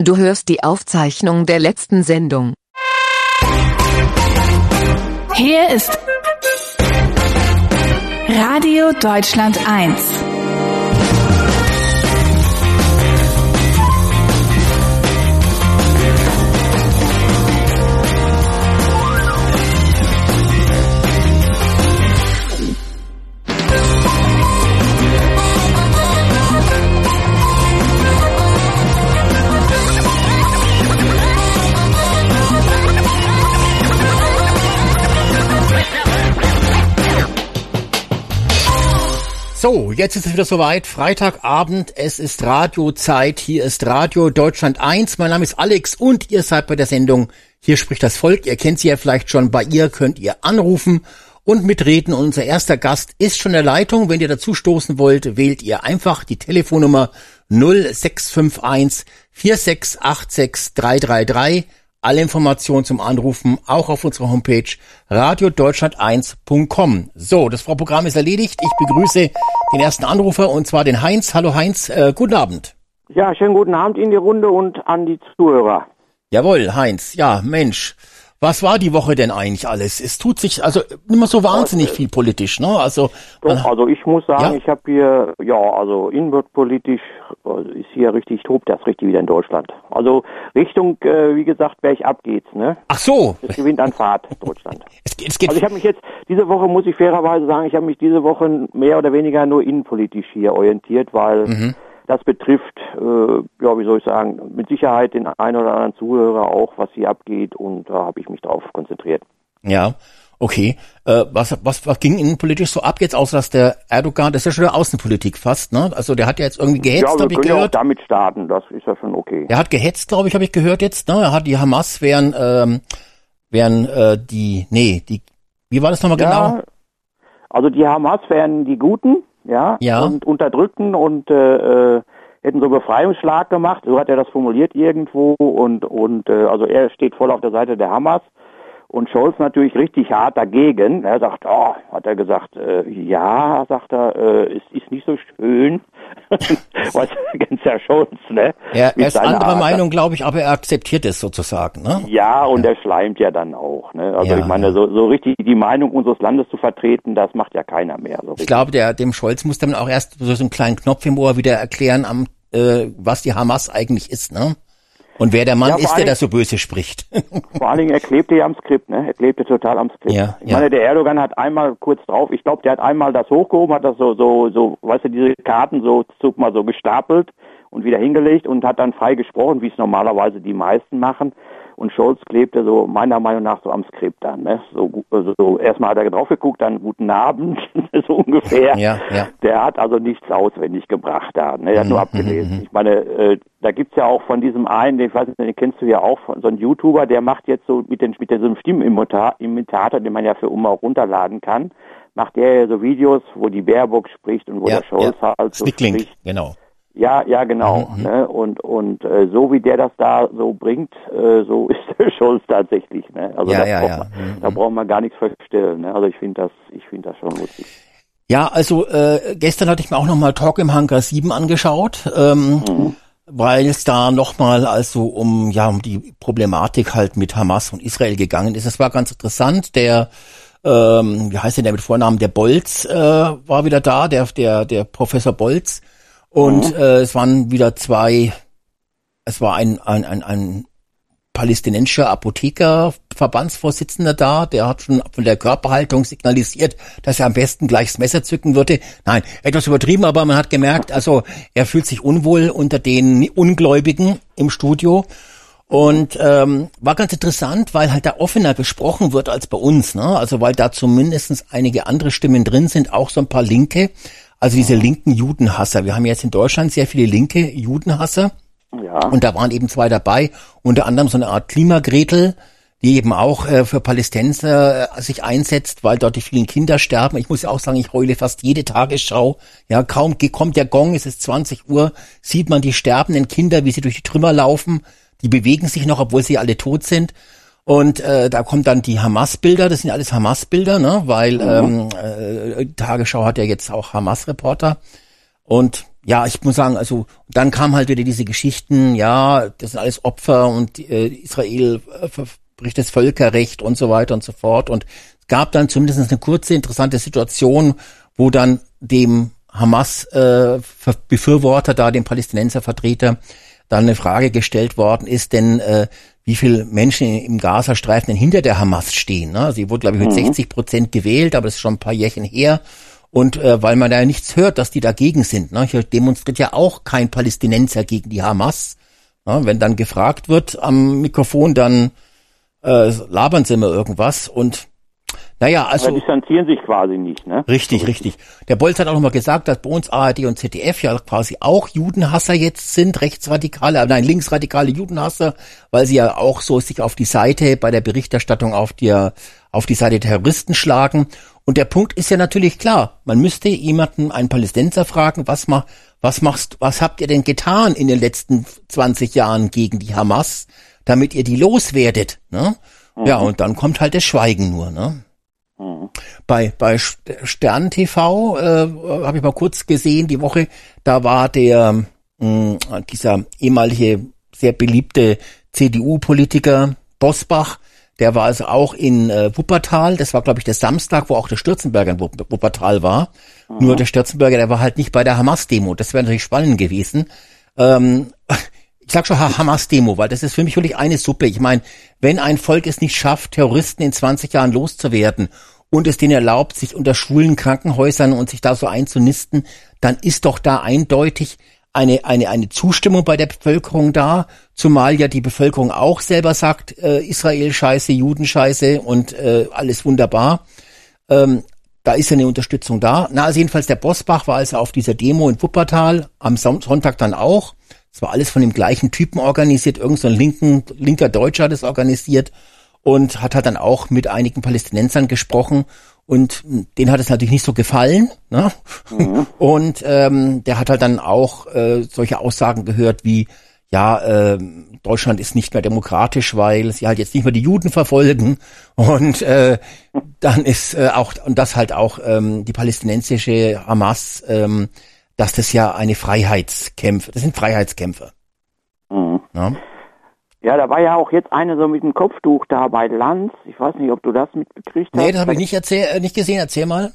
Du hörst die Aufzeichnung der letzten Sendung. Hier ist Radio Deutschland 1. So, jetzt ist es wieder soweit. Freitagabend, es ist Radiozeit. Hier ist Radio Deutschland 1. Mein Name ist Alex und ihr seid bei der Sendung Hier spricht das Volk. Ihr kennt sie ja vielleicht schon. Bei ihr könnt ihr anrufen und mitreden. Und unser erster Gast ist schon in der Leitung. Wenn ihr dazu stoßen wollt, wählt ihr einfach die Telefonnummer 0651 4686 333. Alle Informationen zum Anrufen auch auf unserer Homepage radiodeutschland1.com. So, das Programm ist erledigt. Ich begrüße den ersten Anrufer und zwar den Heinz. Hallo Heinz, äh, guten Abend. Ja, schönen guten Abend in die Runde und an die Zuhörer. Jawohl, Heinz. Ja, Mensch. Was war die Woche denn eigentlich alles? Es tut sich also immer so wahnsinnig viel politisch, ne? Also Doch, also ich muss sagen, Ja? ich habe hier, ja, also inwärtspolitisch äh, ist hier richtig, tobt das richtig wieder in Deutschland. Also Richtung, äh, wie gesagt, bergab geht's, ne? ach so, Es gewinnt an Fahrt, Deutschland. es, es geht Also ich habe mich jetzt, diese Woche muss ich fairerweise sagen, ich habe mich diese Woche mehr oder weniger nur innenpolitisch hier orientiert, weil Mhm. Das betrifft, äh, ja, wie soll ich sagen, mit Sicherheit den einen oder anderen Zuhörer auch, was hier abgeht und da habe ich mich drauf konzentriert. ja, okay. Äh, was, was, was ging innenpolitisch so ab jetzt, außer dass der Erdogan, das ist ja schon Außenpolitik fast, ne? Also der hat ja jetzt irgendwie ja, gehetzt, wir habe ich können ja gehört. damit starten, das ist ja schon okay. Er hat gehetzt, glaube ich, habe ich gehört jetzt. Ne? Er hat die Hamas wären, ähm, wären äh, die, nee, die, wie war das nochmal Ja, genau? also die Hamas wären die Guten, ja, Ja. und Unterdrückten und äh, äh, hätten so Befreiungsschlag gemacht. So hat er das formuliert irgendwo und und äh, also er steht voll auf der Seite der Hamas. Und Scholz natürlich richtig hart dagegen. Er sagt, oh, hat er gesagt, äh, ja, sagt er, äh, es ist nicht so schön. ganz Herr Scholz, ne? Er, er ist anderer Art. Meinung, glaube ich, aber er akzeptiert es sozusagen. Ne? Ja, und er schleimt ja dann auch. Ne? Also Ja, ich meine, ja. so, so richtig die Meinung unseres Landes zu vertreten, das macht ja keiner mehr. So Ich glaube, der, dem Scholz muss dann auch erst so einen kleinen Knopf im Ohr wieder erklären, am, äh, was die Hamas eigentlich ist, ne? Und wer der Mann Ja, ist, der allen da so böse spricht. Vor allen Dingen, er klebte ja am Skript, ne? Er klebte total am Skript. Ja, ich ja. meine, der Erdogan hat einmal kurz drauf, ich glaube, der hat einmal das hochgehoben, hat das so, so, so, weißt du, diese Karten so, so mal so gestapelt und wieder hingelegt und hat dann frei gesprochen, wie es normalerweise die meisten machen. Und Scholz klebte so meiner Meinung nach so am Skript dann, ne? So, gu- so, so erstmal hat er drauf geguckt, dann guten Abend, so ungefähr. Ja, ja. Der hat also nichts auswendig gebracht da, ne? Er hat Mhm, nur abgelesen. Ich meine, äh, da gibt's ja auch von diesem einen, den, ich weiß nicht, den kennst du ja auch, von, so ein YouTuber, der macht jetzt so mit, den, mit diesem Stimmenimitator, den man ja für Oma auch runterladen kann, macht der ja so Videos, wo die Baerbock spricht und wo ja, der Scholz ja. halt so Stickling, spricht. genau. Ja, ja, genau. Mhm, Ne? Und und äh, so wie der das da so bringt, äh, so ist der Scholz tatsächlich. Ne? Also Ja, da, ja, braucht ja. Man, Mhm. da braucht man gar nichts verstellen. Ne? Also ich finde das, ich finde das schon lustig. Ja, also äh, gestern hatte ich mir auch nochmal Talk im Hangar 7 angeschaut, ähm, Mhm. weil es da nochmal also um ja um die Problematik halt mit Hamas und Israel gegangen ist. Es war ganz interessant. Der ähm, wie heißt denn der mit Vornamen? Der Bolz äh, war wieder da, der der der Professor Bolz. Und äh, es waren wieder zwei. Es war ein ein ein, ein palästinensischer Apotheker, Verbandsvorsitzender da, der hat schon von der Körperhaltung signalisiert, dass er am besten gleich das Messer zücken würde. Nein, etwas übertrieben, aber man hat gemerkt, also er fühlt sich unwohl unter den Ungläubigen im Studio. Und ähm, war ganz interessant, weil halt da offener gesprochen wird als bei uns, ne? Also weil da zumindestens einige andere Stimmen drin sind, auch so ein paar Linke, also diese linken Judenhasser. Wir haben jetzt in Deutschland sehr viele linke Judenhasser. Ja. Und da waren eben zwei dabei, unter anderem so eine Art Klimagretel, die eben auch äh, für Palästinenser äh, sich einsetzt, weil dort die vielen Kinder sterben. Ich muss ja auch sagen, ich heule fast jede Tagesschau. Ja, kaum kommt der Gong, es ist 20 Uhr, sieht man die sterbenden Kinder, wie sie durch die Trümmer laufen. Die bewegen sich noch, obwohl sie alle tot sind. Und äh, da kommen dann die Hamas-Bilder, das sind ja alles Hamas-Bilder, ne? weil ähm, äh, Tagesschau hat ja jetzt auch Hamas-Reporter. Und ja, ich muss sagen, also dann kam halt wieder diese Geschichten, ja, das sind alles Opfer und äh, Israel äh, bricht das Völkerrecht und so weiter und so fort. Und es gab dann zumindest eine kurze interessante Situation, wo dann dem Hamas-Befürworter äh, da, dem Palästinenservertreter, dann eine Frage gestellt worden ist, denn äh, wie viele Menschen im Gazastreifen denn hinter der Hamas stehen. Ne? Sie wurde, glaube ich, mit mhm. 60 Prozent gewählt, aber das ist schon ein paar Jährchen her. Und äh, weil man da ja nichts hört, dass die dagegen sind. Ne? Hier demonstriert ja auch kein Palästinenser gegen die Hamas. Ne? Wenn dann gefragt wird am Mikrofon, dann äh, labern sie immer irgendwas. Und naja, also. Aber distanzieren sich quasi nicht, ne? Richtig, richtig. Der Bolz hat auch nochmal gesagt, dass bei uns ARD und ZDF ja quasi auch Judenhasser jetzt sind, rechtsradikale, nein, linksradikale Judenhasser, weil sie ja auch so sich auf die Seite bei der Berichterstattung auf die, auf die Seite der Terroristen schlagen. Und der Punkt ist ja natürlich klar. Man müsste jemanden, einen Palästinenser fragen, was mach, was machst, was habt ihr denn getan in den letzten 20 Jahren gegen die Hamas, damit ihr die loswerdet, ne? Mhm. Ja, und dann kommt halt das Schweigen nur, ne? Bei, bei Stern TV äh, habe ich mal kurz gesehen, die Woche, da war der mh, dieser ehemalige sehr beliebte CDU-Politiker Bosbach, der war also auch in äh, Wuppertal. Das war, glaube ich, der Samstag, wo auch der Stürzenberger in Wuppertal war. Mhm. Nur der Stürzenberger, der war halt nicht bei der Hamas-Demo. Das wäre natürlich spannend gewesen. Ähm, ich sag schon Hamas-Demo, weil das ist für mich wirklich eine Suppe. Ich meine, wenn ein Volk es nicht schafft, Terroristen in 20 Jahren loszuwerden und es denen erlaubt, sich unter schwulen Krankenhäusern und sich da so einzunisten, dann ist doch da eindeutig eine, eine, eine Zustimmung bei der Bevölkerung da, zumal ja die Bevölkerung auch selber sagt, äh, Israel scheiße, Juden scheiße und äh, alles wunderbar. Ähm, da ist ja eine Unterstützung da. Na, also jedenfalls der Bosbach war also auf dieser Demo in Wuppertal, am Sonntag dann auch. Es war alles von dem gleichen Typen organisiert, irgend so ein linken, linker Deutscher hat es organisiert und hat halt dann auch mit einigen Palästinensern gesprochen und denen hat es natürlich nicht so gefallen. Ne? Mhm. Und ähm, der hat halt dann auch äh, solche Aussagen gehört wie, ja, äh, Deutschland ist nicht mehr demokratisch, weil sie halt jetzt nicht mehr die Juden verfolgen und äh, dann ist äh, auch und das halt auch ähm, die palästinensische Hamas ähm, dass das ja eine Freiheitskämpfe, das sind Freiheitskämpfer. Mhm. Ja? ja? da war ja auch jetzt eine so mit dem Kopftuch da bei Lanz. Ich weiß nicht, ob du das mitbekriegt hast. Nee, das habe ich nicht, erzähl, äh, nicht gesehen. Erzähl mal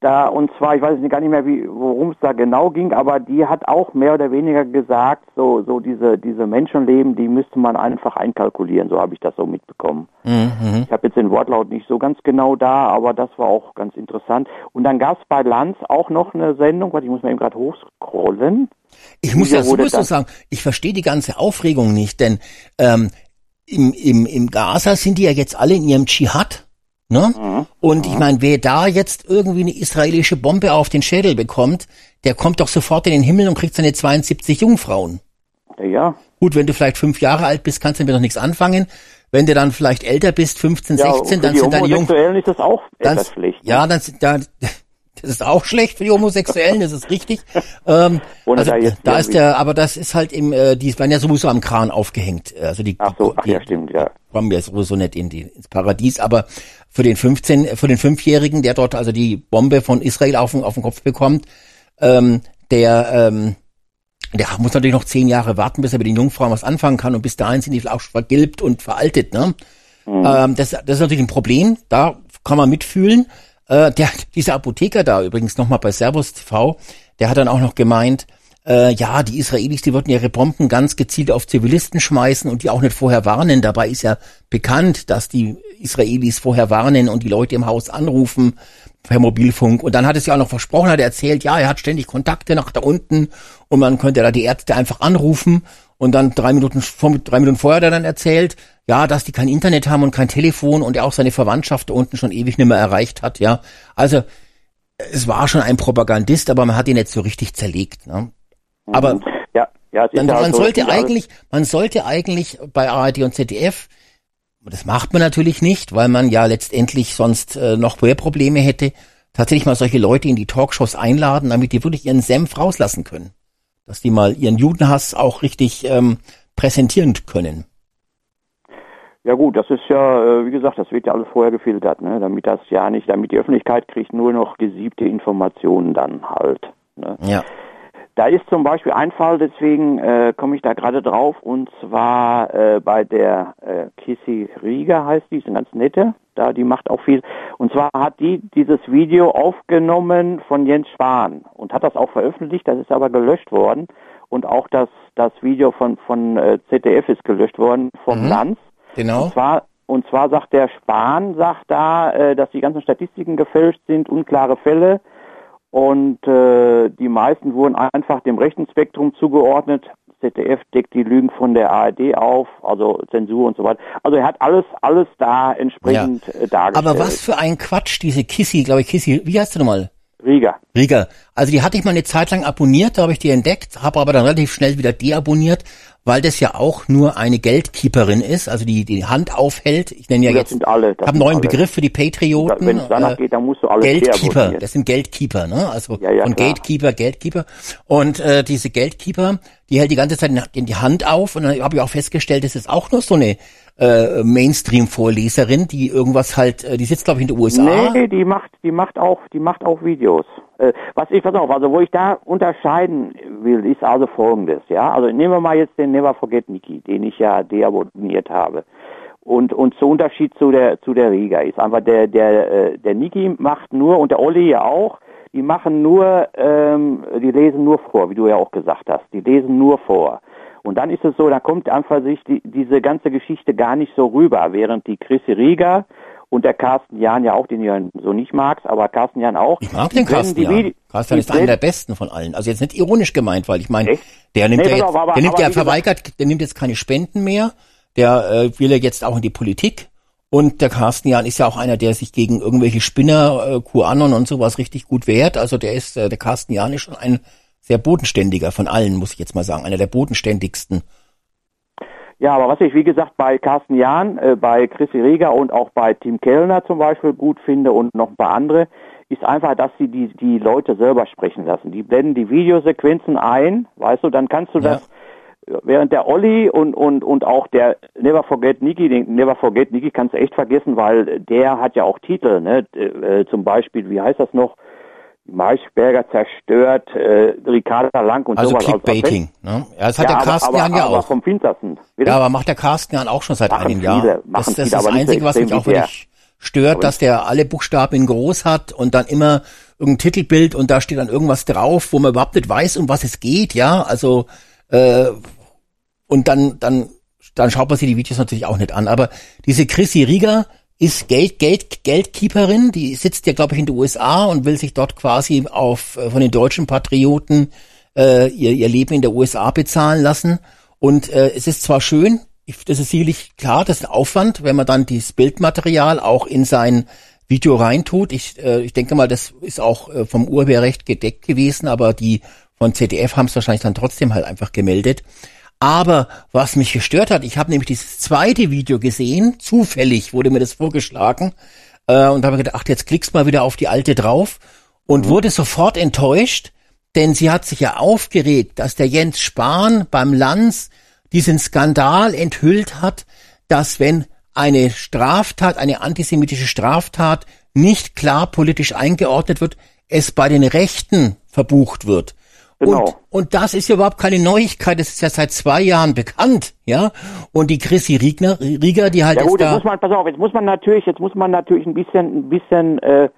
da und zwar, ich weiß gar nicht mehr, wie worum es da genau ging, aber die hat auch mehr oder weniger gesagt, so so diese diese Menschenleben, die müsste man einfach einkalkulieren, so habe ich das so mitbekommen. Mhm. Ich habe jetzt den Wortlaut nicht so ganz genau da, aber das war auch ganz interessant. Und dann gab es bei Lanz auch noch eine Sendung, warte, ich muss mal eben gerade hochscrollen. Ich muss ja sowieso sagen, ich verstehe die ganze Aufregung nicht, denn ähm, im, im, im Gaza sind die ja jetzt alle in ihrem Dschihad Ne? Mhm. Und ich meine, wer da jetzt irgendwie eine israelische Bombe auf den Schädel bekommt, der kommt doch sofort in den Himmel und kriegt seine 72 Jungfrauen. Ja. Gut, wenn du vielleicht fünf Jahre alt bist, kannst du damit noch nichts anfangen. Wenn du dann vielleicht älter bist, 15, ja, 16, dann sind deine Jungfrauen. ist das auch etwas schlecht. Ne? Ja, dann sind da, das ist auch schlecht für die Homosexuellen, das ist richtig. ähm, also, da, da ist der, aber das ist halt im, äh, die werden ja sowieso am Kran aufgehängt. Also die, ach so, ach ja, stimmt, ja. Kommen ja sowieso nicht in die, ins Paradies, aber für den 15, für den Fünfjährigen, der dort also die Bombe von Israel auf, auf den Kopf bekommt, ähm, der, ähm, der muss natürlich noch zehn Jahre warten, bis er mit den Jungfrauen was anfangen kann und bis dahin sind die auch vergilbt und veraltet, ne? Mhm. Ähm, das, das ist natürlich ein Problem, da kann man mitfühlen. Äh, der, dieser Apotheker da übrigens nochmal bei Servus TV, der hat dann auch noch gemeint, äh, ja, die Israelis, die würden ihre Bomben ganz gezielt auf Zivilisten schmeißen und die auch nicht vorher warnen. Dabei ist ja bekannt, dass die Israelis vorher warnen und die Leute im Haus anrufen per Mobilfunk. Und dann hat es ja auch noch versprochen, hat er erzählt, ja, er hat ständig Kontakte nach da unten und man könnte da die Ärzte einfach anrufen. Und dann drei Minuten, drei Minuten vorher hat er dann erzählt, ja, dass die kein Internet haben und kein Telefon und er auch seine Verwandtschaft da unten schon ewig nicht mehr erreicht hat, ja. Also, es war schon ein Propagandist, aber man hat ihn nicht so richtig zerlegt, ne? Aber, mhm. ja, ja, dann, man so sollte eigentlich, man sollte eigentlich bei ARD und ZDF, das macht man natürlich nicht, weil man ja letztendlich sonst äh, noch mehr Probleme hätte, tatsächlich mal solche Leute in die Talkshows einladen, damit die wirklich ihren Senf rauslassen können. Dass die mal ihren Judenhass auch richtig ähm, präsentieren können. Ja gut, das ist ja, äh, wie gesagt, das wird ja alles vorher gefiltert, ne? damit das ja nicht, damit die Öffentlichkeit kriegt nur noch gesiebte Informationen dann halt. Ne? Ja. Da ist zum Beispiel ein Fall, deswegen äh, komme ich da gerade drauf, und zwar äh, bei der äh, Kissy Rieger heißt die, ist eine ganz nette, da die macht auch viel. Und zwar hat die dieses Video aufgenommen von Jens Spahn und hat das auch veröffentlicht, das ist aber gelöscht worden. Und auch das, das Video von, von äh, ZDF ist gelöscht worden vom Mhm. Lanz. Genau. Und zwar, und zwar sagt der Spahn, sagt da, äh, dass die ganzen Statistiken gefälscht sind, unklare Fälle. Und äh, die meisten wurden einfach dem rechten Spektrum zugeordnet. ZDF deckt die Lügen von der ARD auf, also Zensur und so weiter. Also er hat alles, alles da entsprechend äh, dargestellt. Aber was für ein Quatsch, diese Kissy, glaube ich, Kissy, wie heißt du nochmal? Rieger. Rieger. Also die hatte ich mal eine Zeit lang abonniert, da habe ich die entdeckt, habe aber dann relativ schnell wieder deabonniert, weil das ja auch nur eine Geldkeeperin ist, also die die Hand aufhält. Ich nenne ja Das jetzt, alle, das habe einen neuen alle. Begriff für die Patrioten. Wenn es danach äh, geht, dann musst du alles Geldkeeper, das sind Geldkeeper, ne? Also Ja, ja, von klar. Gatekeeper, Geldkeeper. Und äh, diese Geldkeeper, die hält die ganze Zeit in die Hand auf und dann habe ich auch festgestellt, das ist auch nur so eine äh, Mainstream-Vorleserin, die irgendwas halt, äh, die sitzt glaube ich in den USA. Nee, die macht, die macht auch, die macht auch Videos. Äh, was ich, pass auf, also wo ich da unterscheiden will, ist also folgendes, ja. Also nehmen wir mal jetzt den Never Forget Niki, den ich ja deabonniert habe. Und, und zu Unterschied zu der, zu der Riga ist einfach der, der, äh, der Niki macht nur, und der Olli ja auch, die machen nur, ähm, die lesen nur vor, wie du ja auch gesagt hast. Die lesen nur vor. Und dann ist es so, da kommt einfach sich die, diese ganze Geschichte gar nicht so rüber, während die Chrissy Rieger und der Carsten Jahn ja auch, den du ja so nicht magst, aber Carsten Jahn auch. Ich mag den Carsten die ja. Vide- Carsten ist einer der besten von allen. Also jetzt nicht ironisch gemeint, weil ich meine, der nimmt Nee, ja jetzt, auf, aber- der nimmt ja verweigert, der nimmt jetzt keine Spenden mehr. Der äh, will ja jetzt auch in die Politik. Und der Carsten Jahn ist ja auch einer, der sich gegen irgendwelche Spinner, äh, QAnon und sowas richtig gut wehrt. Also der ist, äh, der Carsten Jahn ist schon ein sehr bodenständiger von allen, muss ich jetzt mal sagen. Einer der bodenständigsten. Ja, aber was ich, wie gesagt, bei Carsten Jahn, äh, bei Chrissy Rieger und auch bei Tim Kellner zum Beispiel gut finde und noch ein paar andere, ist einfach, dass sie die, die Leute selber sprechen lassen. Die blenden die Videosequenzen ein, weißt du, dann kannst du Ja. das, während der Olli und, und, und auch der Never Forget Niki, den Never Forget Niki kannst du echt vergessen, weil der hat ja auch Titel, ne, äh, zum Beispiel, wie heißt das noch? Maischberger zerstört, äh, Ricarda Lang und Also sowas. Clickbaiting. Ne? Ja, das hat der aber, Carsten aber, Jahn ja aber auch. vom Finstersten. Ja, aber macht der Carsten Jahn auch schon seit Machen einem Jahr. viele, das machen das ist viele, das aber nicht so Einzige, was mich auch der. wirklich stört, dass der alle Buchstaben in groß hat und dann immer irgendein Titelbild und da steht dann irgendwas drauf, wo man überhaupt nicht weiß, um was es geht, ja. Also äh, und dann, dann, dann schaut man sich die Videos natürlich auch nicht an. Aber diese Chrissy Rieger ist Geld, Geld, Geldkeeperin, die sitzt ja, glaube ich, in den USA und will sich dort quasi auf äh, von den deutschen Patrioten äh, ihr, ihr Leben in der USA bezahlen lassen. Und äh, es ist zwar schön, ich, das ist sicherlich klar, das ist ein Aufwand, wenn man dann dieses Bildmaterial auch in sein Video reintut. Ich, äh, ich denke mal, das ist auch äh, vom Urheberrecht gedeckt gewesen, aber die von ZDF haben es wahrscheinlich dann trotzdem halt einfach gemeldet. Aber was mich gestört hat, ich habe nämlich dieses zweite Video gesehen, zufällig wurde mir das vorgeschlagen äh, und habe gedacht, ach, jetzt klickst mal wieder auf die alte drauf und wurde sofort enttäuscht, denn sie hat sich ja aufgeregt, dass der Jens Spahn beim Lanz diesen Skandal enthüllt hat, dass wenn eine Straftat, eine antisemitische Straftat nicht klar politisch eingeordnet wird, es bei den Rechten verbucht wird. Genau. Und, und das ist ja überhaupt keine Neuigkeit, das ist ja seit zwei Jahren bekannt, ja. Und die Chrissy Riegner, Rieger, die halt Ja jetzt gut, jetzt da, muss man, pass auf, jetzt muss man natürlich, jetzt muss man natürlich ein bisschen, ein bisschen, äh,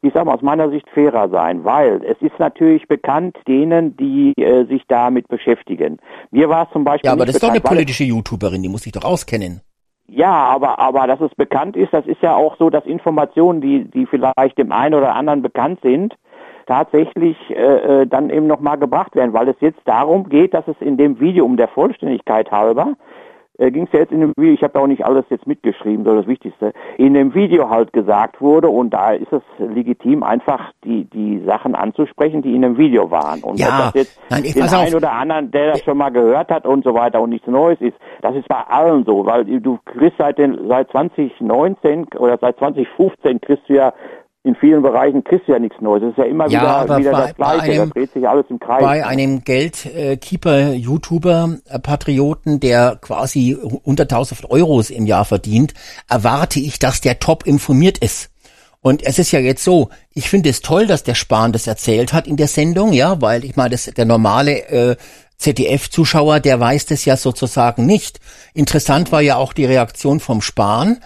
ich sag mal aus meiner Sicht fairer sein, weil es ist natürlich bekannt denen, die äh, sich damit beschäftigen. Mir war es zum Beispiel ja, aber das ist doch eine politische YouTuberin, die muss sich doch auskennen. Ja, aber aber dass es bekannt ist, das ist ja auch so, dass Informationen, die die vielleicht dem einen oder anderen bekannt sind, tatsächlich äh, äh, dann eben nochmal gebracht werden, weil es jetzt darum geht, dass es in dem Video um der Vollständigkeit halber äh, ging es ja jetzt in dem Video, ich habe auch nicht alles jetzt mitgeschrieben, so das Wichtigste, in dem Video halt gesagt wurde und da ist es legitim, einfach die die Sachen anzusprechen, die in dem Video waren. Und Ja, das jetzt nein, ich- den auf. einen oder anderen, der das schon mal gehört hat und so weiter und nichts Neues ist, das ist bei allen so, weil du kriegst seit den seit 2019 oder seit 2015 kriegst du ja in vielen Bereichen kriegst du ja nichts Neues. Es ist ja immer Ja, wieder, wieder bei- das Gleiche. einem- da dreht sich alles im Kreis. bei einem Geldkeeper-YouTuber-Patrioten, der quasi 100.000 Euros im Jahr verdient, erwarte ich, dass der top informiert ist. Und es ist ja jetzt so, ich finde es toll, dass der Spahn das erzählt hat in der Sendung, ja, weil ich meine, das, der normale äh, ZDF-Zuschauer, der weiß das ja sozusagen nicht. Interessant war ja auch die Reaktion vom Spahn,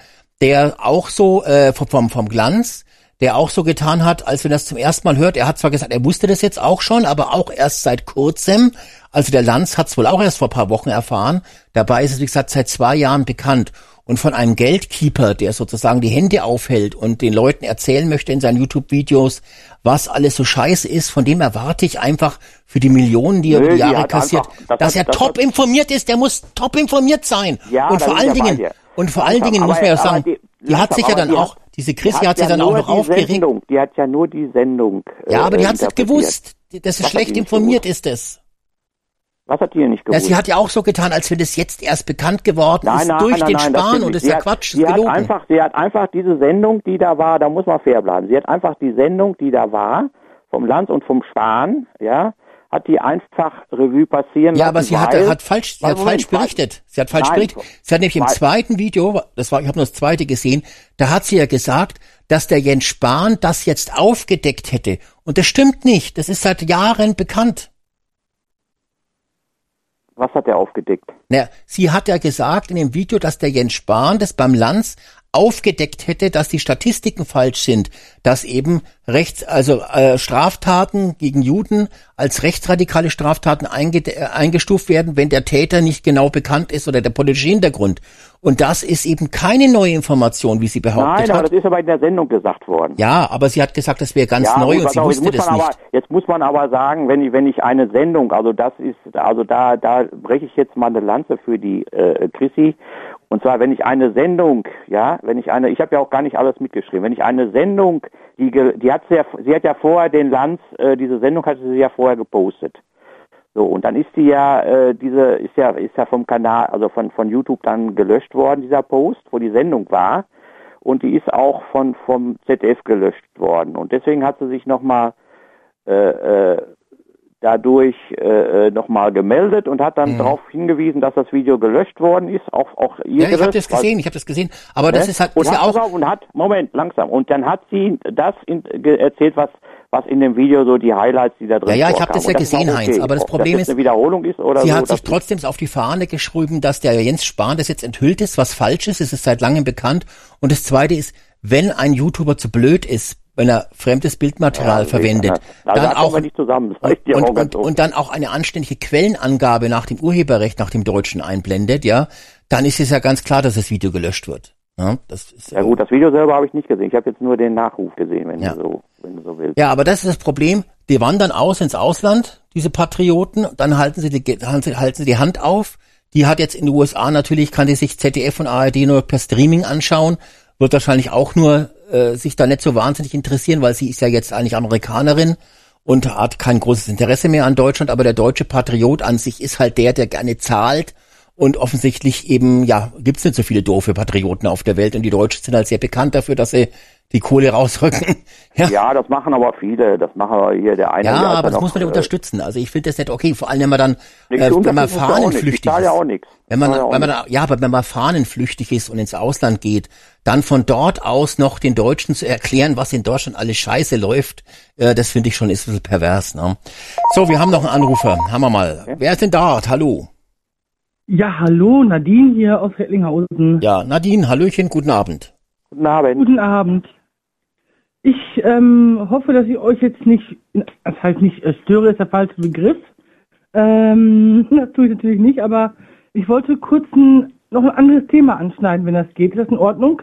der auch so äh, vom, vom Glanz, der auch so getan hat, als wenn er das zum ersten Mal hört. Er hat zwar gesagt, er wusste das jetzt auch schon, aber auch erst seit kurzem. Also der Lanz hat es wohl auch erst vor paar Wochen erfahren. Dabei ist es, wie gesagt, seit zwei Jahren bekannt. Und von einem Geldkeeper, der sozusagen die Hände aufhält und den Leuten erzählen möchte in seinen YouTube-Videos, was alles so scheiße ist, von dem erwarte ich einfach für die Millionen, die er Nö, über die Jahre kassiert, einfach- das dass hat- er das top hat- informiert ist. Der muss top informiert sein. Ja, und vor allen Dingen, und vor allen Dingen muss man ja sagen, die- die, hat sich ja dann auch, diese Die Chrissy hat sich dann nur auch noch die aufgeregt. Sendung, die hat ja nur die Sendung. Ja, aber die äh, hat es interpretiert. gewusst. Das ist Was hat schlecht die nicht informiert ist es. Was hat die denn nicht Ja, gewusst? sie hat ja auch so getan, als wenn das jetzt erst bekannt geworden Nein, ist nein, durch nein, den Spahn und nicht. das ist Sie ja hat- Quatsch, Sie ist hat gelogen. einfach, sie hat einfach diese Sendung, die da war, da muss man fair bleiben. Sie hat einfach die Sendung, die da war, vom Lanz und vom Spahn, ja, hat die einfach Revue passieren Ja, aber sie hat, weil- hat falsch, sie hat falsch berichtet. Sie hat falsch Nein. berichtet. Sie hat nämlich im zweiten Video, das war, ich habe nur das zweite gesehen, da hat sie ja gesagt, dass der Jens Spahn das jetzt aufgedeckt hätte. Und das stimmt nicht. Das ist seit Jahren bekannt. Was hat er aufgedeckt? Na, sie hat ja gesagt in dem Video, dass der Jens Spahn das beim Lanz aufgedeckt hätte, dass die Statistiken falsch sind, dass eben rechts, also äh, Straftaten gegen Juden als rechtsradikale Straftaten einge äh, eingestuft werden, wenn der Täter nicht genau bekannt ist oder der politische Hintergrund. Und das ist eben keine neue Information, wie sie behauptet Nein, aber hat. das ist aber in der Sendung gesagt worden. Ja, aber sie hat gesagt, das wäre ganz Ja, neu und sie wusste das nicht. Aber, jetzt muss man aber sagen, wenn ich, wenn ich eine Sendung, also das ist, also da, da breche ich jetzt mal eine Lanze für die äh, Chrissy. Und zwar, wenn ich eine Sendung, ja, wenn ich eine, ich habe ja auch gar nicht alles mitgeschrieben, wenn ich eine Sendung, die, die hat sie ja, sie hat ja vorher den Lanz, äh, diese Sendung hatte sie ja vorher gepostet. So, und dann ist die ja, äh, diese, ist ja, ist ja vom Kanal, also von, von YouTube dann gelöscht worden, dieser Post, wo die Sendung war. Und die ist auch von, vom ZDF gelöscht worden. Und deswegen hat sie sich nochmal, äh, äh, dadurch äh, äh, nochmal gemeldet und hat dann darauf hingewiesen, dass das Video gelöscht worden ist, auch, auch ihr Mhm. Ja, ich habe das gesehen, ich habe das gesehen. Aber das ne? ist halt und ist ja auch und hat, Moment, langsam, und dann hat sie das in, erzählt, was was in dem Video so die Highlights, die da drin Ja, ja, ich hab vorkamen. das ja gesehen, auch Heinz, aber das Ob Problem das ist, eine Wiederholung ist oder Sie so. hat sich das- trotzdem auf die Fahne geschrieben, dass der Jens Spahn das jetzt enthüllt ist, was falsch ist. Es ist seit langem bekannt. Und das Zweite ist, wenn ein YouTuber zu blöd ist, wenn er fremdes Bildmaterial Ja, verwendet, also dann auch und, und, und dann auch eine anständige Quellenangabe nach dem Urheberrecht, nach dem Deutschen einblendet, ja, dann ist es ja ganz klar, dass das Video gelöscht wird. Ja, das ist, Ja gut, das Video selber habe ich nicht gesehen. Ich habe jetzt nur den Nachruf gesehen, wenn Ja. du so, wenn du so willst. Ja, aber das ist das Problem. Die wandern aus ins Ausland, diese Patrioten, dann halten sie die, halten sie- halten sie die Hand auf. Die hat jetzt in den USA natürlich, kann die sich ZDF und ARD nur per Streaming anschauen, wird wahrscheinlich auch nur äh, sich da nicht so wahnsinnig interessieren, weil sie ist ja jetzt eigentlich Amerikanerin und hat kein großes Interesse mehr an Deutschland, aber der deutsche Patriot an sich ist halt der, der gerne zahlt und offensichtlich eben, ja, gibt's nicht so viele doofe Patrioten auf der Welt und die Deutschen sind halt sehr bekannt dafür, dass sie die Kohle rausrücken. Ja, Ja, das machen aber viele. Das machen aber hier der eine. ja, der aber das noch, muss man ja äh, unterstützen. Also ich finde das nicht okay, vor allem wenn man dann, äh, wenn man unterstützen ist ja auch fahnenflüchtig. Wenn man, ja wenn man, nichts. da, ja, aber wenn man fahnenflüchtig ist und ins Ausland geht, dann von dort aus noch den Deutschen zu erklären, was in Deutschland alles scheiße läuft, äh, das finde ich schon ist ein bisschen pervers. Ne? So, wir haben noch einen Anrufer. Haben wir mal. Wer ist denn da? Hallo. Ja, hallo, Nadine hier aus Rettlinghausen. Ja, Nadine, Hallöchen, guten Abend. Guten Abend. Guten Abend. Ich ähm, hoffe, dass ich euch jetzt nicht, das heißt nicht äh, störe, ist der falsche Begriff. Ähm, das tue ich natürlich nicht, aber ich wollte kurz ein, noch ein anderes Thema anschneiden, wenn das geht. Ist das in Ordnung?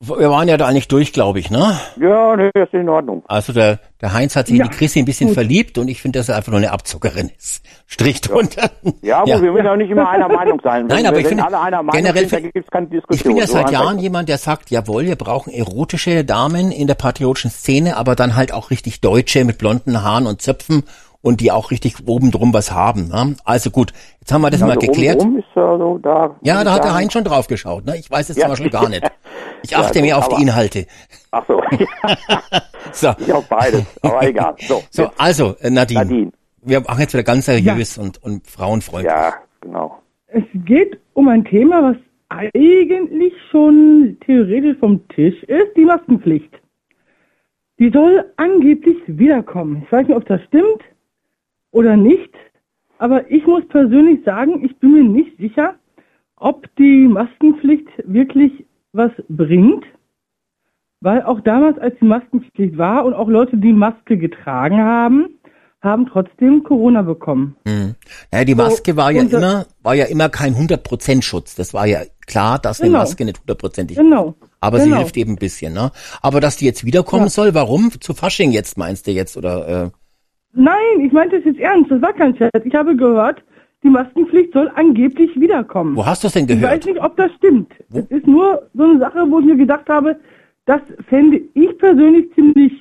Wir waren ja da eigentlich durch, glaube ich, ne? Ja, das ist in Ordnung. Also der, der Heinz hat sich Ja, in die Chrissy ein bisschen gut. verliebt und ich finde, dass er einfach nur eine Abzuckerin ist. Strich drunter. Ja, gut, wir müssen auch nicht immer einer Meinung sein. Nein, wenn, aber ich finde, alle einer Meinung generell sind, dann fi- gibt es keine Diskussion. Ich bin ja seit Jahren jemand, der sagt, jawohl, wir brauchen erotische Damen in der patriotischen Szene, aber dann halt auch richtig Deutsche mit blonden Haaren und Zöpfen und die auch richtig oben drum was haben. Ne? Also gut, jetzt haben wir das das. mal Also geklärt. ist also da. Ja, da hat der Heinz schon drauf geschaut. Ne? Ich weiß es Ja. zum Beispiel gar nicht. Ich Ja, achte gut, mehr auf die aber- Inhalte. Ach so. So, ich auf beides, aber egal. So, so also äh, Nadine, Nadine. wir machen jetzt wieder ganz seriös und, und frauenfreundlich. Ja, genau. Es geht um ein Thema, was eigentlich schon theoretisch vom Tisch ist, die Maskenpflicht. die soll angeblich wiederkommen. Ich weiß nicht, ob das stimmt oder nicht, aber ich muss persönlich sagen, ich bin mir nicht sicher, ob die Maskenpflicht wirklich was bringt. Weil auch damals, als die Maskenpflicht war und auch Leute, die Maske getragen haben, haben trotzdem Corona bekommen. Hm. Naja, die Maske war ja immer, war ja immer kein 100% Schutz. Das war ja klar, dass eine Genau. Maske nicht hundertprozentig Genau. Aber sie genau. hilft eben ein bisschen, ne? Aber dass die jetzt wiederkommen Ja. soll, warum? Zu Fasching jetzt, meinst du jetzt? Oder äh, Nein, ich meinte es jetzt ernst, das war kein Scherz. Ich habe gehört, die Maskenpflicht soll angeblich wiederkommen. wo hast du es denn Ich weiß gehört? nicht, ob das stimmt. Wo? Es ist nur so eine Sache, wo ich mir gedacht habe, das fände ich persönlich ziemlich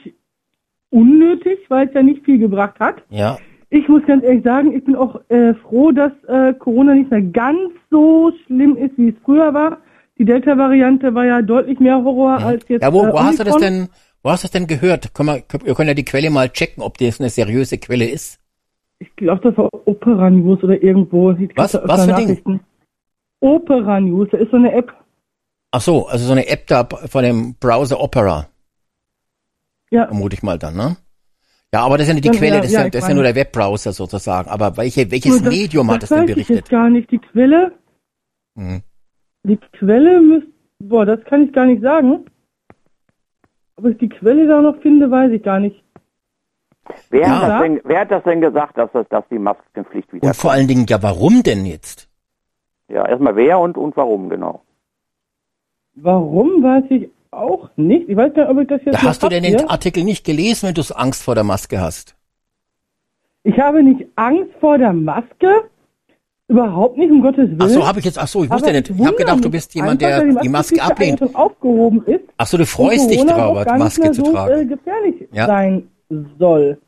unnötig, weil es ja nicht viel gebracht hat. Ja. Ich muss ganz ehrlich sagen, ich bin auch äh, froh, dass äh, Corona nicht mehr ganz so schlimm ist, wie es früher war. Die Delta-Variante war ja deutlich mehr Horror als jetzt. Ja, wo, äh, wo hast du das denn, wo hast du das denn gehört? Können wir, wir können ja die Quelle mal checken, ob das eine seriöse Quelle ist. Ich glaube, das war Opera News oder irgendwo. Was- was für Ding? Opera News, da ist so eine App. Ach so, also so eine App da von dem Browser Opera, Ja, vermute ich mal dann, ne? Ja, aber das ist ja nicht die Ja, Quelle, ja, das ist ja, ja, ich das ist ja nur der Webbrowser sozusagen. Aber welche, welches das- Medium hat das denn weiß ich berichtet? jetzt gar nicht. Die Quelle, Mhm. die Quelle müsste, boah, das kann ich gar nicht sagen. Ob ich die Quelle da noch finde, weiß ich gar nicht. Wer, Ja. hat das denn, wer hat das denn gesagt, dass, das, dass die Maskenpflicht wieder Und vor allen Dingen, ja, warum denn jetzt? Ja, erstmal wer und, und warum, genau. Warum, weiß ich auch nicht. Ich weiß gar nicht, ob ich das jetzt Ja, noch hast du denn den Artikel nicht gelesen, wenn du Angst vor der Maske hast? Ich habe nicht Angst vor der Maske. Überhaupt nicht, um Gottes Willen. Ach so, habe ich jetzt, ach so, ich wusste Aber nicht. ich habe gedacht, du bist jemand, einfach, der die Maske Maskenpflicht ja ablehnt. aufgehoben ist. Ach so, du freust dich drauf, Maske zu so, Äh, tragen. gefährlich Ja. sein soll.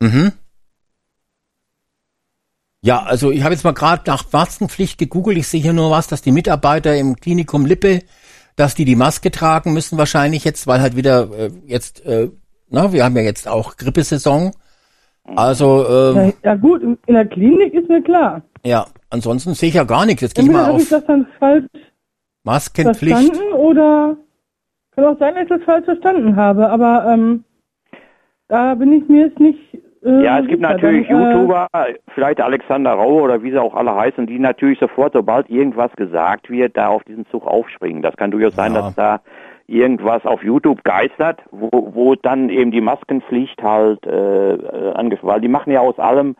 Mhm. Ja, also ich habe jetzt mal gerade nach Maskenpflicht gegoogelt. Ich sehe hier nur was, dass die Mitarbeiter im Klinikum Lippe, dass die die Maske tragen müssen wahrscheinlich jetzt, weil halt wieder äh, jetzt, äh, na, wir haben ja jetzt auch Grippesaison. Also äh, Ja, ja gut, in der Klinik ist mir klar. ja, ansonsten sehe ich ja gar nichts. Jetzt gehe ich mal habe ich auf das dann falsch Maskenpflicht. verstanden oder kann auch sein, dass ich das falsch verstanden habe. Aber ähm, da bin ich mir jetzt nicht. Äh, Ja, es gibt natürlich Dann, äh, YouTuber, vielleicht Alexander Rau oder wie sie auch alle heißen, die natürlich sofort, sobald irgendwas gesagt wird, da auf diesen Zug aufspringen. Das kann durchaus sein, Ja. dass da irgendwas auf YouTube geistert, wo, wo dann eben die Maskenpflicht halt äh, äh, angefangen, weil die machen ja aus allem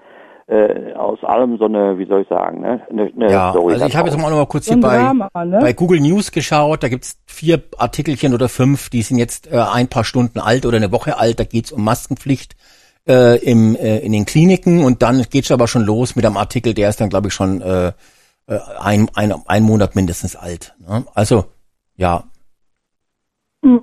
äh, aus allem so eine, wie soll ich sagen, ne, eine, eine Ja, Story also ich habe jetzt mal noch mal kurz so hier bei Drama, ne? bei Google News geschaut, da gibt's vier Artikelchen oder fünf, die sind jetzt äh, ein paar Stunden alt oder eine Woche alt, da geht's um Maskenpflicht äh, im, äh, in den Kliniken und dann geht's aber schon los mit einem Artikel, der ist dann glaube ich schon äh, äh, ein, ein, ein Monat mindestens alt. Ne? Also ja. Hm.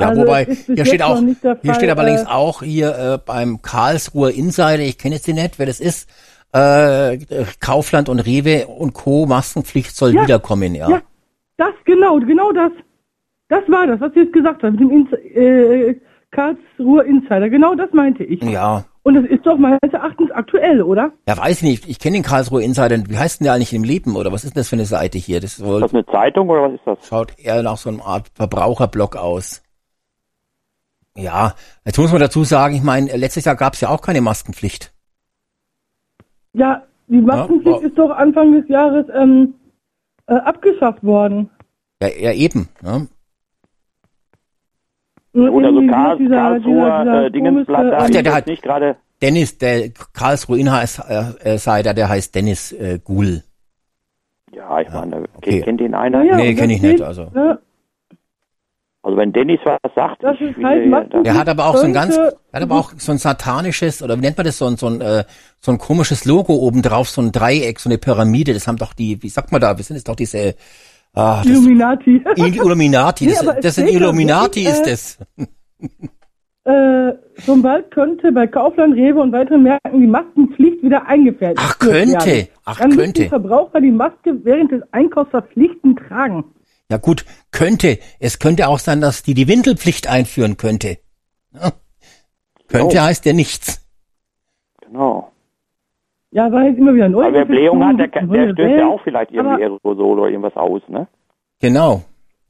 Ja, Also wobei, ist hier steht auch, hier steht aber links äh, auch hier äh, beim Karlsruher Insider, ich kenne jetzt den nicht, wer das ist, äh, Kaufland und Rewe und Co. Maskenpflicht soll Ja, wiederkommen, ja. Ja, das genau, genau das. Das war das, was Sie jetzt gesagt haben, mit dem Ins äh, Karlsruher Insider. Genau das meinte ich. Ja, Und das ist doch meines Erachtens aktuell, oder? ja, weiß ich nicht. Ich kenne den Karlsruher Insider. Wie heißt denn der eigentlich im Leben oder was ist denn das für eine Seite hier? Das Ist wohl, das eine Zeitung oder was ist das? schaut eher nach so einer Art Verbraucherblog aus. Ja, jetzt muss man dazu sagen, ich meine, letztes Jahr gab es ja auch keine Maskenpflicht. Ja, die Maskenpflicht Ja, ist doch Anfang des Jahres ähm, äh, abgeschafft worden. Ja, ja eben. Ne? Nur Gut, also irgendwie Karls, dieser- Karlsruher dieser- äh, da Ach, der- der hat- nicht gerade Dennis, der Karlsruher Insider, der heißt Dennis äh, Guhl. Ja, ich meine, okay. kennt den einer? Ja, ja, Nee, und kenn das ich nicht, also. Ne, Also wenn Dennis was sagt, Das ist finde, halt ja, Masken- Der hat aber auch so ein ganz, der hat aber auch so ein satanisches, oder wie nennt man das, so ein, so ein, äh, so ein komisches Logo oben drauf, so ein Dreieck, so eine Pyramide, das haben doch die, wie sagt man da, wir sind es doch diese, ah, das Illuminati. Illuminati, Nee, das, es das sind Illuminati wirklich, ist äh, das. äh, schon bald könnte bei Kaufland, Rewe und weiteren Märkten die Maskenpflicht wieder eingeführt Ach, werden. könnte. Ach, Dann müssen könnte. die Verbraucher die Maske während des Einkaufs verpflichtend tragen. Ja gut, könnte. Es könnte auch sein, dass die die Windelpflicht einführen könnte. Ja. Könnte Oh. heißt ja nichts. Genau. Ja, weil es immer wieder neu Aber wer Blähung hat, der, der stößt ja auch vielleicht irgendwie Aber- Aerosol oder irgendwas aus, ne? Genau.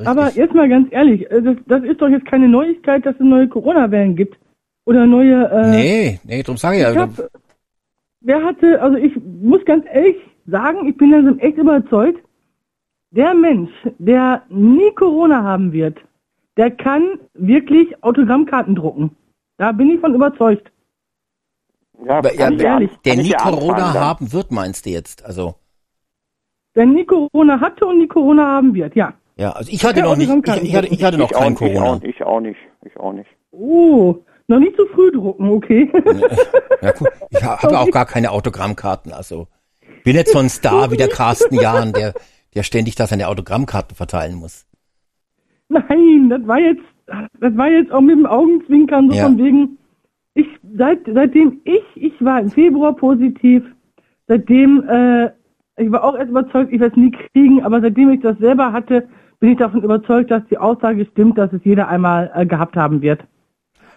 Aber jetzt mal ganz ehrlich, äh, das, das ist doch jetzt keine Neuigkeit, dass es neue Corona-Wellen gibt. Oder neue. Äh, Nee, nee, drum sage ich Ich ja. hab, wer hatte, also ich muss ganz ehrlich sagen, ich bin langsam echt überzeugt, der Mensch, der nie Corona haben wird, der kann wirklich Autogrammkarten drucken. Da bin ich von überzeugt. Ja, Aber, ja, kann ich wer, an- der nie Corona haben wird, meinst du jetzt? Also, Der nie Corona hatte und nie Corona haben wird, ja. ja, also ich hatte Ja, noch nicht, ich, ich, hatte, ich hatte noch ich auch, kein ich Corona. Auch, ich auch nicht. Ich auch nicht. Oh, noch nicht zu früh drucken, okay. Ja, gut. Ich ha- habe auch gar keine Autogrammkarten, also bin jetzt so ein Star wie der Carsten Jahn, der, der ständig da seine Autogrammkarten verteilen muss. Nein, das war jetzt, das war jetzt auch mit dem Augenzwinkern so Ja. von wegen, ich, seit, seitdem ich, ich war im Februar positiv, seitdem, äh, ich war auch erst überzeugt, ich werde es nie kriegen, aber seitdem ich das selber hatte, bin ich davon überzeugt, dass die Aussage stimmt, dass es jeder einmal äh, gehabt haben wird.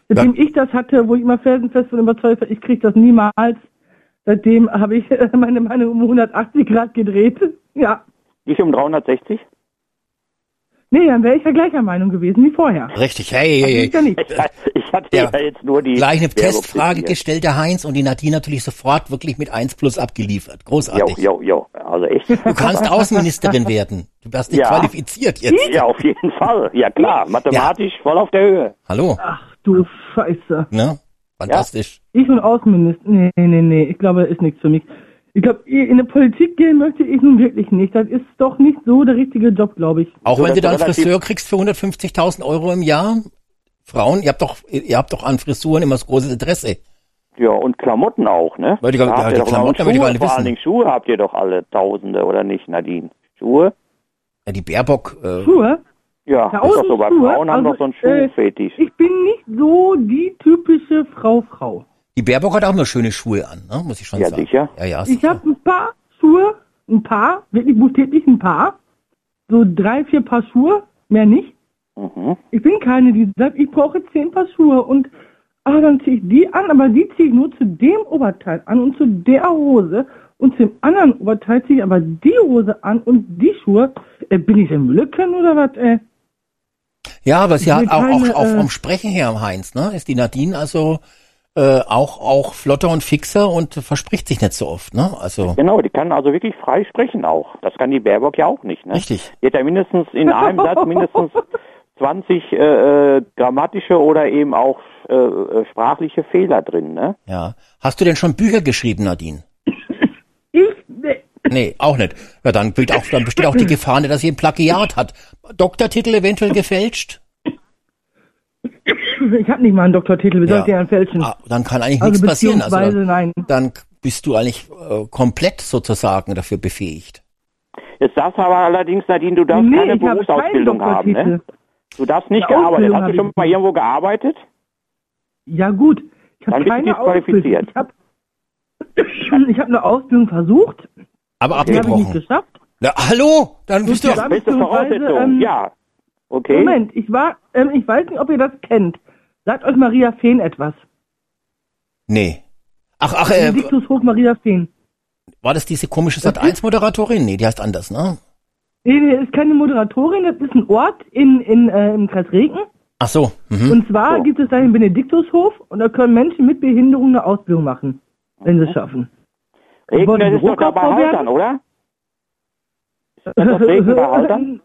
Seitdem ich das hatte, wo ich immer felsenfest von überzeugt war, ich kriege das niemals, seitdem habe ich meine Meinung um 180 Grad gedreht. Ja. Nicht um 360? Nee, dann wäre ich ja gleicher Meinung gewesen wie vorher. Richtig, hey, hey, Ich ja hey. nicht. Ich, ich hatte Ja. ja, jetzt nur die. Gleich eine Testfrage gestellt, der Heinz, und die Nadine natürlich sofort wirklich mit 1 plus abgeliefert. Jo, Großartig. jo, jo. Also echt. Du kannst Außenministerin werden. Du hast dich Ja. qualifiziert jetzt. Ja, auf jeden Fall. Ja klar, mathematisch voll auf der Höhe. Hallo, Ach du Scheiße. ne? Fantastisch. Ich und Außenminister. Nee, nee, nee. Ich glaube, das ist nichts für mich. Ich glaube, in die Politik gehen möchte ich nun wirklich nicht. Das ist doch nicht so der richtige Job, glaube ich. Auch So, wenn du dann ist Friseur kriegst für 150.000 Euro im Jahr. Frauen, ihr habt doch, ihr habt doch an Frisuren immer das große Interesse. Ja, und Klamotten auch, ne? Weil die- Da ja, habt ihr die doch Klamotten, Schuhe, vor wissen. allen Dingen Schuhe habt ihr doch alle Tausende, oder nicht, Nadine? Schuhe? Ja, die Baerbock, äh, Schuhe? Ja, ist Tausend doch so, bei Schuhe? Frauen haben Also, doch so einen äh, Schuhfetisch. Ich bin nicht so die typische Frau-Frau. Die Baerbock hat auch nur schöne Schuhe an, ne? muss ich schon Ja, sagen. sicher. Ja, ja, Ich sicher. habe ein paar Schuhe, ein paar, wirklich buchstäblich ein paar. So drei, vier Paar Schuhe, mehr nicht. Mhm. Ich bin keine, die sagt, ich brauche zehn Paar Schuhe und ah, dann ziehe ich die an, aber die ziehe ich nur zu dem Oberteil an und zu der Hose und zum anderen Oberteil ziehe ich aber die Hose an und die Schuhe. Äh, bin ich im Mülleken oder was? Äh? Ja, aber sie Ich hat auch, keine, auch, auch äh, vom Sprechen her, Heinz, ne? Ist die Nadine also äh, auch, auch flotter und fixer und verspricht sich nicht so oft, ne? Also, Genau, die kann also wirklich frei sprechen auch. Das kann die Baerbock ja auch nicht, ne? Richtig. Die hat ja mindestens in einem Satz mindestens 20 äh, äh, grammatische oder eben auch äh, äh, sprachliche Fehler drin, ne? ja. Hast du denn schon Bücher geschrieben, Nadine? Ich, nee. Nee, auch nicht. Ja, dann, auch, dann besteht auch die Gefahr, dass sie ein Plagiat hat. Doktortitel eventuell gefälscht? Ich habe nicht mal einen Doktortitel, wie soll ich den fälschen? Ah, dann kann eigentlich Also nichts passieren. Also dann, nein. dann bist du eigentlich äh, komplett sozusagen dafür befähigt. Jetzt darfst aber allerdings, Nadine, du darfst Nee, keine ich habe keinen Berufsausbildung haben, ne? Du darfst nicht gearbeitet. Hast du schon mal irgendwo gearbeitet? Ja gut, ich habe keine. Ausbildung. Ich habe ich hab eine Ausbildung versucht, Aber die habe ich nicht abgebrochen. geschafft. Na, hallo? Dann bist du Beste Voraussetzung, ähm, ja. Okay. Moment, ich war, ähm, ich weiß nicht, ob ihr das kennt. Sagt euch Maria Fehn etwas. Nee. Ach, ach, äh, Diktushof Maria Fehn. war das diese komische Sat1-Moderatorin? Nee, die heißt anders, ne? Nee, nee, das ist keine Moderatorin, das ist ein Ort in, in, äh, im Kreis Regen. Ach so. Mhm. Und zwar So. gibt es da den Benediktushof und da können Menschen mit Behinderung eine Ausbildung machen, wenn sie es schaffen. Das ist doch da bei Haltern, oder? Ist das das Regen bei Haltern?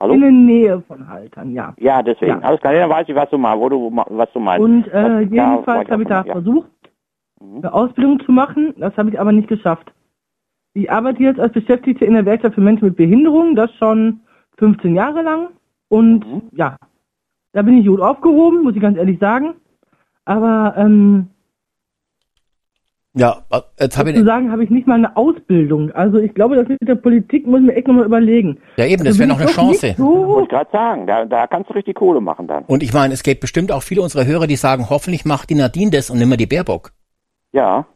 Hallo? In der Nähe von Haltern, ja. Ja, deswegen. Ja. Alles klar, dann weiß ich, was du meinst, wo du, was du meinst. Und äh, jedenfalls habe ich da ja. versucht, eine Ausbildung zu machen. Das habe ich aber nicht geschafft. Ich arbeite jetzt als Beschäftigte in der Werkstatt für Menschen mit Behinderung, das schon 15 Jahre lang. Und Mhm. ja, da bin ich gut aufgehoben, muss ich ganz ehrlich sagen. Aber ähm, Ja, jetzt habe ich, sozusagen habe ich nicht mal eine Ausbildung. Also ich glaube, das mit der Politik muss ich mir echt nochmal überlegen. ja eben, das Da wäre noch eine Chance. Wollte So, ich gerade sagen, da, da kannst du richtig Kohle machen dann. Und ich meine, es gibt bestimmt auch viele unserer Hörer, die sagen, hoffentlich macht die Nadine das und nimmer die Baerbock. Ja.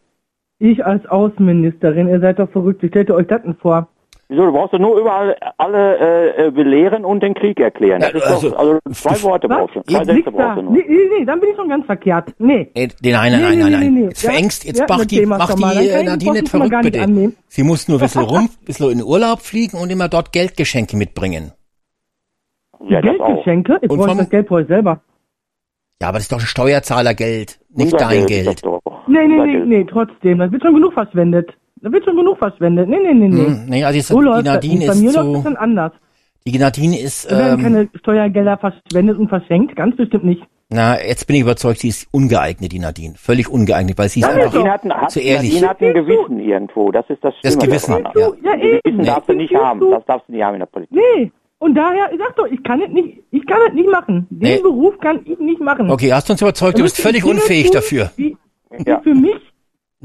ich als Außenministerin, ihr seid doch verrückt, wie stellt ihr euch das denn vor? Wieso, du brauchst doch nur überall alle äh, äh, belehren und den Krieg erklären. Das Ja, ist also- doch, also zwei Worte brauchst du, zwei Sätze brauchst du nur. Nee, nee, nee, dann bin ich schon ganz verkehrt. Nee. Nee, nee, nein, nein, Nee, nein, nee, nein, nee, nein. nee. Jetzt Ja, verengst, jetzt ja, mach das die, mach die äh, Nadine verrückt, bitte. annehmen. Sie muss nur ein bisschen rum, ein bisschen in Urlaub fliegen und immer dort Geldgeschenke mitbringen. Ja. Geldgeschenke? Ich Und brauche vom- das Geld brauche ich selber. Ja, aber das ist doch Steuerzahlergeld, nicht Unser dein Geld. doch. Nee, nee, nee, Geld. nee, trotzdem. Das wird schon genug verschwendet. Da wird schon genug verschwendet. Nee, nee, nee, nee. Hm, nee, also jetzt, So die das Nadine nicht. Bei ist mir läuft das dann anders. die Nadine ist, Da werden ähm, keine Steuergelder verschwendet und verschenkt. Ganz bestimmt nicht. na, jetzt bin ich überzeugt, sie ist ungeeignet, die Nadine. Völlig ungeeignet, weil sie ist einfach Nadine hat, ein- zu ehrlich. Nadine hat ein Gewissen irgendwo. Das ist das Das Schlimme Gewissen, daran. ja. Ja, Ein Gewissen eben. darfst du nicht haben. du? Das darfst du nicht haben in der Politik. Nee. Und daher, ich sag doch, ich kann es nicht, ich kann es nicht machen. Den Nee. Beruf kann ich nicht machen. Okay, hast du uns überzeugt, du bist völlig unfähig tun, dafür. Die Ja. für mich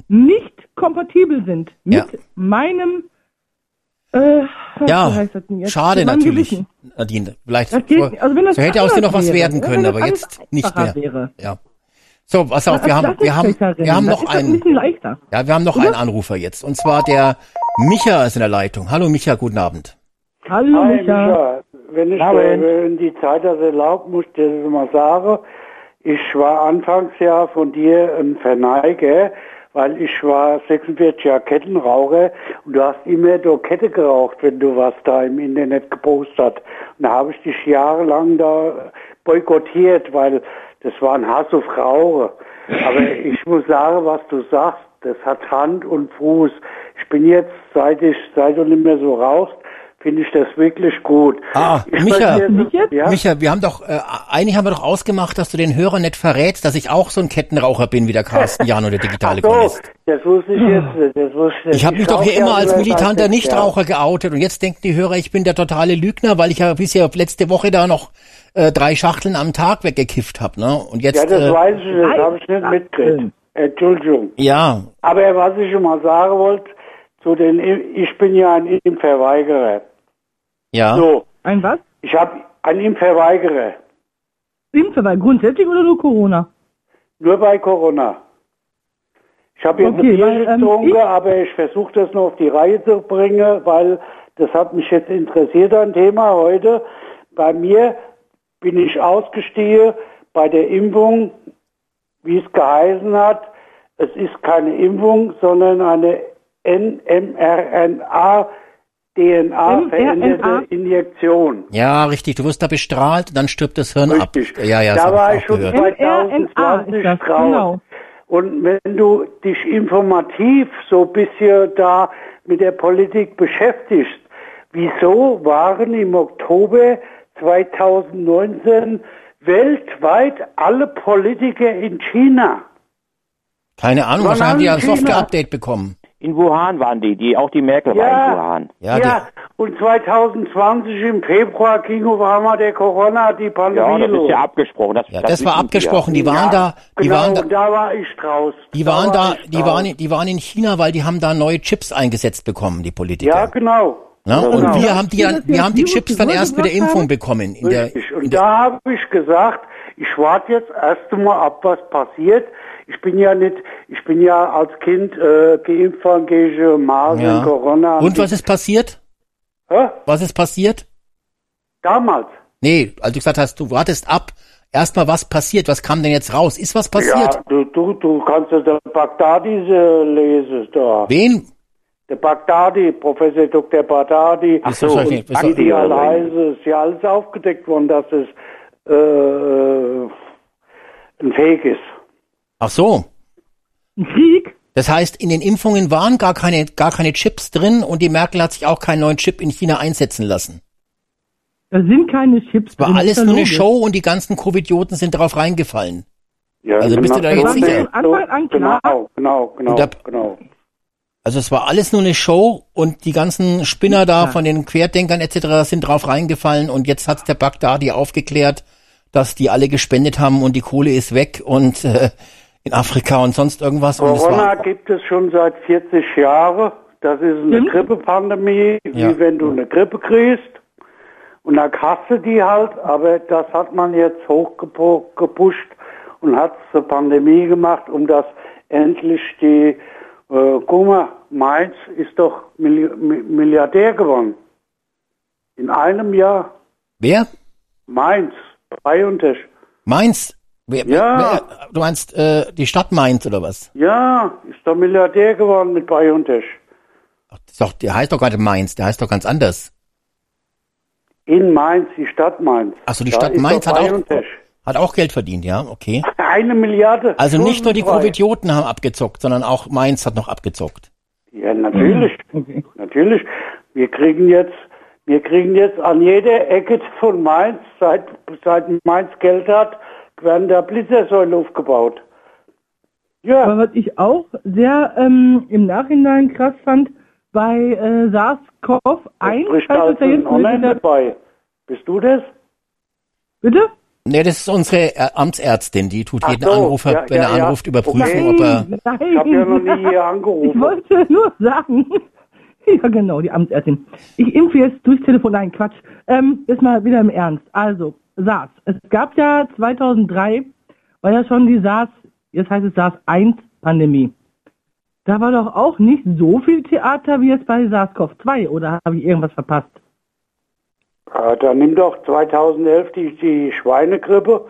nicht kompatibel sind mit Ja. meinem, äh, Ja, schade natürlich, Gewissen. Nadine. Vielleicht Das geht, also wenn das so hätte aus dir noch was wäre, werden ja, können, wenn das aber jetzt nicht mehr. Wäre. Ja. So, pass auf, wir haben, wir haben, wir haben noch ein einen, bisschen leichter. ja, wir haben noch einen Anrufer jetzt. Und zwar der Micha ist in der Leitung. Hallo Micha, guten Abend. Hallo, Hi, Micha. Micha. Wenn ich Abend. äh, wenn die Zeit das erlaubt, muss ich dir das mal sagen. Ich war Anfangsjahr von dir ein Verneiger, weil ich war 46 Jahre Kettenraucher und du hast immer do Kette geraucht, wenn du was da im Internet gepostet hast. Und da habe ich dich jahrelang da boykottiert, weil das war ein Hass auf Rauchen. Aber ich muss sagen, was du sagst, das hat Hand und Fuß. Ich bin jetzt, seit ich, seit du nicht mehr so rauchst, finde ich das wirklich gut. Ah, ich Micha. jetzt? Ja? Micha, wir haben doch, äh, eigentlich haben wir doch ausgemacht, dass du den Hörern nicht verrätst, dass ich auch so ein Kettenraucher bin wie der Carsten Jano, der digitale so, Chronist. das wusste ich jetzt. nicht, Das wusste Ich habe mich doch hier immer ja als militanter Nichtraucher geoutet und jetzt denken die Hörer, ich bin der totale Lügner, weil ich ja bisher letzte Woche da noch äh, drei Schachteln am Tag weggekifft habe, ne? Und jetzt. Ja, das äh, weiß ich, das habe ich nicht mitgekriegt. Entschuldigung. ja, Aber was ich schon mal sagen wollte, zu den, ich bin ja ein Impfverweigerer. Ja. So, Ein was? ich habe ein Impfverweigerer. Impfverweil, grundsätzlich oder nur Corona? Nur bei Corona. Ich habe jetzt Okay, ein Bier ähm, getrunken, ich- aber ich versuche das noch auf die Reihe zu bringen, weil das hat mich jetzt interessiert, ein Thema heute. Bei mir bin ich ausgestiegen bei der Impfung, wie es geheißen hat. Es ist keine Impfung, sondern eine NMRNA DNA veränderte mRNA? Injektion. Ja, richtig. Du wirst da bestrahlt dann stirbt das Hirn Richtig. ab. Ja, ja, da war ich schon gehört. mRNA 2020 ist das, raus. genau. Und wenn du dich informativ so ein bisschen da mit der Politik beschäftigst, wieso waren im Oktober 2019 weltweit alle Politiker in China? Keine Ahnung, wahrscheinlich haben die ja ein Software-Update bekommen. In Wuhan waren die, die auch die Merkel war in Wuhan. Ja, Ja, und 2020 im Februar ging auf einmal der Corona, die Pandemie Ja, das ist ja abgesprochen. Das, Ja, das war wissen die abgesprochen. Die Ja, waren da, die genau, waren da, und da war ich draus. die waren da, war die waren, die waren in China, weil die haben da neue Chips eingesetzt bekommen, die Politiker. Ja, genau. Ne? Und genau. wir haben die, Ja, wir haben die das Chips dann erst mit der Impfung bekommen. In der, Richtig. in Und der, da habe ich gesagt, ich warte jetzt erst einmal ab, was passiert. Ich bin ja nicht, ich bin ja als Kind äh, geimpft worden gegen Masern, ja. Corona. Und was ist passiert? Hä? Was ist passiert? Damals. Nee, als du gesagt hast, du wartest ab, erstmal was passiert, was kam denn jetzt raus? Ist was passiert? Ja, du, du, du kannst ja den Bagdadi äh, lesen da. Wen? Der Bagdadi, Professor Dr. Bagdadi. Ach so, und Bagdadi. heißen, ist ja alles aufgedeckt worden, dass es äh, ein Fake ist. Ach so. Ein Krieg? Das heißt, in den Impfungen waren gar keine, gar keine Chips drin und die Merkel hat sich auch keinen neuen Chip in China einsetzen lassen. Da sind keine Chips War drin. alles ist ja nur eine logisch. Show und die ganzen Covidioten sind darauf reingefallen. Ja, Also bist du da genau. jetzt sicher? An klar. Genau, genau, genau, Und da- genau. Also es war alles nur eine Show und die ganzen Spinner da von den Querdenkern etc. sind drauf reingefallen und jetzt hat der Bagdadi aufgeklärt, dass die alle gespendet haben und die Kohle ist weg und äh, in Afrika und sonst irgendwas. Und es Corona gibt es schon seit 40 Jahren. Das ist eine Stimmt. Grippepandemie, wie Ja. wenn du eine Grippe kriegst. Und dann hast du die halt, aber das hat man jetzt hochgepusht und hat zur Pandemie gemacht, um das endlich die Äh, guck mal, Mainz ist doch Milli Mi- Milliardär geworden. In einem Jahr. Wer? Mainz, BioNTech. Mainz? Wer, Ja. wer, du meinst äh, die Stadt Mainz oder was? Ja, ist doch Milliardär geworden mit BioNTech. Ach, das ist doch, der heißt doch gar nicht Mainz, der heißt doch ganz anders. In Mainz, die Stadt Mainz. Ach so, die Da Stadt Mainz hat auch, hat auch Geld verdient, ja, okay. Eine Milliarde. Also nicht nur die. Covidioten haben abgezockt, sondern auch Mainz hat noch abgezockt. Ja, natürlich. Okay. Natürlich. Wir kriegen jetzt, wir kriegen jetzt an jeder Ecke von Mainz, seit, seit Mainz Geld hat, werden da Blitzersäulen aufgebaut. Ja, Aber was ich auch sehr ähm, im Nachhinein krass fand, bei äh, SARS-CoV-1 bricht heißt es ja dabei. Bist du das? bitte? Nee, das ist unsere Ä- Amtsärztin, die tut Ach jeden so, Anrufer, ja, wenn ja, er anruft, überprüfen, Okay. ob er... Nein, Ich habe ja noch nie hier Ich angerufen. wollte nur sagen, ja genau, die Amtsärztin. Ich impfe jetzt durchs Telefon, nein, Quatsch. Ähm, jetzt mal wieder im Ernst. Also, SARS. Es gab ja 2003, war ja schon die SARS, jetzt heißt es SARS-1-Pandemie. Da war doch auch nicht so viel Theater wie jetzt bei SARS-CoV-2, oder habe ich irgendwas verpasst? Ja, da nimm doch 2011 die, die Schweinegrippe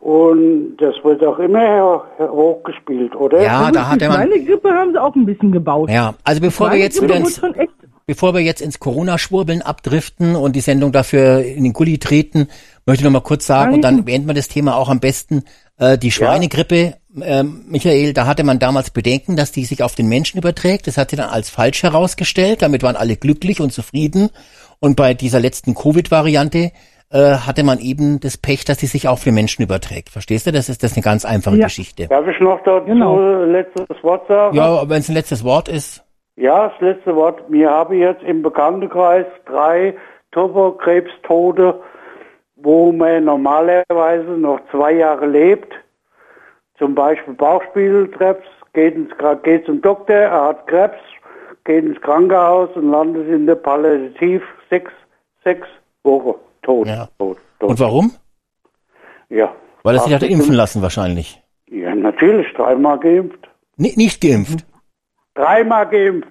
und das wird auch immer hochgespielt, oder? Ja, da hat die er mal... Schweinegrippe haben sie auch ein bisschen gebaut. Ja, also bevor wir jetzt wieder ins, wurde schon echt bevor wir jetzt ins Corona-Schwurbeln abdriften und die Sendung dafür in den Gully treten, möchte ich noch mal kurz sagen, und dann beenden wir das Thema auch am besten, äh, die Schweinegrippe, ähm, Michael, da hatte man damals Bedenken, dass die sich auf den Menschen überträgt. Das hat sich dann als falsch herausgestellt. Damit waren alle glücklich und zufrieden. Und bei dieser letzten Covid-Variante äh, hatte man eben das Pech, dass die sich auch für Menschen überträgt. Verstehst du? Das ist das ist eine ganz einfache Ja. Geschichte. Darf ich noch dazu Genau. letztes Wort sagen? Ja, wenn es ein letztes Wort ist. Ja, das letzte Wort. Wir haben jetzt im Bekanntenkreis drei Tuberkrebstote, wo man normalerweise noch zwei Jahre lebt. Zum Beispiel Bauchspiegelkrebs, geht, ins, geht zum Doktor, er hat Krebs, geht ins Krankenhaus und landet in der Palliativ sechs, sechs Wochen tot. Ja. tot, tot. Und warum? Ja. Weil er sich hat impfen lassen wahrscheinlich. Ja, natürlich, dreimal geimpft. Ni- nicht geimpft. Dreimal geimpft.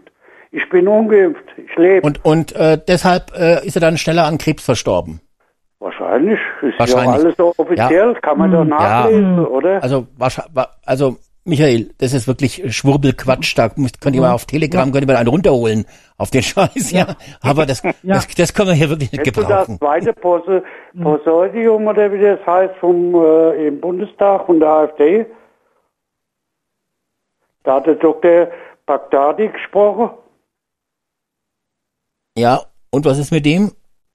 Ich bin ungeimpft. Ich lebe. Und, und äh, deshalb äh, ist er dann schneller an Krebs verstorben. Wahrscheinlich. Ist Wahrscheinlich. ja alles so offiziell. Kann man doch nachlesen, oder? Also, wahrscheinlich, also Michael, das ist wirklich Schwurbelquatsch. Da könnt ihr mal auf Telegram, könnt ihr mal einen runterholen auf den Scheiß, ja. Aber das, das, das können wir hier wirklich nicht du das gebrauchen. zweite Pose, Posaudium oder wie das heißt vom äh, im Bundestag von der AfD? Da hat der Dr. Bagdadi gesprochen. Ja, und was ist mit dem?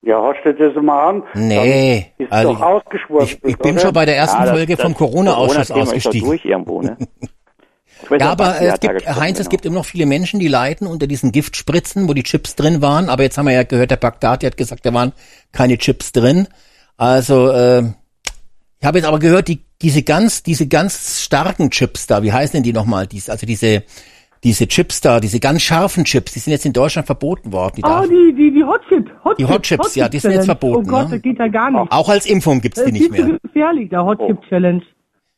Ja, hast du das mal an? Nee, Dann ist also doch ausgeschwurbelt, ich, ich bin oder? schon bei der ersten Ja, das- Folge vom Corona-Ausschuss doch ausgestiegen. durch irgendwo, ne? Ja, aber es gibt, Heinz, es genau. gibt immer noch viele Menschen, die leiden unter diesen Giftspritzen, wo die Chips drin waren. Aber jetzt haben wir ja gehört, der Bagdadi hat gesagt, da waren keine Chips drin. Also, äh, ich habe jetzt aber gehört, die, diese ganz, diese ganz starken Chips da, wie heißen denn die nochmal? Dies, also diese, diese Chips da, diese ganz scharfen Chips, die sind jetzt in Deutschland verboten worden. Die Oh, darf, die, die, die Hotchip. Hot Die Hotchips, ja, die sind jetzt verboten, Oh Gott, ne? das geht ja gar nicht. auch als Impfung gibt's Das die ist nicht mehr. zu gefährlich, der Hotchip Challenge.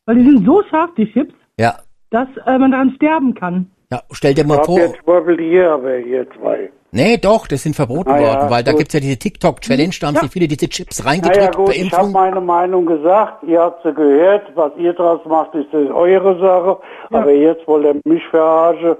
Weil die sind so scharf, die Chips, Ja, dass äh, man daran sterben kann. ja, stell dir Ich mal hab vor. jetzt schwurbelt hier, aber hier zwei. Nee, doch, das sind verboten Ah, ja, worden, weil da gut. gibt's ja diese TikTok-Challenge, da haben Ja. sich viele diese Chips reingedrückt gut, per ich habe meine Meinung gesagt, ihr habt sie gehört, was ihr draus macht, ist das eure Sache, aber jetzt wollt ihr mich verarschen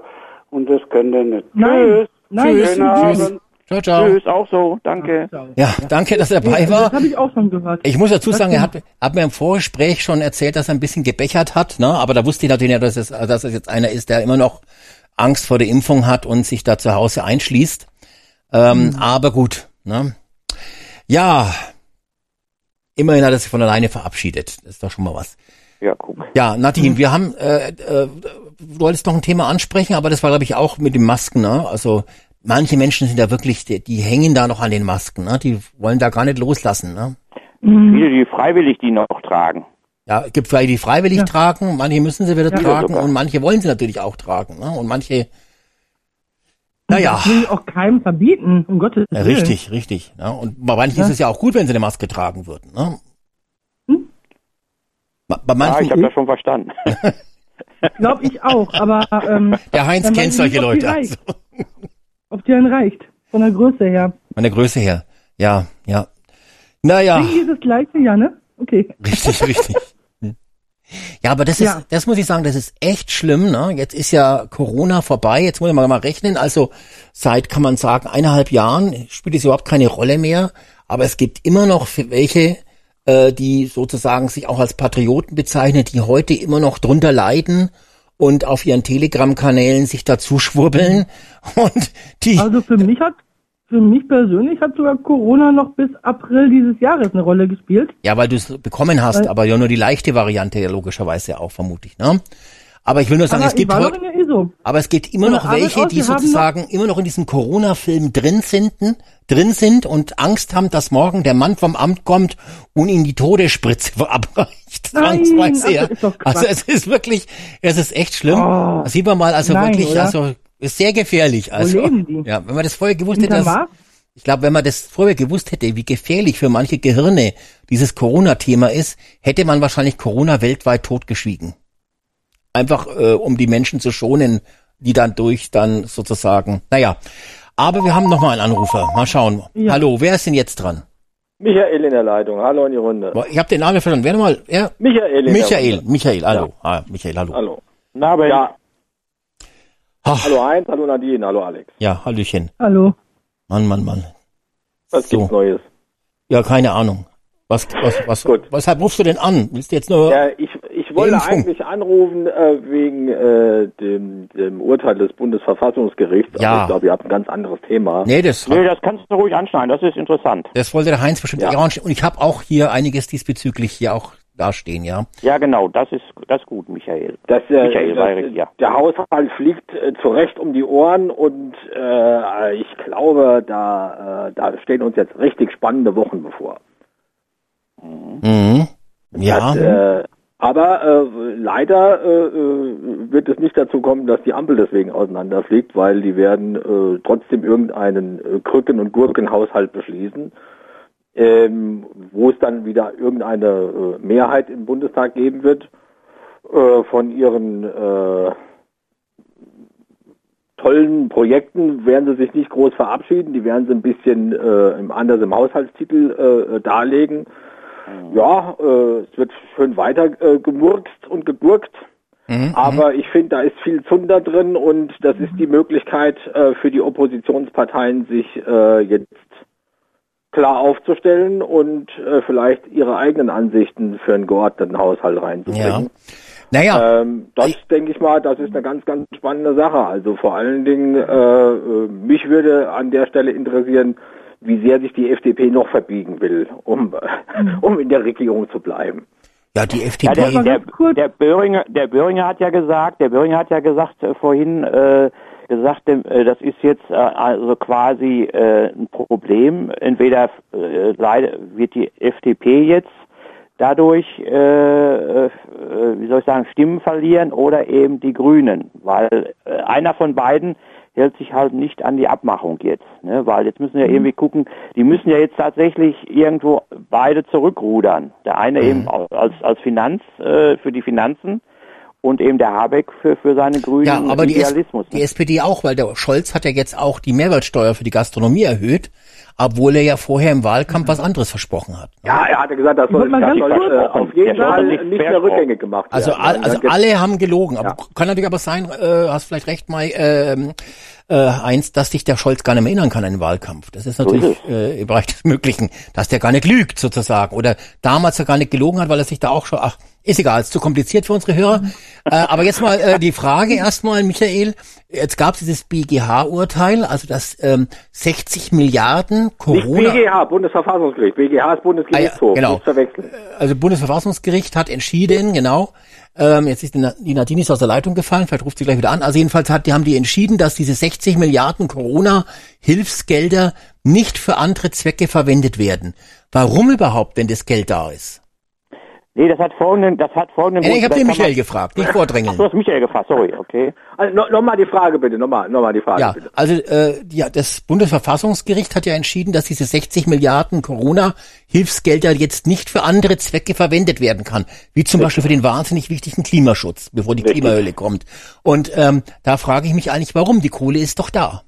und das könnt ihr nicht. Nein, Tschüss. nein, Tschüss. Tschüss. Abend. Ciao, ciao. Tschüss, auch so, danke. Ja, danke, dass er dabei Das war. habe ich auch schon gehört. Ich muss dazu sagen, er hat, hat mir im Vorgespräch schon erzählt, dass er ein bisschen gebechert hat, ne? aber da wusste ich natürlich, dass es, dass es jetzt einer ist, der immer noch Angst vor der Impfung hat und sich da zu Hause einschließt. Ähm, Aber gut, ne? Ja, immerhin hat er sich von alleine verabschiedet. Das ist doch schon mal was. Ja, guck. Ja, Nadine, wir haben, äh, äh, du wolltest noch ein Thema ansprechen, aber das war, glaube ich, auch mit den Masken, ne? Also manche Menschen sind da wirklich, die, die hängen da noch an den Masken, ne? Die wollen da gar nicht loslassen, ne? Viele, die freiwillig die noch tragen. Ja, es gibt vielleicht die freiwillig tragen, manche müssen sie wieder tragen sogar. und manche wollen sie natürlich auch tragen, ne? Und manche, naja, Das will ich auch keinem verbieten, um Gottes ja, Willen. richtig, richtig. Ne? Und bei manchen ist es ja auch gut, wenn sie eine Maske tragen würden, ne? Hm? Bei bei Ja, ich manchen, habe das schon verstanden. Glaube ich auch, aber ähm, Der Heinz kennt solche nicht, ob die Leute. Also, Ob die dann reicht. Von der Größe her. von der Größe her. Ja, ja. Naja. Denken die das gleiche, ja, ne? Okay. Richtig, richtig. Ja, aber das ist, Ja. das muss ich sagen, das ist echt schlimm. Ne? Jetzt ist ja Corona vorbei. Jetzt muss ich mal, rechnen. Also seit, kann man sagen, eineinhalb Jahren spielt es überhaupt keine Rolle mehr. Aber es gibt immer noch welche, äh, die sozusagen sich auch als Patrioten bezeichnen, die heute immer noch drunter leiden und auf ihren Telegram-Kanälen sich dazu schwurbeln. Und die, Also für mich hat, für mich persönlich hat sogar Corona noch bis April dieses Jahres eine Rolle gespielt. Ja, weil du es bekommen hast, Weil- aber ja nur die leichte Variante ja logischerweise auch vermutlich, ne? Aber ich will nur sagen, Aber es gibt heute, ISO. aber es gibt immer noch welche, aus, die haben sozusagen immer noch in diesem Corona-Film drin sind, drin sind und Angst haben, dass morgen der Mann vom Amt kommt und ihnen die Todesspritze verabreicht. Nein, Quatsch. Also es ist wirklich, es ist echt schlimm. Oh, sieht man mal, also nein, wirklich, oder? also ist sehr gefährlich. Also, leben die? ja, wenn man das vorher gewusst hätte, dass, ich glaube, wenn man das vorher gewusst hätte, wie gefährlich für manche Gehirne dieses Corona-Thema ist, hätte man wahrscheinlich Corona weltweit totgeschwiegen. Einfach, äh, um die Menschen zu schonen, die dann durch dann sozusagen, naja. Aber wir haben noch mal einen Anrufer. Mal schauen. Ja. Hallo, wer ist denn jetzt dran? Michael in der Leitung. Hallo in die Runde. Ich habe den Namen verstanden. Wer nochmal? Ja? Michael in der Michael, Runde. Michael, hallo. Ah, Michael, hallo. Hallo. Na, aber Ja, Ach, hallo Heinz, hallo Nadine, hallo Alex. ja, Hallöchen. Hallo. Mann, Mann, Mann. Was So. gibt's Neues? Ja, keine Ahnung. Was, was, was, Gut. weshalb rufst du denn an? Willst du jetzt nur, Ja, ich, ich wollte Impfung. eigentlich anrufen äh, wegen äh, dem, dem Urteil des Bundesverfassungsgerichts. Ja. Aber ich glaube, ihr habt ein ganz anderes Thema. nee, das, nee, das kannst du ruhig anschneiden, das ist interessant. das wollte der Heinz bestimmt Ja. ja. Und ich habe auch hier einiges diesbezüglich hier auch dastehen, ja. Ja, genau, das ist das ist gut, Michael. Das, äh, Michael das, Weyrich, ja. Der Haushalt fliegt äh, zu Recht um die Ohren und äh, ich glaube, da, äh, da stehen uns jetzt richtig spannende Wochen bevor. Mhm. Ja. Das, äh, aber äh, leider äh, äh, wird es nicht dazu kommen, dass die Ampel deswegen auseinanderfliegt, weil die werden äh, trotzdem irgendeinen äh, Krücken- und Gurkenhaushalt beschließen, ähm, wo es dann wieder irgendeine äh, Mehrheit im Bundestag geben wird äh, von ihren äh, tollen Projekten werden sie sich nicht groß verabschieden, die werden sie ein bisschen äh, im, anders im Haushaltstitel äh, darlegen. Ja, äh, es wird schön weiter äh, gemurkst und gegurkt. Mhm, Aber ich finde, da ist viel Zunder drin und das ist die Möglichkeit äh, für die Oppositionsparteien, sich äh, jetzt klar aufzustellen und äh, vielleicht ihre eigenen Ansichten für einen geordneten Haushalt ja. reinzubringen. Naja, Ähm, das Ich- denke ich mal, das ist eine ganz, ganz spannende Sache. Also vor allen Dingen, äh, äh, mich würde an der Stelle interessieren, wie sehr sich die FDP noch verbiegen will, um, um in der Regierung zu bleiben. ja, die Ja, FDP. der, mal der, kurz. der Böhringer, der Böhringer hat ja gesagt, der Böhringer hat ja gesagt äh, vorhin, äh, gesagt, äh, das ist jetzt äh, also quasi äh, ein Problem. Entweder leider wird die FDP jetzt dadurch, wie soll ich sagen, Stimmen verlieren oder eben die Grünen, weil einer von beiden hält sich halt nicht an die Abmachung jetzt, ne? weil jetzt müssen wir irgendwie gucken, die müssen ja jetzt tatsächlich irgendwo beide zurückrudern. Der eine eben als als Finanz äh, für die Finanzen und eben der Habeck für für seine grünen Ja, aber die, S Idealismus. die SPD auch, weil der Scholz hat ja jetzt auch die Mehrwertsteuer für die Gastronomie erhöht, obwohl er ja vorher im Wahlkampf was anderes versprochen hat. Ja, er hatte gesagt, das soll, das soll äh, auf jeden Fall nicht nicht mehr rückgängig gemacht Also, werden. all, Und also dann alle haben gelogen, aber Ja. kann natürlich aber sein, äh, hast vielleicht recht, Mai, ähm, äh, eins, dass sich der Scholz gar nicht mehr erinnern kann an den Wahlkampf. Das ist natürlich äh, im Bereich des Möglichen, dass der gar nicht lügt sozusagen oder damals er gar nicht gelogen hat, weil er sich da auch schon, ach, ist egal, ist zu kompliziert für unsere Hörer. äh, aber jetzt mal äh, die Frage erstmal, Michael, jetzt gab es dieses BGH-Urteil, also das ähm, 60 Milliarden Nicht Corona... BGH, Bundesverfassungsgericht. BGH ist Bundesgerichtshof. Ah, ja, genau. Nicht verwechseln. also Bundesverfassungsgericht hat entschieden, genau. Ähm, jetzt ist die die Nadine ist aus der Leitung gefallen, vielleicht ruft sie gleich wieder an. Also jedenfalls hat, die haben die entschieden, dass diese 60 Milliarden Corona-Hilfsgelder nicht für andere Zwecke verwendet werden. Warum überhaupt, wenn das Geld da ist? Nee, das hat folgenden, das hat folgenden Nee, nee, ich habe den Michael man- gefragt, nicht Ach, vordrängeln. du hast Michael gefragt, sorry, okay. Also, no, Nochmal die Frage bitte, nochmal noch mal die Frage Ja, bitte. also äh, ja, das Bundesverfassungsgericht hat ja entschieden, dass diese 60 Milliarden Corona-Hilfsgelder jetzt nicht für andere Zwecke verwendet werden kann, wie zum Beispiel für den wahnsinnig wichtigen Klimaschutz, bevor die Richtig. Klimahölle kommt. Und ähm, da frage ich mich eigentlich, warum? Die Kohle ist doch da.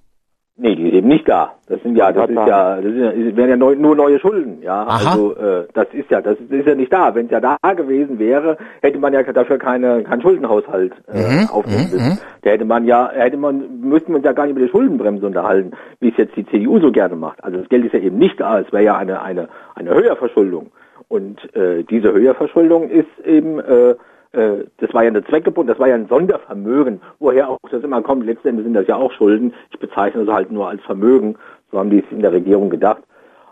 Nee, die ist eben nicht da. Das sind ja, das ist ja, das, ist ja, das wären ja neu, nur neue Schulden, ja. Aha. Also äh, das ist ja, das ist, ist ja nicht da. Wenn es ja da gewesen wäre, hätte man ja dafür keine, keinen Schuldenhaushalt äh, aufnehmen müssen. Da hätte man ja, hätte man, müssten wir uns ja gar nicht über die Schuldenbremse unterhalten, wie es jetzt die CDU so gerne macht. Also das Geld ist ja eben nicht da. Es wäre ja eine, eine, eine Höherverschuldung. Und äh, diese Höherverschuldung ist eben äh, äh, das war ja eine Zweckgebund, das war ja ein Sondervermögen, woher auch das immer kommt. Letzten Endes sind das ja auch Schulden. Ich bezeichne das halt nur als Vermögen. So haben die es in der Regierung gedacht.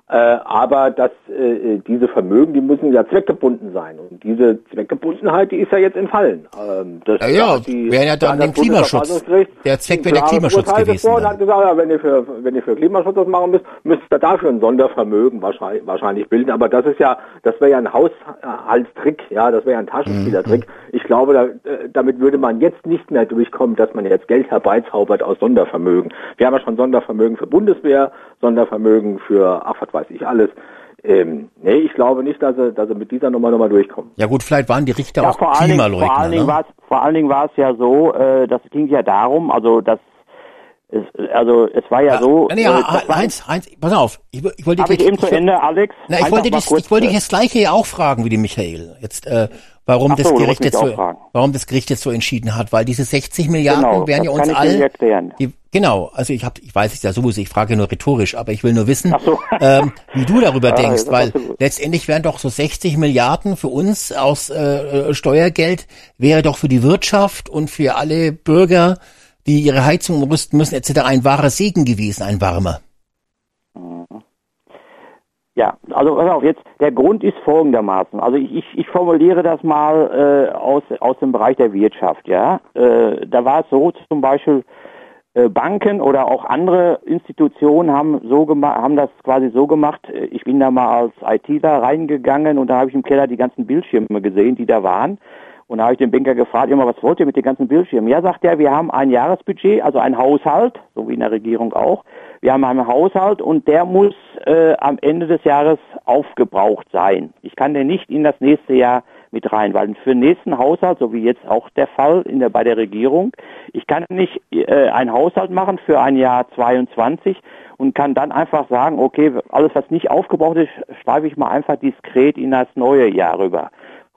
Äh, aber dass äh, diese Vermögen, die müssen ja zweckgebunden sein. Und diese Zweckgebundenheit, die ist ja jetzt entfallen. Ähm, das, Ja, ja, die- wäre ja da dann dem das Klimaschutz. Der Zweck wäre der Klimaschutz gewesen dann. hat gesagt, ja, wenn ihr für wenn ihr für Klimaschutz was machen müsst, müsst ihr dafür ein Sondervermögen wahrscheinlich, wahrscheinlich bilden. Aber das ist ja, das wäre ja ein Haushaltstrick, ja, das wäre ja ein Taschenspielertrick. Ich glaube, da, äh, damit würde man jetzt nicht mehr durchkommen, dass man jetzt Geld herbeizaubert aus Sondervermögen. Wir haben ja schon Sondervermögen für Bundeswehr, Sondervermögen für, ach, was weiß ich alles. Ähm, nee, ich glaube nicht, dass er, dass er mit dieser Nummer nochmal durchkommt. Ja gut, vielleicht waren die Richter Ja, auch vor Klimaleugner. vor allen Dingen ne? war es, vor allen Dingen war es ja so, äh, das ging ja darum, also das, es, also es war ja, Ja, so. nee, äh, ja, das war- Heinz, Heinz, pass auf. Ich, ich wollte Habe ich dich- eben zu Ende, Alex? Na, ich Einfach wollte, das, kurz, ich wollte äh, dich das gleiche ja auch fragen wie die Michael. Jetzt, äh, warum das so, du Gericht jetzt so, warum das Gericht jetzt so entschieden hat, weil diese 60 Milliarden Genau, wären das ja uns ich allen, die, genau, also ich hab, ich weiß es ja sowieso, ich frage nur rhetorisch, aber ich will nur wissen, so. ähm, wie du darüber Ja, denkst, das weil letztendlich wären doch so 60 Milliarden für uns aus äh, äh, Steuergeld wäre doch für die Wirtschaft und für alle Bürger, die ihre Heizung umrüsten müssen etc. ein wahrer Segen gewesen, ein warmer. Ja, also pass auf, jetzt der Grund ist folgendermaßen. Also ich, ich, ich formuliere das mal äh, aus, aus dem Bereich der Wirtschaft, ja. Äh, da war es so zum Beispiel, Banken oder auch andere Institutionen haben so gemacht, haben das quasi so gemacht. äh, Ich bin da mal als ITler reingegangen und da habe ich im Keller die ganzen Bildschirme gesehen, die da waren. Und da habe ich den Banker gefragt, immer, was wollt ihr mit den ganzen Bildschirmen? Ja, sagt er, wir haben ein Jahresbudget, also ein Haushalt, so wie in der Regierung auch. Wir haben einen Haushalt und der muss äh, am Ende des Jahres aufgebraucht sein. Ich kann den nicht in das nächste Jahr mit rein, weil für den nächsten Haushalt, so wie jetzt auch der Fall in der, bei der Regierung, ich kann nicht äh, einen Haushalt machen für ein Jahr 22 und kann dann einfach sagen, okay, alles was nicht aufgebraucht ist, schreibe ich mal einfach diskret in das neue Jahr rüber.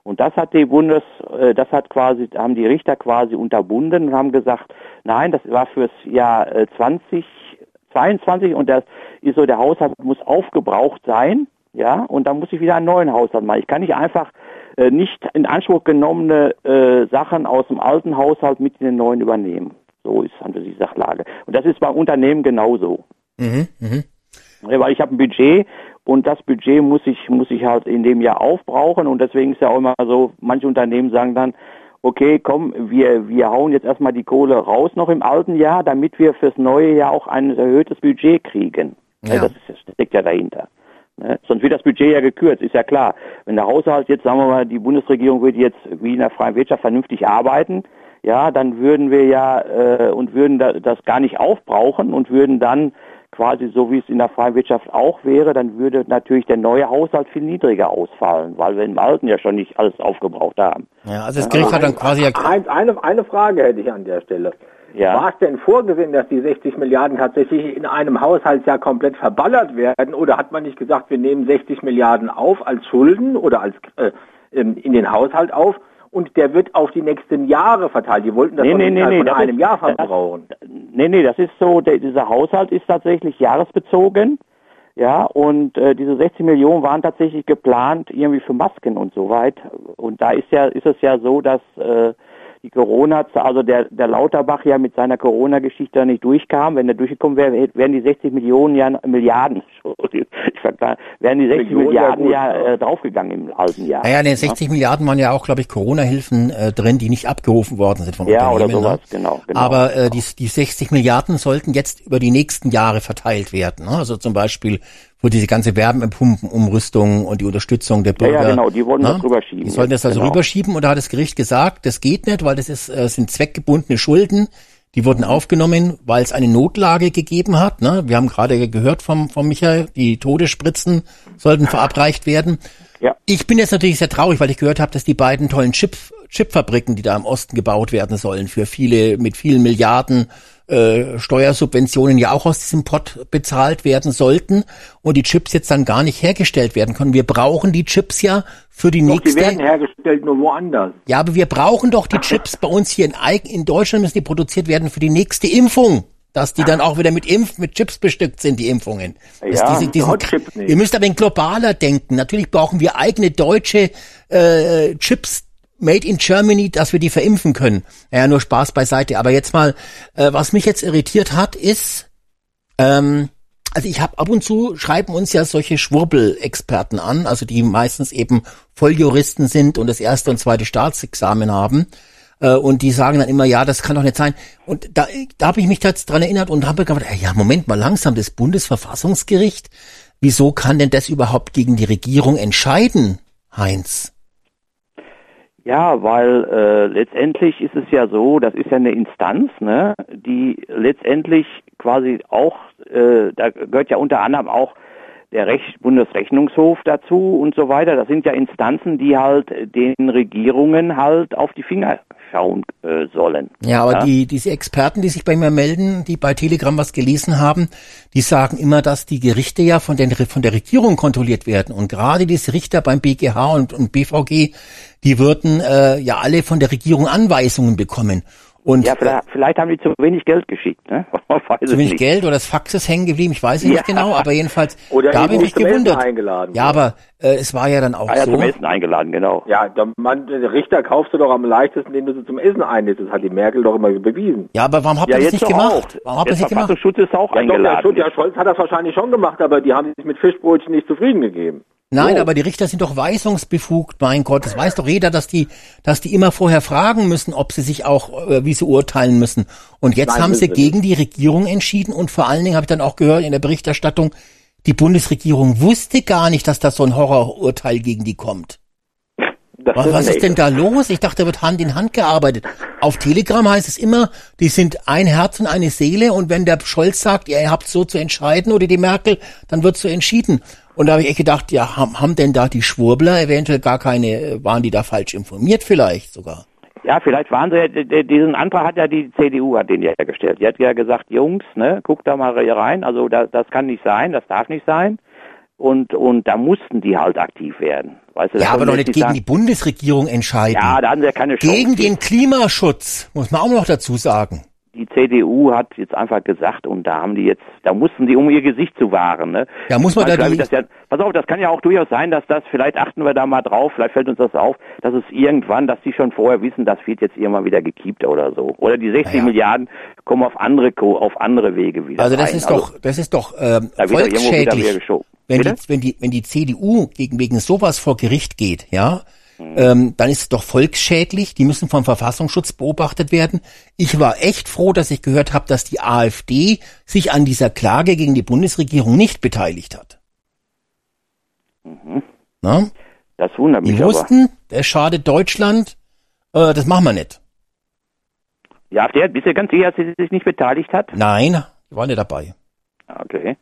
Und das hat die Bundes, äh, das hat quasi, haben die Richter quasi unterbunden und haben gesagt, nein, das war fürs Jahr äh, 20, 22 und das ist so, der Haushalt muss aufgebraucht sein, ja, und dann muss ich wieder einen neuen Haushalt machen. Ich kann nicht einfach äh, nicht in Anspruch genommene äh, Sachen aus dem alten Haushalt mit in den neuen übernehmen. So ist also die Sachlage. Und das ist bei Unternehmen genauso. Mhm. Ja, weil ich habe ein Budget und das Budget muss ich muss ich halt in dem Jahr aufbrauchen und deswegen ist ja auch immer so, manche Unternehmen sagen dann, okay, komm, wir wir hauen jetzt erstmal die Kohle raus noch im alten Jahr, damit wir fürs neue Jahr auch ein erhöhtes Budget kriegen. Ja. Ja. Das, ist, das steckt ja dahinter. Ne? Sonst wird das Budget ja gekürzt, ist ja klar. Wenn der Haushalt jetzt, sagen wir mal, die Bundesregierung würde jetzt wie in der freien Wirtschaft vernünftig arbeiten, ja, dann würden wir ja äh, und würden da, das gar nicht aufbrauchen und würden dann quasi so wie es in der freien Wirtschaft auch wäre, dann würde natürlich der neue Haushalt viel niedriger ausfallen, weil wir im alten ja schon nicht alles aufgebraucht haben. Ja, also das Gericht hat dann quasi ja, Heinz, eine, eine Frage hätte ich an der Stelle. Ja. War es denn vorgesehen, dass die 60 Milliarden tatsächlich in einem Haushaltsjahr komplett verballert werden? Oder hat man nicht gesagt, wir nehmen 60 Milliarden auf als Schulden oder als äh, in in den Haushalt auf und der wird auf die nächsten Jahre verteilt? Die wollten das Nee, nee, nee, nee, von das einem ist- Jahr das- verbrauchen. Nee, nee, das ist so, der, dieser Haushalt ist tatsächlich jahresbezogen. Ja, und äh, diese 60 Millionen waren tatsächlich geplant irgendwie für Masken und so weit. Und da ist ja, ist es ja so, dass äh, die Corona, also der, der Lauterbach ja mit seiner Corona-Geschichte nicht durchkam. Wenn er durchgekommen wäre, wären die 60 Millionen ja Milliarden, ich ver- da wären die 60 Region Milliarden gut, ja ja. äh, draufgegangen im alten Jahr. Naja, in den 60 Milliarden waren ja auch, glaube ich, Corona-Hilfen äh, drin, die nicht abgerufen worden sind von Ja, oder Unternehmen. sowas, ne? genau, genau. Aber äh, die, die 60 Milliarden sollten jetzt über die nächsten Jahre verteilt werden. Ne? Also zum Beispiel für diese ganze Wärmepumpenumrüstung und die Unterstützung der Ja, ja, Bürger. genau, die wollen ne? das rüberschieben Die sollten das also genau. rüberschieben und da hat das Gericht gesagt, das geht nicht, weil das ist, äh, sind zweckgebundene Schulden. Die wurden aufgenommen, weil es eine Notlage gegeben hat. Ne? Wir haben gerade gehört vom, vom Michael, die Todesspritzen sollten verabreicht werden. Ja. Ich bin jetzt natürlich sehr traurig, weil ich gehört habe, dass die beiden tollen Chip, Chipfabriken, die da im Osten gebaut werden sollen, für viele, mit vielen Milliarden äh, Steuersubventionen ja auch aus diesem Pot bezahlt werden sollten und die Chips jetzt dann gar nicht hergestellt werden können. Wir brauchen die Chips ja für die Doch, die nächste. werden hergestellt, nur woanders. Ja, aber wir brauchen doch die Chips bei uns hier in, Eig- in Deutschland müssen die produziert werden für die nächste Impfung. Dass die dann auch wieder mit Impf, mit Chips bestückt sind, die Impfungen. Ja, diese, diesen, Hotchips nicht. ihr müsst aber in globaler denken. Natürlich brauchen wir eigene deutsche äh, Chips made in Germany, dass wir die verimpfen können. Ja, nur Spaß beiseite. Aber jetzt mal, äh, was mich jetzt irritiert hat, ist, ähm, also ich habe ab und zu schreiben uns ja solche Schwurbel-Experten an, also die meistens eben Volljuristen sind und das erste und zweite Staatsexamen haben. Äh, und die sagen dann immer, ja, das kann doch nicht sein. Und da, da habe ich mich jetzt dran erinnert und habe gedacht, ja, Moment mal langsam, das Bundesverfassungsgericht, wieso kann denn das überhaupt gegen die Regierung entscheiden, Heinz? Ja, weil äh, letztendlich ist es ja so, das ist ja eine Instanz, ne, die letztendlich quasi auch, äh, da gehört ja unter anderem auch der Recht, Bundesrechnungshof dazu und so weiter. Das sind ja Instanzen, die halt den Regierungen halt auf die Finger schauen äh, sollen. Ja, aber die, diese Experten, die sich bei mir melden, die bei Telegram was gelesen haben, die sagen immer, dass die Gerichte ja von, den, von der Regierung kontrolliert werden. Und gerade diese Richter beim BGH und, und BVG, die würden äh, ja alle von der Regierung Anweisungen bekommen. Und Ja, vielleicht, vielleicht haben die zu wenig Geld geschickt, ne? Zu wenig nicht. Geld oder das Fax ist hängen geblieben, ich weiß es nicht Ja. genau, aber jedenfalls, Oder da habe ich eben mich nicht gewundert. eingeladen Ja, aber äh, es war ja dann auch Ah, ja, so. zum Essen eingeladen, genau. Ja, der, Mann, der Richter kaufst du doch am leichtesten, indem du sie zum Essen einlädst. Das hat die Merkel doch immer bewiesen. Ja, aber warum habt Ja, ihr das jetzt nicht gemacht? auch. Warum habt ihr das nicht gemacht? Verfassungsschutz ist auch Ja, doch, der, eingeladen. Schulz, der Scholz hat das wahrscheinlich schon gemacht, aber die haben sich mit Fischbrötchen nicht zufrieden gegeben. Nein, So. aber die Richter sind doch weisungsbefugt, mein Gott. Das weiß doch jeder, dass die, dass die immer vorher fragen müssen, ob sie sich auch, äh, wie sie urteilen müssen. Und jetzt Nein, haben sie gegen die Regierung entschieden und vor allen Dingen habe ich dann auch gehört in der Berichterstattung, die Bundesregierung wusste gar nicht, dass da so ein Horrorurteil gegen die kommt. Was, was ist denn da los? Ich dachte, da wird Hand in Hand gearbeitet. Auf Telegram heißt es immer, die sind ein Herz und eine Seele und wenn der Scholz sagt, ihr habt so zu entscheiden oder die Merkel, dann wird so entschieden. Und da habe ich echt gedacht, ja, haben, haben denn da die Schwurbler eventuell gar keine, äh, waren die da falsch informiert vielleicht sogar? Ja, vielleicht waren sie, diesen Antrag hat ja die CDU, hat den ja gestellt. Die hat ja gesagt, Jungs, ne, guckt da mal hier rein, also das, das kann nicht sein, das darf nicht sein. Und, und da mussten die halt aktiv werden. Weißt du, Ja, aber doch wir nicht gegen sagen, die Bundesregierung entscheiden. Ja, da hatten sie ja keine Chance. gegen den Klimaschutz, muss man auch noch dazu sagen. Die CDU hat jetzt einfach gesagt, und da haben die jetzt, da mussten die, um ihr Gesicht zu wahren, ne? Ja, muss man da das ja, pass auf, das kann ja auch durchaus sein, dass das, vielleicht achten wir da mal drauf, vielleicht fällt uns das auf, dass es irgendwann, dass die schon vorher wissen, das wird jetzt irgendwann wieder gekiept oder so. Oder die 60 Ja. Milliarden kommen auf andere, auf andere Wege wieder also das rein. ist doch, das ist doch ähm, da volksschädlich. wenn die, wenn die, wenn die CDU gegen wegen sowas vor Gericht geht, ja. Ähm, dann ist es doch volksschädlich. Die müssen vom Verfassungsschutz beobachtet werden. Ich war echt froh, dass ich gehört habe, dass die AfD sich an dieser Klage gegen die Bundesregierung nicht beteiligt hat. Na? Das wundert Die Mhm. mich aber. wussten, es schadet Deutschland, äh, das machen wir nicht. Die AfD, bist du ganz sicher, dass sie sich nicht beteiligt hat? Nein, die waren nicht dabei. Okay.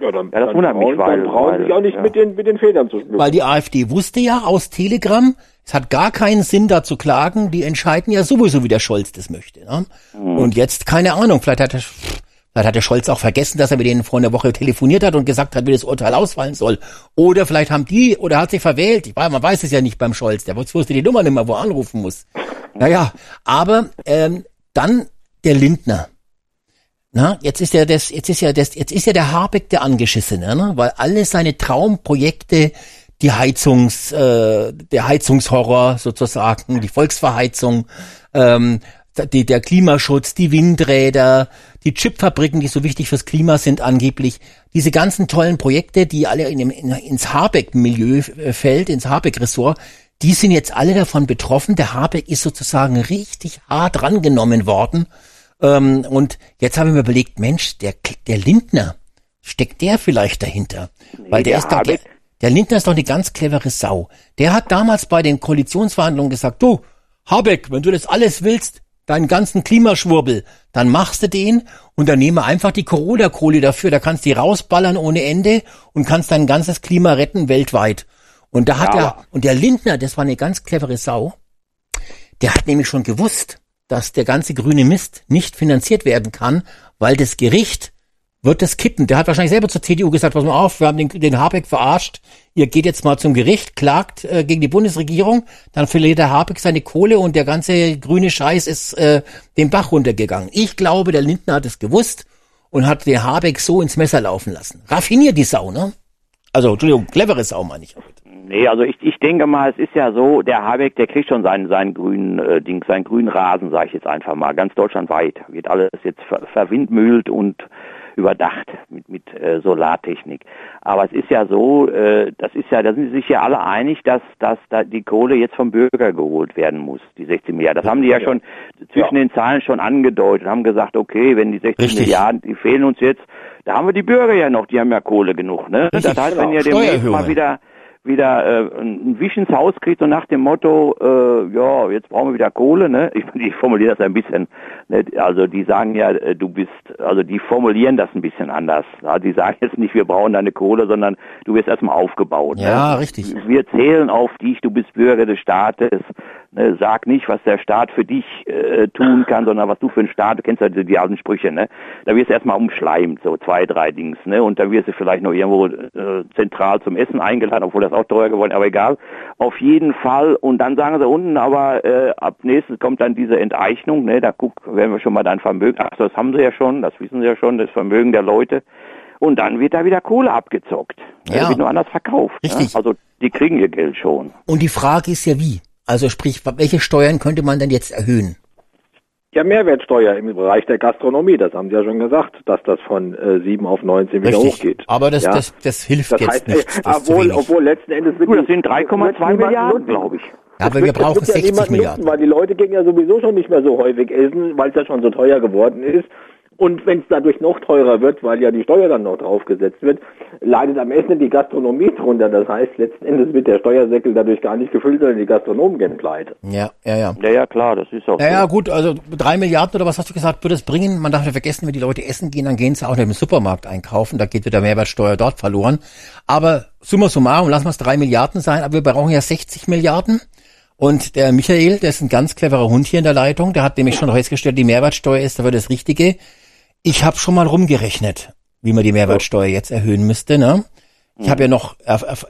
Ja, dann, Ja, das dann wundert mich, brauchen, weil- dann brauchen weil- sich auch nicht ja. mit, den, mit den Federn zu schmücken. Weil die AfD wusste ja aus Telegram, es hat gar keinen Sinn da zu klagen, die entscheiden ja sowieso, wie der Scholz das möchte. Ne? Und jetzt, keine Ahnung, vielleicht hat, der, vielleicht hat der Scholz auch vergessen, dass er mit denen vor einer Woche telefoniert hat und gesagt hat, wie das Urteil ausfallen soll. Oder vielleicht haben die, oder hat sich verwählt, ich weiß, man weiß es ja nicht beim Scholz, der wusste die Nummer nicht mehr, wo er anrufen muss. Naja, aber ähm, dann der Lindner. Na, jetzt ist ja das, jetzt ist ja das, jetzt ist ja der Habeck der Angeschissene, ne? weil alle seine Traumprojekte, die Heizungs, äh, der Heizungshorror sozusagen, die Volksverheizung, ähm, die, der Klimaschutz, die Windräder, die Chipfabriken, die so wichtig fürs Klima sind angeblich, diese ganzen tollen Projekte, die alle in dem, in, ins Habeck-Milieu äh, fällt, ins Habeck-Ressort, die sind jetzt alle davon betroffen. Der Habeck ist sozusagen richtig hart rangenommen worden. Ähm, und jetzt habe ich mir überlegt, Mensch, der, der Lindner, steckt der vielleicht dahinter? Nee, Weil der, der ist doch, der, der Lindner ist doch eine ganz clevere Sau. Der hat damals bei den Koalitionsverhandlungen gesagt, du, Habeck, wenn du das alles willst, deinen ganzen Klimaschwurbel, dann machst du den und dann nehmen wir einfach die Corona-Kohle dafür, da kannst du die rausballern ohne Ende und kannst dein ganzes Klima retten weltweit. Und da hat ja, er, und der Lindner, das war eine ganz clevere Sau, der hat nämlich schon gewusst, dass der ganze grüne Mist nicht finanziert werden kann, weil das Gericht wird das kippen. Der hat wahrscheinlich selber zur CDU gesagt, pass mal auf, wir haben den, den Habeck verarscht, ihr geht jetzt mal zum Gericht, klagt äh, gegen die Bundesregierung, dann verliert der Habeck seine Kohle und der ganze grüne Scheiß ist äh, den Bach runtergegangen. Ich glaube, der Lindner hat es gewusst und hat den Habeck so ins Messer laufen lassen. Raffiniert die Sau, ne? Also, Entschuldigung, clevere Sau meine ich. Nee, also ich, ich denke mal, es ist ja so, der Habeck, der kriegt schon seinen, seinen grünen äh, Ding, seinen grünen Rasen, sage ich jetzt einfach mal, ganz deutschlandweit. Wird alles jetzt ver verwindmühlt und überdacht mit, mit äh, Solartechnik. Aber es ist ja so, äh, das ist ja, da sind sich ja alle einig, dass, dass da die Kohle jetzt vom Bürger geholt werden muss, die 16 Milliarden. Das haben die ja schon zwischen ja. den Zahlen schon angedeutet, haben gesagt, okay, wenn die 16 Richtig. Milliarden, die fehlen uns jetzt, da haben wir die Bürger ja noch, die haben ja Kohle genug, ne? Richtig, das heißt, wenn ihr demnächst mal wieder wieder äh, ein Wisch ins Haus kriegt und nach dem Motto, äh, ja, jetzt brauchen wir wieder Kohle, ne? Ich, ich formuliere das ein bisschen, ne? also die sagen ja, äh, du bist, also die formulieren das ein bisschen anders. Ja? Die sagen jetzt nicht, wir brauchen deine Kohle, sondern du wirst erstmal aufgebaut. Ja, ne? richtig. Wir zählen auf dich, du bist Bürger des Staates. Ne? Sag nicht, was der Staat für dich äh, tun kann, sondern was du für einen Staat, du kennst ja die, die alten Sprüche, ne? Da wirst du erstmal umschleimt, so zwei, drei Dings, ne? Und dann wirst du vielleicht noch irgendwo äh, zentral zum Essen eingeladen, obwohl das auch teuer geworden, aber egal. Auf jeden Fall. Und dann sagen sie unten, aber äh, ab nächstes kommt dann diese Enteignung, ne? Da guck, werden wir schon mal dein Vermögen. Ach, das haben sie ja schon, das wissen sie ja schon, das Vermögen der Leute. Und dann wird da wieder Kohle abgezockt. Ja. Da wird nur anders verkauft. Ne? Richtig. Ne? Also die kriegen ihr Geld schon. Und die Frage ist ja wie? Also sprich, welche Steuern könnte man denn jetzt erhöhen? Ja, Mehrwertsteuer im Bereich der Gastronomie, das haben Sie ja schon gesagt, dass das von äh, 7 auf 19 wieder Richtig. hochgeht. Aber das, ja? das, das hilft das jetzt heißt, nichts. Obwohl, obwohl letzten Endes... Gut, das sind 3,2 Milliarden, glaube ich. Ja, aber wir brauchen 60 ja Milliarden. Nutzen, weil die Leute gehen ja sowieso schon nicht mehr so häufig essen, weil es ja schon so teuer geworden ist. Und wenn es dadurch noch teurer wird, weil ja die Steuer dann noch draufgesetzt wird, leidet am Ende die Gastronomie drunter. Das heißt, letzten Endes wird der Steuersäckel dadurch gar nicht gefüllt, sondern die Gastronomen gehen pleite. Ja, ja, ja. Ja, ja, klar, das ist auch. Ja, so. ja, gut, also drei Milliarden oder was hast du gesagt, würde es bringen? Man darf ja vergessen, wenn die Leute essen gehen, dann gehen sie auch im Supermarkt einkaufen, da geht wieder Mehrwertsteuer dort verloren. Aber summa summarum, lassen wir es drei Milliarden sein, aber wir brauchen ja 60 Milliarden. Und der Michael, der ist ein ganz cleverer Hund hier in der Leitung, der hat nämlich schon festgestellt, die Mehrwertsteuer ist dafür das Richtige. Ich habe schon mal rumgerechnet, wie man die Mehrwertsteuer jetzt erhöhen müsste. Ne? Ich habe ja noch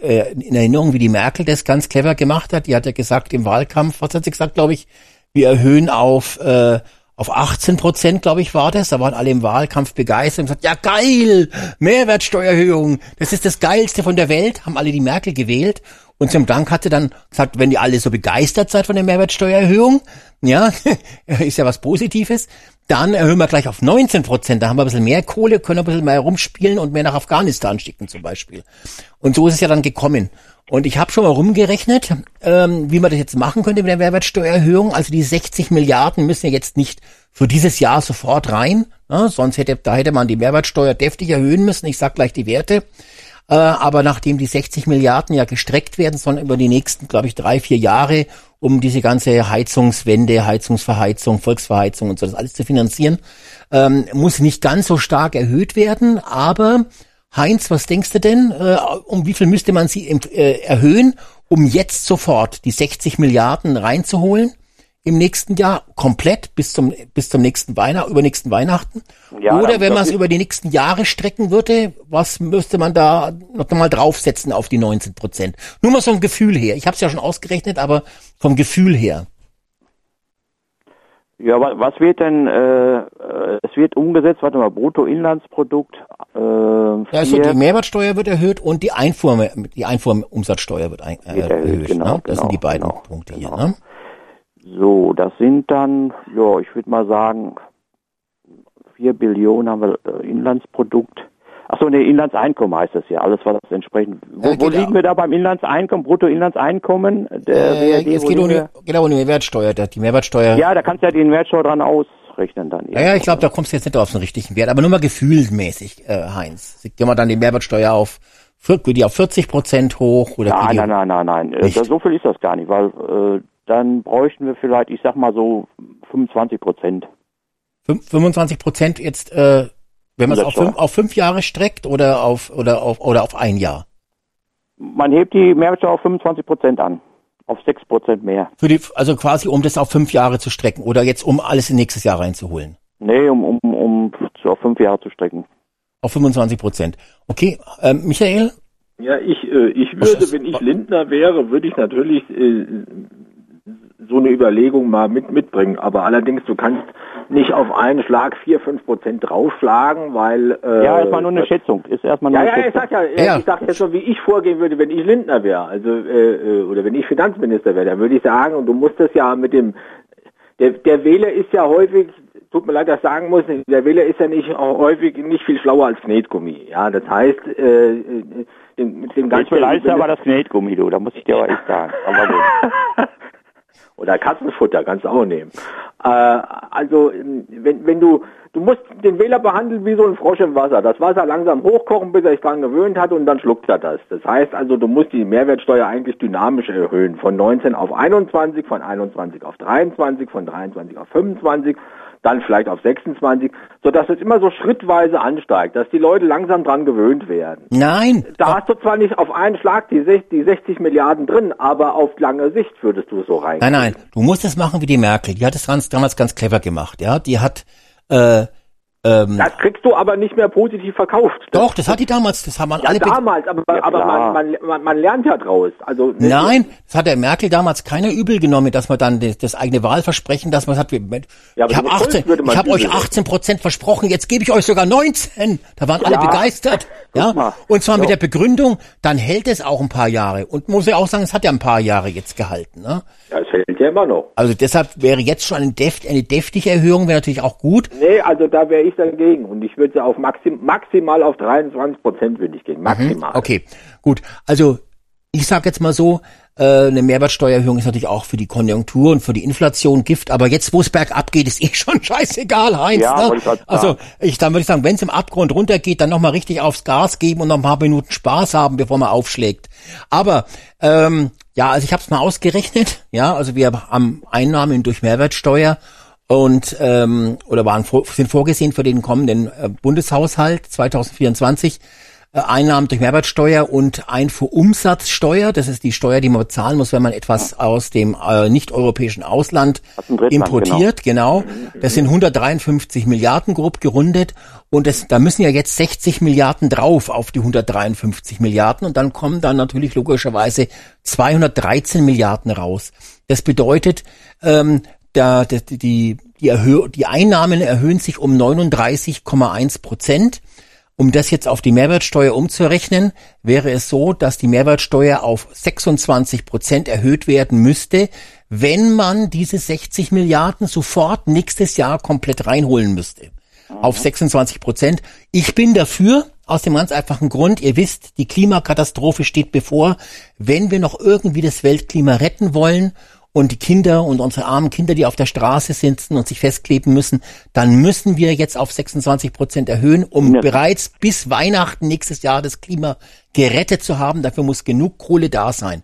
äh, in Erinnerung, wie die Merkel das ganz clever gemacht hat. Die hat ja gesagt im Wahlkampf, was hat sie gesagt, glaube ich, wir erhöhen auf äh, auf 18 Prozent, glaube ich, war das. Da waren alle im Wahlkampf begeistert und gesagt, ja geil, Mehrwertsteuererhöhung, das ist das Geilste von der Welt. Haben alle die Merkel gewählt. Und zum Dank hatte dann gesagt, wenn ihr alle so begeistert seid von der Mehrwertsteuererhöhung, ja, ist ja was Positives, dann erhöhen wir gleich auf 19 Prozent. Da haben wir ein bisschen mehr Kohle, können ein bisschen mehr rumspielen und mehr nach Afghanistan schicken zum Beispiel. Und so ist es ja dann gekommen. Und ich habe schon mal rumgerechnet, ähm, wie man das jetzt machen könnte mit der Mehrwertsteuererhöhung. Also die 60 Milliarden müssen ja jetzt nicht für dieses Jahr sofort rein. Ne? Sonst hätte, da hätte man die Mehrwertsteuer deftig erhöhen müssen. Ich sag gleich die Werte. Äh, aber nachdem die 60 Milliarden ja gestreckt werden sollen über die nächsten, glaube ich, drei, vier Jahre, um diese ganze Heizungswende, Heizungsverheizung, Volksverheizung und so das alles zu finanzieren, ähm, muss nicht ganz so stark erhöht werden. Aber Heinz, was denkst du denn? Äh, um wie viel müsste man sie äh, erhöhen, um jetzt sofort die 60 Milliarden reinzuholen? Im nächsten Jahr komplett bis zum bis zum nächsten Weihnachten, übernächsten Weihnachten. Ja, Oder wenn man es über die nächsten Jahre strecken würde, was müsste man da noch mal draufsetzen auf die 19 Prozent? Nur mal so ein Gefühl her. Ich habe es ja schon ausgerechnet, aber vom Gefühl her. Ja, was wird denn, äh, es wird umgesetzt, warte mal, Bruttoinlandsprodukt. Äh, also die Mehrwertsteuer wird erhöht und die Einfuhr, die Einfuhrumsatzsteuer wird, ein, äh, wird erhöht. Genau, ne? Das genau, sind die beiden genau, Punkte genau. hier. Ne? So, das sind dann, ja, ich würde mal sagen, 4 Billionen haben wir äh, Inlandsprodukt. Achso, ne, Inlandseinkommen heißt das ja, alles was das entsprechend. Wo, Äh, wo genau. liegen wir da beim Inlandseinkommen, Bruttoinlandseinkommen? Der Äh, WRD, es geht um die, genau, um die Mehrwertsteuer. Die Mehrwertsteuer. wir? Ja, da kannst du ja den Mehrwertsteuer dran ausrechnen dann. Ja, ja, ich glaube, da kommst du jetzt nicht auf den richtigen Wert, aber nur mal gefühlmäßig, äh, Heinz. Gehen wir dann die Mehrwertsteuer auf, geht die auf 40 Prozent hoch oder Nein, die, nein, nein, nein, nein. Nicht? So viel ist das gar nicht, weil äh, dann bräuchten wir vielleicht, ich sag mal so 25 Prozent. fünf- 25 Prozent jetzt, äh, wenn man es auf fünf, auf fünf Jahre streckt oder auf oder auf oder auf ein Jahr? Man hebt die Mehrwertsteuer auf 25 Prozent an. Auf 6 Prozent mehr. Für die, also quasi um das auf fünf Jahre zu strecken oder jetzt um alles in nächstes Jahr reinzuholen. Nee, um, um, um auf fünf Jahre zu strecken. Auf 25 Prozent. Okay, ähm, Michael? Ja, ich, äh, ich würde, wenn ich Lindner wäre, würde ich natürlich äh, so eine Überlegung mal mit mitbringen. Aber allerdings, du kannst nicht auf einen Schlag 4, 5 Prozent draufschlagen, weil... Äh, Ja, erstmal nur eine Schätzung. Ist erstmal nur Ja, eine ja, ich Schätzung. sag ja, äh, Ja. ich sag jetzt so, wie ich vorgehen würde, wenn ich Lindner wäre, also äh, äh, oder wenn ich Finanzminister wäre, dann würde ich sagen, und du musst das ja mit dem, der, der Wähler ist ja häufig, tut mir leid, dass ich sagen muss, der Wähler ist ja nicht auch häufig nicht viel schlauer als Knetgummi. Ja, das heißt, äh, äh, mit dem Jetzt ganzen beleidigst du aber das Knetgummi, du. Da muss ich dir aber echt sagen. Aber gut. Oder Katzenfutter kannst du auch nehmen. Äh, also ähm, wenn, wenn du du musst den Wähler behandeln wie so ein Frosch im Wasser. Das Wasser langsam hochkochen, bis er sich dran gewöhnt hat und dann schluckt er das. Das heißt also, du musst die Mehrwertsteuer eigentlich dynamisch erhöhen. Von 19 auf 21, von 21 auf 23, von 23 auf 25, dann vielleicht auf 26, sodass es immer so schrittweise ansteigt, dass die Leute langsam dran gewöhnt werden. Nein. Da hast du zwar nicht auf einen Schlag die 60, die 60 Milliarden drin, aber auf lange Sicht würdest du es so rein. Nein, nein, du musst es machen wie die Merkel. Die hat es damals ganz clever gemacht. Ja, die hat äh, ähm, Das kriegst du aber nicht mehr positiv verkauft. doch, das hat die damals. Das haben wir ja, alle. be- damals, aber, Ja, aber man, man, man, man lernt ja draus. Also ne, Nein, das hat der Merkel damals keiner übel genommen, dass man dann das, das eigene Wahlversprechen, dass man sagt, Ja, ich habe eine 18, Schuld würde man ich habe euch übel nehmen. 18 Prozent versprochen, jetzt gebe ich euch sogar 19. Da waren alle Ja. begeistert. Ja, und zwar mit Ja. der Begründung, dann hält es auch ein paar Jahre. Und muss ja auch sagen, es hat ja ein paar Jahre jetzt gehalten. Ne? Ja, es hält ja immer noch. Also deshalb wäre jetzt schon eine, deft, eine deftige Erhöhung, wäre natürlich auch gut. Nee, also da wäre ich dagegen. Und ich würde auf maxim, maximal auf 23 Prozent würde ich gehen. Maximal. Mhm. Okay, gut. Also ich sag jetzt mal so, äh, eine Mehrwertsteuererhöhung ist natürlich auch für die Konjunktur und für die Inflation Gift, aber jetzt, wo es bergab geht, ist eh schon scheißegal, Heinz. Ja, ne? ich Also ich, dann würde ich sagen, wenn es im Abgrund runtergeht, dann nochmal richtig aufs Gas geben und noch ein paar Minuten Spaß haben, bevor man aufschlägt. Aber ähm, ja, also ich habe es mal ausgerechnet, ja, also wir haben Einnahmen durch Mehrwertsteuer und ähm, oder waren sind vorgesehen für den kommenden äh, Bundeshaushalt 2024 äh, Einnahmen durch Mehrwertsteuer und Einfuhrumsatzsteuer. Das ist die Steuer, die man bezahlen muss, wenn man etwas aus dem äh, nicht-europäischen Ausland importiert. Genau. Das sind 153 Milliarden grob gerundet. Und das, da müssen ja jetzt 60 Milliarden drauf auf die 153 Milliarden. Und dann kommen dann natürlich logischerweise 213 Milliarden raus. Das bedeutet, ähm, da, die, die, Erhö die Einnahmen erhöhen sich um 39,1 Prozent. Um das jetzt auf die Mehrwertsteuer umzurechnen, wäre es so, dass die Mehrwertsteuer auf 26 Prozent erhöht werden müsste, wenn man diese 60 Milliarden sofort nächstes Jahr komplett reinholen müsste. Auf 26 Prozent. Ich bin dafür, aus dem ganz einfachen Grund, ihr wisst, die Klimakatastrophe steht bevor. Wenn wir noch irgendwie das Weltklima retten wollen und die Kinder und unsere armen Kinder, die auf der Straße sitzen und sich festkleben müssen, dann müssen wir jetzt auf 26 Prozent erhöhen, um Ja. bereits bis Weihnachten nächstes Jahr das Klima gerettet zu haben. Dafür muss genug Kohle da sein.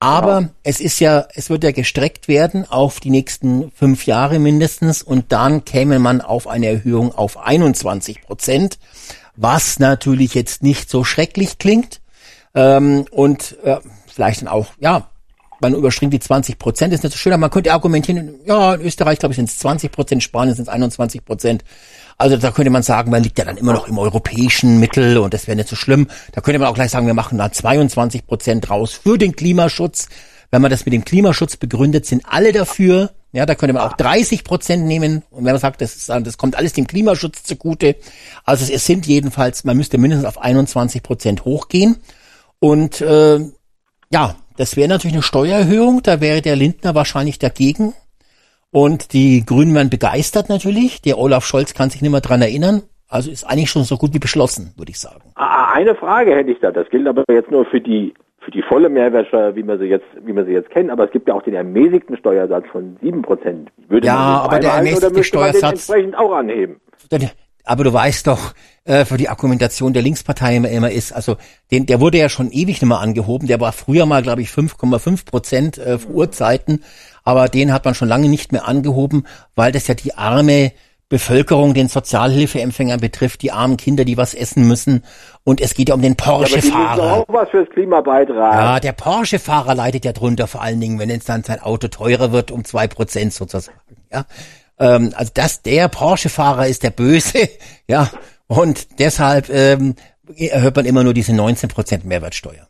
Aber es ist ja, es wird ja gestreckt werden auf die nächsten fünf Jahre mindestens und dann käme man auf eine Erhöhung auf 21 Prozent, was natürlich jetzt nicht so schrecklich klingt ähm, und äh, vielleicht dann auch, ja, man überspringt die 20 Prozent, ist nicht so schön, aber man könnte argumentieren, ja, in Österreich, glaube ich, sind es 20 Prozent, Spanien sind es 21 Prozent. Also da könnte man sagen, man liegt ja dann immer noch im europäischen Mittel und das wäre nicht so schlimm. Da könnte man auch gleich sagen, wir machen da 22 Prozent raus für den Klimaschutz. Wenn man das mit dem Klimaschutz begründet, sind alle dafür. Ja, da könnte man auch 30 Prozent nehmen. Und wenn man sagt, das, ist, das kommt alles dem Klimaschutz zugute. Also es sind jedenfalls, man müsste mindestens auf 21 Prozent hochgehen. Und äh, ja, das wäre natürlich eine Steuererhöhung. Da wäre der Lindner wahrscheinlich dagegen. Und die Grünen werden begeistert natürlich. Der Olaf Scholz kann sich nicht mehr dran erinnern. Also ist eigentlich schon so gut wie beschlossen, würde ich sagen. Ah, Eine Frage hätte ich da. Das gilt aber jetzt nur für die für die volle Mehrwertsteuer, wie wir sie jetzt wie wir sie jetzt kennen. Aber es gibt ja auch den ermäßigten Steuersatz von sieben Prozent. Ja, man aber der ermäßigte man Steuersatz- entsprechend auch anheben. Aber du weißt doch, äh, für die Argumentation der Linkspartei immer, immer ist, also den, der wurde ja schon ewig nicht mehr angehoben. Der war früher mal, glaube ich, 5,5 Prozent äh, vor Urzeiten, aber den hat man schon lange nicht mehr angehoben, weil das ja die arme Bevölkerung, den Sozialhilfeempfängern betrifft, die armen Kinder, die was essen müssen. Und es geht ja um den Ja, Porsche-Fahrer. auch was fürs Klima beitragen. Ja, der Porsche-Fahrer leidet ja drunter, vor allen Dingen, wenn jetzt dann sein Auto teurer wird um zwei Prozent sozusagen. Ja, ähm, also das, der Porsche-Fahrer ist der Böse, ja, und deshalb ähm, erhört man immer nur diese 19 Prozent Mehrwertsteuer.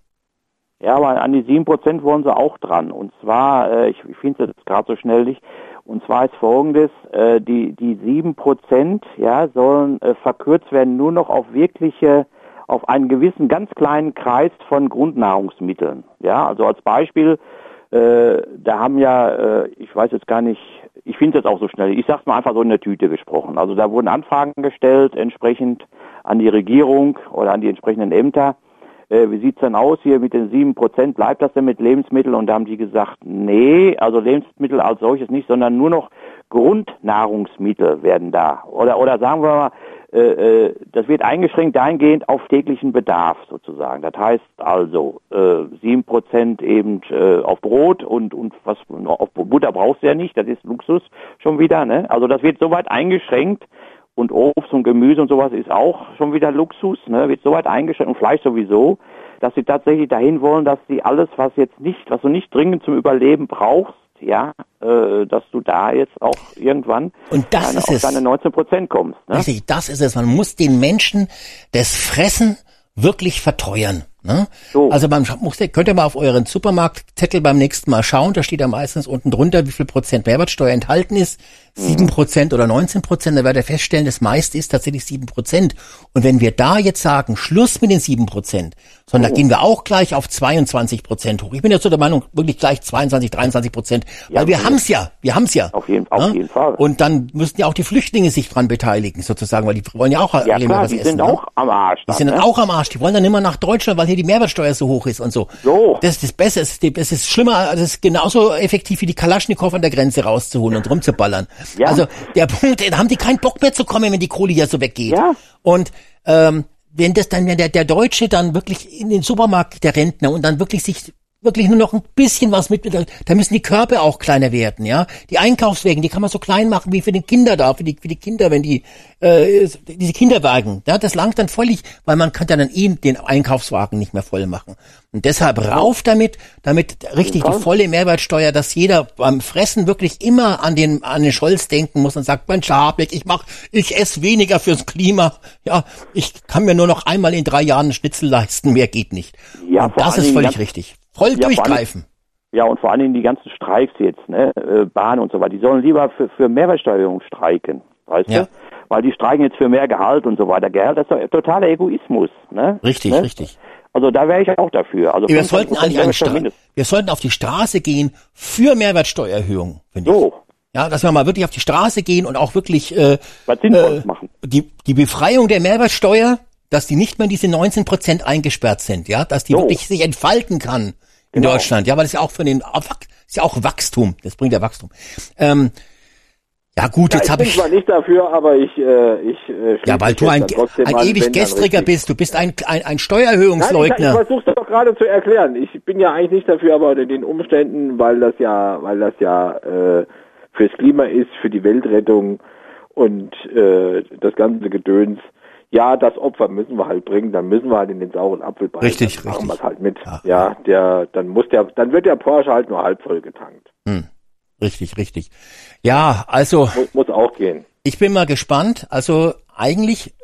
Ja, aber an die 7% wollen sie auch dran. Und zwar, äh, ich, ich finde es gerade so schnell nicht, und zwar ist folgendes, äh, die, die 7% ja, sollen äh, verkürzt werden nur noch auf wirkliche, auf einen gewissen ganz kleinen Kreis von Grundnahrungsmitteln. Ja, also als Beispiel, äh, da haben ja, äh, ich weiß jetzt gar nicht, ich finde jetzt auch so schnell, ich sag's mal einfach so in der Tüte gesprochen. Also da wurden Anfragen gestellt, entsprechend an die Regierung oder an die entsprechenden Ämter äh, wie sieht's denn aus hier mit den sieben Prozent? Bleibt das denn mit Lebensmitteln? Und da haben die gesagt, nee, also Lebensmittel als solches nicht, sondern nur noch Grundnahrungsmittel werden da. Oder oder sagen wir mal, äh, äh, das wird eingeschränkt dahingehend auf täglichen Bedarf sozusagen. Das heißt also äh, sieben Prozent eben äh, auf Brot und und was auf Butter brauchst du ja nicht, das ist Luxus schon wieder. Ne? Also das wird soweit eingeschränkt und Obst und Gemüse und sowas ist auch schon wieder Luxus, ne, wird so weit eingeschränkt und Fleisch sowieso, dass sie tatsächlich dahin wollen, dass sie alles, was jetzt nicht, was du nicht dringend zum Überleben brauchst, ja, äh, dass du da jetzt auch irgendwann Und das deine, ist auf es. deine 19 Prozent kommst. Ne? Richtig, das ist es. Man muss den Menschen das Fressen wirklich verteuern. Ne? So. Also man muss, könnt ihr mal auf euren Supermarktzettel beim nächsten Mal schauen, da steht ja meistens unten drunter, wie viel Prozent Mehrwertsteuer enthalten ist. Sieben Prozent oder 19 Prozent, da werdet ihr feststellen, das meiste ist tatsächlich sieben Prozent. Und wenn wir da jetzt sagen, Schluss mit den sieben Prozent, sondern da gehen wir auch gleich auf 22 Prozent hoch. Ich bin jetzt so der Meinung, wirklich gleich 22, 23 Prozent, weil Ja, wir ja. haben's ja, wir haben's ja. Auf jeden- auf jeden Fall. Und dann müssten ja auch die Flüchtlinge sich dran beteiligen, sozusagen, weil die wollen ja auch Ja klar, was die essen. sind ne? auch am Arsch. Die dann, sind dann ne? auch am Arsch. Die wollen dann immer nach Deutschland, weil hier die Mehrwertsteuer so hoch ist und so. So. Das ist das Beste. Es ist, ist schlimmer, es ist genauso effektiv wie die Kalaschnikow an der Grenze rauszuholen und rumzuballern. Ja. Also der Punkt, da haben die keinen Bock mehr zu kommen, wenn die Kohle hier so weggeht. Ja. Und ähm, wenn das dann, wenn der, der Deutsche dann wirklich in den Supermarkt, der Rentner, und dann wirklich sich wirklich nur noch ein bisschen was mit, da müssen die Körper auch kleiner werden, ja. Die Einkaufswägen, die kann man so klein machen wie für die Kinder da, für die, für die Kinder, wenn die, äh, diese Kinderwagen, ja, das langt dann völlig, weil man kann dann eh den Einkaufswagen nicht mehr voll machen. Und deshalb rauf damit, damit richtig die volle Mehrwertsteuer, dass jeder beim Fressen wirklich immer an den, an den Scholz denken muss und sagt, Mensch, Habeck, ich mach, ich esse weniger fürs Klima, ja, ich kann mir nur noch einmal in drei Jahren einen Schnitzel leisten, mehr geht nicht. Ja, das ist völlig richtig. Voll Ja, durchgreifen. Ja, und vor allen Dingen die ganzen Streiks jetzt, ne, äh, Bahn und so weiter, die sollen lieber für, für Mehrwertsteuerung streiken, weißt Ja. du? Weil die streiken jetzt für mehr Gehalt und so weiter. Gehalt, das ist doch totaler Egoismus, ne? Richtig, ne? richtig. Also da wäre ich auch dafür. Also Wir 25% sollten eigentlich Stra wir sollten auf die Straße gehen für Mehrwertsteuererhöhung, finde ich. So, Ja, dass wir mal wirklich auf die Straße gehen und auch wirklich äh, was äh, machen. die, die Befreiung der Mehrwertsteuer, dass die nicht mehr in diese 19 Prozent eingesperrt sind, ja, dass die So. wirklich sich entfalten kann in Genau. Deutschland, ja, weil das ist ja auch für den ist ja auch Wachstum, das bringt ja Wachstum. Ähm, ja gut, Ja, jetzt ich habe bin ich zwar nicht dafür, aber ich, äh, ich äh, ja, weil du ein, ein an, ewig gestriger bist, du bist ein, ein, ein Nein, ich, ich Steuererhöhungsleugner. versuche es doch gerade zu erklären. Ich bin ja eigentlich nicht dafür, aber unter den Umständen, weil das ja, weil das ja äh, fürs Klima ist, für die Weltrettung und äh, das ganze Gedöns. Ja, das Opfer müssen wir halt bringen, dann müssen wir halt in den sauren Apfel beißen. Richtig, dann machen richtig. wir es halt mit. Ja. Ja, der, dann muss der, dann wird der Porsche halt nur halb voll getankt. Richtig, richtig. Ja, also Muss, muss auch gehen. Ich bin mal gespannt. Also eigentlich,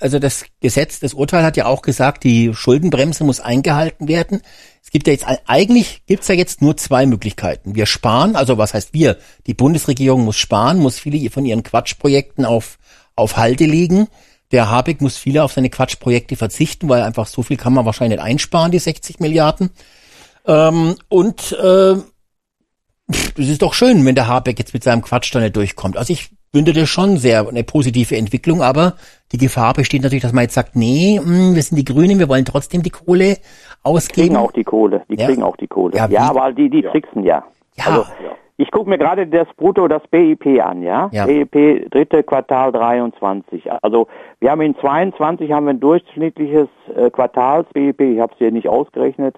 also das Gesetz, das Urteil hat ja auch gesagt, die Schuldenbremse muss eingehalten werden. Es gibt ja jetzt, eigentlich gibt's ja jetzt nur zwei Möglichkeiten. Wir sparen, also was heißt wir? Die Bundesregierung muss sparen, muss viele von ihren Quatschprojekten auf, auf Halde legen. Der Habeck muss viele auf seine Quatschprojekte verzichten, weil einfach so viel kann man wahrscheinlich nicht einsparen, die 60 Milliarden. Ähm, und äh, Das ist doch schön, wenn der Habeck jetzt mit seinem Quatsch da nicht durchkommt. Also ich finde das schon sehr eine positive Entwicklung, aber die Gefahr besteht natürlich, dass man jetzt sagt, nee, mh, wir sind die Grünen, wir wollen trotzdem die Kohle Die ausgeben. kriegen auch die Kohle. Die Ja. kriegen auch die Kohle. Ja, Ja, aber die, die tricksen ja. Ja. Also, ich gucke mir gerade das Brutto, das BIP an, ja? Ja. BIP dritte Quartal 23. Also wir haben in 22 haben wir ein durchschnittliches äh, Quartals-BIP, ich habe es hier nicht ausgerechnet,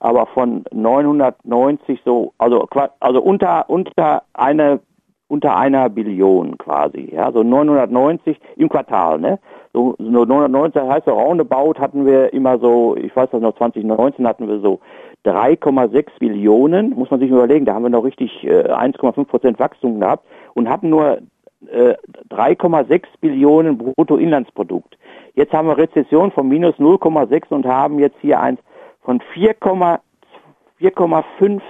aber von 990 so, also also unter unter eine unter einer Billion quasi, ja, so 990 im Quartal, ne? So, so 990, das heißt so roundabout hatten wir immer so, ich weiß das noch, 2019 hatten wir so 3,6 Billionen, muss man sich überlegen, da haben wir noch richtig äh, 1,5 Prozent Wachstum gehabt und hatten nur äh, 3,6 Billionen Bruttoinlandsprodukt. Jetzt haben wir Rezession von minus 0,6 und haben jetzt hier eins von 4, 4,56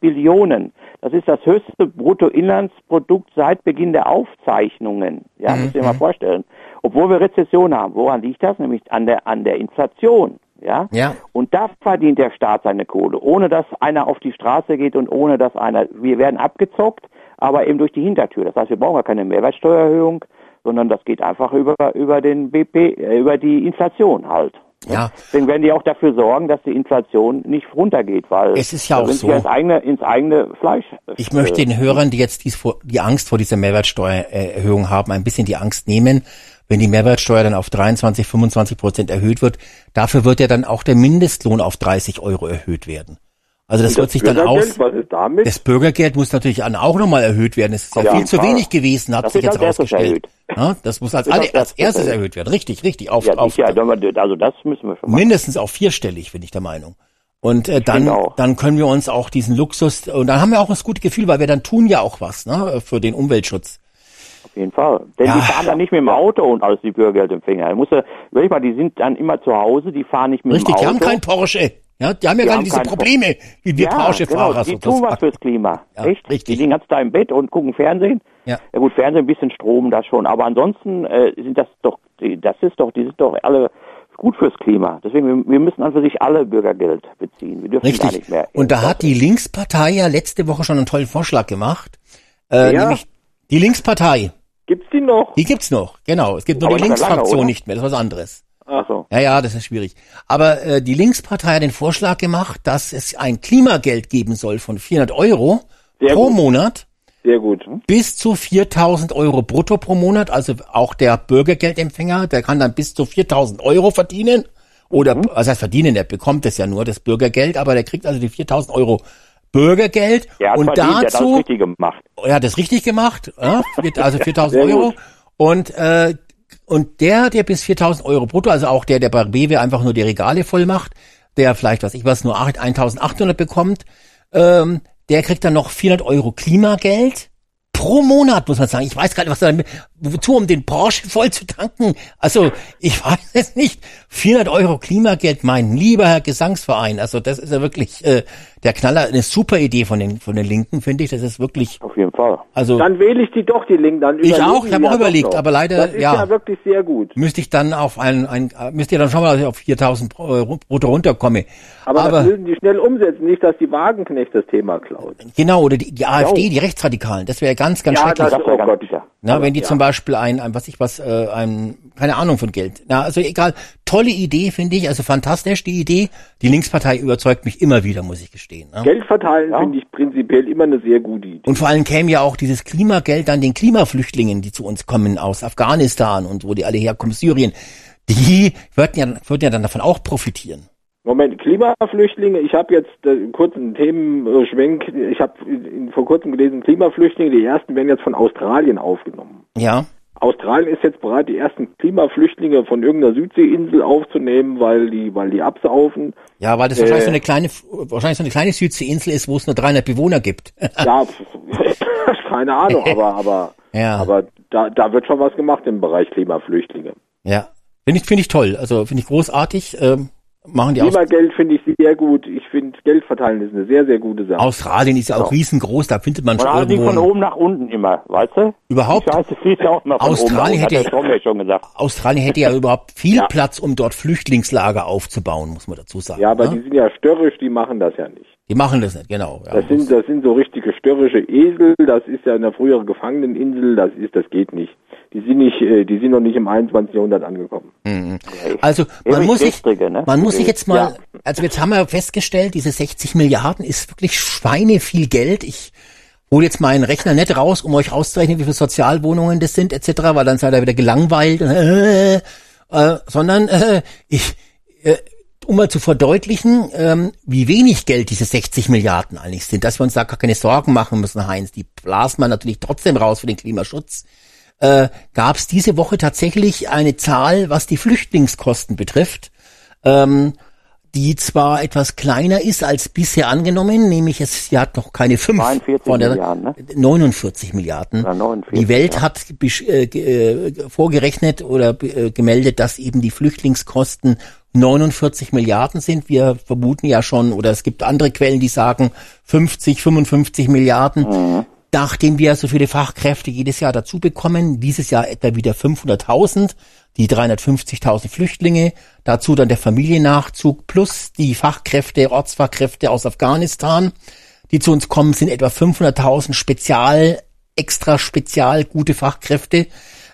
Billionen. Das ist das höchste Bruttoinlandsprodukt seit Beginn der Aufzeichnungen. Ja, muss ich dir mal vorstellen. Obwohl wir Rezession haben. Woran liegt das? Nämlich an der, an der Inflation. Ja? Ja. Und da verdient der Staat seine Kohle, ohne dass einer auf die Straße geht und ohne dass einer, wir werden abgezockt, aber eben durch die Hintertür. Das heißt, wir brauchen ja keine Mehrwertsteuererhöhung, sondern das geht einfach über, über den BP, äh, über die Inflation halt. Ja. Deswegen werden die auch dafür sorgen, dass die Inflation nicht runtergeht, weil Es ist ja auch so. ins eigene, ins eigene Fleisch. äh, Ich möchte den Hörern, die jetzt dies vor, die Angst vor dieser Mehrwertsteuererhöhung haben, ein bisschen die Angst nehmen, wenn die Mehrwertsteuer dann auf 23, 25 Prozent erhöht wird. Dafür wird ja dann auch der Mindestlohn auf 30 Euro erhöht werden. Also das, Und wird sich dann aus. Was ist damit? Das Bürgergeld muss natürlich dann auch nochmal erhöht werden. Es ist ja Auf viel zu wenig gewesen, hat Das sich jetzt rausgestellt. Ja, das muss als, Das alle, als erstes erhöht. werden. Richtig, richtig. Auf, ja, auf, sicher, also das müssen wir schon machen. mindestens auf vierstellig, bin ich der Meinung. Und äh, dann, auch. dann können wir uns auch diesen Luxus, und dann haben wir auch das gute Gefühl, weil wir dann tun ja auch was ne, für den Umweltschutz. Auf jeden Fall. Denn Ja. die fahren dann nicht mit dem Auto und alles die Bürgergeldempfänger. Da muss ja, überleg mal, die sind dann immer zu Hause, die fahren nicht mit Richtig, dem die Auto. haben kein Porsche. Ja, die haben ja Die gar nicht diese Probleme wie wir ja, Porsche-Fahrer. genau, die tun was fürs Klima. Ja, Echt? richtig. Die liegen ganz da im Bett und gucken Fernsehen. Ja. ja gut, Fernsehen, ein bisschen Strom, das schon. Aber ansonsten äh, sind das doch, die- das ist doch, die sind doch alle gut fürs Klima. Deswegen, wir, wir müssen an für sich alle Bürgergeld beziehen. Wir dürfen gar Richtig. nicht mehr. Und da hat die Linkspartei ja letzte Woche schon einen tollen Vorschlag gemacht. Äh, Ja. Nämlich die Linkspartei. Gibt's die noch? Die gibt's noch, genau. Es gibt nur Aber die lange, Linksfraktion oder? nicht mehr, das ist was anderes. Ach so. Ja, ja, das ist schwierig. Aber äh, die Linkspartei hat den Vorschlag gemacht, dass es ein Klimageld geben soll von 400 Euro Sehr pro gut. Monat Sehr gut. bis zu 4000 Euro brutto pro Monat. Also auch der Bürgergeldempfänger, der kann dann bis zu 4000 Euro verdienen. Oder, was heißt verdienen, der bekommt es ja nur, das Bürgergeld, aber der kriegt also die 4000 Euro Bürgergeld. Hat und hat dazu, gemacht. er hat das richtig gemacht, ja, wird also 4000 Sehr Euro. gut. Und, äh, und der, der bis 4000 Euro brutto, also auch der, der bei Rewe einfach nur die Regale voll macht, der vielleicht, was ich was, nur 8 1800 bekommt, ähm, der kriegt dann noch 400 Euro Klimageld pro Monat, muss man sagen. Ich weiß gar nicht, was da wozu, um den Porsche voll zu tanken. Also, ich weiß es nicht. 400 Euro Klimageld, mein lieber Herr Gesangsverein. Also, das ist ja wirklich äh, der Knaller. Eine super Idee von den, von den Linken, finde ich. Das ist wirklich, Auf jeden Fall. also, Dann wähle ich die doch, die Linken. Dann Ich auch, ich habe auch ja doch überlegt, aber leider, Das ist ja. ja, wirklich sehr gut. müsste ich dann auf ein, ein äh, müsste ihr dann schon mal auf 4000 Euro brutto runterkomme. Aber, Aber, das müssen die schnell umsetzen, nicht, dass die Wagenknecht das Thema klaut. genau, oder die, die AfD, die Rechtsradikalen, das wäre ganz, ganz Ja, schrecklich. das- Das wäre Oh ganz Gott. sicher. Na, wenn die ja. zum Beispiel ein, ein, was ich was, äh, ein, keine Ahnung von Geld. Na, also egal, tolle Idee, finde ich, also fantastisch, die Idee. Die Linkspartei überzeugt mich immer wieder, muss ich gestehen. Ne? Geld verteilen finde ich prinzipiell immer eine sehr gute Idee. Und vor allem käme ja auch dieses Klimageld an den Klimaflüchtlingen, die zu uns kommen aus Afghanistan und wo die alle herkommen, Syrien. Die würden ja, würden ja dann davon auch profitieren. Moment, Klimaflüchtlinge, ich habe jetzt äh, einen kurzen Themenschwenk, ich habe vor kurzem gelesen, Klimaflüchtlinge, die ersten werden jetzt von Australien aufgenommen. Ja, Australien ist jetzt bereit, die ersten Klimaflüchtlinge von irgendeiner Südseeinsel aufzunehmen, weil die, weil die absaufen. Ja, weil das Äh. wahrscheinlich so eine kleine, wahrscheinlich so eine kleine Südseeinsel ist, wo es nur 300 Bewohner gibt. Ja, keine Ahnung, aber, aber, Ja. aber da, da wird schon was gemacht im Bereich Klimaflüchtlinge. ja, finde ich, finde ich toll. Also finde ich großartig. Ähm, machen die aus Klimageld finde ich sehr gut. Ich finde, Geld verteilen ist eine sehr, sehr gute Sache. Australien ist ja auch riesengroß, da findet man schon nicht von irgendwo. oben nach unten immer, weißt du? Überhaupt, Die Scheiße fließt ja auch immer von Australien oben nach hätte- schon gesagt. Australien hätte ja überhaupt viel Ja. Platz, um dort Flüchtlingslager aufzubauen, muss man dazu sagen. Ja, aber ne? die sind ja störrisch, die machen das ja nicht. Die machen das nicht, genau. Ja. Das sind, das sind so richtige störrische Esel. Das ist ja eine frühere Gefangeneninsel. Das ist, das geht nicht. Die sind nicht, äh, die sind noch nicht im 21. Jahrhundert angekommen. Mhm. Also man muss sich, ne? man muss sich jetzt mal, Ja. also jetzt haben wir festgestellt, diese 60 Milliarden ist wirklich Schweine viel Geld. Ich hole jetzt meinen Rechner nicht raus, um euch auszurechnen, wie viele Sozialwohnungen das sind etc., weil dann seid ihr wieder gelangweilt, äh, äh, sondern äh, ich, äh, um mal zu verdeutlichen, ähm, wie wenig Geld diese 60 Milliarden eigentlich sind, dass wir uns da gar keine Sorgen machen müssen, Heinz. Die blasen man natürlich trotzdem raus für den Klimaschutz äh, gab es diese Woche tatsächlich eine Zahl, was die Flüchtlingskosten betrifft, ähm, die zwar etwas kleiner ist als bisher angenommen, nämlich es sie hat noch keine fünf 42 von der Milliarden, ne? 49 Milliarden. Oder 49, die Welt ja. hat äh, äh, vorgerechnet oder äh, gemeldet, dass eben die Flüchtlingskosten 49 Milliarden sind. Wir vermuten ja schon, oder es gibt andere Quellen, die sagen 50, 55 Milliarden. Mhm. Nachdem wir so viele Fachkräfte jedes Jahr dazu bekommen, dieses Jahr etwa wieder 500.000, die 350.000 Flüchtlinge, dazu dann der Familiennachzug plus die Fachkräfte, Ortsfachkräfte aus Afghanistan, die zu uns kommen, sind etwa 500.000 Spezial, extra spezial gute Fachkräfte,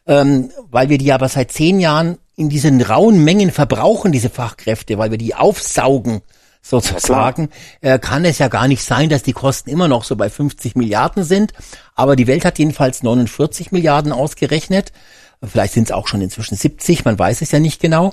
ähm, weil wir die aber seit zehn Jahren in diesen rauen Mengen verbrauchen, diese Fachkräfte, weil wir die aufsaugen, sozusagen, äh, kann es ja gar nicht sein, dass die Kosten immer noch so bei 50 Milliarden sind. Aber die Welt hat jedenfalls 49 Milliarden ausgerechnet. Vielleicht sind es auch schon inzwischen 70, man weiß es ja nicht genau.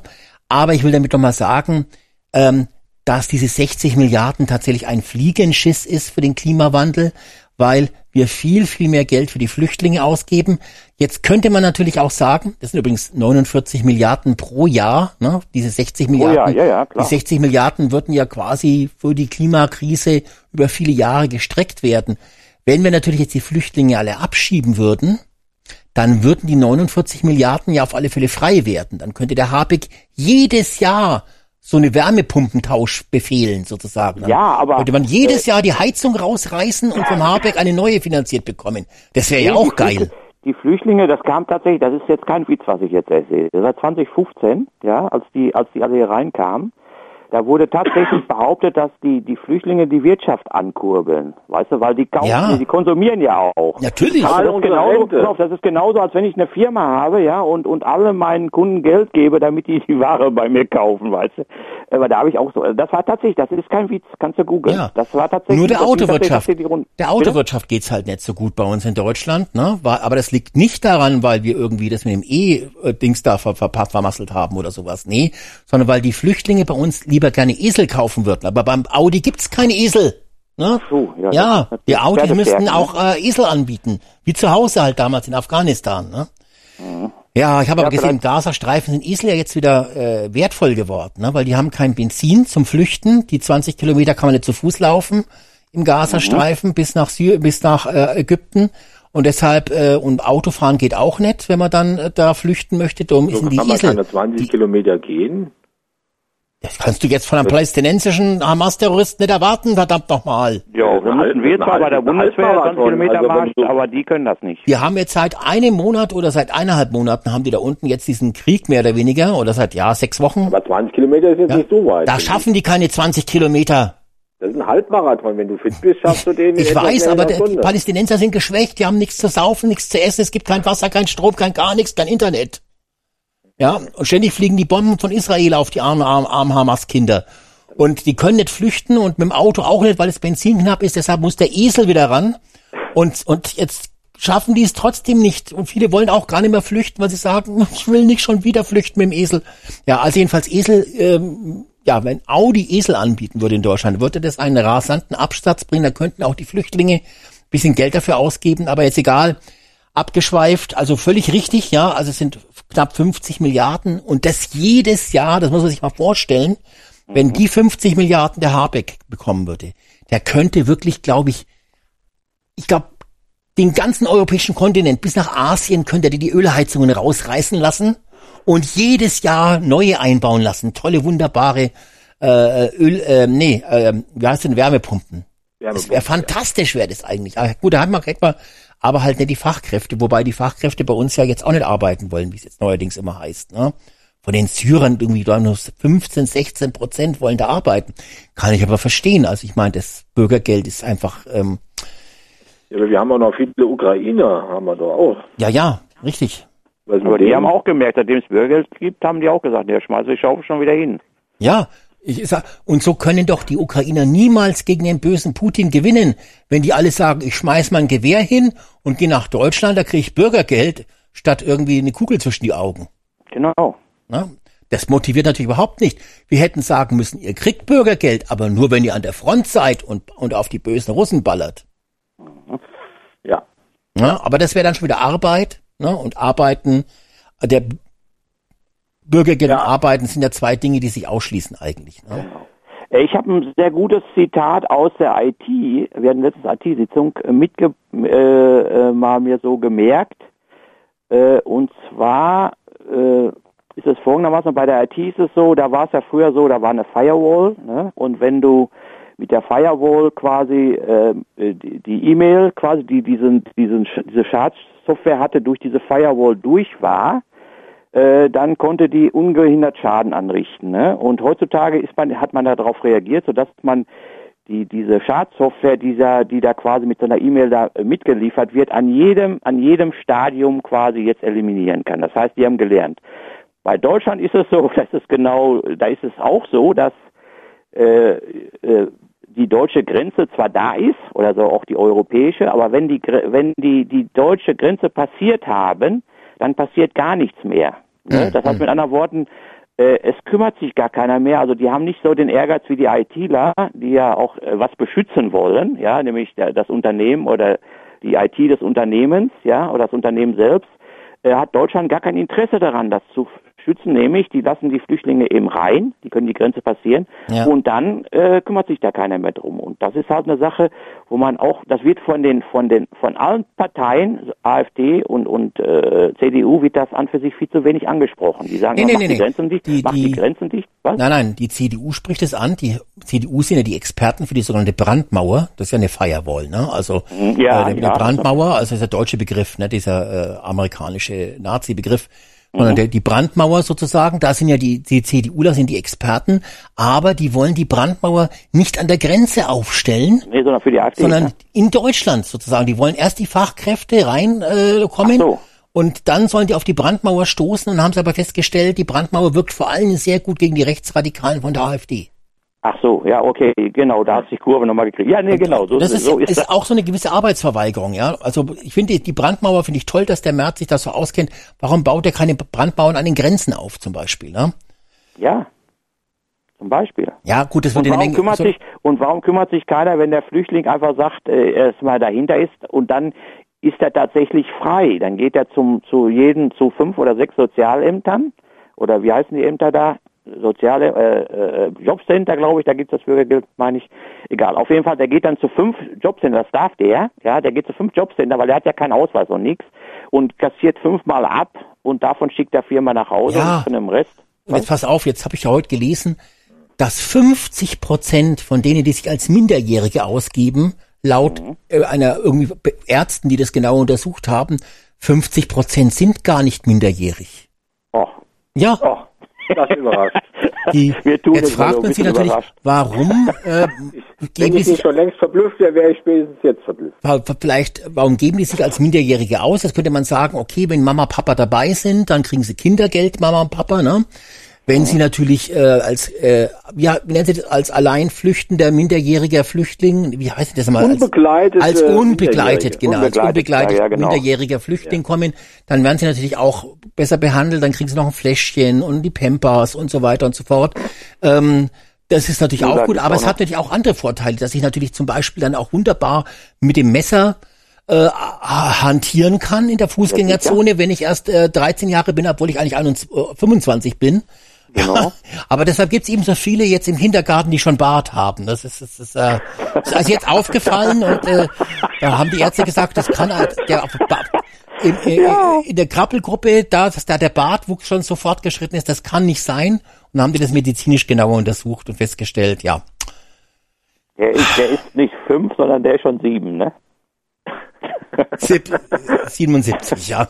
Aber ich will damit doch mal sagen, ähm, dass diese 60 Milliarden tatsächlich ein Fliegenschiss ist für den Klimawandel, weil wir viel, viel mehr Geld für die Flüchtlinge ausgeben. Jetzt könnte man natürlich auch sagen, das sind übrigens 49 Milliarden pro Jahr, ne? diese 60 Milliarden. Jahr, ja, ja, klar. Die 60 Milliarden würden ja quasi für die Klimakrise über viele Jahre gestreckt werden. Wenn wir natürlich jetzt die Flüchtlinge alle abschieben würden, dann würden die 49 Milliarden ja auf alle Fälle frei werden. Dann könnte der Habeck jedes Jahr so eine Wärmepumpentausch befehlen, sozusagen. Ja, aber- Könnte man jedes Jahr die Heizung rausreißen und vom Habeck eine neue finanziert bekommen. Das wäre ja auch geil. Die Flüchtlinge, das kam tatsächlich, das ist jetzt kein Witz, was ich jetzt erzähle. Seit 2015, ja, als die, als die alle hier reinkamen, da wurde tatsächlich behauptet, dass die, die Flüchtlinge die Wirtschaft ankurbeln. Weißt du, weil die kaufen, Ja. die konsumieren ja auch. Natürlich. Also das, genauso, das ist genauso, als wenn ich eine Firma habe, ja, und, und alle meinen Kunden Geld gebe, damit die die Ware bei mir kaufen, weißt du. Aber da habe ich auch so, das war tatsächlich, das ist kein Witz, kannst du googeln. Ja. Das war tatsächlich. Nur der Autowirtschaft. Der? Autowirtschaft geht's halt nicht so gut bei uns in Deutschland, ne? Aber das liegt nicht daran, weil wir irgendwie das mit dem E-Dings da ver ver vermasselt haben oder sowas. Nee, sondern weil die Flüchtlinge bei uns lieber gerne Esel kaufen würden. Aber beim Audi gibt's keine Esel. Ne? So, ja, Ja, die Pferdestärken, müssten ne? auch äh, Esel anbieten. Wie zu Hause halt damals in Afghanistan. Ne? Ja, ich habe aber Ja, gesehen, im Gazastreifen sind Esel ja jetzt wieder äh, wertvoll geworden, ne? weil die haben kein Benzin zum Flüchten. Die 20 Kilometer kann man nicht zu Fuß laufen im Gazastreifen bis nach Sy bis nach äh, Ägypten. Und deshalb, äh, und Autofahren geht auch nicht, wenn man dann äh, da flüchten möchte. Darum So sind die kann man Esel. keine 20 Kilometer gehen. Das kannst du jetzt von einem palästinensischen Hamas-Terroristen nicht erwarten, verdammt nochmal. Ja, wir müssen wir zwar bei der Bundeswehr 20 Kilometer Also wenn Marsch, du- aber die können das nicht. Wir haben jetzt seit einem Monat oder seit eineinhalb Monaten haben die da unten jetzt diesen Krieg mehr oder weniger oder seit ja sechs Wochen. Aber 20 Kilometer ist jetzt Ja. nicht so weit. Da schaffen die keine 20 Kilometer. Das ist ein Halbmarathon. Wenn du fit bist, schaffst du den Ich weiß, aber der, die. Palästinenser sind geschwächt, die haben nichts zu saufen, nichts zu essen, es gibt kein Wasser, kein Strom, kein gar nichts, kein Internet. Ja, und ständig fliegen die Bomben von Israel auf die armen, armen, armen Hamas-Kinder. Und die können nicht flüchten und mit dem Auto auch nicht, weil das Benzin knapp ist, deshalb muss der Esel wieder ran. Und, und jetzt schaffen die es trotzdem nicht. Und viele wollen auch gar nicht mehr flüchten, weil sie sagen, ich will nicht schon wieder flüchten mit dem Esel. Ja, also jedenfalls Esel, ähm, ja, wenn Audi Esel anbieten würde in Deutschland, würde das einen rasanten Absatz bringen. Da könnten auch die Flüchtlinge ein bisschen Geld dafür ausgeben, aber jetzt egal. Abgeschweift, also völlig richtig, ja, also es sind knapp 50 Milliarden und das jedes Jahr, das muss man sich mal vorstellen, wenn die 50 Milliarden der Habeck bekommen würde, der könnte wirklich, glaube ich, ich glaube, den ganzen europäischen Kontinent bis nach Asien könnte er die Ölheizungen rausreißen lassen und jedes Jahr neue einbauen lassen. Tolle, wunderbare äh, Öl, äh, nee, äh, wie heißt denn Wärmepumpen? Das wäre fantastisch, wäre das eigentlich. Aber gut, da hat man etwa, aber halt nicht die Fachkräfte, wobei die Fachkräfte bei uns ja jetzt auch nicht arbeiten wollen, wie es jetzt neuerdings immer heißt. Ne? von den Syrern irgendwie da nur 15, 16 Prozent wollen da arbeiten. Kann ich aber verstehen. Also ich meine, das Bürgergeld ist einfach. Ähm, ja, aber wir haben auch noch viele Ukrainer, haben wir doch auch. Ja, ja, richtig. aber die haben auch gemerkt, seitdem es Bürgergeld gibt, haben die auch gesagt, der schmeißt die Schaufel schon wieder hin. Ja, ich sag, und so können doch die Ukrainer niemals gegen den bösen Putin gewinnen, wenn die alle sagen, ich schmeiß mein Gewehr hin und gehe nach Deutschland, da kriege ich Bürgergeld, statt irgendwie eine Kugel zwischen die Augen. Genau. Na, das motiviert natürlich überhaupt nicht. Wir hätten sagen müssen, ihr kriegt Bürgergeld, aber nur wenn ihr an der Front seid und, und auf die bösen Russen ballert. Ja. Na, aber das wäre dann schon wieder Arbeit. Ne? Und Arbeiten, der Bürgergeld Ja. und Arbeiten sind ja zwei Dinge, die sich ausschließen eigentlich. Ne? Äh, Ich habe ein sehr gutes Zitat aus der IT. Wir hatten letztens IT-Sitzung äh, mitge äh, äh, mal mir so gemerkt. Äh, und zwar äh, ist es folgendermaßen, bei der IT ist es so, da war es ja früher so, da war eine Firewall, ne? Und wenn du mit der Firewall quasi äh, die E-Mail quasi, die diesen, diesen, diese Schadsoftware hatte, durch diese Firewall durch war, äh, dann konnte die ungehindert Schaden anrichten. Ne? Und heutzutage ist man, hat man darauf reagiert, sodass man die, diese Schadsoftware, dieser, die da quasi mit so einer E-Mail da äh, mitgeliefert wird, an jedem, an jedem Stadium quasi jetzt eliminieren kann. Das heißt, die haben gelernt. Bei Deutschland ist es so, das ist genau, da ist es auch so, dass äh, äh, die deutsche Grenze zwar da ist, oder so auch die europäische, aber wenn die, wenn die, die deutsche Grenze passiert haben, dann passiert gar nichts mehr. Ne? Mhm. Das heißt mit anderen Worten, äh, es kümmert sich gar keiner mehr. Also die haben nicht so den Ehrgeiz wie die ITler, die ja auch äh, was beschützen wollen, ja, nämlich der, das Unternehmen oder die IT des Unternehmens, ja, oder das Unternehmen selbst, äh, hat Deutschland gar kein Interesse daran, das zu schützen, nämlich die lassen die Flüchtlinge eben rein, die können die Grenze passieren Ja. und dann äh, kümmert sich da keiner mehr drum. Und das ist halt eine Sache, wo man auch, das wird von den von den von allen Parteien, AfD und und äh, CDU, wird das an für sich viel zu wenig angesprochen. Die sagen, Nee, nee, macht nee, die. Grenzen dicht, Die- macht die- die Grenzen dicht, was? Nein, nein, die CDU spricht es an. Die CDU sind ja die Experten für die sogenannte Brandmauer. Das ist ja eine Firewall, ne? Also Ja, äh, der, ja. Brandmauer, also ist der deutsche Begriff, ne? Dieser äh, amerikanische Nazi-Begriff. Sondern der, die Brandmauer sozusagen, da sind ja die, die CDUler sind die Experten, aber die wollen die Brandmauer nicht an der Grenze aufstellen, Nee, sondern für die AfD. sondern ne? in Deutschland sozusagen. Die wollen erst die Fachkräfte reinkommen äh, und dann sollen die auf die Brandmauer stoßen und haben sie aber festgestellt, die Brandmauer wirkt vor allem sehr gut gegen die Rechtsradikalen von der AfD. Ach so, ja, okay, genau, da hat sich Kurve nochmal gekriegt. Ja, nee, genau, so das ist, so ist ist das. auch so eine gewisse Arbeitsverweigerung, ja. Also ich finde die Brandmauer finde ich toll, dass der Merz sich da so auskennt. Warum baut er keine Brandmauern an den Grenzen auf, zum Beispiel, ne? Ja, zum Beispiel. Ja, gut, das wird Und warum Menge. kümmert so, sich und warum kümmert sich keiner, wenn der Flüchtling einfach sagt, äh, erstmal dahinter ist und dann ist er tatsächlich frei. Dann geht er zum zu jedem zu fünf oder sechs Sozialämtern oder wie heißen die Ämter da? Soziale äh, äh, Jobcenter, glaube ich, da gibt es das Bürgergeld, meine ich. Egal. Auf jeden Fall, der geht dann zu fünf Jobcenter, das darf der, ja, der geht zu fünf Jobcenter, weil er hat ja keinen Ausweis und nichts und kassiert fünfmal ab und davon schickt er viermal nach Hause Ja. und von dem Rest. jetzt pass auf, jetzt habe ich ja heute gelesen, dass 50 Prozent von denen, die sich als Minderjährige ausgeben, laut Mhm. äh, einer irgendwie Ärzten, die das genau untersucht haben, 50 Prozent sind gar nicht minderjährig. Oh, Ja, Oh, das überrascht. die, Wir tun jetzt fragt man sich natürlich, überrascht. warum äh, geben die sich schon längst verblüfft wäre, wäre ich spätestens jetzt verblüfft. Vielleicht, warum geben die sich als Minderjährige aus? Jetzt könnte man sagen, okay, wenn Mama, Papa dabei sind, dann kriegen sie Kindergeld, Mama und Papa, ne? Wenn sie natürlich äh, als, äh, ja, wie nennt sie das, als allein flüchtender, minderjähriger Flüchtling, wie heißt das mal? Als, Unbegleitete als unbegleitet, genau, als Unbegleitet, unbegleitet ja, ja, genau. minderjähriger Flüchtling kommen, dann werden sie natürlich auch besser behandelt, dann kriegen sie noch ein Fläschchen und die Pampers und so weiter und so fort. Ähm, das ist natürlich Ja, auch gut, aber auch es hat natürlich auch andere Vorteile, dass ich natürlich zum Beispiel dann auch wunderbar mit dem Messer äh, hantieren kann in der Fußgängerzone, wenn ich erst äh, 13 Jahre bin, obwohl ich eigentlich 21, äh, 25 bin. Genau. Aber deshalb gibt's eben so viele jetzt im Kindergarten, die schon Bart haben. Das ist, das ist, äh, ist also jetzt aufgefallen und äh, da haben die Ärzte gesagt, das kann halt der in, in, in der Krabbelgruppe, da, dass da der Bartwuchs schon so fortgeschritten ist, das kann nicht sein. Und dann haben die das medizinisch genauer untersucht und festgestellt, ja, Der ist, der ist nicht fünf, sondern der ist schon sieben, ne? Sieb- 77, ja.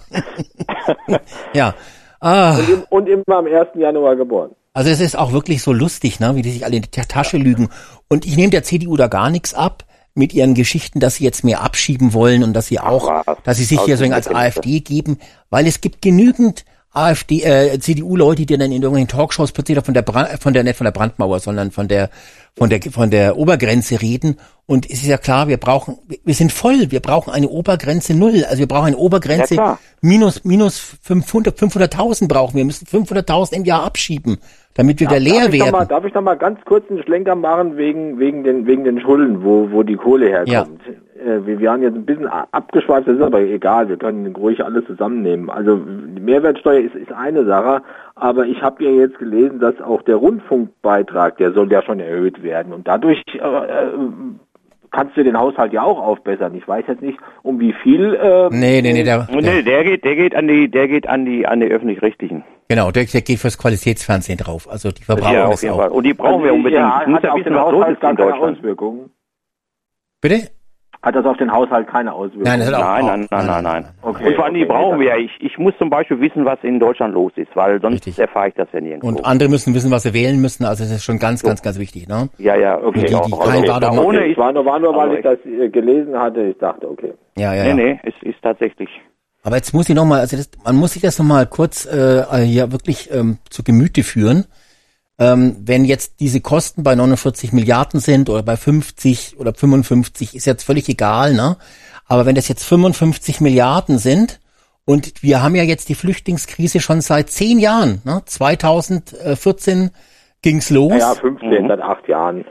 ja. Ah. Und, im, und immer am 1. Januar geboren. Also es ist auch wirklich so lustig, ne, wie die sich alle in die Tasche lügen. Und ich nehme der CDU da gar nichts ab mit ihren Geschichten, dass sie jetzt mehr abschieben wollen und dass sie auch, dass sie sich hier so als. AfD geben, weil es gibt genügend AfD, äh, CDU-Leute, die dann in irgendwelchen Talkshows plötzlich von der Brand, von der nicht von der Brandmauer, sondern von der von der von der Obergrenze reden. Und es ist ja klar, wir brauchen, wir sind voll, wir brauchen eine Obergrenze null. Also wir brauchen eine Obergrenze Ja, minus minus 500 500.000 brauchen wir. Wir müssen 500.000 im Jahr abschieben, damit wir wieder leer darf, ich noch mal, werden. darf ich noch mal ganz kurz einen Schlenker machen wegen, wegen, den, wegen den Schulden, wo, wo die Kohle herkommt? Äh, wir, wir haben jetzt ein bisschen abgeschweift, das ist aber egal, wir können ruhig alles zusammennehmen. Also die Mehrwertsteuer ist, ist eine Sache, aber ich habe ja jetzt gelesen, dass auch der Rundfunkbeitrag, der soll ja schon erhöht werden und dadurch äh, äh, kannst du den Haushalt ja auch aufbessern. Ich weiß jetzt nicht, um wie viel. Äh, Nee, nee, nee, der, Und der, nee, der geht, der geht an die, der geht an die, an die öffentlich-rechtlichen. Genau, der, der geht fürs Qualitätsfernsehen drauf. Also die Ja, verbrauchen auf es jeden auch. Fall. Und die brauchen wir also, unbedingt. Ja, ich muss hat ja auf den Haushalt ist gar in keine. Auswirkungen. Bitte? Hat das auf den Haushalt keine Auswirkungen? Nein, das hat auch Nein, nein, nein, nein, nein. Okay, und vor allem, die okay. brauchen wir ja. Ich, ich muss zum Beispiel wissen, was in Deutschland los ist, weil sonst Richtig. erfahre ich das ja nirgendwo. Und andere müssen wissen, was sie wählen müssen. Also das ist schon ganz, ganz, ganz wichtig. Ne? ja, ja, okay. Die- die kein Also, Bademann- ohne Es ist, war nur, war nur, weil ich das äh, gelesen hatte. Ich dachte, okay. Ja, ja, nee, ja. nee, es ist tatsächlich. Aber jetzt muss ich noch mal, also das, man muss sich das noch mal kurz äh, hier wirklich ähm, zu Gemüte führen. Ähm, wenn jetzt diese Kosten bei 49 Milliarden sind oder bei 50 oder 55, ist jetzt völlig egal, ne? Aber wenn das jetzt 55 Milliarden sind und wir haben ja jetzt die Flüchtlingskrise schon seit zehn Jahren, ne? 2014 ging's los. Ja, 15 Mhm. seit acht Jahren.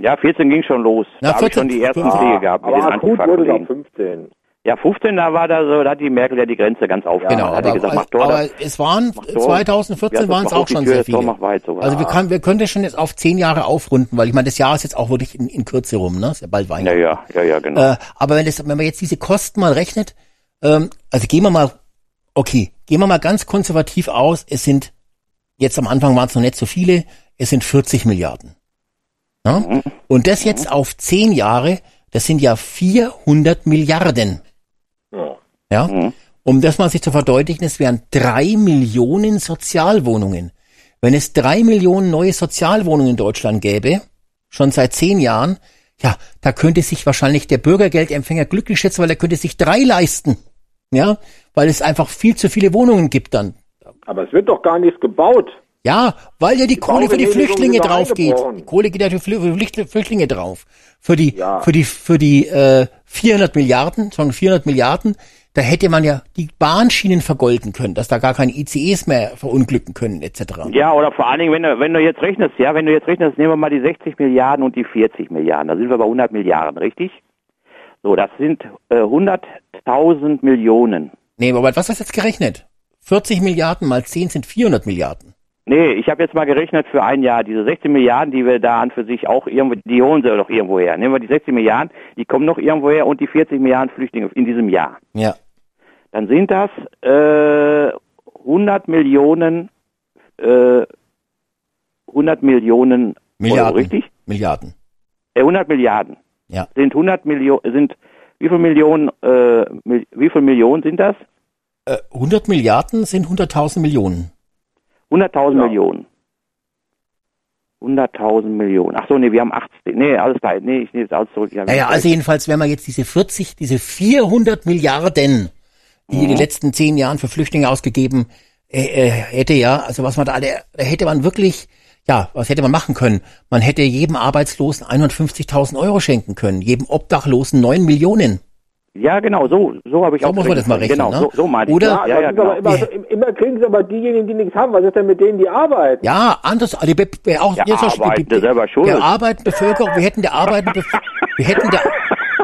Ja, 14 ging schon los. Na, da habe ich 14 schon die ersten 15. Pflege gehabt mit den aber akut wurde es Antifa-Kollegen. auf 15. Ja, 15, da war da so, da hat die Merkel ja die Grenze ganz aufgemacht. Genau, hat aber, gesagt, mach aber es waren Mach Tor. 2014 Ja, waren es auch schon Tür, sehr Tor, viele. mach weit, so. Also wir, Ja. kann, wir können das schon jetzt auf zehn Jahre aufrunden, weil ich meine, das Jahr ist jetzt auch wirklich in, in Kürze rum, ne? Ist ja bald Ja, Weihnachten. ja, ja, ja, genau. Äh, aber wenn, das, wenn man jetzt diese Kosten mal rechnet, ähm, also gehen wir mal, okay, gehen wir mal ganz konservativ aus, es sind, jetzt am Anfang waren es noch nicht so viele, es sind 40 Milliarden. Ja? Mhm. Und das jetzt auf zehn Jahre, das sind ja 400 Milliarden. Ja. Ja? Mhm. Um das mal sich zu verdeutlichen, es wären drei Millionen Sozialwohnungen. Wenn es drei Millionen neue Sozialwohnungen in Deutschland gäbe, schon seit zehn Jahren, ja, da könnte sich wahrscheinlich der Bürgergeldempfänger glücklich schätzen, weil er könnte sich drei leisten. Ja, weil es einfach viel zu viele Wohnungen gibt dann. Aber es wird doch gar nichts gebaut. Ja, weil ja die, Kohle für die Flüchtlinge drauf geht. Die Kohle geht ja für Flü- für Flücht- Flüchtlinge drauf. Für die, Ja. für die, für die äh, 400 Milliarden, sagen 400 Milliarden, da hätte man ja die Bahnschienen vergolden können, dass da gar keine ICEs mehr verunglücken können, etc. Ja, oder vor allen Dingen, wenn du, wenn du jetzt rechnest, ja, wenn du jetzt rechnest, nehmen wir mal die 60 Milliarden und die 40 Milliarden, da sind wir bei 100 Milliarden, richtig? So, das sind äh, 100.000 Millionen. Nee, aber was hast du jetzt gerechnet? 40 Milliarden mal 10 sind 400 Milliarden. Nee, ich habe jetzt mal gerechnet für ein Jahr. Diese 16 Milliarden, die wir da an für sich auch irgendwo, die holen sie doch irgendwo her. Nehmen wir die 16 Milliarden, die kommen noch irgendwo her und die 40 Milliarden Flüchtlinge in diesem Jahr. Ja. Dann sind das äh, 100 Millionen, äh, 100 Millionen Milliarden. Euro, richtig? Milliarden. Äh, 100 Milliarden. Ja. Sind 100 Millionen, sind, wie viel Millionen, äh, wie viel Millionen sind das? Äh, 100 Milliarden sind 100.000 Millionen. 100.000 Ja. Millionen. 100.000 Millionen. Ach so, nee, wir haben 80. Nee, alles klar. Nee, ich nehme es alles zurück. Hab Naja, also jedenfalls, wenn man jetzt diese 40, diese 400 Milliarden, die Mhm. in den letzten zehn Jahren für Flüchtlinge ausgegeben äh, äh, hätte, ja, also was man da, alle- da hätte man wirklich, ja, was hätte man machen können? Man hätte jedem Arbeitslosen 150.000 Euro schenken können, jedem Obdachlosen 9 Millionen. Ja, genau, so, so habe ich So auch muss man das mal rechnen, Genau, ne? so, so meinte Oder- ich. Ja, Ja, ja, genau. immer, so, immer kriegen sie aber diejenigen, die nichts haben. Was ist denn mit denen, die arbeiten? Ja, anders, die, Be- auch Der jetzt Beispiel die- die- selber schuld. Der arbeitende Bevölkerung, wir hätten der arbeitende, Bef- wir hätten der,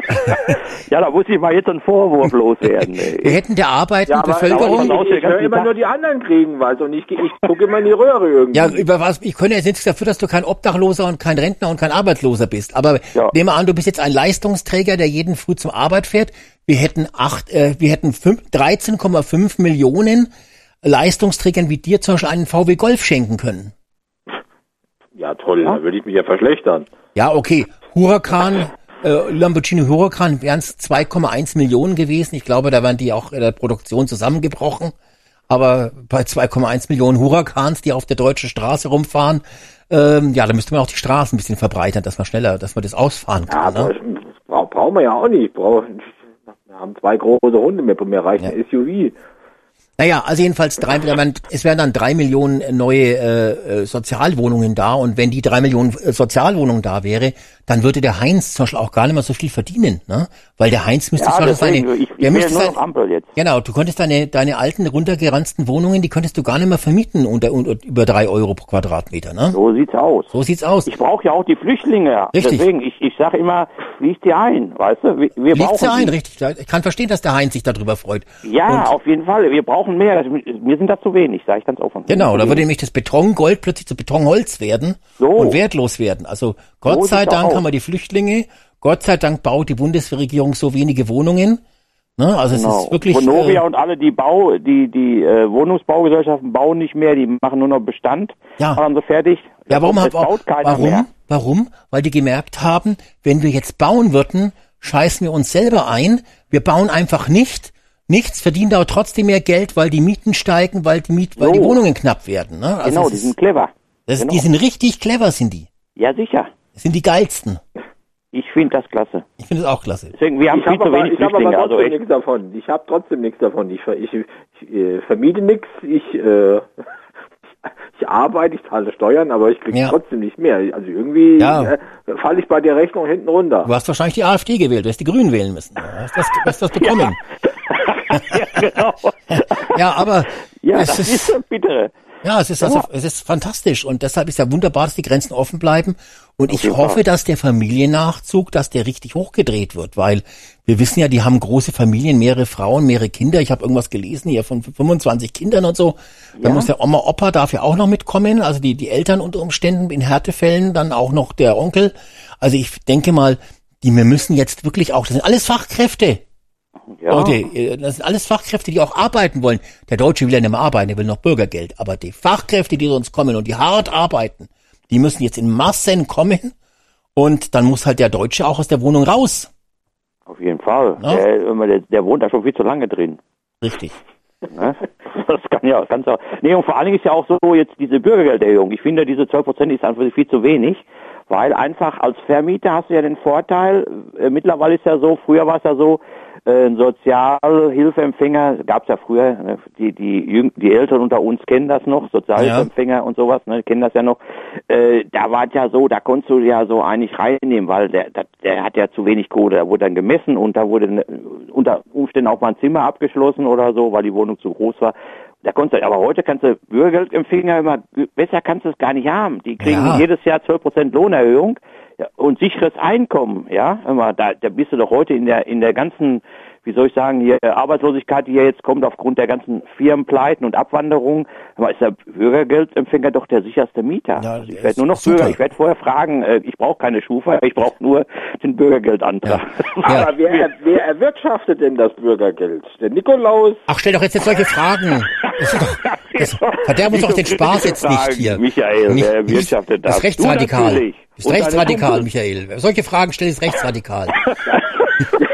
Ja, da muss ich mal jetzt einen Vorwurf loswerden. wir ey. hätten der arbeitenden aber, Bevölkerung, aber- ich, ich, ich höre immer nur die anderen kriegen was und ich, ich gucke immer in die Röhre irgendwie. Ja, über was, ich könnte jetzt nichts dafür, dass du kein Obdachloser und kein Rentner und kein Arbeitsloser bist. Aber Ja. nehmen wir an, du bist jetzt ein Leistungsträger, der jeden früh zur Arbeit fährt. Wir hätten acht, äh, wir hätten fünf- 13,5 Millionen Leistungsträgern wie dir zum Beispiel einen VW Golf schenken können. ja toll, da würde ich mich ja verschlechtern. Ja, okay. Huracan, äh, Lamborghini Huracan wären es 2,1 Millionen gewesen. Ich glaube, da wären die auch in der Produktion zusammengebrochen. Aber bei 2,1 Millionen Hurrikans, die auf der deutschen Straße rumfahren, ähm, ja, da müsste man auch die Straßen ein bisschen verbreitern, dass man schneller, dass man das ausfahren Ja, kann. aber ne? brauchen wir ja auch nicht. Wir haben zwei große Hunde, mir, mir reicht Ja. ein SUV. Naja, also jedenfalls drei, es wären dann drei Millionen neue äh, äh, Sozialwohnungen da und wenn die drei Millionen äh, Sozialwohnungen da wäre, dann würde der Heinz zum Beispiel auch gar nicht mehr so viel verdienen, ne? Weil der Heinz müsste Ja, deswegen, seine, ich, ich der müsste sein, Ampel jetzt. genau, du könntest deine deine alten runtergeranzten Wohnungen, die könntest du gar nicht mehr vermieten unter, unter über drei Euro pro Quadratmeter, ne? So sieht's aus. So sieht's aus. Ich brauche ja auch die Flüchtlinge. Richtig. Deswegen, ich, ich sage immer, liest die ein, weißt du? Wir, wir Liegt brauchen sie ein, richtig. Ich kann verstehen, dass der Heinz sich darüber freut. Ja, Und- auf jeden Fall. Wir brauchen mehr. Mir sind das zu wenig, sage ich ganz offen. Genau, da würde nämlich das Betongold plötzlich zu Betonholz werden So. und wertlos werden. Also Gott So sei Dank. Haben wir die Flüchtlinge, Gott sei Dank baut die Bundesregierung so wenige Wohnungen. Ne? Also es Genau. ist wirklich Vonovia äh, und alle, die Bau, die, die äh, Wohnungsbaugesellschaften bauen nicht mehr, die machen nur noch Bestand. Ja. Machen sie fertig. ja, warum, Es hab, baut keiner warum? mehr. Warum? Weil die gemerkt haben, wenn wir jetzt bauen würden, scheißen wir uns selber ein. Wir bauen einfach nicht. Nichts verdienen aber trotzdem mehr Geld, weil die Mieten steigen, weil die Miet, weil So. die Wohnungen knapp werden. Ne? Also Genau, es die sind clever. das, genau. Die sind richtig clever, sind die. Ja, sicher. Das sind die geilsten. Ich finde das klasse. Ich finde das auch klasse. Deswegen, wir haben Ich viel habe zu aber, wenig ich Flüchtlinge. Also trotzdem echt. nichts davon. Ich habe trotzdem nichts davon. Ich, ich, ich äh, vermiete nichts. Ich, äh, ich arbeite, ich zahle Steuern, aber ich kriege Ja. trotzdem nicht mehr. Also irgendwie Ja. äh, falle ich bei der Rechnung hinten runter. Du hast wahrscheinlich die AfD gewählt, du hast die Grünen wählen müssen. Du hast das, du hast das bekommen. ja, genau. Ja, aber Ja, es das ist, ist, ist bitte. Ja, es ist also, es ist fantastisch und deshalb ist ja wunderbar, dass die Grenzen offen bleiben und ich hoffe, dass der Familiennachzug, dass der richtig hochgedreht wird, weil wir wissen ja, die haben große Familien, mehrere Frauen, mehrere Kinder. Ich habe irgendwas gelesen hier von 25 Kindern und so. Da muss der Oma, Opa darf ja auch noch mitkommen, also die die Eltern unter Umständen in Härtefällen, dann auch noch der Onkel. Also ich denke mal, die wir müssen jetzt wirklich auch, das sind alles Fachkräfte. Ja. Leute, äh, das sind alles Fachkräfte, die auch arbeiten wollen. Der Deutsche will ja nicht mehr arbeiten, der will noch Bürgergeld. Aber die Fachkräfte, die sonst kommen und die hart arbeiten, die müssen jetzt in Massen kommen. Und dann muss halt der Deutsche auch aus der Wohnung raus. Auf jeden Fall. Ja. Der, der, der wohnt da schon viel zu lange drin. Richtig. Ne? Das kann ja, kann's ja. Nee, und vor allen Dingen ist ja auch so jetzt diese Bürgergelderhöhung. Ich finde, diese 12 Prozent ist einfach viel zu wenig, weil einfach als Vermieter hast du ja den Vorteil, äh, mittlerweile ist ja so, früher war es ja so, äh, ein Sozialhilfeempfänger gab's ja früher, ne? die, die, Jüng die Eltern unter uns kennen das noch, Sozialhilfeempfänger und sowas, ne, kennen das ja noch. Äh, da war es ja so, da konntest du ja so eigentlich reinnehmen, weil der, der, der hat ja zu wenig Kohle, da wurde dann gemessen und da wurde ne, unter Umständen auch mal ein Zimmer abgeschlossen oder so, weil die Wohnung zu groß war. Da konntest du, aber heute kannst du Bürgergeldempfänger immer, besser kannst du es gar nicht haben. Die kriegen Ja. jedes Jahr 12 Prozent Lohnerhöhung und sicheres Einkommen, ja. Da, da bist du doch heute in der, in der ganzen, wie soll ich sagen, hier Arbeitslosigkeit, die ja jetzt kommt aufgrund der ganzen Firmenpleiten und Abwanderung, aber ist der Bürgergeldempfänger doch der sicherste Mieter. Ja, also ich werde nur noch super. Bürger, ich werde vorher fragen, äh, ich brauche keine Schufa, ich brauche nur den Bürgergeldantrag. Ja. Aber wer, wer erwirtschaftet denn das Bürgergeld? Der Nikolaus? Ach, stell doch jetzt nicht solche Fragen. Das ist doch, das verderben uns doch den Spaß jetzt nicht hier. Michael, Nicht- wer wirtschaftet das? das? ist rechtsradikal. ist rechtsradikal. Michael. Solche Fragen stellen ist rechtsradikal.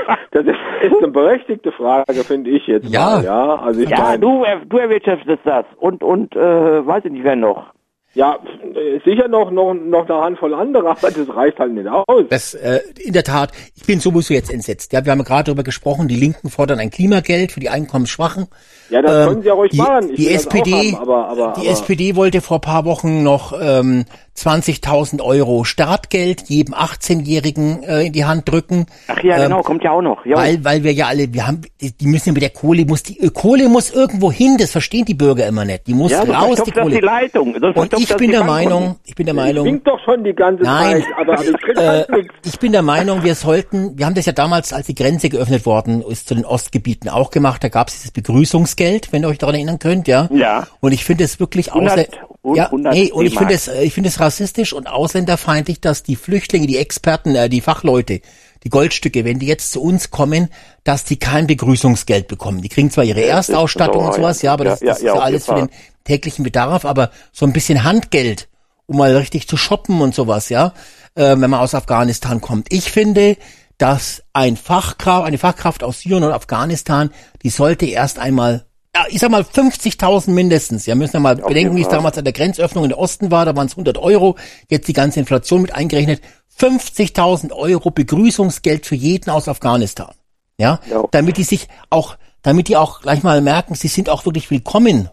Das ist, eine berechtigte Frage, finde ich jetzt Ja. mal. Ja, also ich Ja, meine, du, er- du erwirtschaftest das. Und, und, äh, weiß ich nicht, wer noch. ja, äh, sicher noch, noch, noch eine Handvoll anderer, aber das reicht halt nicht aus. Das, äh, in der Tat, ich bin sowieso jetzt entsetzt. Ja, wir haben gerade darüber gesprochen, die Linken fordern ein Klimageld für die Einkommensschwachen. Ja, das Ähm, können sie ja ruhig die, machen. Ich die auch SPD, haben, aber, aber, die aber, SPD wollte vor paar Wochen noch ähm, 20.000 Euro Startgeld jedem 18-Jährigen äh, in die Hand drücken. Ach ja, Ähm, genau, kommt ja auch noch. Ja, Weil, weil wir ja alle, wir haben, die müssen ja mit der Kohle, muss die äh, Kohle muss irgendwo hin, das verstehen die Bürger immer nicht. Die muss ja raus, die das die Kohle. Leitung. Und ich bin der. Meinung, ich bin der Meinung, winkt doch schon die ganze Nein. Zeit, aber, ich äh, ich bin der Meinung, wir sollten, wir haben das ja damals, als die Grenze geöffnet worden ist, zu den Ostgebieten auch gemacht, da gab es dieses Begrüßungsgeld, wenn ihr euch daran erinnern könnt, ja. Ja. Und ich finde es wirklich 100 ausländ- und ja, 100 nee, und ich finde es, ich finde es rassistisch und ausländerfeindlich, dass die Flüchtlinge, die Experten, äh, die Fachleute, die Goldstücke, wenn die jetzt zu uns kommen, dass die kein Begrüßungsgeld bekommen. Die kriegen zwar ihre das Erstausstattung und sowas, ja. aber das, Ja, das ja, ist ja alles für den täglichen Bedarf, aber so ein bisschen Handgeld, um mal richtig zu shoppen und sowas, ja, äh, wenn man aus Afghanistan kommt. Ich finde, dass ein Fachkraft, eine Fachkraft aus Syrien oder Afghanistan, die sollte erst einmal ja, ich sag mal 50.000 mindestens. Ja, müssen wir mal bedenken, wie es damals an der Grenzöffnung in der Osten war. Da waren es 100 Euro. Jetzt die ganze Inflation mit eingerechnet. 50.000 Euro Begrüßungsgeld für jeden aus Afghanistan. Ja, Ja. damit die sich auch, damit die auch gleich mal merken, sie sind auch wirklich willkommen.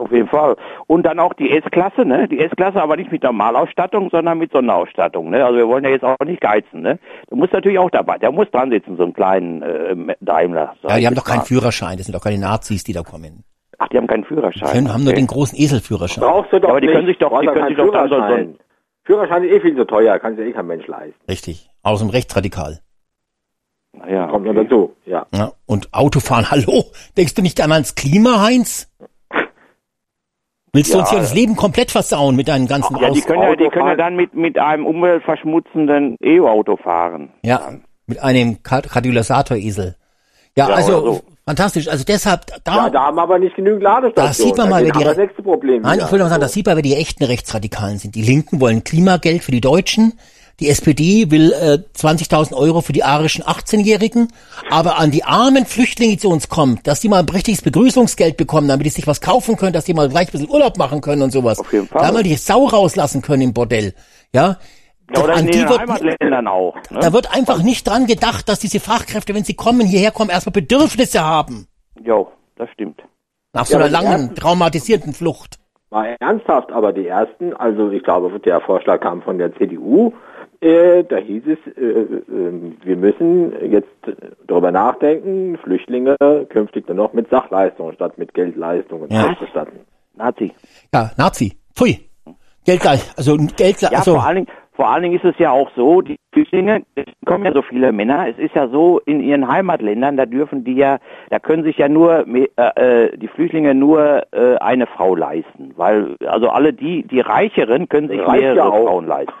Auf jeden Fall. Und dann auch die S-Klasse, ne? Die S-Klasse aber nicht mit Normalausstattung, sondern mit Sonderausstattung, ne? Also wir wollen ja jetzt auch nicht geizen, ne? Du musst natürlich auch dabei, der muss dran sitzen, so einen kleinen äh, Daimler. Ja, die haben doch keinen. Führerschein. Das sind doch keine Nazis, die da kommen. Ach, die haben keinen Führerschein. Die haben, haben nur Okay. den großen Eselführerschein. Brauchst du doch Ja, aber die nicht. können sich doch- die doch können sich doch dann so- so- Führerschein. Führerschein ist eh viel zu teuer, kann sich ja eh kein Mensch leisten. Richtig. Aus dem Rechtsradikal. Ja, Kommt okay. noch dazu, ja. Ja, und Autofahren, hallo? Denkst du nicht einmal ans Klima, Heinz? Willst du Ja, uns hier das. Leben komplett versauen mit deinen ganzen Ja, die können ja, die können ja dann mit, mit einem umweltverschmutzenden E-Auto fahren. Ja, mit einem Ka- Katalysator-Esel. Ja, Ja, also so. fantastisch. Also deshalb, da, Ja, da haben wir aber nicht genügend Ladestationen. Da sieht man mal, wer die- das nächste Problem. Nein, wieder. ich will mal sagen, das sieht man, wer die echten Rechtsradikalen sind. Die Linken wollen Klimageld für die Deutschen. Die SPD will äh, 20.000 Euro für die arischen 18-Jährigen. Aber an die armen Flüchtlinge, die zu uns kommen, dass die mal ein richtiges Begrüßungsgeld bekommen, damit die sich was kaufen können, dass die mal gleich ein bisschen Urlaub machen können und sowas. Auf jeden Fall. Da mal die Sau rauslassen können im Bordell. Ja, Ja, oder an in den wird, Heimatländern auch. Ne? da wird einfach nicht dran gedacht, dass diese Fachkräfte, wenn sie kommen, hierher kommen, erstmal Bedürfnisse haben. Jo, das stimmt. Nach so Ja, einer langen, ersten- traumatisierten Flucht. Mal ernsthaft, aber die ersten, also ich glaube, der Vorschlag kam von der CDU, äh, da hieß es, äh, äh, wir müssen jetzt darüber nachdenken, Flüchtlinge künftig nur noch mit Sachleistungen statt mit Geldleistungen Ja. auszustatten. Nazi. Ja, Nazi. Pfui. Geld gleich, also Geld, Ja, also vor allen Dingen, vor allen Dingen ist es ja auch so, die Flüchtlinge, es kommen ja so viele Männer, es ist ja so, in ihren Heimatländern, da dürfen die ja, da können sich ja nur, äh, äh, die Flüchtlinge nur äh, eine Frau leisten, weil, also alle die, die Reicheren können sich Reicht mehrere ja auch. Frauen leisten.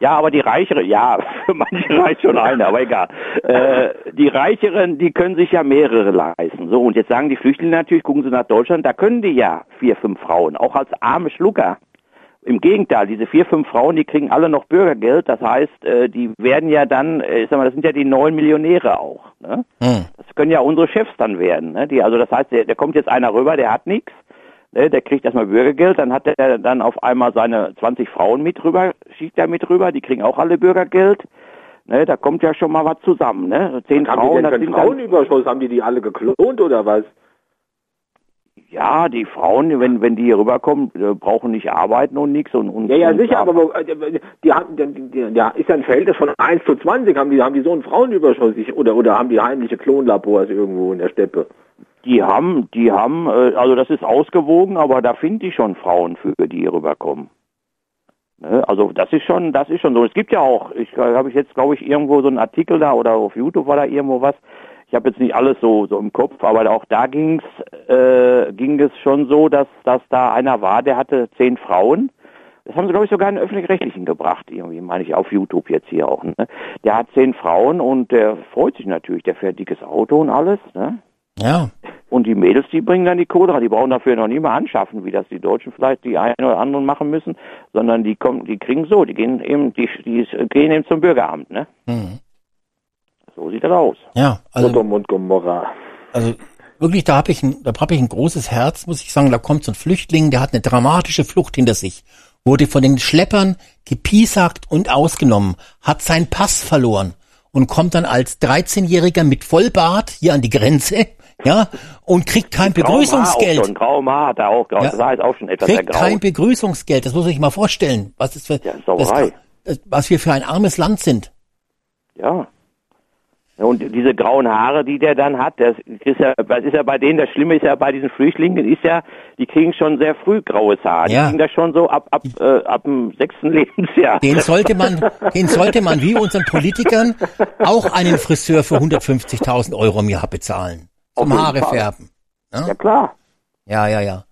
Ja, aber die Reichere, ja, für manche reicht schon eine, aber egal. Äh, die Reicheren, die können sich ja mehrere leisten. So, und jetzt sagen die Flüchtlinge natürlich, gucken sie nach Deutschland, da können die ja vier, fünf Frauen, auch als arme Schlucker. Im Gegenteil, diese vier, fünf Frauen, die kriegen alle noch Bürgergeld. Das heißt, äh, die werden ja dann, äh, ich sag mal, das sind ja die neuen Millionäre auch. Ne? hm. Das können ja unsere Chefs dann werden. Ne? Die, also das heißt, der, der kommt jetzt einer rüber, der hat nichts. Ne? Der kriegt erstmal Bürgergeld, dann hat er dann auf einmal seine 20 Frauen mit rüber, schiebt er mit rüber, die kriegen auch alle Bürgergeld. Ne? Da kommt ja schon mal was zusammen. Ne? Zehn Haben die Frauen, denn einen sind dann, Frauenüberschuss? Haben die die alle geklont oder was? ja, die Frauen, wenn, wenn die hier rüberkommen, äh, brauchen nicht arbeiten und nichts. Und, und, Ja, ja, und sicher, aber wo, äh, die haben, die, die, ja, ist ja ein Verhältnis von 1 zu 20. Haben die, haben die so einen Frauenüberschuss Ich- oder, oder haben die heimliche Klonlabors irgendwo in der Steppe? Die haben, die haben, äh, also das ist ausgewogen, aber da finde ich schon Frauen für, die hier rüberkommen. Ne? Also das ist schon, das ist schon so. Es gibt ja auch, ich äh, habe ich jetzt, glaube ich, irgendwo so einen Artikel da oder auf YouTube war da irgendwo was. Ich habe jetzt nicht alles so so im Kopf, aber auch da ging's, äh, ging es schon so, dass dass da einer war, der hatte zehn Frauen. Das haben sie, glaube ich, sogar in den öffentlich-rechtlichen gebracht, irgendwie, meine ich, auf YouTube jetzt hier auch. Ne? Der hat zehn Frauen und der freut sich natürlich, der fährt dickes Auto und alles, ne? Ja. Und die Mädels, die bringen dann die Kohle rein. Die brauchen dafür noch nie mal anschaffen, wie das die Deutschen vielleicht die einen oder anderen machen müssen, sondern die kommen, die kriegen so, die gehen eben, die, die gehen eben zum Bürgeramt, ne? Hm. So sieht das aus. Ja, also, und Gomorra. also wirklich, da habe ich, ein, da hab ich ein großes Herz, muss ich sagen. Da kommt so ein Flüchtling, der hat eine dramatische Flucht hinter sich, wurde von den Schleppern gepiesackt und ausgenommen, hat seinen Pass verloren und kommt dann als 13-Jähriger mit Vollbart hier an die Grenze, ja, und kriegt kein Auch Begrüßungsgeld. schon, grauem Haar hat er auch, grau, Ja. das ist auch schon etwas Kriegt kein Begrüßungsgeld. Das muss man sich mal vorstellen. Was ist für, Ja, das, was wir für ein armes Land sind. Ja. Und diese grauen Haare, die der dann hat, das ist ja, das ist ja bei denen, das Schlimme ist ja bei diesen Flüchtlingen, ist ja, die kriegen schon sehr früh graues Haar. Ja. Die kriegen das schon so ab, ab, äh, ab dem sechsten Lebensjahr. Den sollte man, den sollte man wie unseren Politikern auch einen Friseur für 150.000 Euro im Jahr bezahlen. Zum Auf jeden Haare Fall. färben. Ja klar. Ja, ja, ja.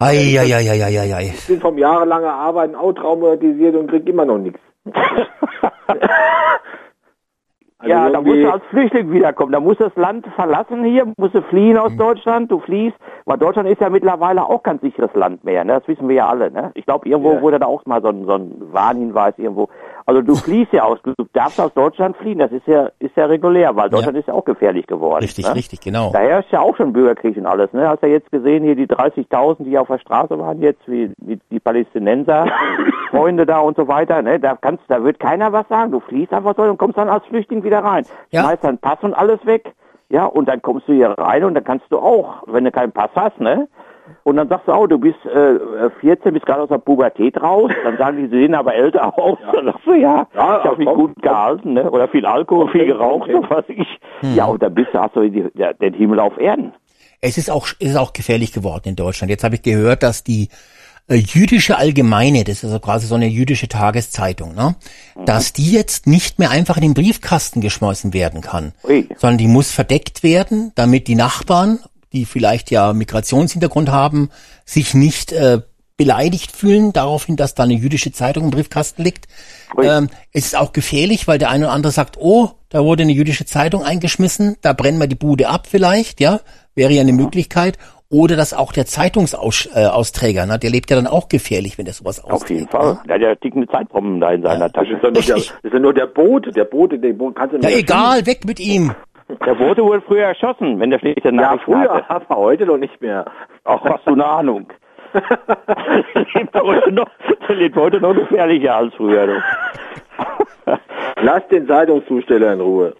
Ei, ei, ei, ei, ei, ei, ei. Ich bin vom jahrelanger Arbeiten auch traumatisiert und krieg immer noch nichts. Also ja, da musst du als Flüchtling wiederkommen. Da musst du das Land verlassen hier, musst du fliehen Hm. aus Deutschland, du fliehst. Weil Deutschland ist ja mittlerweile auch kein sicheres Land mehr, ne? Das wissen wir ja alle, ne? Ich glaube, irgendwo Ja. wurde da auch mal so ein, so ein Warnhinweis irgendwo Also du fliehst ja aus, du darfst aus Deutschland fliehen, das ist ja, ist ja regulär, weil Deutschland ist ja auch gefährlich geworden. Richtig, ne? richtig, genau. Da herrscht ja auch schon Bürgerkrieg und alles, ne? Hast ja jetzt gesehen, hier die 30.000, die auf der Straße waren jetzt, wie, wie die Palästinenser, Freunde da und so weiter, ne? Da kannst, da wird keiner was sagen. Du fliehst einfach so und kommst dann als Flüchtling wieder rein. Ja. Schmeißt deinen Pass und alles weg. Ja, und dann kommst du hier rein und dann kannst du auch, wenn du keinen Pass hast, ne? Und dann sagst du auch, du bist äh, 14, bist gerade aus der Pubertät raus. Dann sagen die, sie sehen aber älter aus. Dann sagst du, ja, Ja, ich habe mich gut gehalten, ne? Oder viel Alkohol, viel geraucht, so was ich. Ja, und dann bist du, hast du die, der, den Himmel auf Erden. Es ist auch, es ist auch gefährlich geworden in Deutschland. Jetzt habe ich gehört, dass die äh, jüdische Allgemeine, das ist also quasi so eine jüdische Tageszeitung, ne, dass die jetzt nicht mehr einfach in den Briefkasten geschmeißen werden kann, Ui. sondern die muss verdeckt werden, damit die Nachbarn, die vielleicht ja Migrationshintergrund haben, sich nicht äh, beleidigt fühlen, daraufhin, dass da eine jüdische Zeitung im Briefkasten liegt. Ähm, es ist auch gefährlich, weil der eine oder andere sagt, oh, da wurde eine jüdische Zeitung eingeschmissen, da brennen wir die Bude ab vielleicht, ja, wäre ja eine Möglichkeit. Oder dass auch der Zeitungsausträger, äh, ne, der lebt ja dann auch gefährlich, wenn der sowas austrägt. Auf jeden Fall. Der hat ja tickende Zeitbomben da in seiner Das Tasche. ist ja nur der, das ist ja nur der Bote, der Bote, der Bote kannst du Ja, nicht egal, weg mit ihm. Der wurde früher erschossen, wenn der schlechte Ja, Nachrichten früher, hatte. aber heute doch nicht mehr. Ach, hast du eine Ahnung. der lebt heute noch, der lebt heute noch gefährlicher als früher. Lass den Zeitungszusteller in Ruhe.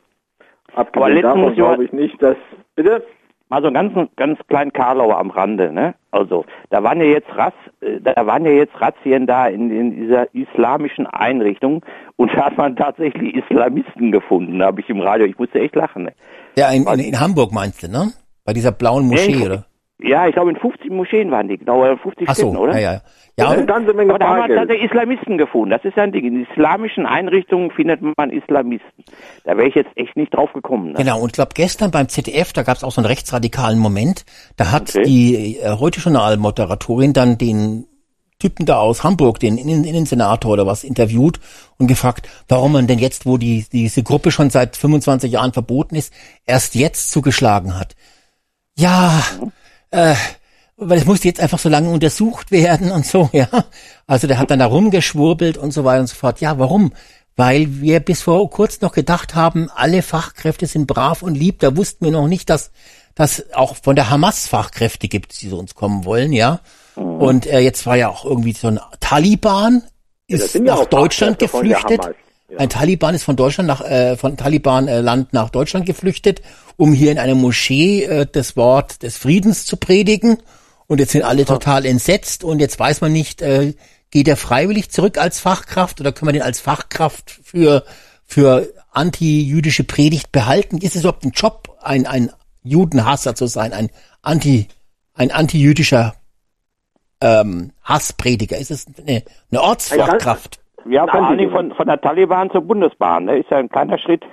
Abgesehen davon glaube ich nicht, dass... Bitte? Mal so einen ganz, ganz kleinen Karlauer am Rande, ne? Also, da waren ja jetzt Rass, äh, da waren ja jetzt Razzien da in, in dieser islamischen Einrichtung und da hat man tatsächlich Islamisten gefunden, habe ich im Radio, ich musste echt lachen, ne? Ja, in, in, in Hamburg meinst du, ne? Bei dieser blauen Moschee, Nee, oder? Ja, ich glaube in 50 Moscheen waren die, genau, oder 50 Ach so, Städten, oder? ja, ja. Ja, eine ganze Menge Aber da haben wir Bargeld. tatsächlich Islamisten gefunden. Das ist ja ein Ding. In islamischen Einrichtungen findet man Islamisten. Da wäre ich jetzt echt nicht drauf gekommen. Ne? Genau, und ich glaube gestern beim ZDF, da gab es auch so einen rechtsradikalen Moment, da hat Okay. die äh, heute Journal-Moderatorin dann den Typen da aus Hamburg, den Innen Innensenator oder was, interviewt und gefragt, warum man denn jetzt, wo die diese Gruppe schon seit 25 Jahren verboten ist, erst jetzt zugeschlagen hat. Ja, äh, weil es musste jetzt einfach so lange untersucht werden und so, ja. Also der hat dann da rumgeschwurbelt und so weiter und so fort. Ja, warum? Weil wir bis vor kurz noch gedacht haben, alle Fachkräfte sind brav und lieb. Da wussten wir noch nicht, dass dass auch von der Hamas Fachkräfte gibt, die zu uns kommen wollen, ja. Und äh, jetzt war ja auch irgendwie so ein Taliban ist ja nach Deutschland geflüchtet. Ja. Ein Taliban ist von Deutschland nach äh, von Taliban äh, Land nach Deutschland geflüchtet, um hier in einer Moschee äh, das Wort des Friedens zu predigen. Und jetzt sind alle total entsetzt und jetzt weiß man nicht, äh, geht er freiwillig zurück als Fachkraft oder können wir den als Fachkraft für für anti-jüdische Predigt behalten? Ist es überhaupt ein Job, ein ein Judenhasser zu sein, ein anti ein anti-jüdischer ähm, Hassprediger? Ist es eine, eine Ortsfachkraft? Ja, vor Nein, allen die- Dingen von, von der Taliban zur Bundesbahn. Ne? Ist ja ein kleiner Schritt.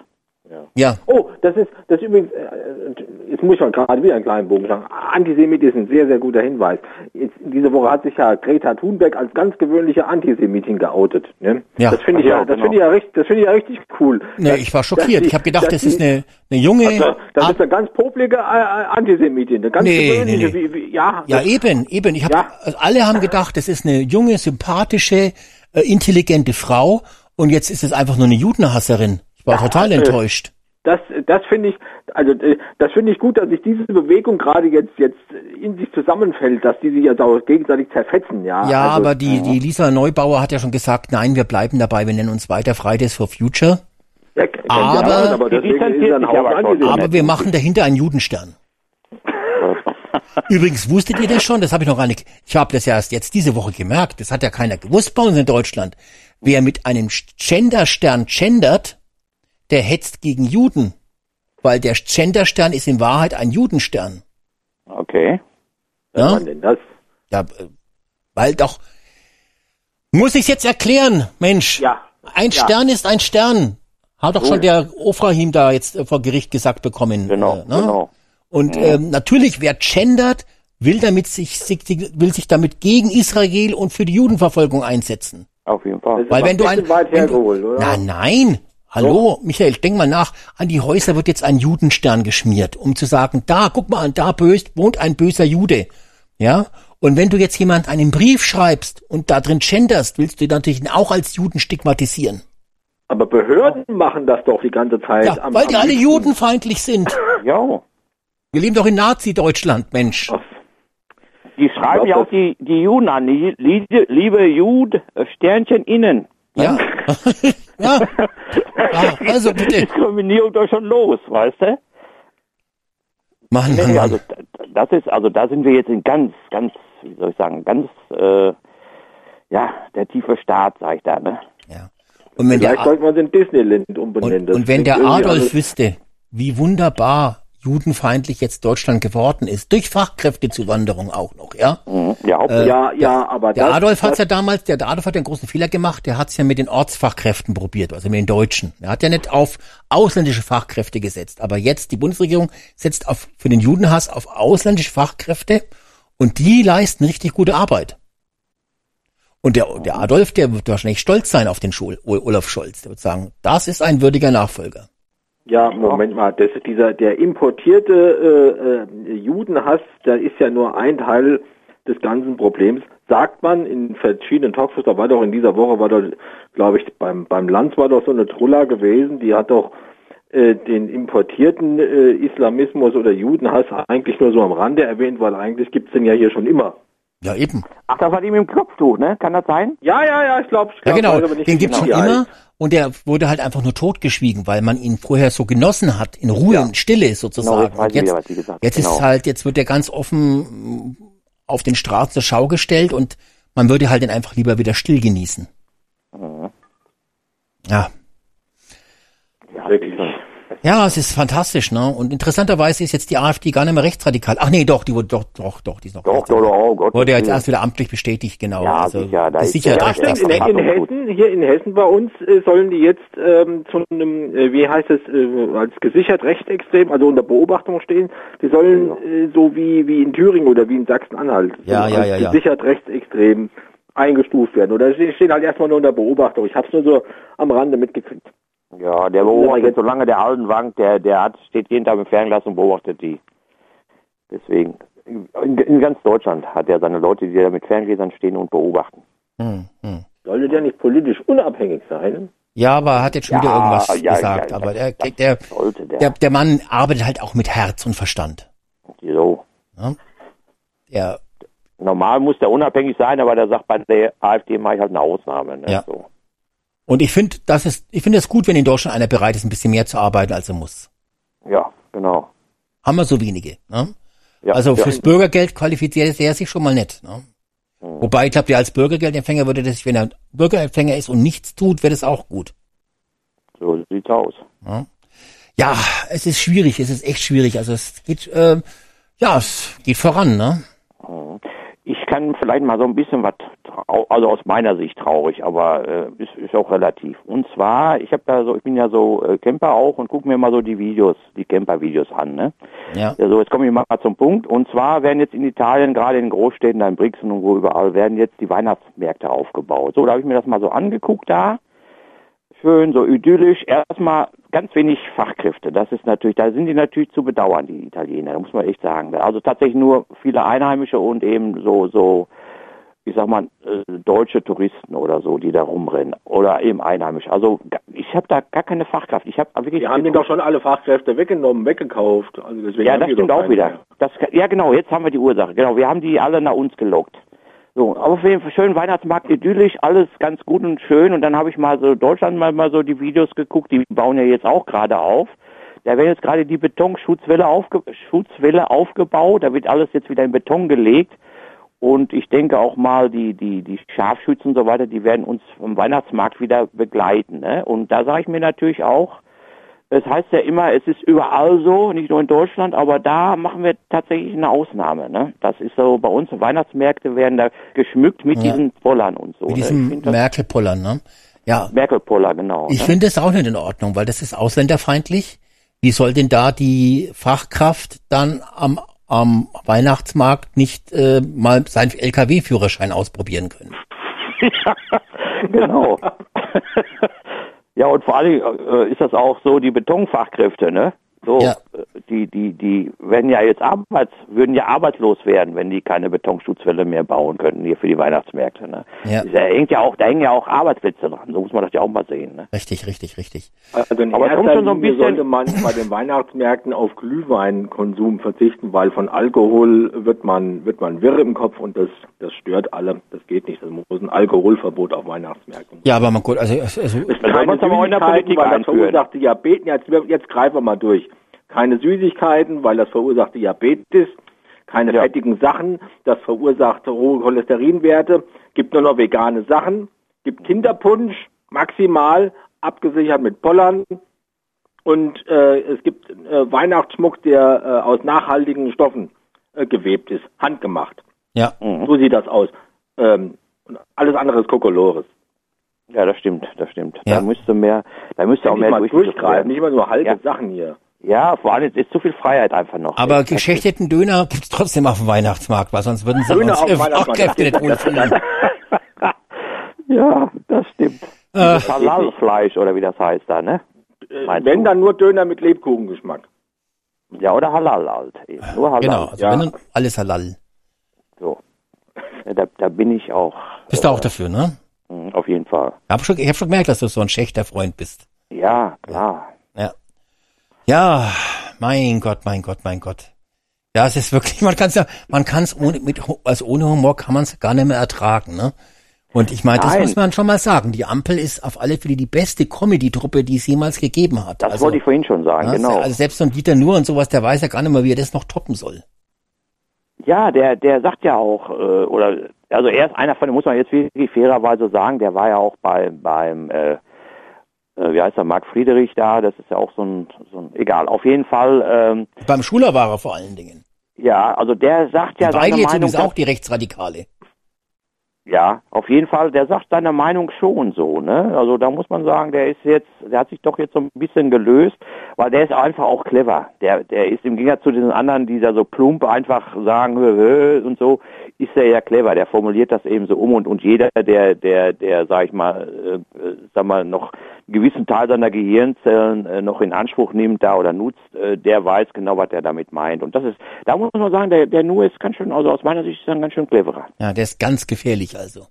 Ja. Oh, das ist, das ist übrigens, äh, jetzt muss ich mal gerade wieder einen kleinen Bogen sagen. Antisemit ist ein sehr, sehr guter Hinweis. Jetzt, diese Woche hat sich ja Greta Thunberg als ganz gewöhnliche Antisemitin geoutet. Ne? Ja. Das finde ich Ja, ja, das genau. finde ich ja richtig, das finde ich ja richtig cool. Nee, Dass- ich war schockiert. die- Ich habe gedacht, das ist eine, eine junge. Also, das ist eine ganz publige äh, äh, Antisemitin, eine ganz Nee, gewöhnliche, nee, nee. Wie, wie, ja, ja, das- eben, eben. Ich hab, Ja. also alle haben gedacht, das ist eine junge, sympathische, äh, intelligente Frau und jetzt ist es einfach nur eine Judenhasserin. Ich war total äh, enttäuscht. Das, das finde ich, also äh, das finde ich gut, dass sich diese Bewegung gerade jetzt jetzt in sich zusammenfällt, dass die sich jetzt auch gegenseitig zerfetzen, ja. Ja, also, aber die, die Lisa Neubauer hat ja schon gesagt, nein, wir bleiben dabei, wir nennen uns weiter Fridays for Future. Ja, Aber- ja, aber er aber. Aber wir machen dahinter einen Judenstern. Übrigens, wusstet ihr das schon? Das habe ich noch gar nicht. Ich habe das ja erst jetzt diese Woche gemerkt. Das hat ja keiner gewusst bei uns in Deutschland. Wer mit einem Genderstern gendert, der hetzt gegen Juden. Weil der Genderstern ist in Wahrheit ein Judenstern. Okay. Ja, man denn das? Ja, äh, weil doch. Muss ich jetzt erklären, Mensch? Ja. Ein Ja. Stern ist ein Stern. Hat doch schon der Ofrahim da jetzt äh, vor Gericht gesagt bekommen. Genau, äh, ne? genau. Und ähm, natürlich, wer gendert, will damit sich, will sich damit gegen Israel und für die Judenverfolgung einsetzen. Auf jeden Fall. Weil wenn du ein weit wenn du, hergeholt, oder? na nein, hallo, Michael, denk mal nach. An die Häuser wird jetzt ein Judenstern geschmiert, um zu sagen, da, guck mal, da bös, wohnt ein böser Jude, ja. Und wenn du jetzt jemand einen Brief schreibst und da drin genderst, willst du ihn natürlich auch als Juden stigmatisieren. Aber Behörden machen das doch die ganze Zeit. Ja, am- weil die am alle liebsten. judenfeindlich sind. Ja. Wir leben doch in Nazi-Deutschland, Mensch. Die schreiben ja auch die, die Juden an. Die, liebe, liebe Jud, äh, Sternchen innen. Ja. ja. ja. Also bitte. Diskriminierung doch schon los, weißt du? Mann, Mann, Nee, Mann. also das ist, also da sind wir jetzt in ganz, ganz, wie soll ich sagen, ganz, äh, ja, der tiefe Staat, sag ich da, ne? Ja. Und wenn der, Vielleicht sollte man es in Disneyland umbenennen. und, und wenn der Adolf wüsste, wie wunderbar judenfeindlich jetzt Deutschland geworden ist, durch Fachkräftezuwanderung auch noch, ja? Mhm. Ja, Äh, Ja, ja, aber Der das, Adolf hat's ja damals, der Adolf hat ja einen großen Fehler gemacht, der hat's ja mit den Ortsfachkräften probiert, also mit den Deutschen. Er hat ja nicht auf ausländische Fachkräfte gesetzt, aber jetzt die Bundesregierung setzt auf, für den Judenhass auf ausländische Fachkräfte und die leisten richtig gute Arbeit. Und der, der Adolf, der wird wahrscheinlich stolz sein auf den Schul, Olaf Scholz. Der wird sagen, das ist ein würdiger Nachfolger. Ja, Moment mal, das, dieser der importierte äh, äh, Judenhass, der ist ja nur ein Teil des ganzen Problems. Sagt man in verschiedenen Talkshows, da war doch in dieser Woche, war doch, glaube ich, beim beim Lanz war doch so eine Trulla gewesen, die hat doch äh, den importierten äh, Islamismus oder Judenhass eigentlich nur so am Rande erwähnt, weil eigentlich gibt's den ja hier schon immer. Ja, eben. Ach, das war ihm im Kopftuch, ne? Kann das sein? Ja, ja, ja, ich glaube, Ja, genau. aber nicht Den gibt's schon genau. immer. Und der wurde halt einfach nur totgeschwiegen, weil man ihn vorher so genossen hat, in Ruhe, in Stille sozusagen. Genau, jetzt jetzt, wieder, gesagt jetzt haben. ist Genau. halt, jetzt wird er ganz offen mm, auf den Straßen zur Schau gestellt und man würde halt den einfach lieber wieder still genießen. Mhm. Ja. Wirklich. Ja, es ist fantastisch, ne? Und interessanterweise ist jetzt die AfD gar nicht mehr rechtsradikal. Ach nee, doch, die wurde doch, doch, doch, die ist noch Doch, rechtsradikal. doch, doch, oh Gott. Wurde jetzt Willen. erst wieder amtlich bestätigt, genau. Ja, also, sicher, da ist sicher ja- Ja, stimmt. In, in Hessen, hier in Hessen bei uns äh, sollen die jetzt ähm, zu einem, äh, wie heißt es, äh, als gesichert rechtsextrem, also unter Beobachtung stehen. Die sollen äh, so wie wie in Thüringen oder wie in Sachsen-Anhalt Ja, so ja, als ja, ja. gesichert rechtsextrem eingestuft werden. Oder sie stehen halt erstmal nur unter Beobachtung. Ich habe es nur so am Rande mitgekriegt. Ja, der beobachtet, solange der alten Wank, der, der hat, steht jeden Tag im Fernglas und beobachtet die. Deswegen, in, in ganz Deutschland hat er seine Leute, die da mit Ferngläsern stehen und beobachten. Hm, hm. Sollte der nicht politisch unabhängig sein? Ja, aber er hat jetzt schon wieder Ja, irgendwas ja, gesagt. ja, aber der, der, der. der, der Mann arbeitet halt auch mit Herz und Verstand. So. Der, Normal muss der unabhängig sein, aber der sagt, bei der AfD mache ich halt eine Ausnahme. Ne? Ja. So. Und ich finde, das ist, ich finde es gut, wenn in Deutschland einer bereit ist, ein bisschen mehr zu arbeiten, als er muss. ja, genau. Haben wir so wenige. Ne? Ja, also ja. fürs Bürgergeld qualifiziert er sich schon mal nicht. Ne? Hm. Wobei ich glaube, der als Bürgergeldempfänger würde das, wenn er Bürgerempfänger ist und nichts tut, wäre das auch gut. So sieht's aus. Ja, es ist schwierig, es ist echt schwierig. Also es geht, äh, ja, es geht voran, ne? Ich kann vielleicht mal so ein bisschen was, also aus meiner Sicht traurig, aber äh, ist, ist auch relativ. Und zwar, ich habe da so, ich bin ja so äh, Camper auch und gucke mir mal so die Videos, die Camper-Videos an, ne? Ja. So, jetzt komme ich mal zum Punkt. Und zwar werden jetzt in Italien, gerade in Großstädten, da in Brixen und wo überall, werden jetzt die Weihnachtsmärkte aufgebaut. So, da habe ich mir das mal so angeguckt da. Schön, so idyllisch. Erstmal ganz wenig Fachkräfte. Das ist natürlich, da sind die natürlich zu bedauern, die Italiener. Da muss man echt sagen. Also tatsächlich nur viele Einheimische und eben so, so, ich sag mal, äh, deutsche Touristen oder so, die da rumrennen. Oder eben Einheimische. Also ich habe da gar keine Fachkraft. Ich habe wirklich. Die haben den doch schon alle Fachkräfte weggenommen, weggekauft. Also deswegen Ja, das stimmt auch wieder. Das, ja, genau, jetzt haben wir die Ursache. Genau, wir haben die alle nach uns gelockt. So, auf jeden Fall schön Weihnachtsmarkt, idyllisch, alles ganz gut und schön. Und dann habe ich mal so Deutschland mal, mal so die Videos geguckt, die bauen ja jetzt auch gerade auf. Da werden jetzt gerade die Betonschutzwelle aufge Schutzwelle aufgebaut, da wird alles jetzt wieder in Beton gelegt. Und ich denke auch mal, die, die, die Scharfschützen und so weiter, die werden uns vom Weihnachtsmarkt wieder begleiten. Ne? Und da sage ich mir natürlich auch, es heißt ja immer, es ist überall so, nicht nur in Deutschland, aber da machen wir tatsächlich eine Ausnahme. Ne? Das ist so, bei uns Weihnachtsmärkte werden da geschmückt mit Ja. diesen Pollern und so. Mit ne? Find das- Merkel-Pollern, ne? Ja, Merkel-Poller, genau. ich ne? finde das auch nicht in Ordnung, weil das ist ausländerfeindlich. Wie soll denn da die Fachkraft dann am, am Weihnachtsmarkt nicht äh, mal seinen LKW-Führerschein ausprobieren können? genau. ja, und vor allem äh, ist das auch so, die Betonfachkräfte, ne? So, Ja. die, die, die werden ja jetzt arbeits, würden ja arbeitslos werden, wenn die keine Betonschutzwelle mehr bauen könnten hier für die Weihnachtsmärkte. Ne? Ja. Da hängt ja auch, da hängen ja auch Arbeitsplätze dran. So muss man das ja auch mal sehen. Ne? Richtig, richtig, richtig. Also in Aber es kommt erster schon so ein bisschen- sollte man bei den Weihnachtsmärkten auf Glühweinkonsum verzichten, weil von Alkohol wird man wird man wirr im Kopf und das das stört alle. Das geht nicht. Es muss ein Alkoholverbot auf Weihnachtsmärkten. Ja, aber man gut, also, also Es kann keine man's aber in der Politik weil das verursacht Diabetes. Jetzt, jetzt greifen wir mal durch. Keine Süßigkeiten, weil das verursacht Diabetes. Keine Ja. fettigen Sachen, das verursacht hohe Cholesterinwerte. Gibt nur noch vegane Sachen. Gibt Kinderpunsch, maximal, abgesichert mit Pollern. Und äh, es gibt äh, Weihnachtsschmuck, der äh, aus nachhaltigen Stoffen äh, gewebt ist, handgemacht. ja, Mhm. So sieht das aus. Ähm, alles andere ist Kokolores. Ja, das stimmt, das stimmt. Ja. Da müsste mehr, da müsste auch Nicht mehr mal durchgreifen, nicht immer nur halbe Ja. Sachen hier. Ja, vor allem ist zu viel Freiheit einfach noch. aber Das ist- geschächteten Döner gibt's trotzdem auf dem Weihnachtsmarkt, weil sonst würden sie Döner uns auf äh. Fachkräfte nicht. Ja, das stimmt. Äh, Halalfleisch oder wie das heißt da, ne? Meinst Wenn du? dann nur Döner mit Lebkuchengeschmack. Ja, oder Halal halt. eben. Nur Halal. Genau, also Ja. wenn dann alles halal. So. Da, da bin ich auch. Bist du auch dafür, ne? Mhm, Auf jeden Fall. Ich habe schon, ich hab schon gemerkt, dass du so ein schächter Freund bist. Ja, klar. Ja. Mein Gott, mein Gott, mein Gott. Ja, es ist wirklich, man kann es ja, man kann es ohne, mit, also ohne Humor kann man es gar nicht mehr ertragen, ne? Und ich meine, das Nein. muss man schon mal sagen. Die Ampel ist auf alle Fälle die beste Comedy-Truppe, die es jemals gegeben hat. Das also, wollte ich vorhin schon sagen, ja, genau. Also selbst so ein Dieter Nuhr und sowas, der weiß ja gar nicht mehr, wie er das noch toppen soll. Ja, der, der sagt ja auch, äh, oder also er ist einer von, muss man jetzt wirklich fairerweise sagen, der war ja auch bei beim äh, äh, wie heißt er, Marc Friedrich da, das ist ja auch so ein, so ein egal, auf jeden Fall, ähm, Beim Schuler war er vor allen Dingen. ja, also der sagt ja seine Weigel jetzt Meinung, übrigens auch die Rechtsradikale. Ja, auf jeden Fall, der sagt seine Meinung schon so, ne? Also da muss man sagen, der ist jetzt, der hat sich doch jetzt so ein bisschen gelöst, weil der ist einfach auch clever. Der, der ist im Gegensatz zu diesen anderen, die da so plump einfach sagen hö, hö, und so, ist er ja clever. Der formuliert das eben so um und und jeder, der, der, der, sag ich mal, äh, äh, sag mal noch einen gewissen Teil seiner Gehirnzellen äh, noch in Anspruch nimmt da oder nutzt, äh, der weiß genau, was er damit meint. Und das ist, da muss man sagen, der, der Nu ist ganz schön, also aus meiner Sicht ist er ein ganz schön cleverer. Ja, der ist ganz gefährlich also.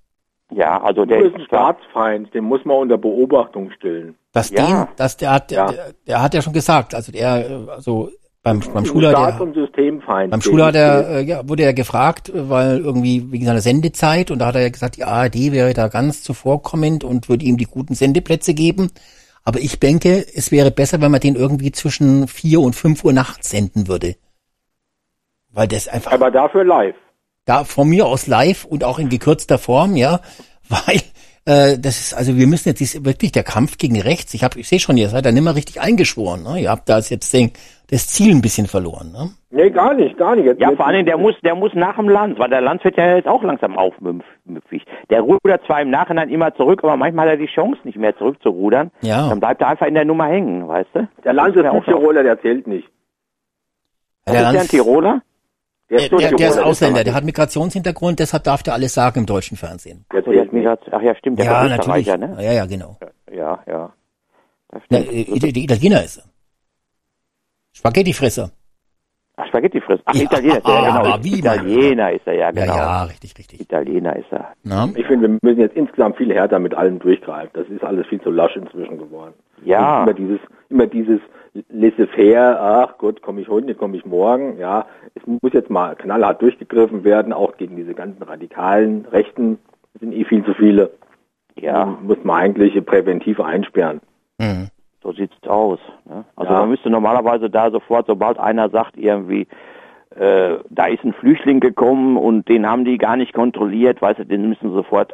Ja, also der Der ist ein Staatsfeind, den muss man unter Beobachtung stellen. Das Ja. den, das der hat, Ja. der, der hat ja schon gesagt, also der, also beim, beim Ein Schuler, Staats- der, und Systemfeind. beim Schuler hat ich- er, äh, ja, wurde er gefragt, weil irgendwie wegen seiner Sendezeit und da hat er ja gesagt, die ARD wäre da ganz zuvorkommend und würde ihm die guten Sendeplätze geben. Aber ich denke, es wäre besser, wenn man den irgendwie zwischen vier und fünf Uhr nachts senden würde. Weil das einfach Aber dafür live. Da von mir aus live und auch in gekürzter Form, ja, weil äh, das ist also wir müssen jetzt ist wirklich der Kampf gegen rechts. Ich habe ich sehe schon, ihr seid da nicht mehr richtig eingeschworen, ne? Ihr habt da jetzt den, das Ziel ein bisschen verloren, ne? Nee, gar nicht, gar nicht. Jetzt, Ja, vor allen Dingen, der muss, der muss nach dem Lanz, weil der Lanz wird ja jetzt auch langsam aufmüpfig. Der rudert zwar im Nachhinein immer zurück, aber manchmal hat er die Chance nicht mehr zurückzurudern. Ja. Dann bleibt er einfach in der Nummer hängen, weißt du? Der Land ist auch Südtiroler, der zählt nicht. Der, ist der ein Tiroler? Der der, der, der ist Ausländer, der hat Migrationshintergrund, deshalb darf der alles sagen im deutschen Fernsehen. Der der ist grad, ach ja, stimmt, der ja, natürlich. Ne? Ja, ja, genau. Ja, ja. Das Der, äh, der Italiener ist er. Spaghettifresser. Ach, Spaghetti frisst. Ach, Ja, Italiener ist er, ja, genau. aber wie, Italiener ist er, ja, Ja, genau. ja, richtig, richtig. Italiener ist er. Na? Ich finde, wir müssen jetzt insgesamt viel härter mit allem durchgreifen. Das ist alles viel zu lasch inzwischen geworden. Ja. Und Immer dieses, immer dieses laissez-faire, ach Gott, komme ich heute komme ich morgen. Ja, es muss jetzt mal knallhart durchgegriffen werden, auch gegen diese ganzen radikalen Rechten. Es sind eh viel zu viele. Ja. Die muss man eigentlich präventiv einsperren. Mhm. So sieht's aus. Ne? Also Ja. man müsste normalerweise da sofort, sobald einer sagt irgendwie, äh, da ist ein Flüchtling gekommen und den haben die gar nicht kontrolliert, weißt du, den müssen sofort.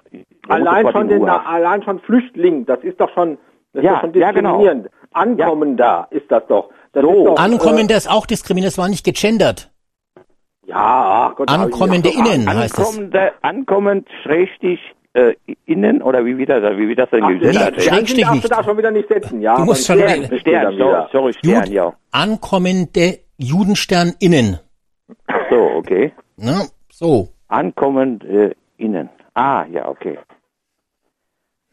Allein sofort schon, den, allein schon Flüchtling, das ist doch schon, das Ja, ist schon ja, genau. diskriminierend. Ankommen da ist das doch. Das So. ist doch, Ankommende ist auch diskriminiert, das war nicht gegendert. Äh, ja, ach Gott, Ankommende innen heißt es. Ankommende, ankommend, schrägstich, äh, innen, oder wie wieder, wie wird das denn Ja, den Schrägstrich darfst du nicht. da schon wieder nicht setzen, ja. Du musst schon Stern Stern, dann wieder. sorry, sorry, Stern, Jud- ja. Ankommende Judenstern innen. So, okay. Ne? So. Ankommend, äh, innen. Ah, ja, okay.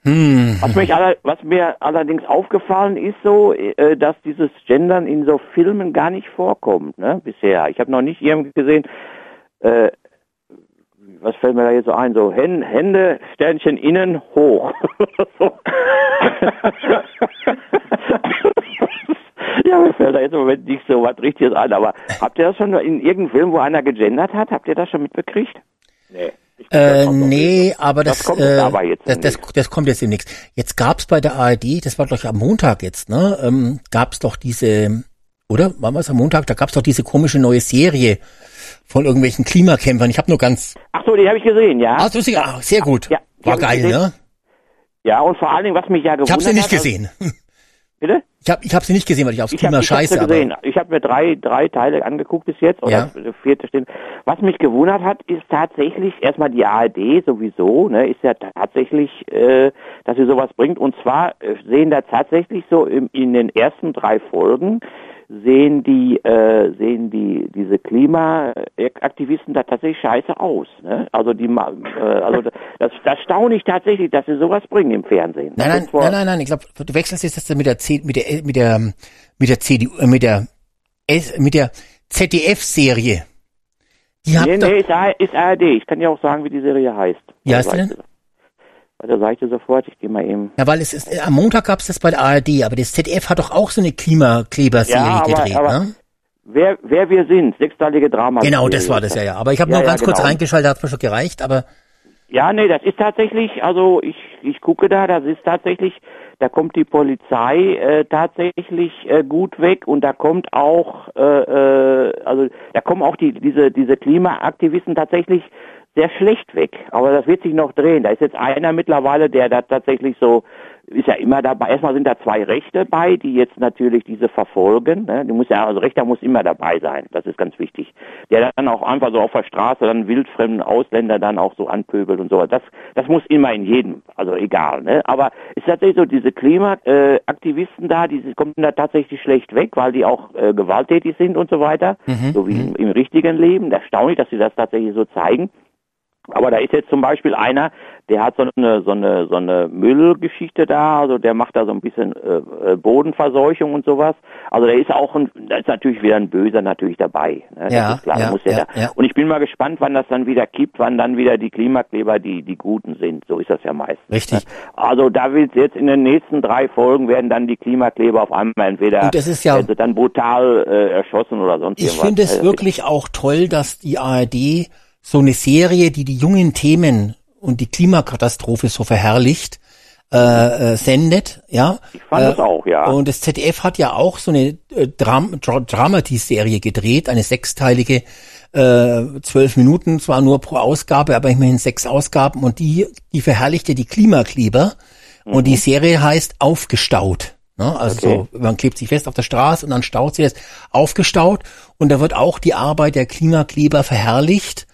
Hm. Was, mich aller, was mir allerdings aufgefallen ist so, äh, dass dieses Gendern in so Filmen gar nicht vorkommt, ne, bisher. Ich habe noch nicht irgendwie gesehen, äh, was fällt mir da jetzt so ein, so Hän- Hände, Sternchen innen, hoch. Ja, mir fällt da jetzt im Moment nicht so was Richtiges ein, aber habt ihr das schon in irgendeinem Film, wo einer gegendert hat, habt ihr das schon mitbekriegt? Nee. Äh, nee, aber das, Das kommt äh, aber das, das, das kommt jetzt demnächst. Jetzt gab's bei der ARD, das war doch am Montag jetzt, ne? Ähm, gab's doch diese, oder? War es am Montag? Da gab's doch diese komische neue Serie von irgendwelchen Klimakämpfern. Ich habe nur ganz, Ach so, die habe ich gesehen, ja. ah, so ah, sehr gut. Ja, war geil, ne? Ja, und vor allen Dingen, was mich ja gewundert Ich habe sie nicht hat, also- gesehen. Bitte? Ich habe ich hab sie nicht gesehen, weil ich aufs Ich Klima ich hab scheiße, sie aber gesehen. Ich habe mir drei, drei Teile angeguckt bis jetzt, oder Ja. vierte stehen. Was mich gewundert hat, ist tatsächlich erstmal die ARD sowieso, ne, ist ja tatsächlich, äh, dass sie sowas bringt. Und zwar äh, sehen da tatsächlich so im, in den ersten drei Folgen sehen die, äh, sehen die diese Klimaaktivisten da tatsächlich scheiße aus. Ne? Also die, äh, also das, das staune ich tatsächlich, dass sie sowas bringen im Fernsehen. Nein, nein, nein, nein, nein, ich glaube, du wechselst jetzt das mit der C, mit der mit der mit der CDU äh, mit der S, mit der ZDF Serie. Die Nee, nee, ist, ARD. Ich kann ja auch sagen, wie die Serie heißt. Wie heißt ich denn? Dir. Warte, sag ich dir sofort. Ich gehe mal eben. ja, weil es ist äh, am Montag gab's das bei der ARD, aber das ZDF hat doch auch so eine Klimakleber-Serie Ja, aber- gedreht, aber- ne? Wer, wer wir sind, sechsteilige Drama. Genau, das war das ja, ja. Aber ich habe Ja, nur ja, ganz kurz genau. reingeschaltet, hat mir schon gereicht, aber Ja, nee, das ist tatsächlich, also ich, ich gucke da, das ist tatsächlich, da kommt die Polizei äh, tatsächlich äh, gut weg und da kommt auch, äh, äh, also da kommen auch die diese diese Klimaaktivisten tatsächlich sehr schlecht weg. Aber das wird sich noch drehen. Da ist jetzt einer mittlerweile, der da tatsächlich so ist ja immer dabei. Erstmal sind da zwei Rechte bei, die jetzt natürlich diese verfolgen. Ne? Die muss ja, also Rechter muss immer dabei sein. Das ist ganz wichtig. Der dann auch einfach so auf der Straße dann wildfremden Ausländer dann auch so anpöbelt und so. Das, das muss immer in jedem, also egal. Ne? Aber es ist tatsächlich so, diese Klimaaktivisten da, die kommen da tatsächlich schlecht weg, weil die auch äh, gewalttätig sind und so weiter. So wie im, im richtigen Leben. Erstaunlich, dass sie das tatsächlich so zeigen. Aber da ist jetzt zum Beispiel einer, der hat so eine so eine so eine Müllgeschichte da, also der macht da so ein bisschen äh, äh, Bodenverseuchung und sowas. Also da ist auch ein, da ist natürlich wieder ein Böser natürlich dabei. Ne? Ja, das ist klar, ja, muss ja, ja, da. ja. Und ich bin mal gespannt, wann das dann wieder kippt, wann dann wieder die Klimakleber die die Guten sind. So ist das ja meistens. Richtig. Ne? Also da wird jetzt in den nächsten drei Folgen werden dann die Klimakleber auf einmal entweder Und das ist ja- sie dann brutal äh, erschossen oder sonst ich irgendwas. finde es Also, wirklich auch toll, dass die ARD so eine Serie, die die jungen Themen und die Klimakatastrophe so verherrlicht, äh, äh, sendet, ja. Ich fand äh, das auch, ja. Und das ZDF hat ja auch so eine äh, Dram Dra Dramedy-Serie gedreht, eine sechsteilige, äh, zwölf Minuten, zwar nur pro Ausgabe, aber immerhin sechs Ausgaben und die, die verherrlichte die Klimakleber und die Serie heißt Aufgestaut. Ne? Also Mhm. Okay. so, man klebt sich fest auf der Straße und dann staut sie das aufgestaut und da wird auch die Arbeit der Klimakleber verherrlicht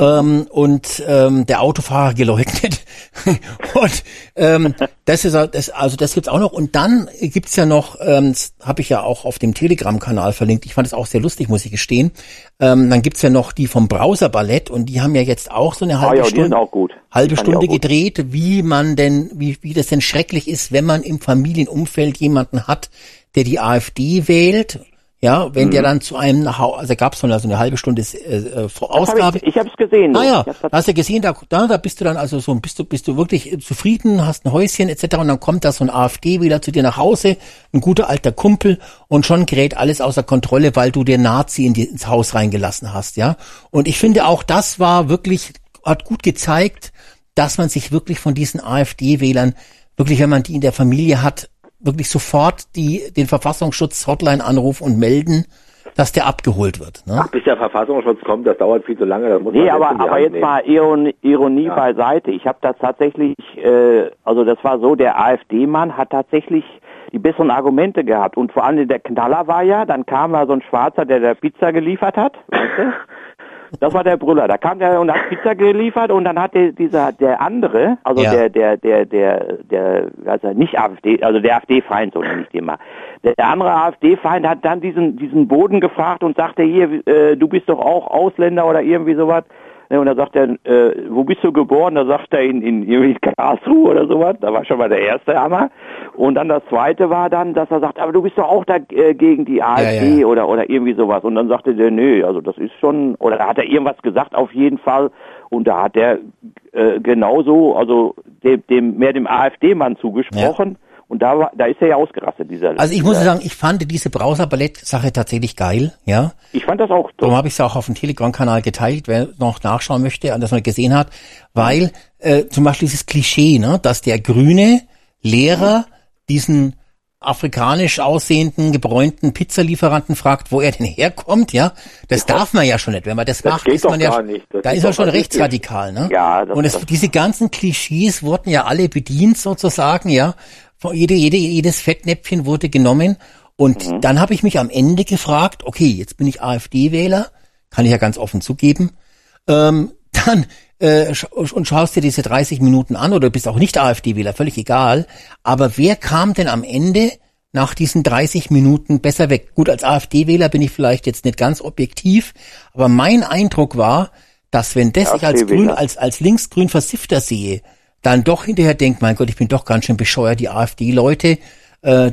ähm, und ähm, der Autofahrer geleugnet. und ähm, das ist das, also das gibt's auch noch. Und dann gibt's ja noch, ähm, das habe ich ja auch auf dem Telegram-Kanal verlinkt. Ich fand es auch sehr lustig, muss ich gestehen. Ähm, dann gibt's ja noch die vom Browser Ballett und die haben ja jetzt auch so eine Ah halbe ja, die sind Stunde halbe Stunde gedreht, wie man denn, wie, wie das denn schrecklich ist, wenn man im Familienumfeld jemanden hat, der die AfD wählt. Ja, wenn Mhm. der dann zu einem, Hau- also gab es so eine halbe Stunde äh, äh, Das hab Ausgabe. Ich, ich habe es gesehen. hab's da hast du gesehen, da, da, da bist du dann also so, bist du, bist du wirklich zufrieden, hast ein Häuschen etc. Und dann kommt da so ein AfD wieder zu dir nach Hause, ein guter alter Kumpel und schon gerät alles außer Kontrolle, weil du den Nazi in die, ins Haus reingelassen hast, ja. Und ich finde auch, das war wirklich, hat gut gezeigt, dass man sich wirklich von diesen AfD-Wählern, wirklich, wenn man die in der Familie hat, wirklich sofort die, den Verfassungsschutz-Hotline anrufen und melden, dass der abgeholt wird. Ne? Bis der Verfassungsschutz kommt, das dauert viel zu lange. Das muss man Nee, selbst aber, aber jetzt nehmen. mal Ironie, Ironie Ja. beiseite. Ich habe das tatsächlich, äh, also das war so, der AfD-Mann hat tatsächlich die besseren Argumente gehabt. Und vor allem der Knaller war ja, dann kam da so ein Schwarzer, der der Pizza geliefert hat. Weißt du? Das war der Brüller. Da kam der und hat Pizza geliefert und dann hat der, dieser, der andere, also Ja. der, der, der, der, der, also nicht AfD, also der AfD-Feind, so nenne ich den mal. Der, der andere AfD-Feind hat dann diesen, diesen Boden gefragt und sagte, hier, äh, du bist doch auch Ausländer oder irgendwie sowas. Ne, und da sagt er, äh, wo bist du geboren? Da sagt er in, in irgendwie Karlsruhe oder sowas. Da war schon mal der erste Hammer. Und dann das zweite war dann, dass er sagt, aber du bist doch auch da äh, gegen die AfD Ja, ja. oder oder irgendwie sowas. Und dann sagte der, nö, also das ist schon, oder da hat er irgendwas gesagt auf jeden Fall. Und da hat er äh, genauso, also dem, dem mehr dem AfD-Mann zugesprochen. Und da war, da ist er ja ausgerastet, dieser. Also ich muss dieser, sagen, ich fand diese Browser-Ballett-Sache tatsächlich geil, ja. ich fand das auch Darum habe ich es auch auf dem Telegram-Kanal geteilt, wer noch nachschauen möchte, und das man gesehen hat, weil äh, zum Beispiel dieses Klischee, ne, dass der grüne Lehrer diesen afrikanisch aussehenden, gebräunten Pizzalieferanten fragt, wo er denn herkommt, ja, das darf man ja schon nicht. Wenn man das, Das macht, ist man ja, da ist er doch schon rechtsradikal, ne? Ja, das- Und es, diese ganzen Klischees wurden ja alle bedient sozusagen, ja. Jede, jede, jedes Fettnäpfchen wurde genommen. Und Mhm. dann habe ich mich am Ende gefragt, okay, jetzt bin ich AfD-Wähler, kann ich ja ganz offen zugeben. Ähm, dann äh, sch und schaust dir diese 30 Minuten an oder bist auch nicht AfD-Wähler, völlig egal. Aber wer kam denn am Ende nach diesen 30 Minuten besser weg? Gut, als AfD-Wähler bin ich vielleicht jetzt nicht ganz objektiv, aber mein Eindruck war, dass wenn das ich als. Grün, als, als linksgrün Versifter sehe, dann doch hinterher denkt, mein Gott, ich bin doch ganz schön bescheuert, die AfD-Leute, äh,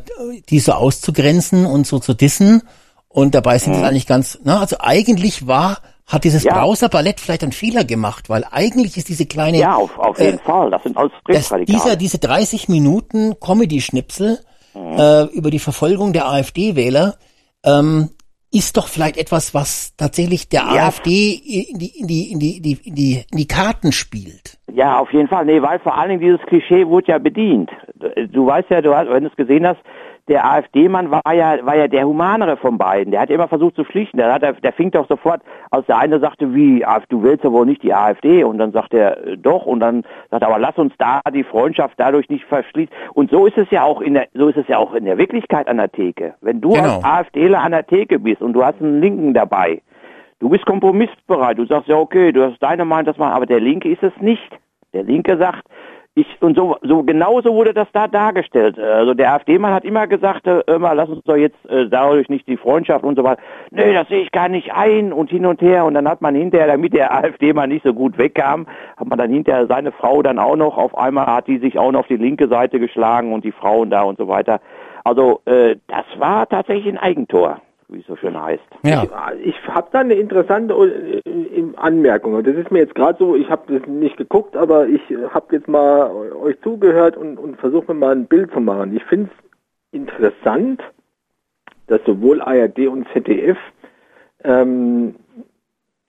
die so auszugrenzen und so zu dissen. Und dabei sind es eigentlich ganz, na, also eigentlich war, hat dieses Ja. Browser-Ballett vielleicht einen Fehler gemacht, weil eigentlich ist diese kleine, ja, auf, auf jeden äh, Fall. Das sind alles das, Rechtsradikale. dieser, diese 30 Minuten Comedy-Schnipsel Mhm. äh, über die Verfolgung der AfD-Wähler ähm, ist doch vielleicht etwas, was tatsächlich der Ja. AfD in die, in die, in die, in die, in die, in die Karten spielt. Ja, auf jeden Fall. Nee, weil vor allen Dingen dieses Klischee wurde ja bedient. Du, du weißt ja, du hast, wenn du es gesehen hast, der AfD-Mann war ja, war ja der humanere von beiden. Der hat immer versucht zu schlichten. Der, hat, der fing doch sofort, als der eine sagte, wie, du willst ja wohl nicht die AfD. Und dann sagt er, äh, doch. Und dann sagt er, aber lass uns da die Freundschaft dadurch nicht verschließen. Und so ist es ja auch in der, so ist es ja auch in der Wirklichkeit an der Theke. Wenn du Genau. als AfDler an der Theke bist und du hast einen Linken dabei, Du bist kompromissbereit. Du sagst ja, okay, du hast deine Meinung, das machen, aber der Linke ist es nicht. Der Linke sagt, ich, und so, so genauso wurde das da dargestellt. Also der AfD-Mann hat immer gesagt, äh, immer, lass uns doch jetzt äh, dadurch nicht die Freundschaft und so weiter. Nee, das sehe ich gar nicht ein und hin und her. Und dann hat man hinterher, damit der AfD-Mann nicht so gut wegkam, hat man dann hinterher seine Frau dann auch noch, auf einmal hat die sich auch noch auf die linke Seite geschlagen und die Frauen da und so weiter. Also äh, das war tatsächlich ein Eigentor, wie es so schön heißt. Ja. Ich, ich habe da eine interessante äh, äh, Anmerkung. Und Das ist mir jetzt gerade so, ich habe das nicht geguckt, aber ich habe jetzt mal euch zugehört und, und versuche mir mal ein Bild zu machen. Ich finde es interessant, dass sowohl ARD und ZDF ähm,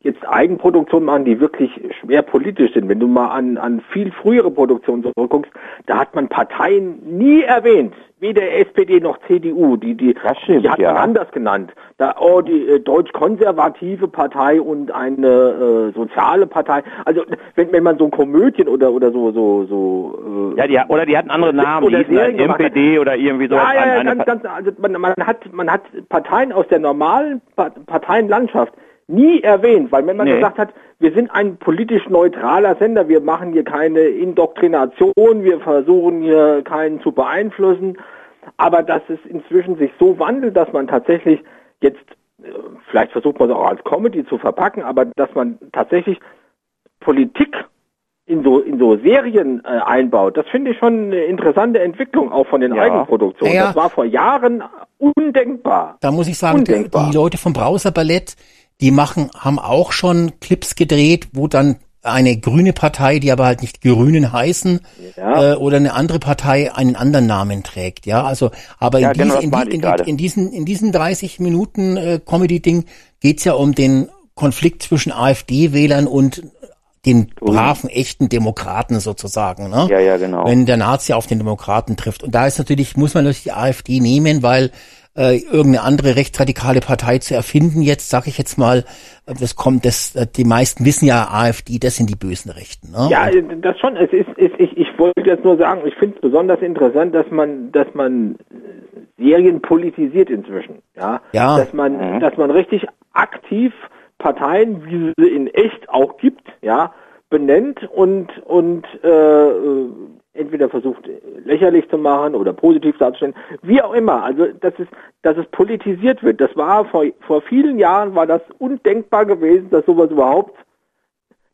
jetzt Eigenproduktionen machen, die wirklich schwer politisch sind. Wenn du mal an, an viel frühere Produktionen zurückguckst, da hat man Parteien nie erwähnt. Weder SPD noch CDU. Die, die, stimmt, die hat man ja. anders genannt. Da, oh, die äh, deutsch-konservative Partei und eine äh, soziale Partei. Also wenn, wenn man so Komödien oder oder so so so äh, Ja, die, oder die hatten andere Namen, Oder die gemacht MPD oder irgendwie so. ja, ja, ganz, ganz, also man, man hat man hat Parteien aus der normalen Pa- Parteienlandschaft nie erwähnt, weil wenn man Nee. gesagt hat, wir sind ein politisch neutraler Sender, wir machen hier keine Indoktrination, wir versuchen hier keinen zu beeinflussen, aber dass es inzwischen sich so wandelt, dass man tatsächlich jetzt äh, vielleicht versucht man es auch als Comedy zu verpacken, aber dass man tatsächlich Politik in so in so Serien äh, einbaut, das finde ich schon eine interessante Entwicklung auch von den Ja. Eigenproduktionen. Ja, ja. Das war vor Jahren undenkbar. Da muss ich sagen, Undenkbar. die Leute vom Browser Ballett, die machen, haben auch schon Clips gedreht, wo dann eine grüne Partei, die aber halt nicht Grünen heißen, Ja. äh, oder eine andere Partei einen anderen Namen trägt. Ja, also, aber Ja, in, genau, dies, in, die, in, die, in diesen in diesen 30 Minuten äh, Comedy-Ding geht's ja um den Konflikt zwischen AfD-Wählern und den braven, echten Demokraten sozusagen. Ne? Ja, ja, genau. Wenn der Nazi auf den Demokraten trifft. Und da ist natürlich, muss man natürlich die AfD nehmen, weil äh, irgendeine andere rechtsradikale Partei zu erfinden, jetzt sage ich jetzt mal, äh, das kommt, das, äh, die meisten wissen ja, AfD, das sind die bösen Rechten. Ne? Ja, äh, das schon. Es ist, es, ich, ich wollte jetzt nur sagen, ich finde es besonders interessant, dass man, dass man Serien politisiert inzwischen. Ja, Ja. dass man, dass man richtig aktiv Parteien, wie sie in echt auch gibt, ja, benennt und und äh, entweder versucht äh, lächerlich zu machen oder positiv darzustellen, wie auch immer. Also dass es, dass es politisiert wird. Das war vor vor vielen Jahren war das undenkbar gewesen, dass sowas überhaupt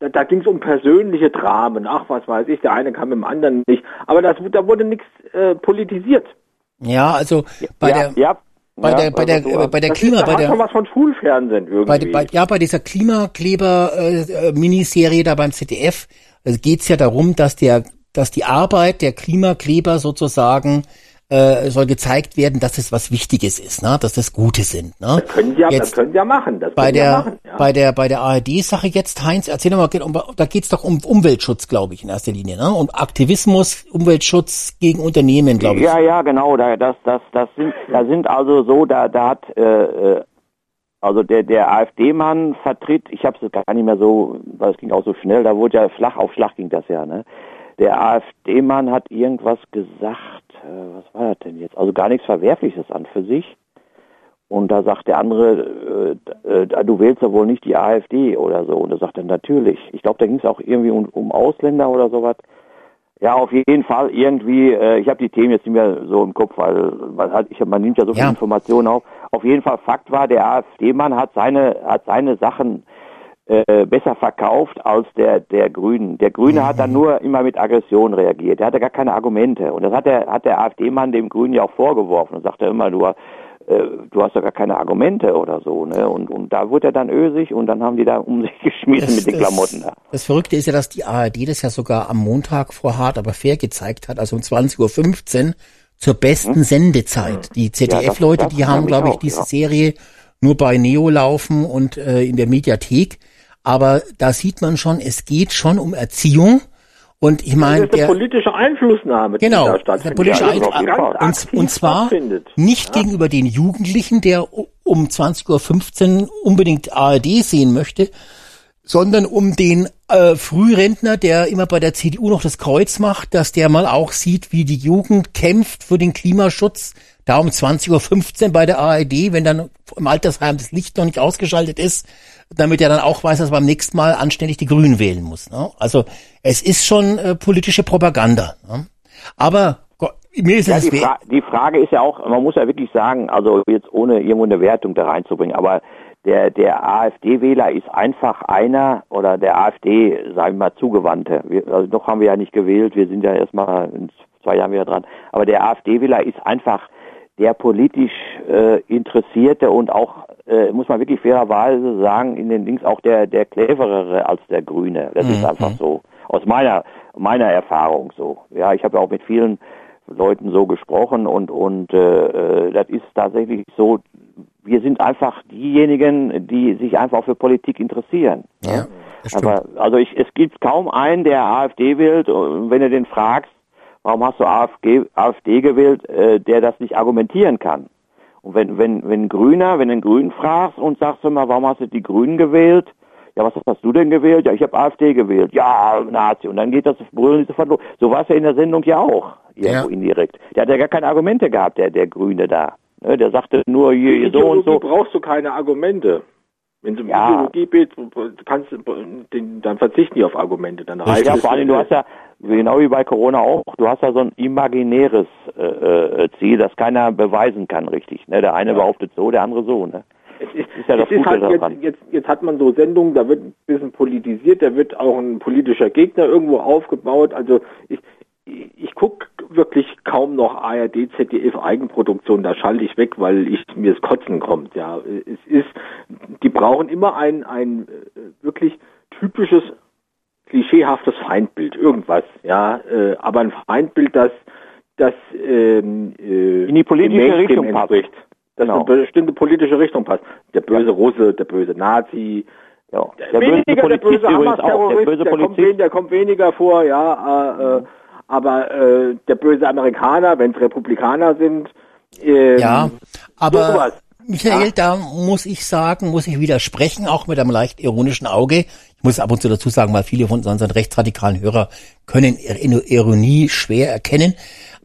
da, da ging es um persönliche Dramen. Ach, was weiß ich, der eine kam mit dem anderen nicht. Aber das, da wurde nichts äh, politisiert. Ja, also bei ja, der ja, bei ja, der bei der also so- äh, bei der Das Klima ist, bei hat schon der was von Schulfernsehen irgendwie. bei, bei ja bei dieser Klimakleber äh, äh, da beim ZDF äh, geht's ja darum, dass der dass die Arbeit der Klimakleber sozusagen äh, soll gezeigt werden, dass es was Wichtiges ist, ne? dass das Gute sind. Ne? das können Sie ja, das können Sie ja machen. Das bei Sie ja der machen, ja. bei der bei der ARD-Sache jetzt Heinz, erzähl doch mal, geht um, da geht's doch um Umweltschutz, glaube ich, in erster Linie, ne? Um Aktivismus, Umweltschutz gegen Unternehmen, glaube ich. Ja, ja, genau. Da, das, das, das sind, da sind also so, da, da hat, äh, äh, also der, der AfD-Mann vertritt, ich habe es gar nicht mehr so, weil es ging auch so schnell, da wurde ja Schlag auf Schlag ging das ja, ne? Der AfD-Mann hat irgendwas gesagt, äh, was war das denn jetzt? Also gar nichts Verwerfliches an für sich. Und da sagt der andere, äh, äh, du wählst ja wohl nicht die AfD oder so. Und da sagt er, natürlich. Ich glaube, da ging es auch irgendwie um, um Ausländer oder sowas. Ja, auf jeden Fall irgendwie, äh, ich habe die Themen jetzt nicht mehr so im Kopf, weil man, hat, ich, man nimmt ja so viele Ja. Informationen auf. Auf jeden Fall Fakt war, der AfD-Mann hat seine, hat seine Sachen äh, besser verkauft als der, der Grünen. Der Grüne hat dann nur immer mit Aggression reagiert. Der hatte gar keine Argumente. Und das hat der, hat der AfD-Mann dem Grünen ja auch vorgeworfen und sagte immer, du, äh, du hast doch gar keine Argumente oder so. Ne? Und, und da wurde er dann ösig und dann haben die da um sich geschmissen mit den Klamotten da. Das Verrückte ist ja, dass die ARD das ja sogar am Montag vor Hart aber fair gezeigt hat, also um 20.15 Uhr zur besten Sendezeit. Die ZDF-Leute, Hm? das die haben, glaube ich, auch, diese ja. Serie nur bei Neo laufen und äh, in der Mediathek. Aber da sieht man schon, es geht schon um Erziehung. Und ich das meine, ist eine der, politische Einflussnahme, die Genau, da der politische Ja, Einfluss- die ganz und, und zwar nicht gegenüber den Jugendlichen, der um 20.15 Uhr unbedingt ARD sehen möchte, sondern um den äh, Frührentner, der immer bei der CDU noch das Kreuz macht, dass der mal auch sieht, wie die Jugend kämpft für den Klimaschutz. Da um 20.15 Uhr bei der ARD, wenn dann im Altersheim das Licht noch nicht ausgeschaltet ist, damit er dann auch weiß, dass er beim nächsten Mal anständig die Grünen wählen muss. Ne? Also es ist schon äh, politische Propaganda. Ne? Aber Gott, mir ist Ja, es die, Fra die Frage ist ja auch, man muss ja wirklich sagen, also jetzt ohne irgendwo eine Wertung da reinzubringen, aber der, der AfD-Wähler ist einfach einer oder der AfD, sagen wir mal, Zugewandte. Wir, also noch haben wir ja nicht gewählt, wir sind ja erstmal in zwei Jahren wieder dran. Aber der AfD-Wähler ist einfach der politisch äh, Interessierte und auch, äh, muss man wirklich fairerweise sagen, in den Links auch der, der cleverere als der Grüne. Das ist einfach so. Aus meiner, meiner Erfahrung so. Ja, ich habe ja auch mit vielen Leuten so gesprochen und und äh, äh, das ist tatsächlich so. Wir sind einfach diejenigen, die sich einfach für Politik interessieren. Ja. Aber also ich, es gibt kaum einen, der AfD wählt. Wenn du den fragst, warum hast du AfD, AfD gewählt, äh, der das nicht argumentieren kann. Und wenn wenn wenn Grüner, wenn du einen Grünen fragst und sagst mal, warum hast du die Grünen gewählt? Ja, was hast du denn gewählt? Ja, ich habe AfD gewählt. Ja, Nazi. Und dann geht das Brüllen sofort los. So war es ja in der Sendung ja auch, irgendwo Ja. indirekt. Der hat ja gar keine Argumente gehabt, der, der Grüne da. Ne, Der sagte nur hier, so und so. brauchst du keine Argumente. Wenn es um Ja. Ideologie geht, kannst du, den- dann verzichten die auf Argumente. Dann reicht Ja, es. vor allem, du hast ja, genau wie bei Corona auch, du hast ja so ein imaginäres äh, äh, Ziel, das keiner beweisen kann, richtig. Ne? Der eine behauptet so, der andere so. Ne? Es ist, ist ja das es ist Gute halt jetzt, jetzt, jetzt hat man so Sendungen, da wird ein bisschen politisiert, da wird auch ein politischer Gegner irgendwo aufgebaut. Also ich, ich, ich gucke wirklich kaum noch ARD, ZDF Eigenproduktion, da schalte ich weg, weil ich mir das Kotzen kommt. Ja, es ist, die brauchen immer ein, ein äh, wirklich typisches klischeehaftes Feindbild, irgendwas, ja, äh, aber ein Feindbild, das das ähm, äh, In die politische Richtung passt. Dass Genau. eine bestimmte politische Richtung passt. Der böse Russe, der böse Nazi, Ja. der weniger der böse übrigens auch, der böse der, kommt, Polizist. der kommt weniger vor, ja, äh, äh, aber äh, der böse Amerikaner, wenn es Republikaner sind, ähm, Ja, aber sowas. Michael, da muss ich sagen, muss ich widersprechen, auch mit einem leicht ironischen Auge. Ich muss ab und zu dazu sagen, weil viele von unseren rechtsradikalen Hörer können Ir- Ironie schwer erkennen.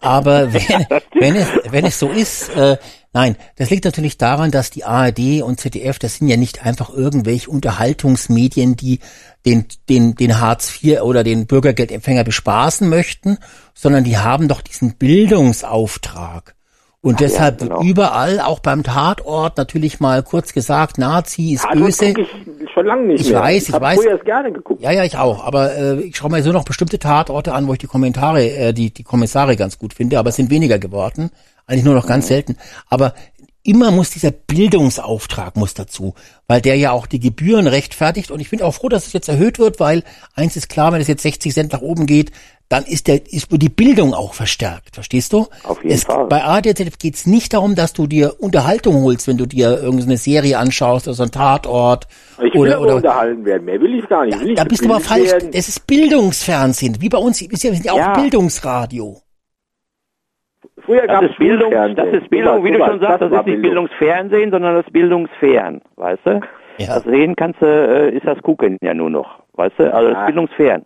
Aber wenn, wenn, es, wenn es so ist, äh, nein, das liegt natürlich daran, dass die ARD und ZDF, das sind ja nicht einfach irgendwelche Unterhaltungsmedien, die den, den, den Hartz IV oder den Bürgergeldempfänger bespaßen möchten, sondern die haben doch diesen Bildungsauftrag. Und deshalb genau. wird überall, auch beim Tatort, natürlich mal kurz gesagt, Nazi ist Also böse. ich schon lange nicht Ich mehr. weiß, ich hab weiß. früher es gerne geguckt. Ja, ja, ich auch. Aber äh, ich schaue mir so noch bestimmte Tatorte an, wo ich die Kommentare, äh, die, die Kommissare ganz gut finde, aber es sind weniger geworden. Eigentlich nur noch ganz selten. Aber immer muss dieser Bildungsauftrag muss dazu, weil der ja auch die Gebühren rechtfertigt. Und ich bin auch froh, dass es jetzt erhöht wird, weil eins ist klar, wenn es jetzt 60 Cent nach oben geht, dann ist der ist die Bildung auch verstärkt. Verstehst du? Auf jeden es, Fall. Bei ADZ geht es nicht darum, dass du dir Unterhaltung holst, wenn du dir irgendeine Serie anschaust oder so ein Tatort. Ich will oder, unterhalten werden. Mehr will ich gar nicht. Ich da bist du aber falsch. werden? Das ist Bildungsfernsehen. Wie bei uns, ist ja, wir sind ja auch. Bildungsradio. Früher gab Das es ist Bildung, Bildungsfernsehen. das ist Bildung, wie du schon sagst, das ist nicht Bildung. Bildungsfernsehen, sondern das Bildungsfern, weißt du? Ja. Das Reden kannst du, äh, ist das Gucken ja nur noch, weißt du? Also das Bildungsfern.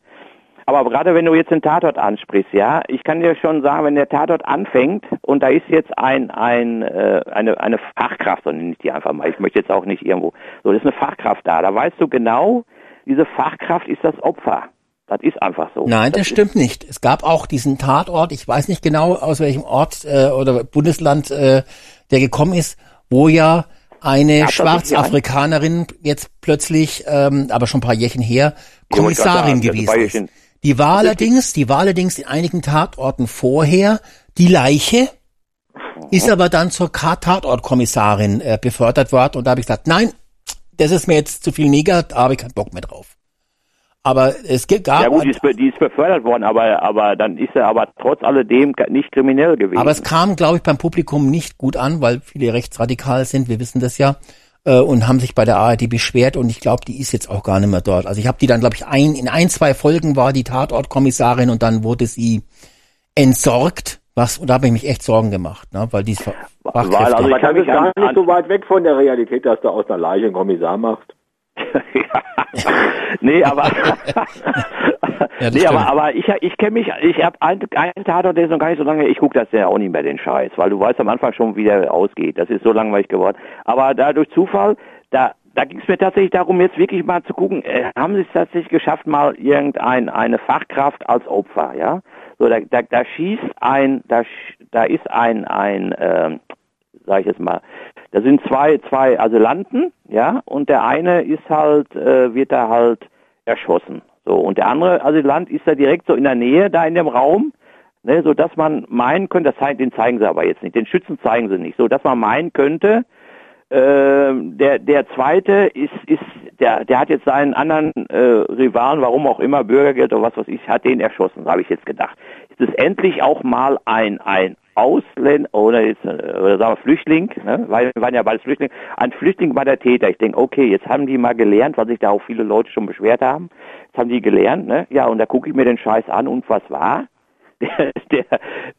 Aber gerade wenn du jetzt den Tatort ansprichst, ja, ich kann dir schon sagen, wenn der Tatort anfängt und da ist jetzt ein, ein, äh, eine, eine Fachkraft, so nenne ich die einfach mal, ich möchte jetzt auch nicht irgendwo, so, das ist eine Fachkraft da, da weißt du genau, diese Fachkraft ist das Opfer. Das ist einfach so. Nein, das stimmt nicht. Es gab auch diesen Tatort, ich weiß nicht genau, aus welchem Ort äh, oder Bundesland äh, der gekommen ist, wo ja eine Ja, das ja Schwarzafrikanerin jetzt plötzlich, ähm, aber schon ein paar Jährchen her, Ja, Kommissarin sagen, das gewesen ja ist. Die war allerdings, die war allerdings in einigen Tatorten vorher die Leiche, ist aber dann zur Tatortkommissarin äh, befördert worden und da habe ich gesagt, nein, das ist mir jetzt zu viel Neger, da habe ich keinen Bock mehr drauf. Aber es gibt gab Ja gut, die ist, die ist befördert worden, aber, aber dann ist er aber trotz alledem nicht kriminell gewesen. Aber es kam, glaube ich, beim Publikum nicht gut an, weil viele rechtsradikal sind, wir wissen das ja, äh, und haben sich bei der ARD beschwert und ich glaube, die ist jetzt auch gar nicht mehr dort. Also ich habe die dann, glaube ich, ein, in ein, zwei Folgen war die Tatortkommissarin und dann wurde sie entsorgt, was, und da habe ich mich echt Sorgen gemacht, ne, weil die ist Weil, also Aber ich das kann ist mich gar nicht so weit weg von der Realität, dass du aus einer Leiche einen Kommissar machst. nee, aber Ja, nee, aber aber ich ich kenne mich, ich habe einen, einen Tatort, der ist noch gar nicht so lange. Ich gucke das ja auch nicht mehr den Scheiß, weil du weißt am Anfang schon, wie der ausgeht. Das ist so langweilig geworden. Aber da durch Zufall, da da ging es mir tatsächlich darum, jetzt wirklich mal zu gucken, äh, haben sie es tatsächlich geschafft, mal irgendein eine Fachkraft als Opfer, ja? So da da, da schießt ein, da da ist ein ein ähm, sag ich jetzt mal, da sind zwei, zwei Asylanten, ja, und der eine ist halt, äh, wird da halt erschossen. So, und der andere Asylant ist da direkt so in der Nähe, da in dem Raum, ne, so dass man meinen könnte, das zeigen, den zeigen sie aber jetzt nicht, den Schützen zeigen sie nicht, so dass man meinen könnte, ähm, der der zweite ist ist der der hat jetzt seinen anderen äh, Rivalen, warum auch immer Bürgergeld oder was weiß ich, hat den erschossen, habe ich jetzt gedacht. Ist es endlich auch mal ein ein Ausländer oder jetzt äh, oder sagen wir Flüchtling, ne? weil wir waren ja beides Flüchtlinge, ein Flüchtling war der Täter. Ich denke, okay, jetzt haben die mal gelernt, weil sich da auch viele Leute schon beschwert haben. Jetzt haben die gelernt, ne? Ja, und da gucke ich mir den Scheiß an und was war? Der, der,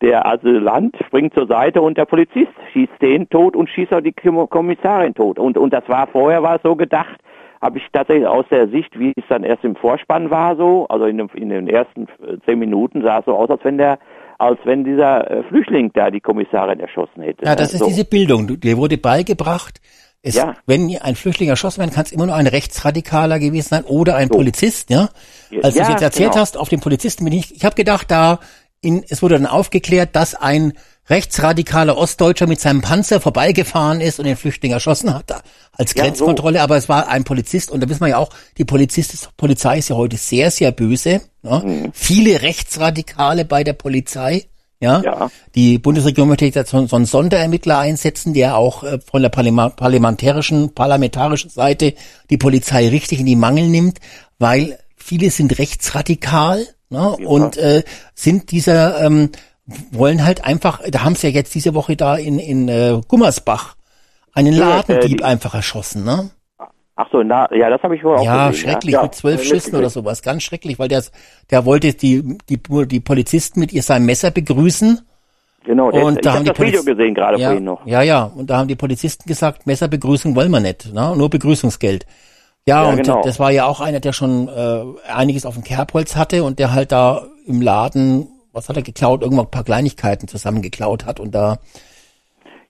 der Asylant springt zur Seite und der Polizist schießt den tot und schießt auch die Kom- Kommissarin tot. Und, und das war vorher war es so gedacht, habe ich tatsächlich aus der Sicht, wie es dann erst im Vorspann war, so, also in, dem, in den ersten äh, zehn Minuten sah es so aus, als wenn der, als wenn dieser äh, Flüchtling da die Kommissarin erschossen hätte. Ja, das ne? ist so. diese Bildung. Du- Dir wurde beigebracht, es, Ja. wenn ein Flüchtling erschossen werden kann, es immer nur ein Rechtsradikaler gewesen sein oder ein Polizist, ja? Als du Ja, es jetzt erzählt genau. hast, auf den Polizisten bin ich, ich habe gedacht, da in, es wurde dann aufgeklärt, dass ein rechtsradikaler Ostdeutscher mit seinem Panzer vorbeigefahren ist und den Flüchtling erschossen hat, als Ja, Grenzkontrolle, aber es war ein Polizist und da wissen wir ja auch, die Polizist ist, Polizei ist ja heute sehr, sehr böse. Ne? Mhm. Viele Rechtsradikale bei der Polizei. Ja? Ja. Die Bundesregierung möchte jetzt so, so einen Sonderermittler einsetzen, der auch äh, von der parlamentarischen, parlamentarischen Seite die Polizei richtig in die Mangel nimmt, weil viele sind rechtsradikal ne? und äh, sind dieser ähm, wollen halt einfach, da haben sie ja jetzt diese Woche da in, in äh, Gummersbach einen Ja, äh, Ladendieb einfach erschossen, ne? Ach so, na, ja, das habe ich wohl auch Ja, gesehen. schrecklich, Ja, mit zwölf hab ich Schüssen oder sowas, ganz schrecklich, weil der, der wollte die, die, die Polizisten mit ihr seinem Messer begrüßen. Genau, der, Und ich da haben habe die das Video gesehen gerade ja, vorhin noch. Ja, ja, und da haben die Polizisten gesagt, Messerbegrüßung wollen wir nicht, ne? nur Begrüßungsgeld. Ja, Ja, und genau. das war ja auch einer, der schon äh, einiges auf dem Kerbholz hatte und der halt da im Laden, was hat er geklaut, irgendwann ein paar Kleinigkeiten zusammengeklaut hat und da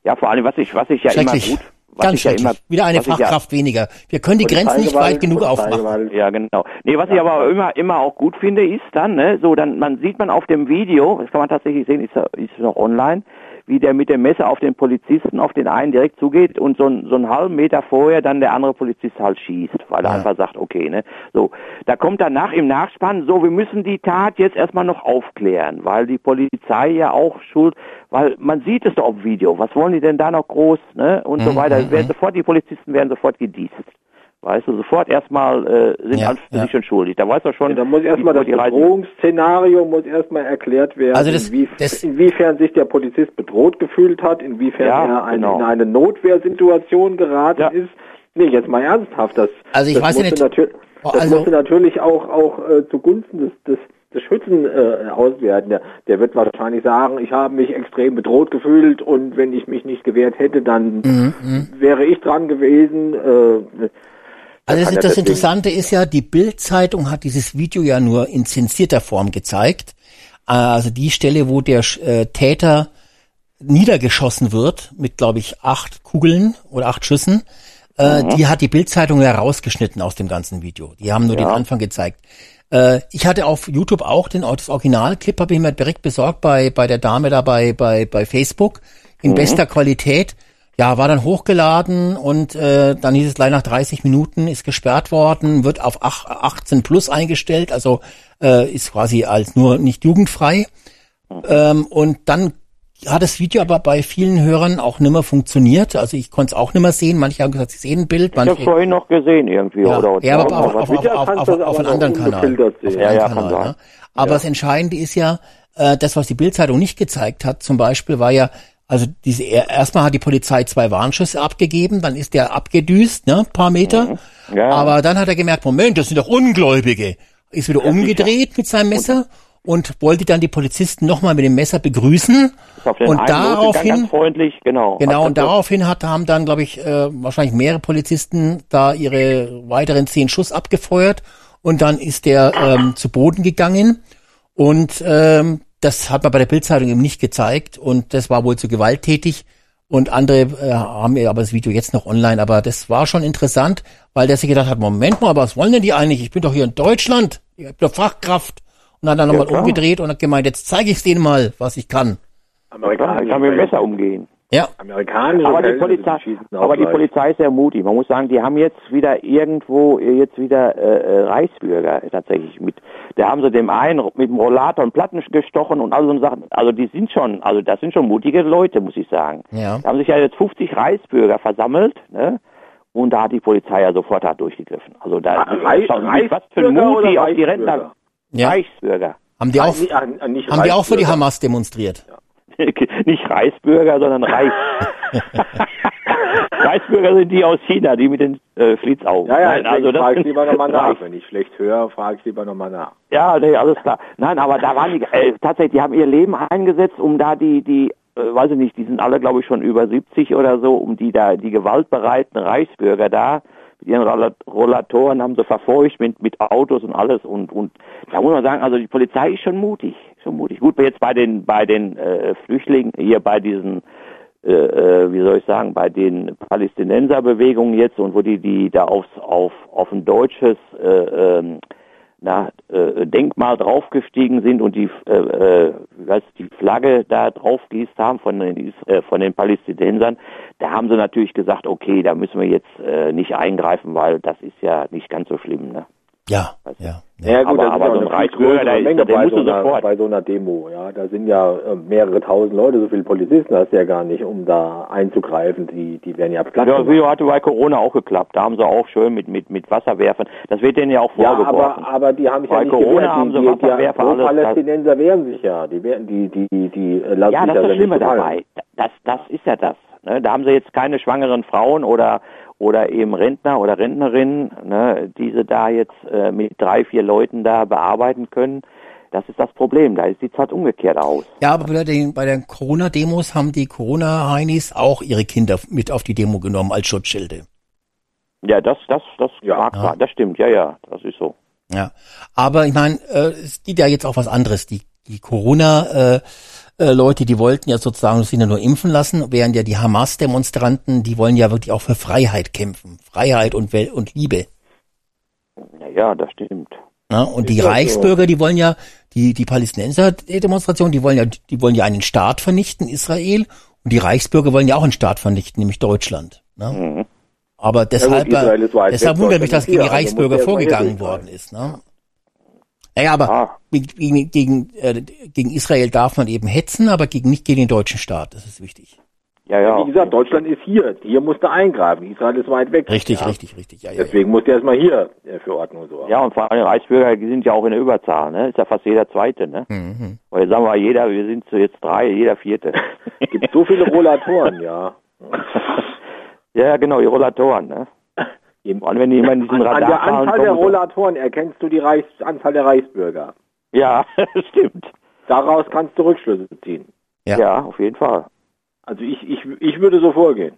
Ja, vor allem, was ich, was ich ja immer schrecklich, gut, was ganz ich ja immer, Wieder eine ich ja- Fachkraft weniger. Wir können die Grenzen nicht weit genug aufmachen. Ja, genau. Nee, was ich aber immer, immer auch gut finde, ist dann, ne, so, dann, man sieht man auf dem Video, das kann man tatsächlich sehen, ist, ja- ist noch online, wie der mit dem Messer auf den Polizisten, auf den einen direkt zugeht und so, so einen halben Meter vorher dann der andere Polizist halt schießt, weil er Ja. einfach sagt, okay, ne? So, da kommt danach im Nachspann, so, wir müssen die Tat jetzt erstmal noch aufklären, weil die Polizei ja auch schuld, weil man sieht es doch auf Video, was wollen die denn da noch groß, ne? Und so Mhm, weiter. mhm, Werden sofort, die Polizisten werden sofort gedießt. Weißt du, sofort erstmal äh, sind Ja, ja. sich schon schuldig. Da weiß er schon, Ja, da muss erstmal das Bedrohungsszenario muss erstmal erklärt werden, Also das- inwie, das- inwiefern sich der Polizist bedroht gefühlt hat, inwiefern Ja, er ein, genau. in eine Notwehrsituation geraten Ja. ist. Nee, jetzt mal ernsthaft, das, Also ich das weiß musste nicht- Oh, das also- musste natürlich auch auch äh, zugunsten des, des des Schützen äh, auswerten. Der, der wird wahrscheinlich sagen, ich habe mich extrem bedroht gefühlt und wenn ich mich nicht gewehrt hätte, dann Mhm, wäre ich dran gewesen. Äh, Also das, ja das deswegen- Interessante ist ja, die Bild-Zeitung hat dieses Video ja nur in zensierter Form gezeigt. Also die Stelle, wo der äh, Täter niedergeschossen wird mit, glaube ich, acht Kugeln oder acht Schüssen, äh, die hat die Bild-Zeitung ja rausgeschnitten aus dem ganzen Video. Die haben nur den Anfang gezeigt. Äh, ich hatte auf YouTube auch den das Originalclip, habe ich mir direkt besorgt bei bei der Dame da bei bei bei Facebook in bester Qualität. Ja, war dann hochgeladen und äh, dann hieß es gleich nach 30 Minuten ist gesperrt worden, wird auf ach- 18 plus eingestellt, also äh, ist quasi als nur nicht jugendfrei. Ähm, und dann hat das Video aber bei vielen Hörern auch nimmer funktioniert. Also ich konnte es auch nimmer sehen. Manche haben gesagt, sie sehen ein Bild, Ich habe manche vorhin noch gesehen irgendwie. ja, oder, ja, aber auf, auf, auf, auf, auf, auf noch anderen Kanal. Auf Ja, ja, Kanal ne? Aber das Entscheidende ist ja, äh, das, was die Bildzeitung nicht gezeigt hat, zum Beispiel war ja, also diese erstmal hat die Polizei zwei Warnschüsse abgegeben, dann ist der abgedüst, ne, paar Meter. Mhm. Ja. Aber dann hat er gemerkt, Moment, das sind doch Ungläubige. Ist wieder umgedreht mit seinem Messer und wollte dann die Polizisten nochmal mit dem Messer begrüßen. Und daraufhin genau. Genau, und daraufhin hat, haben dann, glaube ich, äh, wahrscheinlich mehrere Polizisten da ihre weiteren zehn Schuss abgefeuert und dann ist der ähm, zu Boden gegangen und ähm, das hat man bei der Bildzeitung eben nicht gezeigt und das war wohl zu gewalttätig und andere äh, haben ja aber das Video jetzt noch online, aber das war schon interessant, weil der sich gedacht hat, Moment mal, was wollen denn die eigentlich? Ich bin doch hier in Deutschland, ich bin doch Fachkraft und hat dann nochmal klar. umgedreht und hat gemeint, jetzt zeige ich denen mal, was ich kann. Klar, ich kann mit dem Messer umgehen. Ja, Amerikanische Aber die Polizei, aber die. Polizei ist sehr mutig. Man muss sagen, die haben jetzt wieder irgendwo äh, jetzt wieder äh, äh, Reichsbürger tatsächlich mit. Da haben sie dem einen mit dem Rollator und Platten gestochen und all so Sachen. Also die sind schon, also das sind schon mutige Leute, muss ich sagen. Ja. Da haben sich ja jetzt 50 Reichsbürger versammelt, ne? Und da hat die Polizei ja sofort hart durchgegriffen. Also da Ah, Reich- was für ein Mut die auf die Reichsbürger? Rentner. ja. Reichsbürger. Haben die auch, Nicht- ah, nicht haben die auch für die. Hamas demonstriert? Nicht Reichsbürger, sondern Reich. Reichsbürger sind die aus China, die mit den äh, Flitzaugen. Ja, ja, Nein, also das frage ich lieber nochmal nach. Wenn ich schlecht höre, frage ich lieber nochmal nach. Ja, nee, alles klar. Nein, aber da waren die, äh, tatsächlich, die haben ihr Leben eingesetzt, um da die, die, äh, weiß ich nicht, die sind alle, glaube ich, schon über 70 oder so, um die da, die gewaltbereiten Reichsbürger da, mit ihren Rolla- Rollatoren haben sie verfolgt mit, mit Autos und alles und, und da muss man sagen, also die Polizei ist schon mutig, mutig. Gut, jetzt bei den, bei den äh, Flüchtlingen, hier bei diesen äh, äh, wie soll ich sagen, bei den Palästinenserbewegungen jetzt und wo die, die da aufs, auf, auf ein deutsches äh, ähm, na, äh, Denkmal draufgestiegen sind und die, äh, was, die Flagge da drauf gießt haben von den, von den Palästinensern, da haben sie natürlich gesagt, okay, da müssen wir jetzt nicht eingreifen, weil das ist ja nicht ganz so schlimm. Ne? Ja, ja. Ja, gut, Aber- aber ja so ein Reichsbürger, da ist- Menge der bei so, einer, sofort. bei so einer Demo. Ja, da sind ja äh, mehrere tausend Leute, so viele Polizisten hast du ja gar nicht, um da einzugreifen. Die, die werden ja platt Ja. Video hatte bei Corona auch geklappt. Da haben sie auch schön mit, mit, mit Wasserwerfern. Das wird denen ja auch Ja, vorgeworfen. aber, aber die haben sich Bei ja nicht Corona gewehrt. haben Die, sie die, die, Wasserwerfer, die alles, Palästinenser wehren sich ja. Die, wehren, die, die, die, die äh, lassen Ja, sich das ist das Schlimme dabei. Das, das ist ja das. Ne? Da haben sie jetzt keine schwangeren Frauen oder oder eben Rentner oder Rentnerinnen, ne, die sie da jetzt äh, mit drei, vier Leuten da bearbeiten können. Das ist das Problem. Da sieht es halt umgekehrt aus. Ja, aber bei den, bei den Corona-Demos haben die Corona-Heinis auch ihre Kinder mit auf die Demo genommen als Schutzschilde. Ja, das, das, das Ja. mag sein. Das stimmt. Ja, ja, das ist so. Ja, aber ich meine, äh, es gibt ja jetzt auch was anderes. Die, die Corona äh, äh, Leute, die wollten ja sozusagen sich ja nur impfen lassen, während ja die Hamas-Demonstranten, die wollen ja wirklich auch für Freiheit kämpfen, Freiheit und Wel und Liebe. Ja, ja, das stimmt. Ne? Und die das? Reichsbürger, die wollen ja, die, die Palästinenser-Demonstration, die wollen ja, die wollen ja einen Staat vernichten, Israel, und die Reichsbürger wollen ja auch einen Staat vernichten, nämlich Deutschland. Ne? Mhm. Aber deshalb, gut, ist weit deshalb wundert mich, dass gegen die also Reichsbürger vorgegangen worden ist. Ne? Naja, aber Ah. gegen, gegen, äh, gegen Israel darf man eben hetzen, aber gegen, nicht gegen den deutschen Staat. Das ist wichtig. Ja, ja. Wie gesagt, Deutschland ist hier. Hier musste eingreifen. Israel ist weit weg. Richtig, ja. richtig, richtig. Ja, ja, ja. Deswegen musste erstmal hier äh, für Ordnung sorgen. Ja, und vor allem Reichsbürger, die sind ja auch in der Überzahl, ne? Ist ja fast jeder Zweite, ne? Mhm. Weil sagen wir, jeder, wir sind so jetzt drei, jeder Vierte. Es gibt so viele Rollatoren, ja. ja, ja, genau, die Rollatoren, ne? Vor allem, wenn in diesen An, an der Anzahl der. Rollatoren erkennst du die Reichs Anzahl der Reichsbürger. Ja, stimmt. Daraus kannst du Rückschlüsse ziehen. Ja. Ja. auf jeden Fall. Also ich, ich, ich würde so vorgehen.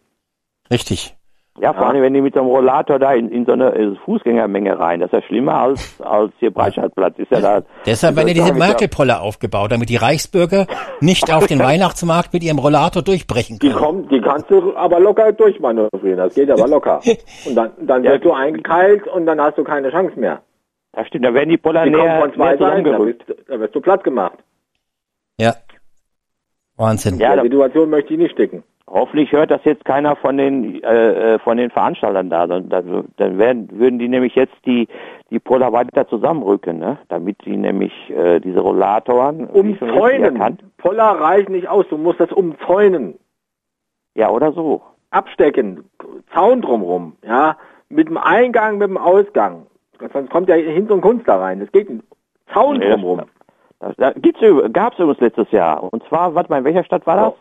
Richtig. Ja, vor Ja. allem, wenn die mit so einem Rollator da in, in so eine äh, Fußgängermenge rein, das ist ja schlimmer als, als hier Breitscheidplatz. Ist ja da. Deshalb werden ja diese Merkel-Poller aufgebaut, damit die Reichsbürger nicht auf den Weihnachtsmarkt mit ihrem Rollator durchbrechen Die können. kommen, die kannst du aber locker durchmanövrieren. Das geht aber locker. Und dann, dann Ja. wirst du eingekeilt und dann hast du keine Chance mehr. Das stimmt, da werden die Poller Die näher, von zwei näher Seiten, da wirst, da wirst du platt gemacht. Ja. Wahnsinn. Ja, In der Situation möchte ich nicht stecken. Hoffentlich hört das jetzt keiner von den äh, äh, von den Veranstaltern da. Dann, dann, dann werden, würden die nämlich jetzt die die Poller weiter zusammenrücken, ne? Damit die nämlich äh, diese Rollatoren Umzäunen. Poller reichen nicht aus. Du musst das umzäunen. Ja, oder so. Abstecken. Zaun drumrum. Ja. Mit dem Eingang, mit dem Ausgang. Sonst kommt ja Hinz und Kunst da rein. Das geht nicht. Zaun drumrum. Das, da gibt's üb- gab's übrigens letztes Jahr. Und zwar, warte mal, in welcher Stadt war das?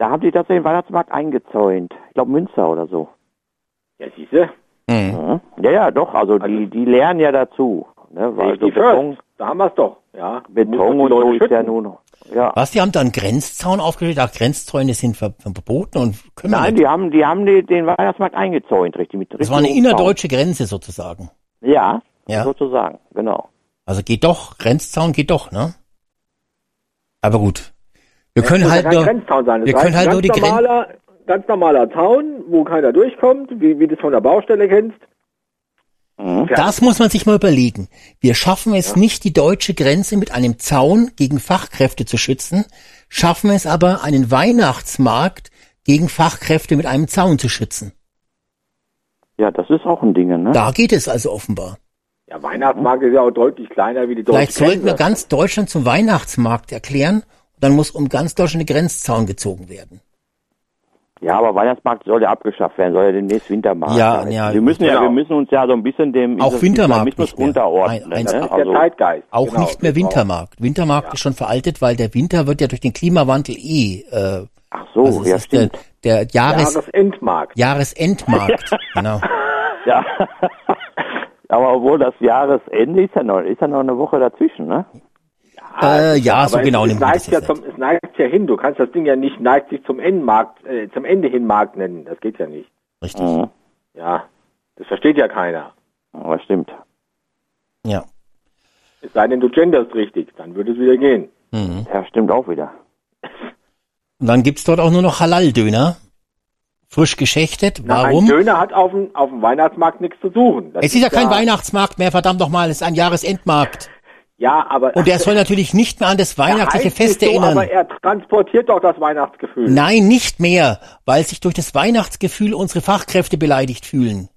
Da haben die tatsächlich den Weihnachtsmarkt eingezäunt. Ich glaube Münster oder so. Ja, siehste. Mhm. Mhm. Ja, ja, doch. Also, Also- die, die lernen ja dazu. Ne? Weil so Beton, first. Da haben wir es doch. Ja. Du Beton und so ist ja nun. Ja. Was, die haben da einen Grenzzaun aufgestellt? Ach, Grenzzäune sind ver verboten und können wir Nein, nicht. die haben, die haben die, den Weihnachtsmarkt eingezäunt, richtig. Mit Das war eine innerdeutsche Grenze sozusagen. Ja, Ja. sozusagen, genau. Also geht doch, Grenzzaun geht doch, ne? Aber gut. Wir können halt ja kein nur, sein. Das wir können halt ein nur die normaler, ganz normaler Zaun, wo keiner durchkommt, wie, wie du es von der Baustelle kennst. Mhm. Das muss man sich mal überlegen. Wir schaffen es nicht, die deutsche Grenze mit einem Zaun gegen Fachkräfte zu schützen, schaffen es aber, einen Weihnachtsmarkt gegen Fachkräfte mit einem Zaun zu schützen. Ja, das ist auch ein Ding, ne? Da geht es also offenbar. Ja, Weihnachtsmarkt ist ja auch deutlich kleiner wie die deutsche Vielleicht sollten wir Grenze. ganz Deutschland zum Weihnachtsmarkt erklären. Dann muss um ganz Deutschland eine Grenzzaun gezogen werden. Ja, aber Weihnachtsmarkt soll ja abgeschafft werden, soll ja demnächst Wintermarkt Ja, sein. ja, wir müssen ja, genau. wir müssen uns ja so ein bisschen dem Auch Wintermarkt nicht mehr. unterordnen. Ein- eins- ne? Ist der Also, Zeitgeist. Auch Genau, nicht mehr genau. Wintermarkt. Wintermarkt ist schon veraltet, weil der Winter wird ja durch den Klimawandel eh. Äh, ach so, also ja ist der, stimmt. der Jahres, Jahresendmarkt. Jahresendmarkt. genau. Ja. aber obwohl das Jahresende ist ja noch, ist ja noch eine Woche dazwischen, ne? Äh, ja, so Aber genau es, es neigt ja zum, es neigt ja hin. Du kannst das Ding ja nicht neigt sich zum Endmarkt, äh, zum Ende hin Markt nennen. Das geht ja nicht. Richtig. Mhm. Ja, das versteht ja keiner. Aber stimmt. Ja. Es sei denn, du genderst richtig, dann würde es wieder gehen. Mhm. Ja, stimmt auch wieder. Und dann gibt's dort auch nur noch Halal-Döner. Frisch geschächtet. Na, Warum? Ein Döner hat auf dem, auf dem Weihnachtsmarkt nichts zu suchen. Das Es ist ja kein Weihnachtsmarkt mehr, verdammt nochmal, es ist ein Jahresendmarkt. Ja, aber Und der soll natürlich nicht mehr an das Er weihnachtliche Fest so, erinnern. Aber er transportiert doch das Weihnachtsgefühl. Nein, nicht mehr, weil sich durch das Weihnachtsgefühl unsere Fachkräfte beleidigt fühlen.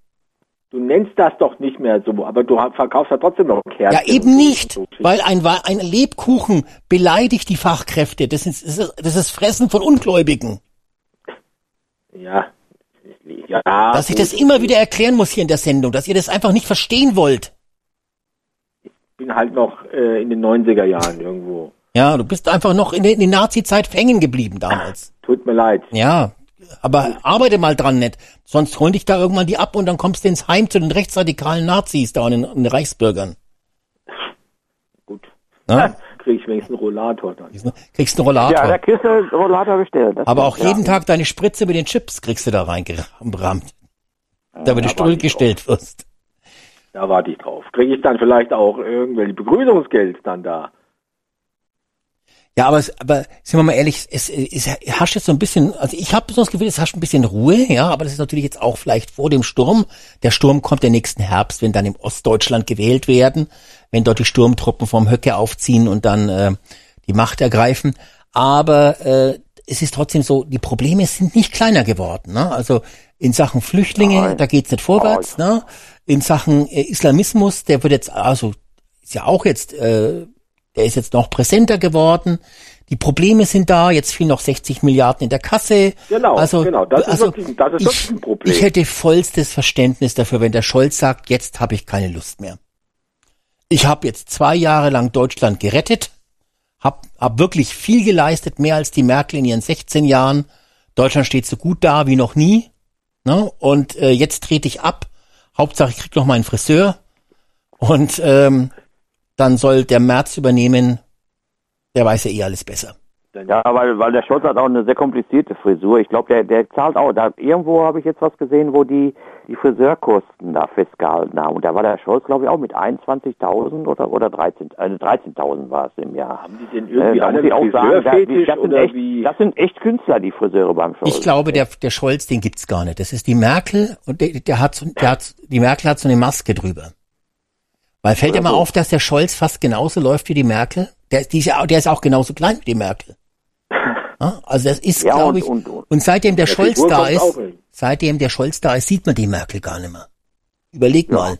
Du nennst das doch nicht mehr so, aber du verkaufst ja trotzdem noch Kerzen. Ja, eben nicht, so. weil ein, ein Lebkuchen beleidigt die Fachkräfte. Das ist, das ist, das ist Fressen von Ungläubigen. Ja. Ja. Dass ich das immer wieder erklären muss hier in der Sendung, dass ihr das einfach nicht verstehen wollt. Ich bin halt noch äh, in den 90er Jahren irgendwo. Ja, du bist einfach noch in der, in der Nazi-Zeit hängen geblieben damals. Tut mir leid. Ja, aber arbeite mal dran nicht. Sonst holen dich da irgendwann die ab und dann kommst du ins Heim zu den rechtsradikalen Nazis da und den, Reichsbürgern. Gut. Ne? Krieg ich wenigstens einen Rollator dann. Kriegst einen Rollator. Ja, da kriegst du einen Rollator bestellt. Das aber auch jeden ja. Tag deine Spritze mit den Chips kriegst du da reingerammt. Da über die da Stuhl gestellt wirst. Da warte ich drauf. Kriege ich dann vielleicht auch irgendwelche Begrüßungsgeld dann da? Ja, aber, aber sind wir mal ehrlich, es, es, es herrscht jetzt so ein bisschen, also ich habe so das Gefühl, es herrscht ein bisschen Ruhe, ja, aber das ist natürlich jetzt auch vielleicht vor dem Sturm. Der Sturm kommt der nächsten Herbst, wenn dann im Ostdeutschland gewählt werden, wenn dort die Sturmtruppen vom Höcke aufziehen und dann äh, die Macht ergreifen. Aber äh, es ist trotzdem so, die Probleme sind nicht kleiner geworden. Ne? Also in Sachen Flüchtlinge, Nein. da geht's nicht vorwärts. Ne? In Sachen äh, Islamismus, der wird jetzt, also ist ja auch jetzt, äh, der ist jetzt noch präsenter geworden. Die Probleme sind da, jetzt fehlen noch 60 Milliarden in der Kasse. Genau, also, genau, das ist also wirklich- das ist ich, wirklich ein Problem. Ich hätte vollstes Verständnis dafür, wenn der Scholz sagt, jetzt habe ich keine Lust mehr. Ich habe jetzt zwei Jahre lang Deutschland gerettet, hab, hab wirklich viel geleistet, mehr als die Merkel in ihren 16 Jahren. Deutschland steht so gut da wie noch nie. Ne? Und äh, jetzt trete ich ab. Hauptsache, ich krieg noch meinen Friseur. Und ähm, dann soll der März übernehmen. Der weiß ja eh alles besser. Ja, weil, weil der Scholz hat auch eine sehr komplizierte Frisur. Ich glaube, der, der zahlt auch. Da, irgendwo habe ich jetzt was gesehen, wo die, die Friseurkosten da festgehalten haben. Und da war der Scholz, glaube ich, auch mit 21.000 oder, oder 13, äh, 13.000 war es im Jahr. Haben die denn Äh, irgendwie da alle auch einen sagen, da, die, Friseurfetisch das, sind oder echt, wie? das sind echt Künstler, die Friseure beim Scholz. Ich glaube, der, der Scholz, den gibt's gar nicht. Das ist die Merkel und der, der hat, so- der hat, die Merkel hat so eine Maske drüber. Weil fällt dir mal auf, dass der Scholz fast genauso läuft wie die Merkel? Der, ist- die ist ja, auch- der ist auch genauso klein wie die Merkel. Ja, also das ist, Ja, glaube und- ich, und- und- und seitdem der Ja, Scholz da ist, seitdem der Scholz da ist, sieht man die Merkel gar nicht mehr. Überleg mal.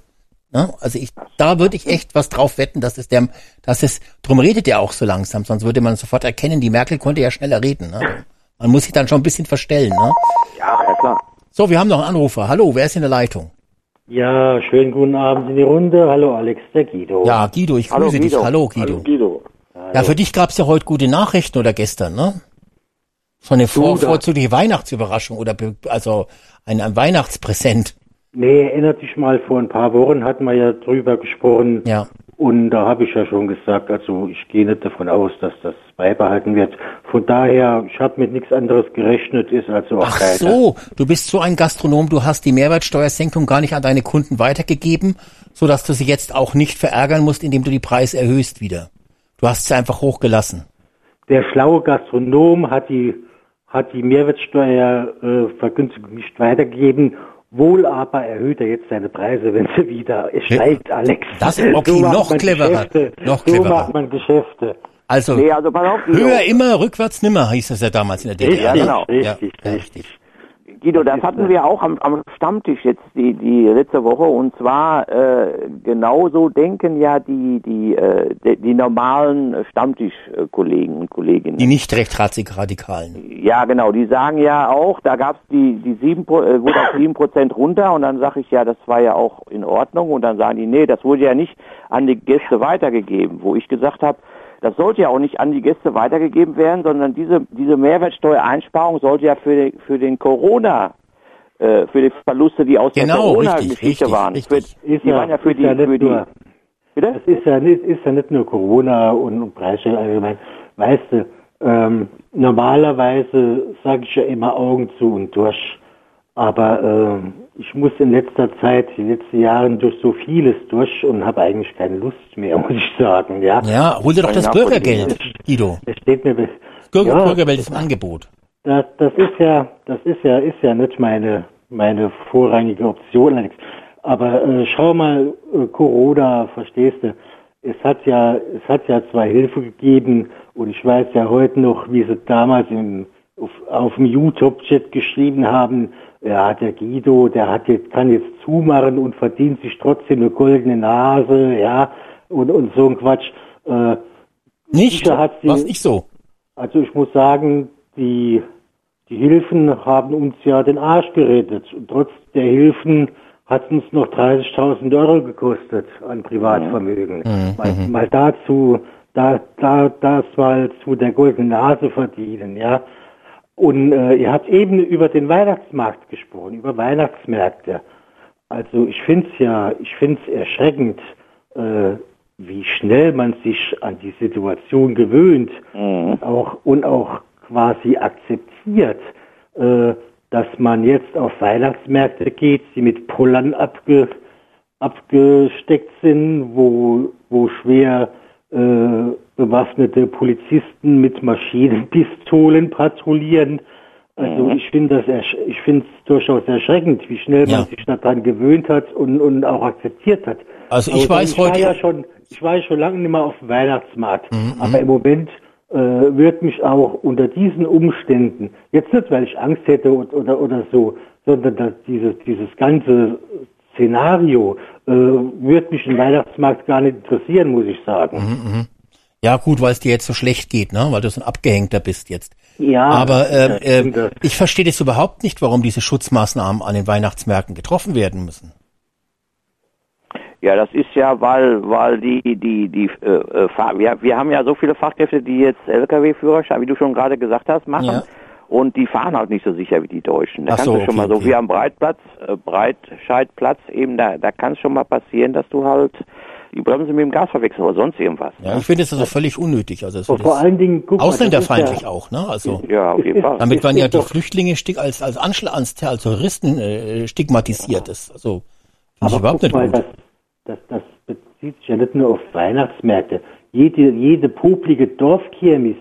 Ja, also ich, da würde ich echt was drauf wetten, dass es der, dass es, drum redet er auch so langsam, sonst würde man sofort erkennen, die Merkel konnte ja schneller reden. Ne? Man muss sich dann schon ein bisschen verstellen. Ne? Ja, ja klar. So, wir haben noch einen Anrufer. Hallo, wer ist in der Leitung? Ja, schönen guten Abend in die Runde. Hallo Alex, der Guido. Ja, Guido, ich Hallo, grüße dich. Guido. Hallo, Guido. Hallo Guido. Ja, für dich gab's ja heute gute Nachrichten oder gestern, ne? Schon eine vor, vorzügliche Weihnachtsüberraschung oder also ein, ein Weihnachtspräsent. Nee, erinnert dich mal, vor ein paar Wochen hatten wir ja drüber gesprochen. Ja. Und da habe ich ja schon gesagt, also ich gehe nicht davon aus, dass das beibehalten wird. Von daher, ich habe mit nichts anderes gerechnet, ist also auch Ach keiner. so, du bist so ein Gastronom, du hast die Mehrwertsteuersenkung gar nicht an deine Kunden weitergegeben, so dass du sie jetzt auch nicht verärgern musst, indem du die Preise erhöhst wieder. Du hast sie einfach hochgelassen. Der schlaue Gastronom hat die, hat die Mehrwertsteuervergünstigung äh, nicht weitergegeben. Wohl aber erhöht er jetzt seine Preise, wenn sie wieder es steigt, Alex. Das- okay, macht noch cleverer, Geschäfte. noch So cleverer. macht man Geschäfte. Also Nee, also pass auf, höher immer, rückwärts nimmer, hieß das ja damals in der DDR. Ja, genau. Richtig, Ja, richtig. Guido, das hatten wir auch am, am Stammtisch jetzt die, die letzte Woche. Und zwar äh, genauso denken ja die die äh, die, die normalen Stammtischkollegen und Kolleginnen. Die nicht recht radikalen. Ja, genau, die sagen ja auch, da gab's die die sieben äh, wurde auf sieben Prozent runter. Und dann sage ich ja, das war ja auch in Ordnung. Und dann sagen die, nee, das wurde ja nicht an die Gäste weitergegeben, wo ich gesagt habe, das sollte ja auch nicht an die Gäste weitergegeben werden, sondern diese diese Mehrwertsteuereinsparung sollte ja für den, für den Corona äh, für die Verluste, die aus der Genau, Corona-Geschichte richtig, waren. richtig. Für, die waren ja für ist die, ja nicht für die, nur, bitte? Es ist ja nicht, ist ja nicht nur Corona und, und Preisstellen allgemein. Weißt du, ähm, normalerweise sage ich ja immer Augen zu und durch. Aber ähm, ich muss in letzter Zeit, in den letzten Jahren durch so vieles durch und habe eigentlich keine Lust mehr, muss ich sagen. Ja, Ja, hol dir doch das Bürgergeld, Guido. es steht mir. Bürger, Ja. Bürgergeld ist im Angebot. Das, das ist ja, das ist ja, ist ja nicht meine, meine vorrangige Option, Alex. Aber äh, schau mal, äh, Corona, verstehst du? Es hat ja, es hat ja zwar Hilfe gegeben und ich weiß ja heute noch, wie sie damals im, auf, auf dem YouTube-Chat geschrieben haben, ja, der Guido, der hat jetzt, kann jetzt zumachen und verdient sich trotzdem eine goldene Nase, ja, und, und so ein Quatsch. Äh, Nicht? Sie- Was nicht so? also ich muss sagen, die, die Hilfen haben uns ja den Arsch gerettet. Und trotz der Hilfen hat es uns noch 30.000 Euro gekostet an Privatvermögen. Mal, mal dazu, da, da, das mal zu der goldenen Nase verdienen, ja. Und äh, ihr habt eben über den Weihnachtsmarkt gesprochen, über Weihnachtsmärkte. Also ich finde es ja, ich finde es erschreckend, äh, wie schnell man sich an die Situation gewöhnt und auch und auch quasi akzeptiert, äh, dass man jetzt auf Weihnachtsmärkte geht, die mit Pullern abge, abgesteckt sind, wo wo schwer äh, bewaffnete Polizisten mit Maschinenpistolen patrouillieren. Also ich finde das ich finde es durchaus erschreckend, wie schnell Ja. man sich daran gewöhnt hat und, und auch akzeptiert hat. Also ich Aber weiß ich war heute- ja schon, ich war ja schon lange nicht mehr auf dem Weihnachtsmarkt, Mhm, aber im Moment äh, wird mich auch unter diesen Umständen, jetzt nicht, weil ich Angst hätte oder oder, oder so, sondern dass dieses dieses ganze Szenario äh, wird mich ein Weihnachtsmarkt gar nicht interessieren, muss ich sagen. Mhm. Ja, gut, weil es dir jetzt so schlecht geht, ne? Weil du so ein Abgehängter bist jetzt. Ja, Aber ähm, das- ich verstehe das überhaupt nicht, warum diese Schutzmaßnahmen an den Weihnachtsmärkten getroffen werden müssen. Ja, das ist ja, weil, weil die, die, die, äh, äh, wir, wir haben ja so viele Fachkräfte, die jetzt LKW-Führerschein, wie du schon gerade gesagt hast, machen. Ja. Und die fahren halt nicht so sicher wie die Deutschen. Da Ach kannst so, du schon okay, mal so okay. wie am Breitplatz, äh, Breitscheidplatz eben, da, da kann es schon mal passieren, dass du halt die Bremse mit dem Gas verwechselst oder sonst irgendwas. Ja, ich finde das also völlig unnötig. Also das vor, allen Dingen, guck ausländerfeindlich ja- auch, ne? Also Ja, auf jeden Fall. damit es man ja die Flüchtlinge stig als als Anschlag als, als Terroristen äh, stigmatisiert ist. Also finde ich überhaupt guck nicht mal, gut. das, das, das bezieht sich ja nicht nur auf Weihnachtsmärkte. Jede, jede poplige Dorfkirmes,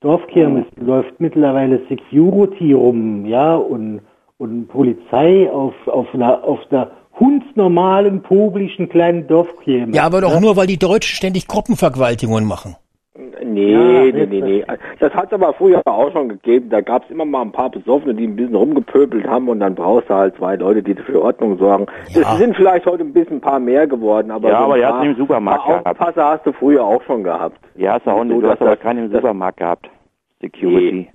Dorfkirmes läuft mittlerweile Security rum, ja, und, und Polizei auf, auf einer, auf einer hundsnormalen, publischen kleinen Dorfkirmes. Ja, aber doch nur, weil die Deutschen ständig Gruppenvergewaltigungen machen. Nee, Ja, nee, nee, nee. Das hat es aber früher auch schon gegeben. Da gab es immer mal ein paar Besoffene, die ein bisschen rumgepöbelt haben und dann brauchst du halt zwei Leute, die für Ordnung sorgen. Ja. Es sind vielleicht heute ein bisschen ein paar mehr geworden, aber Ja, so aber paar, hatten im Supermarkt paar gehabt. Aufpasser hast du früher auch schon gehabt. Ja, hast du auch nicht, du hast aber das- keinen im das- Supermarkt gehabt. Security.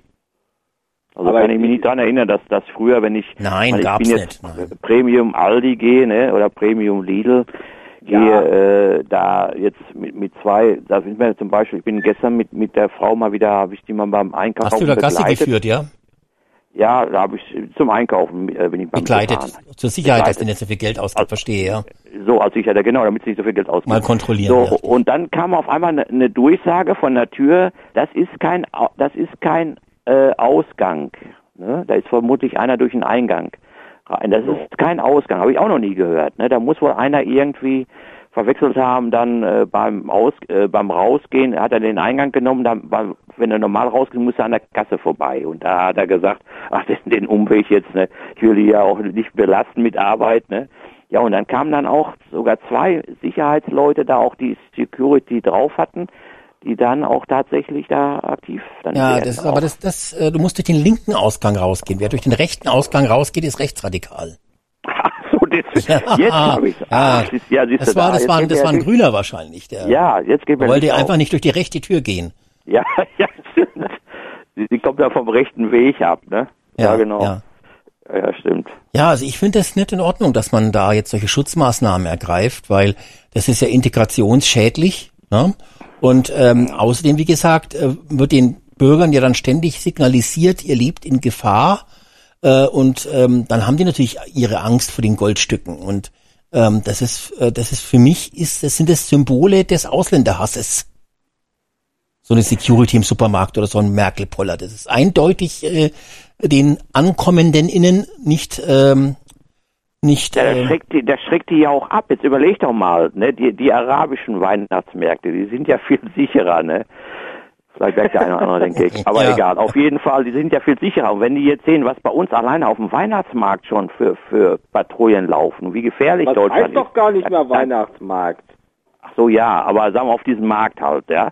Also Aber kann ich mich nicht dran erinnern, dass das früher, wenn ich, Nein, weil ich gab's nicht, nein. Premium Aldi gehe, ne, oder Premium Lidl, Ja. gehe äh, da jetzt mit, mit zwei, da sind wir zum Beispiel, ich bin gestern mit mit der Frau mal wieder, habe ich die mal beim Einkaufen Hast du da Gassi begleitet. geführt, ja? Ja, da habe ich zum Einkaufen äh, bin ich beim Begleitet. gefahren. Zur Sicherheit, dass Begleitet. du nicht so viel Geld ausgibt, verstehe, ja. So, als ich ja, genau, damit sie nicht so viel Geld ausgeben. Mal kontrollieren, So, ja. und dann kam auf einmal eine, eine Durchsage von der Tür, das ist kein, das ist kein äh, Ausgang. Ne? Da ist vermutlich einer durch den Eingang rein. Das ist kein Ausgang, habe ich auch noch nie gehört. Ne? Da muss wohl einer irgendwie verwechselt haben, dann äh, beim Aus, äh, beim Rausgehen hat er den Eingang genommen, dann, weil, wenn er normal rausgeht, muss er an der Kasse vorbei. Und da hat er gesagt, ach, den, den Umweg jetzt, ne? ich will die ja auch nicht belasten mit Arbeit, ne? Ja, und dann kamen dann auch sogar zwei Sicherheitsleute da auch die Security drauf hatten, die dann auch tatsächlich da aktiv dann Ja, das aber das, das, äh, du musst durch den linken Ausgang rausgehen. Wer durch den rechten Ausgang rausgeht, ist rechtsradikal. Ach so, das, jetzt habe ich Ja, ja, siehst das war, da, das war, das war ein Grüner wahrscheinlich. Der Ja, jetzt geht mir wollte Licht einfach nicht durch die rechte Tür gehen. Ja, ja, stimmt. Sie, sie kommt da vom rechten Weg ab, ne? Ja, genau. Ja. Ja, ja stimmt. Ja, also ich finde das nicht in Ordnung, dass man da jetzt solche Schutzmaßnahmen ergreift, weil das ist ja integrationsschädlich. Ne? Und ähm, außerdem, wie gesagt, äh, wird den Bürgern ja dann ständig signalisiert, ihr lebt in Gefahr. Äh, und ähm, dann haben die natürlich ihre Angst vor den Goldstücken. Und ähm, das ist, äh, das ist für mich, ist, das sind das Symbole des Ausländerhasses. So eine Security im Supermarkt oder so ein Merkel-Poller. Das ist eindeutig äh, den Ankommenden innen nicht ähm, nicht Ja, das ähm, schreckt, die, das schreckt die ja auch ab. Jetzt überleg doch mal, ne? Die, die arabischen Weihnachtsmärkte, die sind ja viel sicherer, ne? Vielleicht merkt der eine oder andere den Gag. Aber Ja. egal, auf jeden Fall, die sind ja viel sicherer. Und wenn die jetzt sehen, was bei uns alleine auf dem Weihnachtsmarkt schon für, für Patrouillen laufen, wie gefährlich Das Deutschland heißt doch gar nicht mehr Weihnachtsmarkt. Ach so, ja, aber sagen wir auf diesem Markt halt, ja.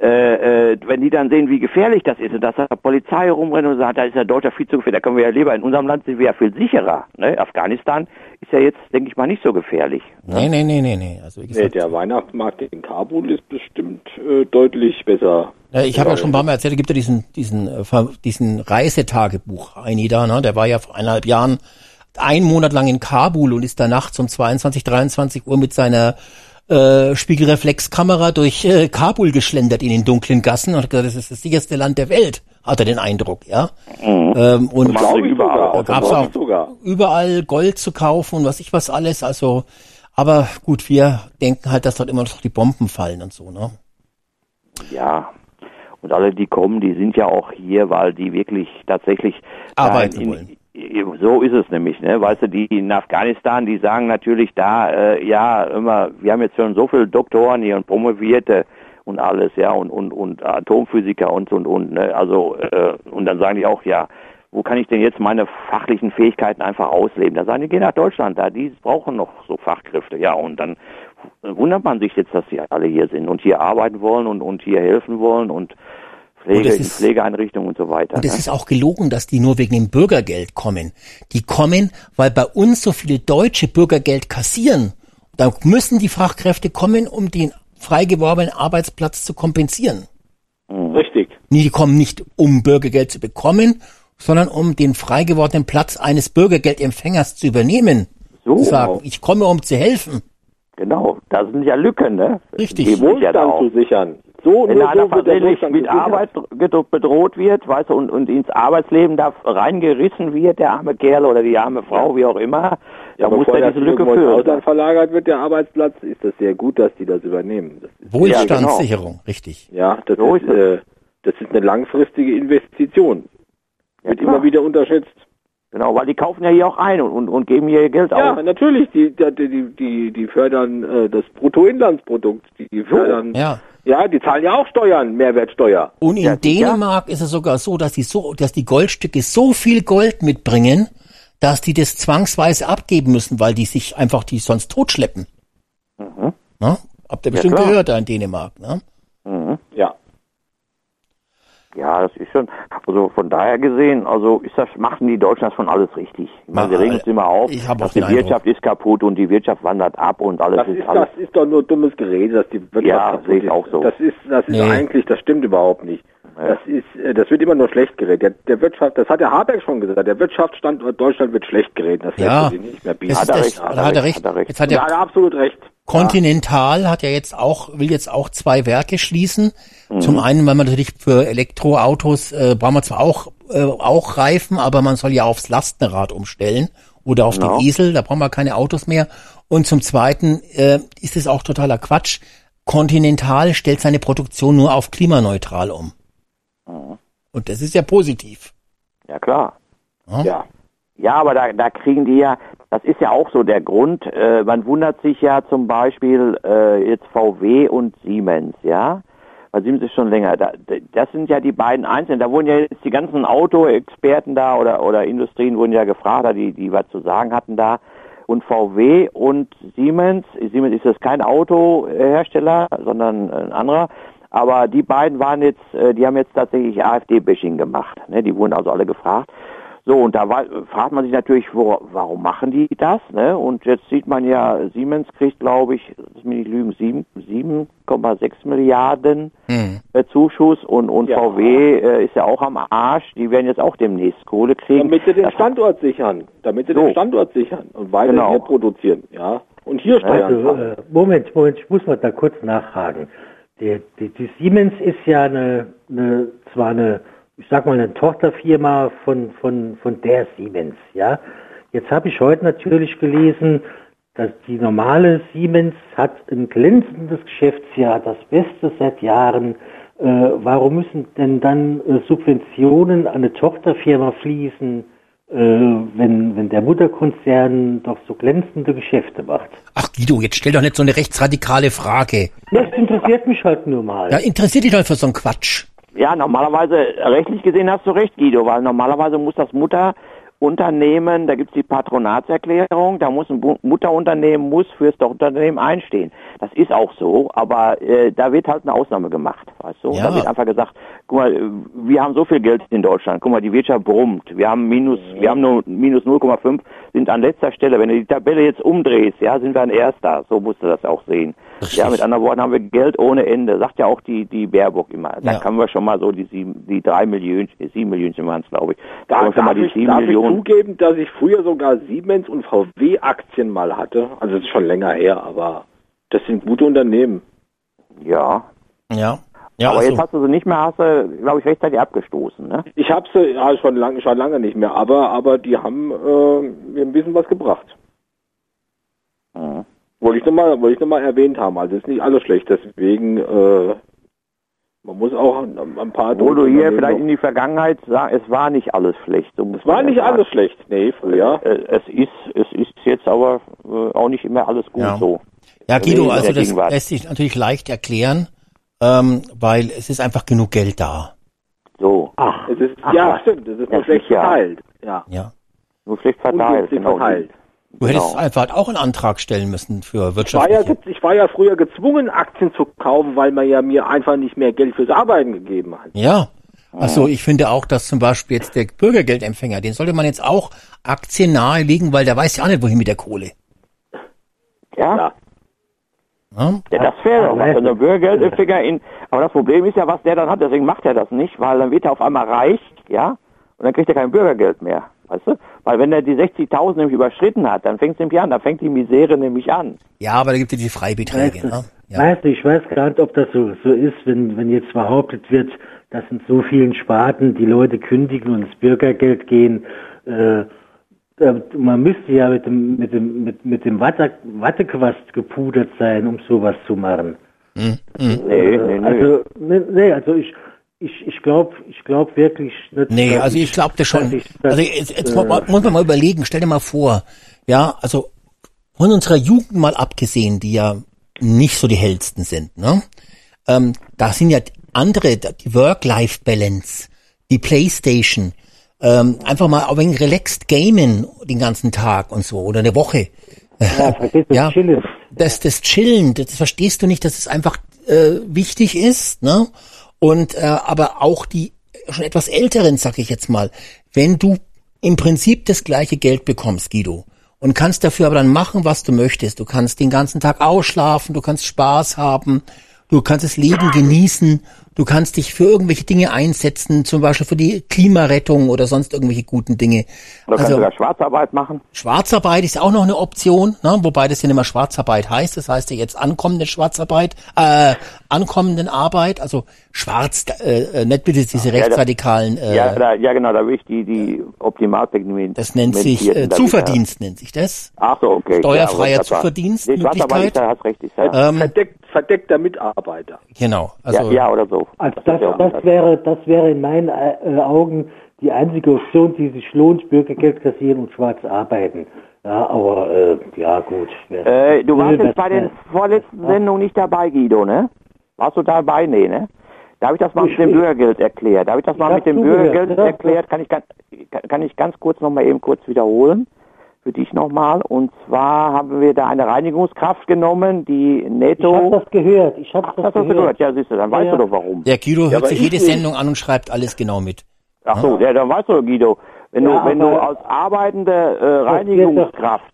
Äh, äh, wenn die dann sehen, wie gefährlich das ist und dass da Polizei rumrennt und sagt, da ist ja Deutscher viel zu gefährlich, da können wir ja lieber, in unserem Land sind wir ja viel sicherer. Ne? Afghanistan ist ja jetzt, denke ich mal, nicht so gefährlich. Nee, nee, nee, nee, nee. Also wie Nee, gesagt, der Weihnachtsmarkt in Kabul ist bestimmt äh, deutlich besser. äh, ich habe ja schon ein paar Mal erzählt, da gibt ja diesen diesen äh, diesen Reisetagebuch Heini da, ne? Der war ja vor eineinhalb Jahren einen Monat lang in Kabul und ist da nachts um 22, 23 Uhr mit seiner äh, Spiegelreflexkamera durch äh, Kabul geschlendert in den dunklen Gassen und hat gesagt, das ist das sicherste Land der Welt, hat er den Eindruck, ja. Ähm, und ich überall sogar. gab's auch sogar. überall Gold zu kaufen und was ich was alles. Also, aber gut, wir denken halt, dass dort immer noch die Bomben fallen und so, ne? Ja. Und alle, die kommen, die sind ja auch hier, weil die wirklich tatsächlich Arbeiten in, wollen. So ist es nämlich, ne? Weißt du, die in Afghanistan, die sagen natürlich da, äh, ja, immer, wir haben jetzt schon so viele Doktoren hier und Promovierte und alles, ja, und, und, und Atomphysiker und, und, und, ne? Also, äh, und dann sagen die auch, ja, wo kann ich denn jetzt meine fachlichen Fähigkeiten einfach ausleben? Da sagen die, geh nach Deutschland, da, die brauchen noch so Fachkräfte, ja, und dann wundert man sich jetzt, dass sie alle hier sind und hier arbeiten wollen und, und hier helfen wollen und Pflege, Und ist- Pflegeeinrichtungen und so weiter. Und es ne? ist auch gelogen, dass die nur wegen dem Bürgergeld kommen. Die kommen, weil bei uns so viele Deutsche Bürgergeld kassieren. Da müssen die Fachkräfte kommen, um den frei geworbenen Arbeitsplatz zu kompensieren. Richtig. Nee, die kommen nicht, um Bürgergeld zu bekommen, sondern um den frei gewordenen Platz eines Bürgergeldempfängers zu übernehmen. So, Zu sagen, ich komme, um zu helfen. genau, da sind ja Lücken, ne? Richtig. Die ja Wohlstand auch. zu sichern. So, Wenn nur einer so versehentlich mit. Arbeit bedroht wird, weißt du, und, und ins Arbeitsleben da reingerissen wird, der arme Kerl oder die arme Frau, wie auch immer, Ja, da muss er das diese Lücke ins füllen. Ausland verlagert wird, der Arbeitsplatz, ist das sehr gut, dass die das übernehmen. Das ist, Wohlstandssicherung, richtig. ja, das, So ist, ist es. äh, das ist eine langfristige Investition. Ja, Wird klar. immer wieder unterschätzt. Genau, weil die kaufen ja hier auch ein und, und, und geben hier ihr Geld Ja, aus. natürlich, die, die, die, die, fördern äh, das Bruttoinlandsprodukt. Die, die fördern, Ja. ja, die zahlen ja auch Steuern, Mehrwertsteuer. Und in Ja. Dänemark ist es sogar so, dass die so, dass die Goldstücke so viel Gold mitbringen, dass die das zwangsweise abgeben müssen, weil die sich einfach die sonst totschleppen. Na? Habt ihr bestimmt gehört da in Dänemark, ne? Mhm. Ja. Ja, das ist schon, also von daher gesehen, also ist das, machen die Deutschen das schon alles richtig. Ich meine, sie regen uns immer auf, ich dass die Eindruck. Wirtschaft ist kaputt und die Wirtschaft wandert ab und alles Das ist, ist, alles. das ist doch nur dummes Gerede, dass die Wirtschaft Ja, kaputt sehe ich ist. auch so. Das ist, das ist Nee. eigentlich, das stimmt überhaupt nicht. Das ist, äh, das wird immer nur schlecht geredet. Der, der Wirtschaft, das hat der Habeck schon gesagt. Der Wirtschaftsstandort Deutschland wird schlecht geredet. Das Ja. sich nicht mehr bieten. Ist er recht, hat da er hat er recht, hat er recht. Jetzt hat ja, er er hat absolut recht. Continental hat ja jetzt auch, will jetzt auch zwei Werke schließen. Mhm. Zum einen, weil man natürlich für Elektroautos äh, brauchen wir zwar auch, äh, auch Reifen, aber man soll ja aufs Lastenrad umstellen oder auf Genau. den Esel, da brauchen wir keine Autos mehr. Und zum zweiten äh, ist es auch totaler Quatsch. Continental stellt seine Produktion nur auf klimaneutral um. Mhm. Und das ist ja positiv. Ja, klar. Ja. Ja, aber da, da kriegen die ja, das ist ja auch so der Grund, äh, man wundert sich ja zum Beispiel äh, jetzt VW und Siemens, ja, weil Siemens ist schon länger, da, das sind ja die beiden Einzelnen, da wurden ja jetzt die ganzen Autoexperten da oder, oder Industrien wurden ja gefragt, da die, die was zu sagen hatten da, und VW und Siemens, Siemens ist jetzt kein Autohersteller, sondern ein anderer, aber die beiden waren jetzt, äh, die haben jetzt tatsächlich AfD-Bashing gemacht, ne? die wurden also alle gefragt. So, und da war, fragt man sich natürlich, wo, warum machen die das? Ne? Und jetzt sieht man ja, Siemens kriegt, glaube ich, lass mich nicht lügen, sieben- 7,6 Milliarden Hm. äh, Zuschuss und, und Ja. VW äh, ist ja auch am Arsch. Die werden jetzt auch demnächst Kohle kriegen. Damit sie den Das- Standort sichern. Damit sie So. den Standort sichern und weiter Genau. hier produzieren. Ja. Und hier Steuern Also, äh, Moment, Moment, ich muss mal da kurz nachfragen. Die, die, die Siemens ist ja eine, eine, zwar eine, ich sag mal, eine Tochterfirma von, von, von der Siemens, ja. Jetzt habe ich heute natürlich gelesen, dass die normale Siemens hat ein glänzendes Geschäftsjahr, das Beste seit Jahren. Äh, warum müssen denn dann äh, Subventionen an eine Tochterfirma fließen, wenn, wenn der Mutterkonzern doch so glänzende Geschäfte macht? Ach Guido, jetzt stell doch nicht so eine rechtsradikale Frage. Das interessiert mich halt nur mal. Ja, interessiert dich doch für so einen Quatsch. Ja, normalerweise, rechtlich gesehen hast du recht, Guido, weil normalerweise muss das Mutterunternehmen, da gibt's die Patronatserklärung, da muss ein Mutterunternehmen muss fürs Tochterunternehmen einstehen. Das ist auch so, aber äh, da wird halt eine Ausnahme gemacht, weißt du? Ja. Da wird einfach gesagt, guck mal, wir haben so viel Geld in Deutschland, guck mal, die Wirtschaft brummt, wir haben minus, wir haben nur minus 0,5, sind an letzter Stelle. Wenn du die Tabelle jetzt umdrehst, ja, sind wir an erster. So musst du das auch sehen. Richtig. Ja, mit anderen Worten haben wir Geld ohne Ende. Sagt ja auch die, die Baerbock immer. Da Ja. können wir schon mal so die sieben, die drei Millionen, sieben Millionen waren es, glaube ich. Da können wir schon mal die sieben Millionen. Zugeben, dass ich früher sogar Siemens und VW Aktien mal hatte. Also das ist schon länger her, aber das sind gute Unternehmen. Ja. Ja. Ja, Aber also, jetzt hast du sie nicht mehr, hast du, glaube ich, rechtzeitig abgestoßen, ne? Ich habe sie ja, schon lange schon lange nicht mehr, aber aber die haben äh, mir ein bisschen was gebracht. Mhm. Wollte ich nochmal wollte ich noch mal erwähnt haben. Also ist nicht alles schlecht, deswegen äh, man muss auch ein, paar Wo du hier vielleicht noch- in die Vergangenheit sagst, es war nicht alles schlecht. So Es war nicht sagen. alles schlecht. Nee, früher. Äh, Es ist, es ist jetzt aber äh, auch nicht immer alles gut Ja. so. ja, Guido, also das Gegenwart. lässt sich natürlich leicht erklären. ähm, weil es ist einfach genug Geld da. So. Ach, es ist, ja, stimmt, es ist nur schlecht verteilt. Ja. Ja. Nur schlecht verteilt. Genau. verteilt. Du hättest Genau. einfach auch einen Antrag stellen müssen für Ich war, ja, ich war ja früher gezwungen, Aktien zu kaufen, weil man ja mir einfach nicht mehr Geld fürs Arbeiten gegeben hat. Ja. Also ich finde auch, dass zum Beispiel jetzt der Bürgergeldempfänger, den sollte man jetzt auch Aktien nahelegen, weil der weiß ja auch nicht, wohin mit der Kohle. Ja? Ja. Ja? Das wäre doch was. Ja, Wenn der Bürgergeldempfänger in, aber das Problem ist ja, was der dann hat, deswegen macht er das nicht, weil dann wird er auf einmal reich, ja, und dann kriegt er kein Bürgergeld mehr, weißt du? Weil wenn er die 60.000 nämlich überschritten hat, dann fängt es nämlich an, dann fängt die Misere nämlich an. ja, aber da gibt es die Freibeträge. Weißt du, Ne? Ja. weißt du, ich weiß gar nicht, ob das so, so ist, wenn, wenn jetzt behauptet wird, dass in so vielen Sparten die Leute kündigen und ins Bürgergeld gehen. Äh, da- man müsste ja mit dem, mit dem, mit, mit dem Watte, Wattequast gepudert sein, um sowas zu machen. Hm, Nee, nee, nee. Also, nee, nee also ich, ich, ich glaube, ich glaube wirklich nicht. Nee, dass also ich glaube das schon. ich- Also jetzt, jetzt äh, mu- muss man mal überlegen, stell dir mal vor, ja, also von unserer Jugend mal abgesehen, die ja nicht so die hellsten sind, ne? Ähm, da sind ja andere, die Work-Life-Balance, die Playstation, ähm, einfach mal ein wenig relaxed gamen den ganzen Tag und so oder eine Woche. ja, vergiss das Ja. Chillen. Das, das Chillen, das verstehst du nicht, dass es einfach äh, wichtig ist, ne? Und äh, aber auch die schon etwas älteren, sag ich jetzt mal, wenn du im Prinzip das gleiche Geld bekommst, Guido, und kannst dafür aber dann machen, was du möchtest. Du kannst den ganzen Tag ausschlafen, du kannst Spaß haben, du kannst das Leben genießen, du kannst dich für irgendwelche Dinge einsetzen, zum Beispiel für die Klimarettung oder sonst irgendwelche guten Dinge. Oder kannst Also- sogar Schwarzarbeit machen. Schwarzarbeit ist auch noch eine Option, ne? wobei das ja nicht mehr Schwarzarbeit heißt. Das heißt ja jetzt ankommende Schwarzarbeit, äh, ankommenden Arbeit, also schwarz, äh, äh, nicht bitte diese Ja, da- rechtsradikalen, äh, ja, da, ja, genau, da will ich die, die Optimalpigment. das nennt sich äh, Zuverdienst, nennt sich das. Ach so, okay. Steuerfreier ja, Zuverdienst, Nee, Schwarzarbeit, da hast recht, ist ja, Ähm, Verdeckt, verdeckter Mitarbeiter. genau, also ja, ja, oder so. Also das, ja das wäre, das wäre in meinen äh, Augen die einzige Option, die sich lohnt, Bürgergeld kassieren und schwarz arbeiten. Ja, aber äh, ja gut. Äh, du warst jetzt bei den vorletzten Sendungen nicht dabei, Guido, ne? Warst du dabei? Nee, ne? Da habe ich das mal Ich- mit dem Bürgergeld erklärt. Da habe ich das mal mit dem Bürgergeld ja, erklärt. Kann ich ganz, kann ich ganz kurz noch mal eben kurz wiederholen für dich nochmal. Und zwar haben wir da eine Reinigungskraft genommen, die Ich netto. habe das gehört. Ich habe das, das hast du gehört. Ja, siehst du, dann weißt Ja, du ja. doch warum. der Guido hört aber sich ich jede. Sendung an und schreibt alles genau mit. Ach so, ja, dann weißt du, Guido, wenn Ja, du, wenn du als arbeitende äh, Reinigungskraft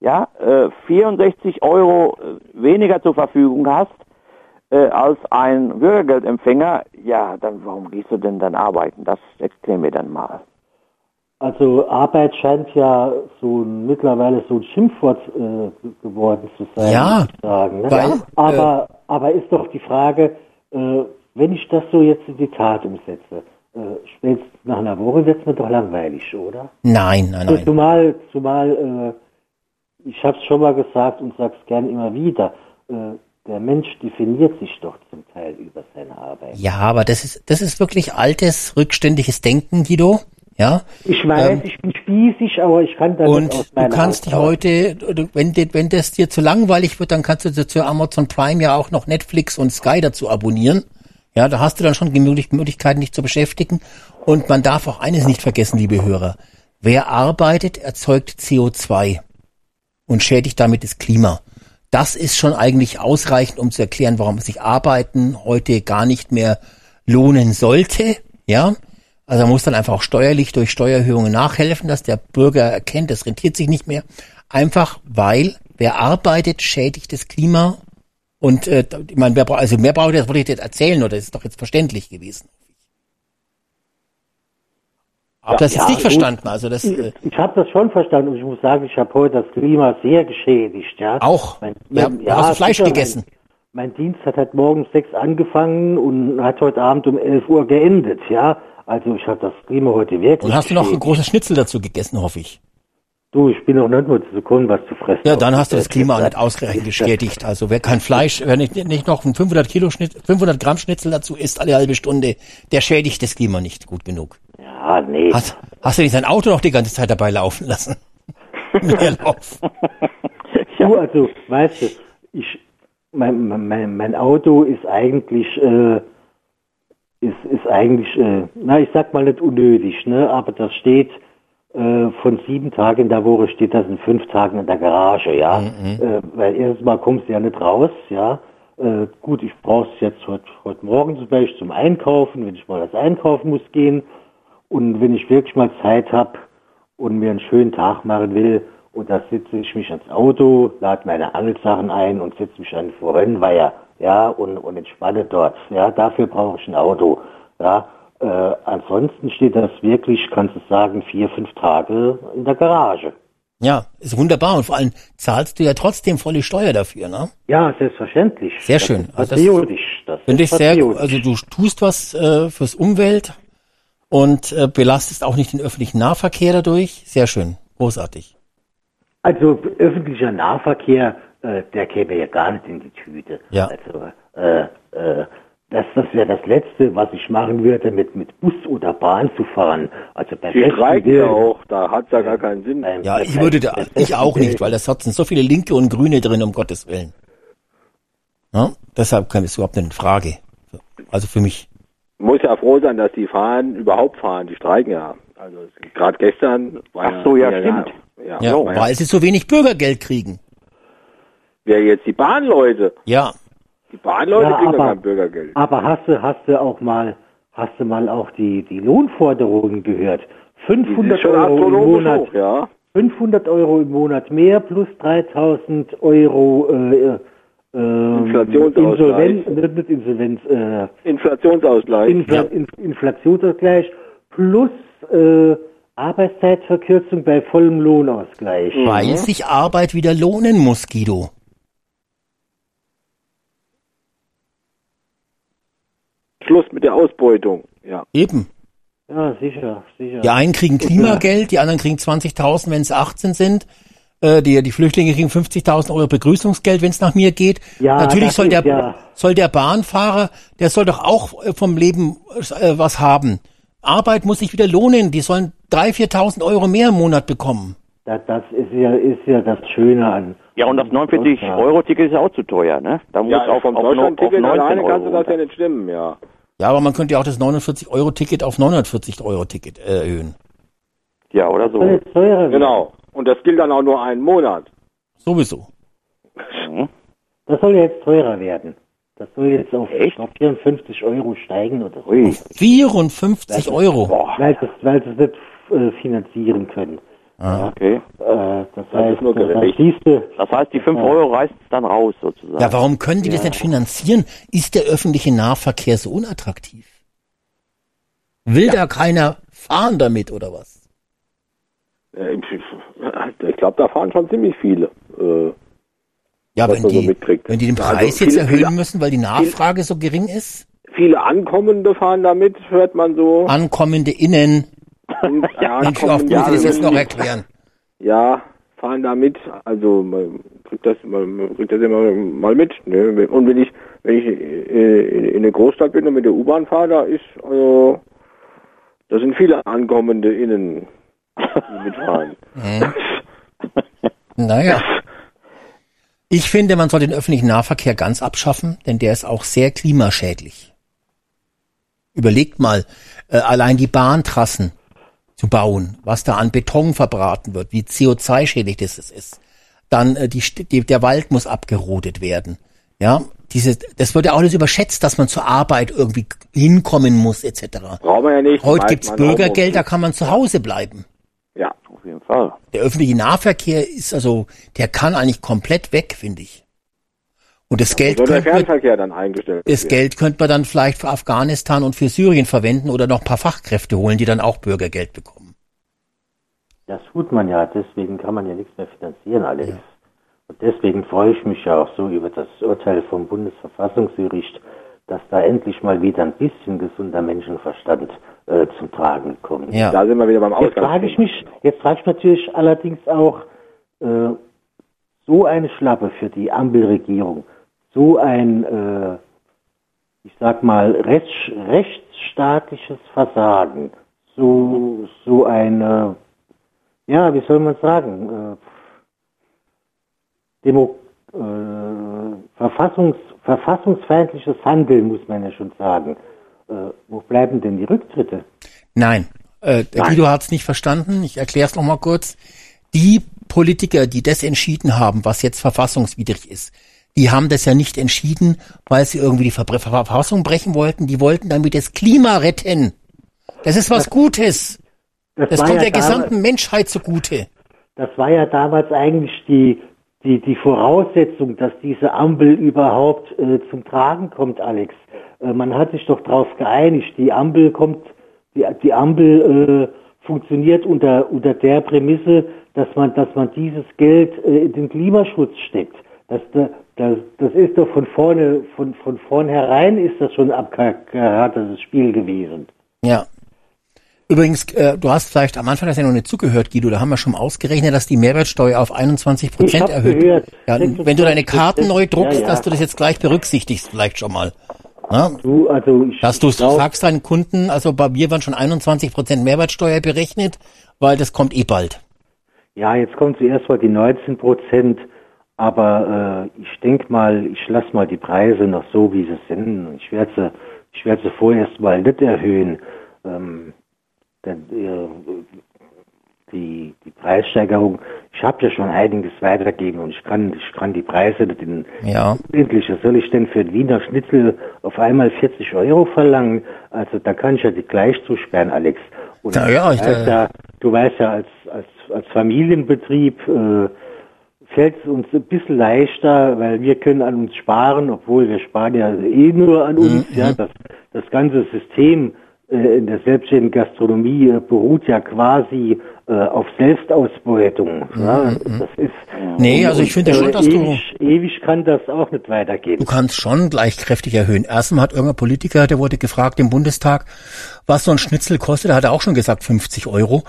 ja, äh, 64 Euro äh, weniger zur Verfügung hast äh, als ein Bürgergeldempfänger, ja, dann warum gehst du denn dann arbeiten? Das erklär mir dann mal. Also Arbeit scheint ja so mittlerweile so ein Schimpfwort äh, geworden zu sein, Ja, sagen. Ne? weil, aber, aber ist doch die Frage, äh, wenn ich das so jetzt in die Tat umsetze, äh, spätestens nach einer Woche wird es mir doch langweilig, oder? Nein, nein, nein. Zumal, zumal äh, ich habe es schon mal gesagt und sage es gern immer wieder, äh, der Mensch definiert sich doch zum Teil über seine Arbeit. Ja, aber das ist, das ist wirklich altes, rückständiges Denken, Guido. Ja. Ich weiß, Ähm, ich bin spießig, aber ich kann damit Und aus du kannst dich heute, wenn, wenn das dir zu langweilig wird, dann kannst du zu Amazon Prime ja auch noch Netflix und Sky dazu abonnieren. Ja, da hast du dann schon genügend Möglichkeiten, dich zu beschäftigen. Und man darf auch eines nicht vergessen, liebe Hörer. Wer arbeitet, erzeugt CO2 und schädigt damit das Klima. Das ist schon eigentlich ausreichend, um zu erklären, warum sich Arbeiten heute gar nicht mehr lohnen sollte. Ja, also man muss dann einfach auch steuerlich durch Steuererhöhungen nachhelfen, dass der Bürger erkennt, das rentiert sich nicht mehr. Einfach weil wer arbeitet, schädigt das Klima. Und äh, ich meine, wer, also mehr brauche ich, das wollte ich jetzt erzählen, oder das ist doch jetzt verständlich gewesen. Hab das jetzt ja, nicht verstanden. Also das äh, Ich habe das schon verstanden und ich muss sagen, ich habe heute das Klima sehr geschädigt, ja. auch. Mein, Ja, mein- hast du Fleisch sicher, gegessen? Mein, mein Dienst hat heute Morgen um sechs angefangen und hat heute Abend um 11 Uhr geendet, ja. Also ich habe das Klima heute wirklich Und hast du noch ein geschädigt. großes Schnitzel dazu gegessen, hoffe ich. Du, ich bin noch nicht mal zu Sekunden was zu fressen. Ja, dann hast du das Klima auch nicht ausreichend bestätigt. Also wer kein Fleisch, wer nicht, nicht noch ein 500 Kilo Schnitt, 500 Gramm Schnitzel dazu isst alle halbe Stunde, der schädigt das Klima nicht gut genug. Ja, nee. Hast, hast du nicht dein Auto noch die ganze Zeit dabei laufen lassen? Leerlauf. Du, also, weißt du, ich, mein, mein, mein Auto ist eigentlich, äh, ist, ist eigentlich, äh, na, ich sag mal nicht unnötig, ne, aber das steht äh, von sieben Tagen in der Woche steht das in fünf Tagen in der Garage, ja. Mhm. Äh, weil erstens mal kommst du ja nicht raus, ja. Äh, gut, ich brauche es jetzt heute heute Morgen zum Beispiel zum Einkaufen, wenn ich mal das einkaufen muss gehen. Und wenn ich wirklich mal Zeit habe und mir einen schönen Tag machen will, und da setze ich mich ans Auto, lade meine Angelsachen ein und setze mich an vor Rennweiher, ja, und, und entspanne dort. Ja, dafür brauche ich ein Auto. Ja, äh, ansonsten steht das wirklich, kannst du sagen, vier, fünf Tage in der Garage. Ja, ist wunderbar. Und vor allem zahlst du ja trotzdem volle Steuer dafür, ne? Ja, selbstverständlich. Sehr das schön. Also das. Das Finde ich sehr gut. Also du tust was äh, fürs Umwelt und äh, belastest auch nicht den öffentlichen Nahverkehr dadurch. Sehr schön. Großartig. Also öffentlicher Nahverkehr, äh, der käme ja gar nicht in die Tüte. Ja. Also äh, äh, das, das wäre das Letzte, was ich machen würde, mit, mit Bus oder Bahn zu fahren. Also bei Die besten streiken ja auch, da hat's ja gar keinen Sinn. beim- Ja, ich würde da, ich auch nicht, weil das hat sind so viele Linke und Grüne drin, um Gottes Willen. Ja, deshalb kam es überhaupt nicht in Frage. Also für mich. Muss ja froh sein, dass die fahren, überhaupt fahren, die streiken ja. Also gerade gestern war Ach so, ja, stimmt. Ja, Ja, war ja, weil sie so wenig Bürgergeld kriegen. Wer jetzt die Bahnleute, Ja, die Bahnleute Ja, kriegen ja aber- kein Bürgergeld. Aber hast du, hast du auch mal, hast du mal auch die, die Lohnforderungen gehört? Die 500 ist schon Euro im Monat, hoch, ja. 500 Euro im Monat mehr plus 3000 Euro äh, ähm, Inflationsausgleich. Insolvenz, Insolvenz, äh, Inflationsausgleich. Infl Ja. In Inflationsausgleich plus äh, Arbeitszeitverkürzung bei vollem Lohnausgleich. weil sich Arbeit wieder lohnen muss, Guido. Schluss mit der Ausbeutung. Ja. Eben. Ja, sicher, sicher. Die einen kriegen Klimageld, die anderen kriegen 20.000, wenn sie 18 sind. Äh, die, die Flüchtlinge kriegen 50.000 Euro Begrüßungsgeld, wenn es nach mir geht. Ja, Natürlich soll der, ist ja- soll der Bahnfahrer, der soll doch auch äh, vom Leben äh, was haben. Arbeit muss sich wieder lohnen. Die sollen 3.000, 4.000 Euro mehr im Monat bekommen. Das, das ist ja, ist ja das Schöne an. Ja, und das 49-Euro-Ticket ist ja auch zu teuer, ne? Da muss Ja, auf, vom auf, no- auf Deutschland-Ticket 19 alleine kannst du Euro das ja nicht stimmen, ja. Ja, aber man könnte ja auch das 49-Euro-Ticket auf 940-Euro-Ticket äh, erhöhen. Ja, oder so. Soll jetzt teurer werden. Genau. Und das gilt dann auch nur einen Monat. Sowieso. Mhm. Das soll ja jetzt teurer werden. Das soll jetzt auf, Echt? auf 54 Euro steigen oder so. Ui. 54 Euro. Boah, Weil sie weil sie es nicht äh, finanzieren können. Okay. Äh, das Das heißt, ist nur äh, da gerecht. siehst du, Das heißt, die 5 Euro reißt dann raus, sozusagen. Ja, warum können die das nicht finanzieren? Ist der öffentliche Nahverkehr so unattraktiv? Will da keiner fahren damit oder was? Äh, Ich glaube, da fahren schon ziemlich viele. Äh, Ja, wenn so die, mitkriegt. wenn die den Ja, also Preis jetzt viele- erhöhen viele- müssen, weil die Nachfrage so gering ist? Viele Ankommende fahren damit, hört man so. Ankommende Innen. Und Mensch, wie oft muss ich das jetzt noch erklären? Ja, fahren da mit. Also man kriegt das, man kriegt das immer mal mit. Ne? Und wenn ich, wenn ich äh, in, in eine Großstadt bin und mit der U-Bahn fahre, da ist, also, da sind viele Ankommende innen, die mitfahren. Naja. Ich finde, man soll den öffentlichen Nahverkehr ganz abschaffen, denn der ist auch sehr klimaschädlich. Überlegt mal, äh, allein die Bahntrassen zu bauen, was da an Beton verbraten wird, wie CO2-schädlich das ist. Dann äh, die, die, der Wald muss abgerodet werden. Ja, diese, das wird ja auch alles überschätzt, dass man zur Arbeit irgendwie hinkommen muss, etc. Brauchen wir ja nicht. Heute gibt's Bürgergeld, da kann man zu Hause bleiben. Ja. Auf jeden Fall. Der öffentliche Nahverkehr ist also, der kann eigentlich komplett weg, finde ich. Und das Geld Soll der könnte man, Fernverkehr dann eingestellt das? Geld könnte man dann vielleicht für Afghanistan und für Syrien verwenden oder noch ein paar Fachkräfte holen, die dann auch Bürgergeld bekommen. das tut man ja, deswegen kann man ja nichts mehr finanzieren, Alex. Und deswegen freue ich mich ja auch so über das Urteil vom Bundesverfassungsgericht, dass da endlich mal wieder ein bisschen gesunder Menschenverstand äh, zum Tragen kommt. Ja. Da sind wir wieder beim Jetzt frage ich mich, jetzt frage ich natürlich allerdings auch, äh, so eine Schlappe für die Ampelregierung, so ein, äh, ich sag mal, rechts, rechtsstaatliches Versagen, so, so eine, ja, wie soll man sagen, äh, Demo, äh, Verfassungs, verfassungsfeindliches Handeln, muss man ja schon sagen. Äh, wo bleiben denn die Rücktritte? Nein, äh, Guido hat es nicht verstanden. Ich erkläre es nochmal kurz. Die Politiker, die das entschieden haben, was jetzt verfassungswidrig ist, die haben das ja nicht entschieden, weil sie irgendwie die Ver Verfassung brechen wollten. Die wollten damit das Klima retten. Das ist was Gutes. Das, das kommt ja der gesamten Menschheit zugute. Das war ja damals eigentlich die, die, die Voraussetzung, dass diese Ampel überhaupt äh, zum Tragen kommt, Alex. Äh, man hat sich doch darauf geeinigt, die Ampel kommt, die, die Ampel äh, funktioniert unter, unter der Prämisse, dass man, dass man dieses Geld äh, in den Klimaschutz steckt. Das, das, das ist doch von vorne, von, von vornherein ist das schon ein abgekartetes Spiel gewesen. Ja. Übrigens, äh, du hast vielleicht am Anfang das ja noch nicht zugehört, Guido, da haben wir schon ausgerechnet, dass die Mehrwertsteuer auf 21 Prozent erhöht. Gehört. Ja, wenn du deine Karten neu druckst, ja, ja. dass du das jetzt gleich berücksichtigst, vielleicht schon mal. Ja? Du, also ich dass du sagst deinen Kunden, also bei mir waren schon 21 Prozent Mehrwertsteuer berechnet, weil das kommt eh bald. Ja, jetzt kommen zuerst mal die 19 Prozent, aber äh, ich denke mal, ich lasse mal die Preise noch so, wie sie sind. Ich werde sie, ich werde sie vorerst mal nicht erhöhen. Ähm, denn, äh, die, die Preissteigerung, ich habe ja schon einiges weitergegeben und ich kann, ich kann die Preise nicht in ja. endlich. Was soll ich denn für ein Wiener Schnitzel auf einmal 40 Euro verlangen? Also da kann ich ja die gleich zusperren, Alex. Und ja, ja, ich, weißt ja, du weißt ja, als, als, als Familienbetrieb äh, fällt es uns ein bisschen leichter, weil wir können an uns sparen, obwohl wir sparen ja eh nur an uns. Mhm. Ja, das, das ganze System äh, in der selbstständigen Gastronomie äh, beruht ja quasi äh, auf Selbstausbeutung. Mhm. Ja, mhm. das ist nee, also ich finde schon, dass ewig, du ewig kann das auch nicht weitergehen. Du kannst schon gleich kräftig erhöhen. Erstmal hat irgendein Politiker, der wurde gefragt im Bundestag, was so ein Schnitzel kostet. Da hat er auch schon gesagt 50 Euro.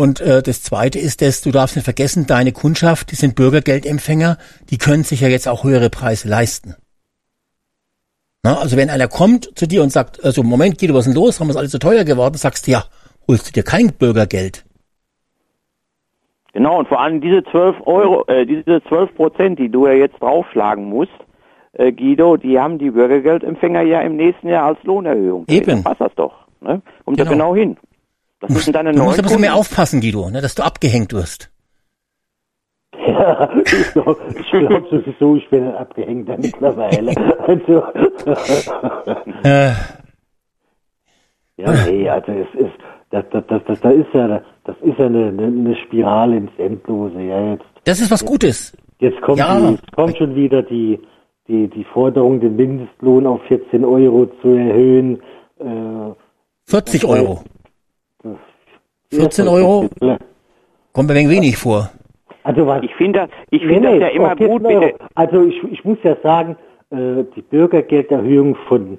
Und äh, das Zweite ist, dass du darfst nicht vergessen, deine Kundschaft, die sind Bürgergeldempfänger, die können sich ja jetzt auch höhere Preise leisten. Na, also wenn einer kommt zu dir und sagt, also Moment, Guido, was ist denn los? Haben wir alles so teuer geworden? Sagst du, ja, holst du dir kein Bürgergeld. Genau, und vor allem diese 12 Euro, äh, diese 12 Prozent, die du ja jetzt draufschlagen musst, äh, Guido, die haben die Bürgergeldempfänger ja im nächsten Jahr als Lohnerhöhung. Eben. Dann passt das doch. Ne? Kommt genau. ja genau hin. Das müssen deine du musst ein bisschen mehr aufpassen, Guido, ne, dass du abgehängt wirst. Ja, ich glaube glaub sowieso, ich bin ein abgehängter mittlerweile. Also, äh. ja, nee, also es ist, das, das, das, das, da ist ja, das ist ja eine, eine Spirale ins Endlose. Ja, jetzt, das ist was Gutes. Jetzt kommt, ja. die, jetzt kommt schon wieder die, die, die Forderung, den Mindestlohn auf 14 Euro zu erhöhen. Äh, 40 Euro. 14 Euro? Kommt mir ein wenig vor. Also was? Ich finde das, ich finde nee, das ja immer gut. Bitte. Also ich, ich muss ja sagen, äh, die Bürgergelderhöhung von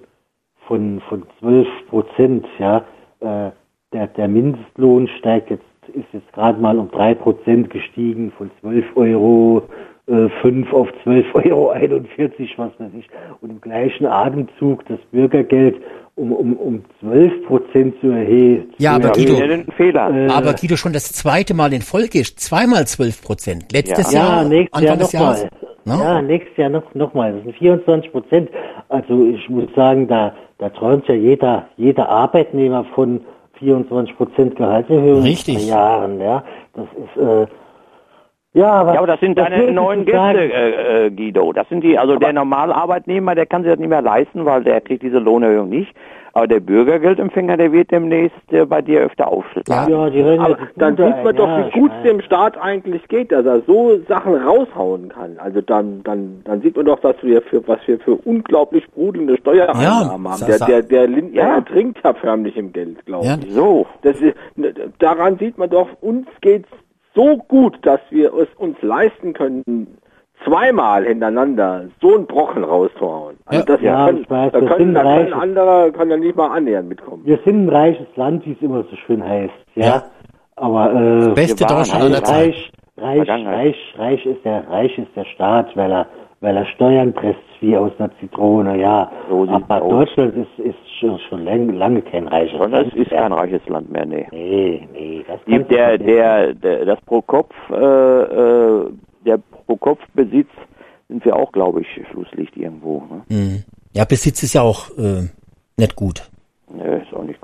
von von 12 Prozent, ja, äh, der der Mindestlohn steigt jetzt ist jetzt gerade mal um drei Prozent gestiegen von 12 Euro äh, 5 auf 12 Euro 41, was weiß ich. Und im gleichen Atemzug das Bürgergeld um, um, um 12 Prozent zu erhöhen. Ja, aber Guido, Fehler. Äh, aber Guido schon das zweite Mal in Folge, zweimal 12 Prozent. Letztes ja. Jahr, ja, nächstes Jahr nochmal. No? Ja, nächstes Jahr noch, noch mal. Das sind 24 Prozent. Also ich muss sagen, da, da träumt ja jeder, jeder Arbeitnehmer von 24 Prozent Gehaltserhöhung Richtig. in Jahren. Ja, das ist, äh, ja, aber, ja, aber das sind deine neuen Gäste, äh, äh, Guido. Das sind die, also aber der normale Arbeitnehmer, der kann sich das nicht mehr leisten, weil der kriegt diese Lohnerhöhung nicht. Aber der Bürgergeldempfänger, der wird demnächst äh, bei dir öfter aufschlagen. Ja, die aber dann sieht man doch, ja, wie gut es dem Staat eigentlich geht, dass er so Sachen raushauen kann. Also dann, dann, dann sieht man doch, was wir für, was wir für unglaublich brudelnde Steuereinnahmen ja, haben. Der, der, der Lindner ja. ertrinkt ja förmlich im Geld, glaube ich. Ja. So. Das ist, daran sieht man doch, uns geht's so gut, dass wir es uns leisten können, zweimal hintereinander so einen Brochen rauszuhauen. Also ja, das ja, können, ich weiß, da können, da kann ein anderer kann da nicht mal annähernd mitkommen. Wir sind ein reiches Land, wie es immer so schön heißt. Ja. ja. Aber äh, das beste Deutschland aller Reich, reich, reich, reich ist der reich ist der Staat, weil er weil er Steuern presst wie aus einer Zitrone, ja. So Aber Deutschland ist, ist schon, schon lange, lange kein reiches Land. Das ist kein reiches Land mehr, nee. Nee, nee. Das Die, der, der, der, das pro Kopf, äh, äh, der pro Kopf Besitz sind wir auch, glaube ich, Schlusslicht irgendwo. Ne? Mhm. Ja, Besitz ist ja auch äh, nicht gut. Nö, ist auch nicht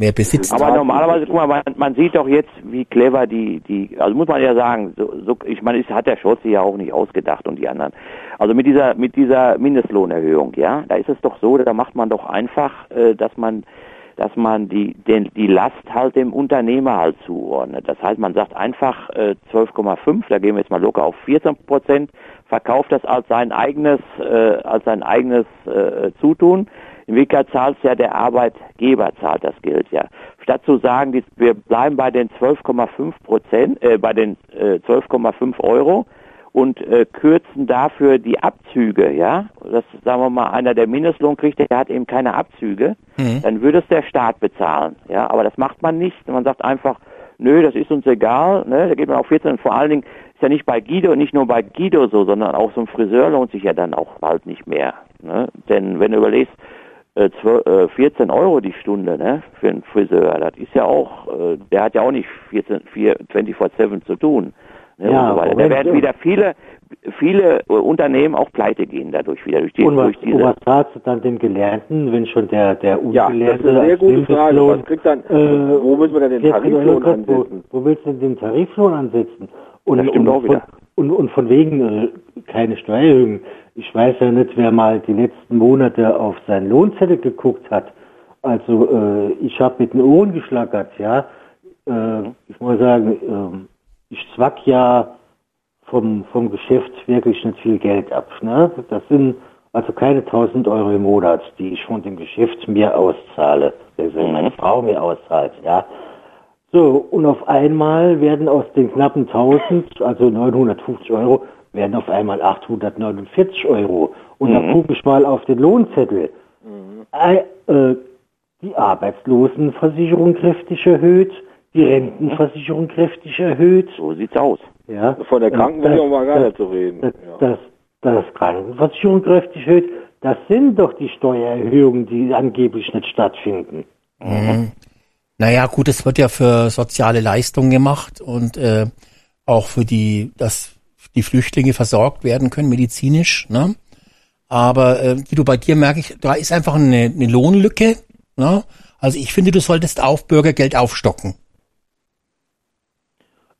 Wer besitzt Aber normalerweise, guck mal, man, man sieht doch jetzt, wie clever die, die, also muss man ja sagen, so, so, ich meine, es hat der Scholz sich ja auch nicht ausgedacht und die anderen. Also mit dieser, mit dieser Mindestlohnerhöhung, ja, da ist es doch so, da macht man doch einfach, äh, dass man, dass man die, den, die Last halt dem Unternehmer halt zuordnet. Das heißt, man sagt einfach äh, 12,5, da gehen wir jetzt mal locker auf 14 Prozent, verkauft das als sein eigenes, äh, als sein eigenes äh, Zutun. In Wirklichkeit zahlt ja der Arbeitgeber, zahlt das Geld ja. Statt zu sagen, die, wir bleiben bei den 12,5 Prozent, äh, bei den äh, 12,5 Euro und äh, kürzen dafür die Abzüge, ja. Das sagen wir mal, einer der Mindestlohn kriegt, der hat eben keine Abzüge, Mhm. dann würde es der Staat bezahlen, ja. Aber das macht man nicht. Man sagt einfach, nö, das ist uns egal, ne. Da geht man auf 14 und vor allen Dingen ist ja nicht bei Guido, nicht nur bei Guido so, sondern auch so ein Friseur lohnt sich ja dann auch bald nicht mehr, ne. Denn wenn du überlegst, äh, 12, äh, 14 Euro die Stunde, ne, für einen Friseur. Das ist ja auch, äh, der hat ja auch nicht 14, 4, 24-7 zu tun. Ne, Ja, so. Da werden wieder viele, viele äh, Unternehmen auch pleite gehen dadurch wieder, durch, die, Und was, durch diese. und was sagst du dann den Gelernten, wenn schon der, der Ja, das Ungelehrte ist eine sehr gute Frage. Mindestlohn, Was kriegt dann, äh, wo müssen wir denn den 14 Tariflohn ansetzen? Wo, wo willst du denn den Tariflohn ansetzen? Und, und. Von, und, und von wegen äh, keine Steuererhöhung. Ich weiß ja nicht, wer mal die letzten Monate auf seinen Lohnzettel geguckt hat. Also äh, ich habe mit den Ohren geschlackert, ja. Äh, ich muss sagen, ähm, ich zwack ja vom, vom Geschäft wirklich nicht viel Geld ab. Ne? Das sind also keine 1000 Euro im Monat, die ich von dem Geschäft mir auszahle, also meine Frau mir auszahlt. Ja? So, und auf einmal werden aus den knappen 1000, also 950 Euro, werden auf einmal 849 Euro. Und dann gucke ich mal auf den Lohnzettel. Äh, äh, die Arbeitslosenversicherung kräftig erhöht, die Rentenversicherung kräftig erhöht. So sieht's aus. Ja. Von der Und Krankenversicherung war gar nicht zu reden. Das, Ja. das, das Krankenversicherung kräftig erhöht, das sind doch die Steuererhöhungen, die angeblich nicht stattfinden. Mhm. Naja, gut, es wird ja für soziale Leistungen gemacht und äh, auch für die, dass die Flüchtlinge versorgt werden können, medizinisch. Ne? Aber äh, Guido, bei dir merke ich, da ist einfach eine, eine Lohnlücke. Ne? Also ich finde, du solltest auf Bürgergeld aufstocken.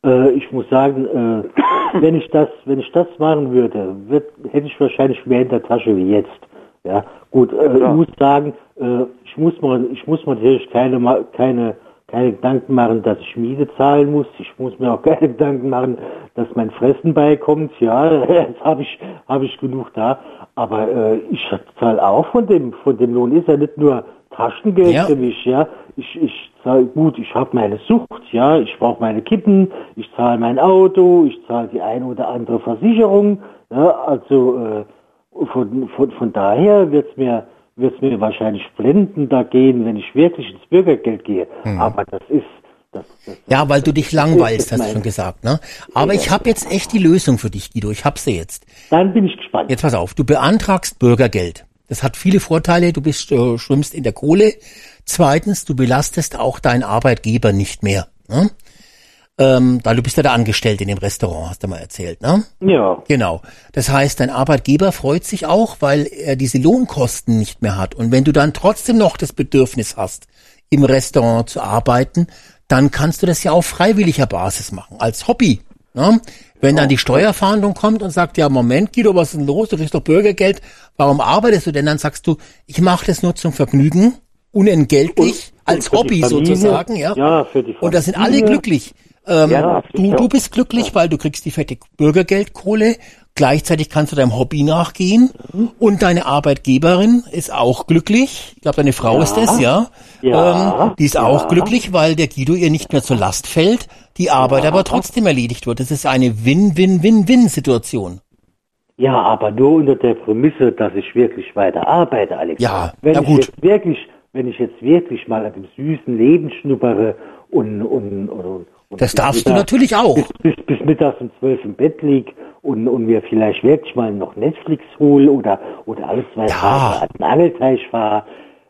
Äh, ich muss sagen, äh, wenn ich das, wenn ich das machen würde, wird, hätte ich wahrscheinlich mehr in der Tasche wie jetzt. Ja, gut, äh, ich muss sagen, äh, ich muss mal, ich muss mir natürlich keine, keine, keine Gedanken machen, dass ich Miete zahlen muss. Ich muss mir auch keine Gedanken machen, dass mein Fressen beikommt. Ja, jetzt habe ich, habe ich genug da. Aber äh, ich zahle auch von dem, von dem Lohn. Ist ja nicht nur Taschengeld Ja. für mich. Ja, ich, ich zahle gut. Ich habe meine Sucht. Ja, ich brauche meine Kippen. Ich zahle mein Auto. Ich zahle die eine oder andere Versicherung. Ja, also äh, von, von, von daher wird's mir wird's mir wahrscheinlich blendender gehen, wenn ich wirklich ins Bürgergeld gehe. Aber das ist das, das Ja, weil du dich langweilst, hast du schon gesagt. Ne? Aber ich habe jetzt echt die Lösung für dich, Guido. Ich hab sie jetzt. Dann bin ich gespannt. Jetzt pass auf, du beantragst Bürgergeld. Das hat viele Vorteile. Du bist, äh, schwimmst in der Kohle. Zweitens, du belastest auch deinen Arbeitgeber nicht mehr. Ne? Ähm, weil du bist ja der Angestellte in dem Restaurant, hast du mal erzählt, ne? Ja. Genau. Das heißt, dein Arbeitgeber freut sich auch, weil er diese Lohnkosten nicht mehr hat. Und wenn du dann trotzdem noch das Bedürfnis hast, im Restaurant zu arbeiten, dann kannst du das ja auf freiwilliger Basis machen, als Hobby. Ne? Wenn dann die Steuerfahndung kommt und sagt, ja, Moment, Guido, was ist denn los? Du kriegst doch Bürgergeld. Warum arbeitest du denn? Dann sagst du, ich mache das nur zum Vergnügen, unentgeltlich, als für die Hobby Familie, sozusagen. Ja. ja, für die Und da sind alle glücklich. Ähm, Ja, du, du bist glücklich, weil du kriegst die fette Bürgergeldkohle. Gleichzeitig kannst du deinem Hobby nachgehen. Und deine Arbeitgeberin ist auch glücklich. Ich glaube, deine Frau ist es, ja. Ja, Ähm, die ist ja. auch glücklich, weil der Guido ihr nicht mehr zur Last fällt. Die Arbeit aber trotzdem erledigt wird. Das ist eine Win-Win-Win-Win-Situation. Ja, aber nur unter der Prämisse, dass ich wirklich weiter arbeite, Alex. Ja, wenn ich gut. jetzt wirklich, wenn ich jetzt wirklich mal an dem süßen Leben schnuppere und und und, und Das darfst du mittags- natürlich auch. Bis, bis, bis mittags um zwölf im Bett lieg und und mir vielleicht wirklich mal noch Netflix hol oder oder alles zwei Ja. An den Angelteich fahre.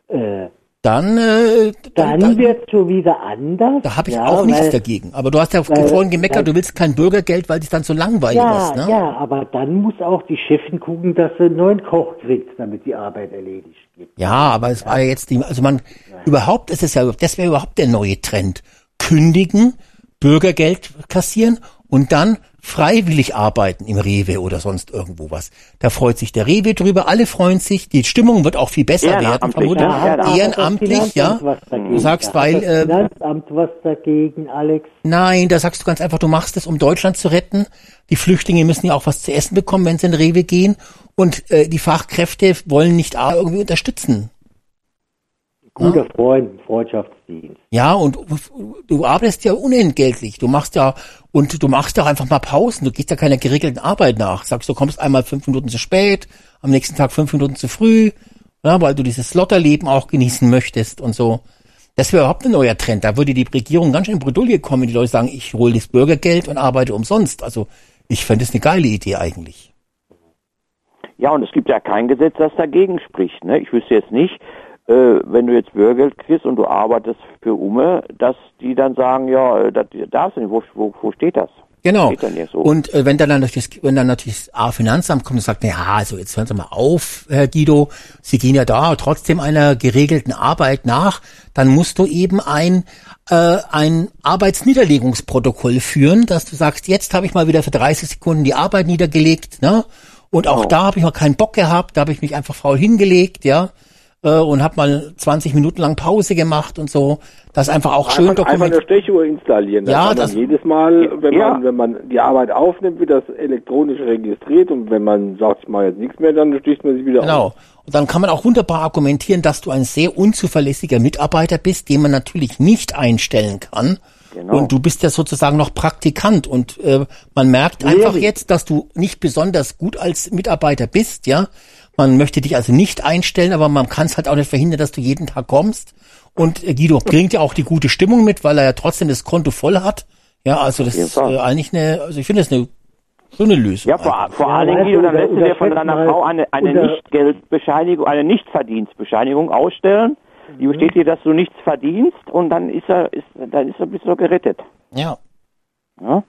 Äh, dann, äh, dann, dann wird schon wieder anders. Da habe ich ja, auch nichts weil, dagegen. Aber du hast ja weil, vorhin gemeckert, weil, du willst kein Bürgergeld, weil es dann so langweilig ja, ist. Ne? Ja, aber dann muss auch die Chefin gucken, dass sie einen neuen Koch kriegt, damit die Arbeit erledigt wird. Ja, aber es ja. war ja jetzt die, also man, überhaupt ist es ja, das wäre überhaupt der neue Trend. Kündigen, Bürgergeld kassieren und dann freiwillig arbeiten im Rewe oder sonst irgendwo was. Da freut sich der Rewe drüber, alle freuen sich, die Stimmung wird auch viel besser werden, vermutlich. Ja, Ehrenamtlich, ja. Du sagst, weil äh, Finanzamt was dagegen, Alex? Nein, da sagst du ganz einfach, du machst es, um Deutschland zu retten. Die Flüchtlinge müssen ja auch was zu essen bekommen, wenn sie in Rewe gehen und äh, die Fachkräfte wollen nicht irgendwie unterstützen. Guter ja? Freund, Freundschaftsdienst. Ja, und du arbeitest ja unentgeltlich. Du machst ja, und du machst ja einfach mal Pausen. Du gehst ja keiner geregelten Arbeit nach. Sagst, du kommst einmal fünf Minuten zu spät, am nächsten Tag fünf Minuten zu früh, ja, weil du dieses Lotterleben auch genießen möchtest und so. Das wäre überhaupt ein neuer Trend. Da würde die Regierung ganz schön in Bredouille kommen, wenn die Leute sagen, ich hole das Bürgergeld und arbeite umsonst. Also ich fände es eine geile Idee eigentlich. Ja, und es gibt ja kein Gesetz, das dagegen spricht. Ne? Ich wüsste jetzt nicht, wenn du jetzt Bürgergeld kriegst und du arbeitest für Umme, dass die dann sagen, ja, äh, das darfst du nicht, wo, wo, wo steht das? Genau. So. Und äh, wenn dann natürlich, wenn dann natürlich das A Finanzamt kommt und sagt, ja, also jetzt hören Sie mal auf, Herr Guido, Sie gehen ja da trotzdem einer geregelten Arbeit nach, dann musst du eben ein äh, ein Arbeitsniederlegungsprotokoll führen, dass du sagst, jetzt habe ich mal wieder für 30 Sekunden die Arbeit niedergelegt, ne? Und auch oh. da habe ich mal keinen Bock gehabt, da habe ich mich einfach faul hingelegt, ja äh, und habe mal 20 Minuten lang Pause gemacht und so. Das ist einfach auch einfach, schön dokumentiert. Einfach eine Stechuhr installieren. Das ja, das jedes Mal, wenn ja. man wenn man die Arbeit aufnimmt, wird das elektronisch registriert und wenn man sagt, ich mache jetzt nichts mehr, dann sticht man sich wieder genau. auf. Genau. Und dann kann man auch wunderbar argumentieren, dass du ein sehr unzuverlässiger Mitarbeiter bist, den man natürlich nicht einstellen kann. Genau. Und du bist ja sozusagen noch Praktikant und äh, man merkt einfach jetzt, dass du nicht besonders gut als Mitarbeiter bist, ja. Man möchte dich also nicht einstellen, aber man kann es halt auch nicht verhindern, dass du jeden Tag kommst. Und äh, Guido bringt ja auch die gute Stimmung mit, weil er ja trotzdem das Konto voll hat. Ja, also das ist äh, eigentlich eine, also ich finde das eine schöne Lösung. Ja, vor, vor ja, allen Dingen, Guido, dann lässt du dir von deiner Frau eine, eine Nichtgeldbescheinigung, eine Nichtverdienstbescheinigung ausstellen. Die mhm. besteht dir, dass du nichts verdienst und dann ist er, ist, dann ist er bist du gerettet. Ja. ja?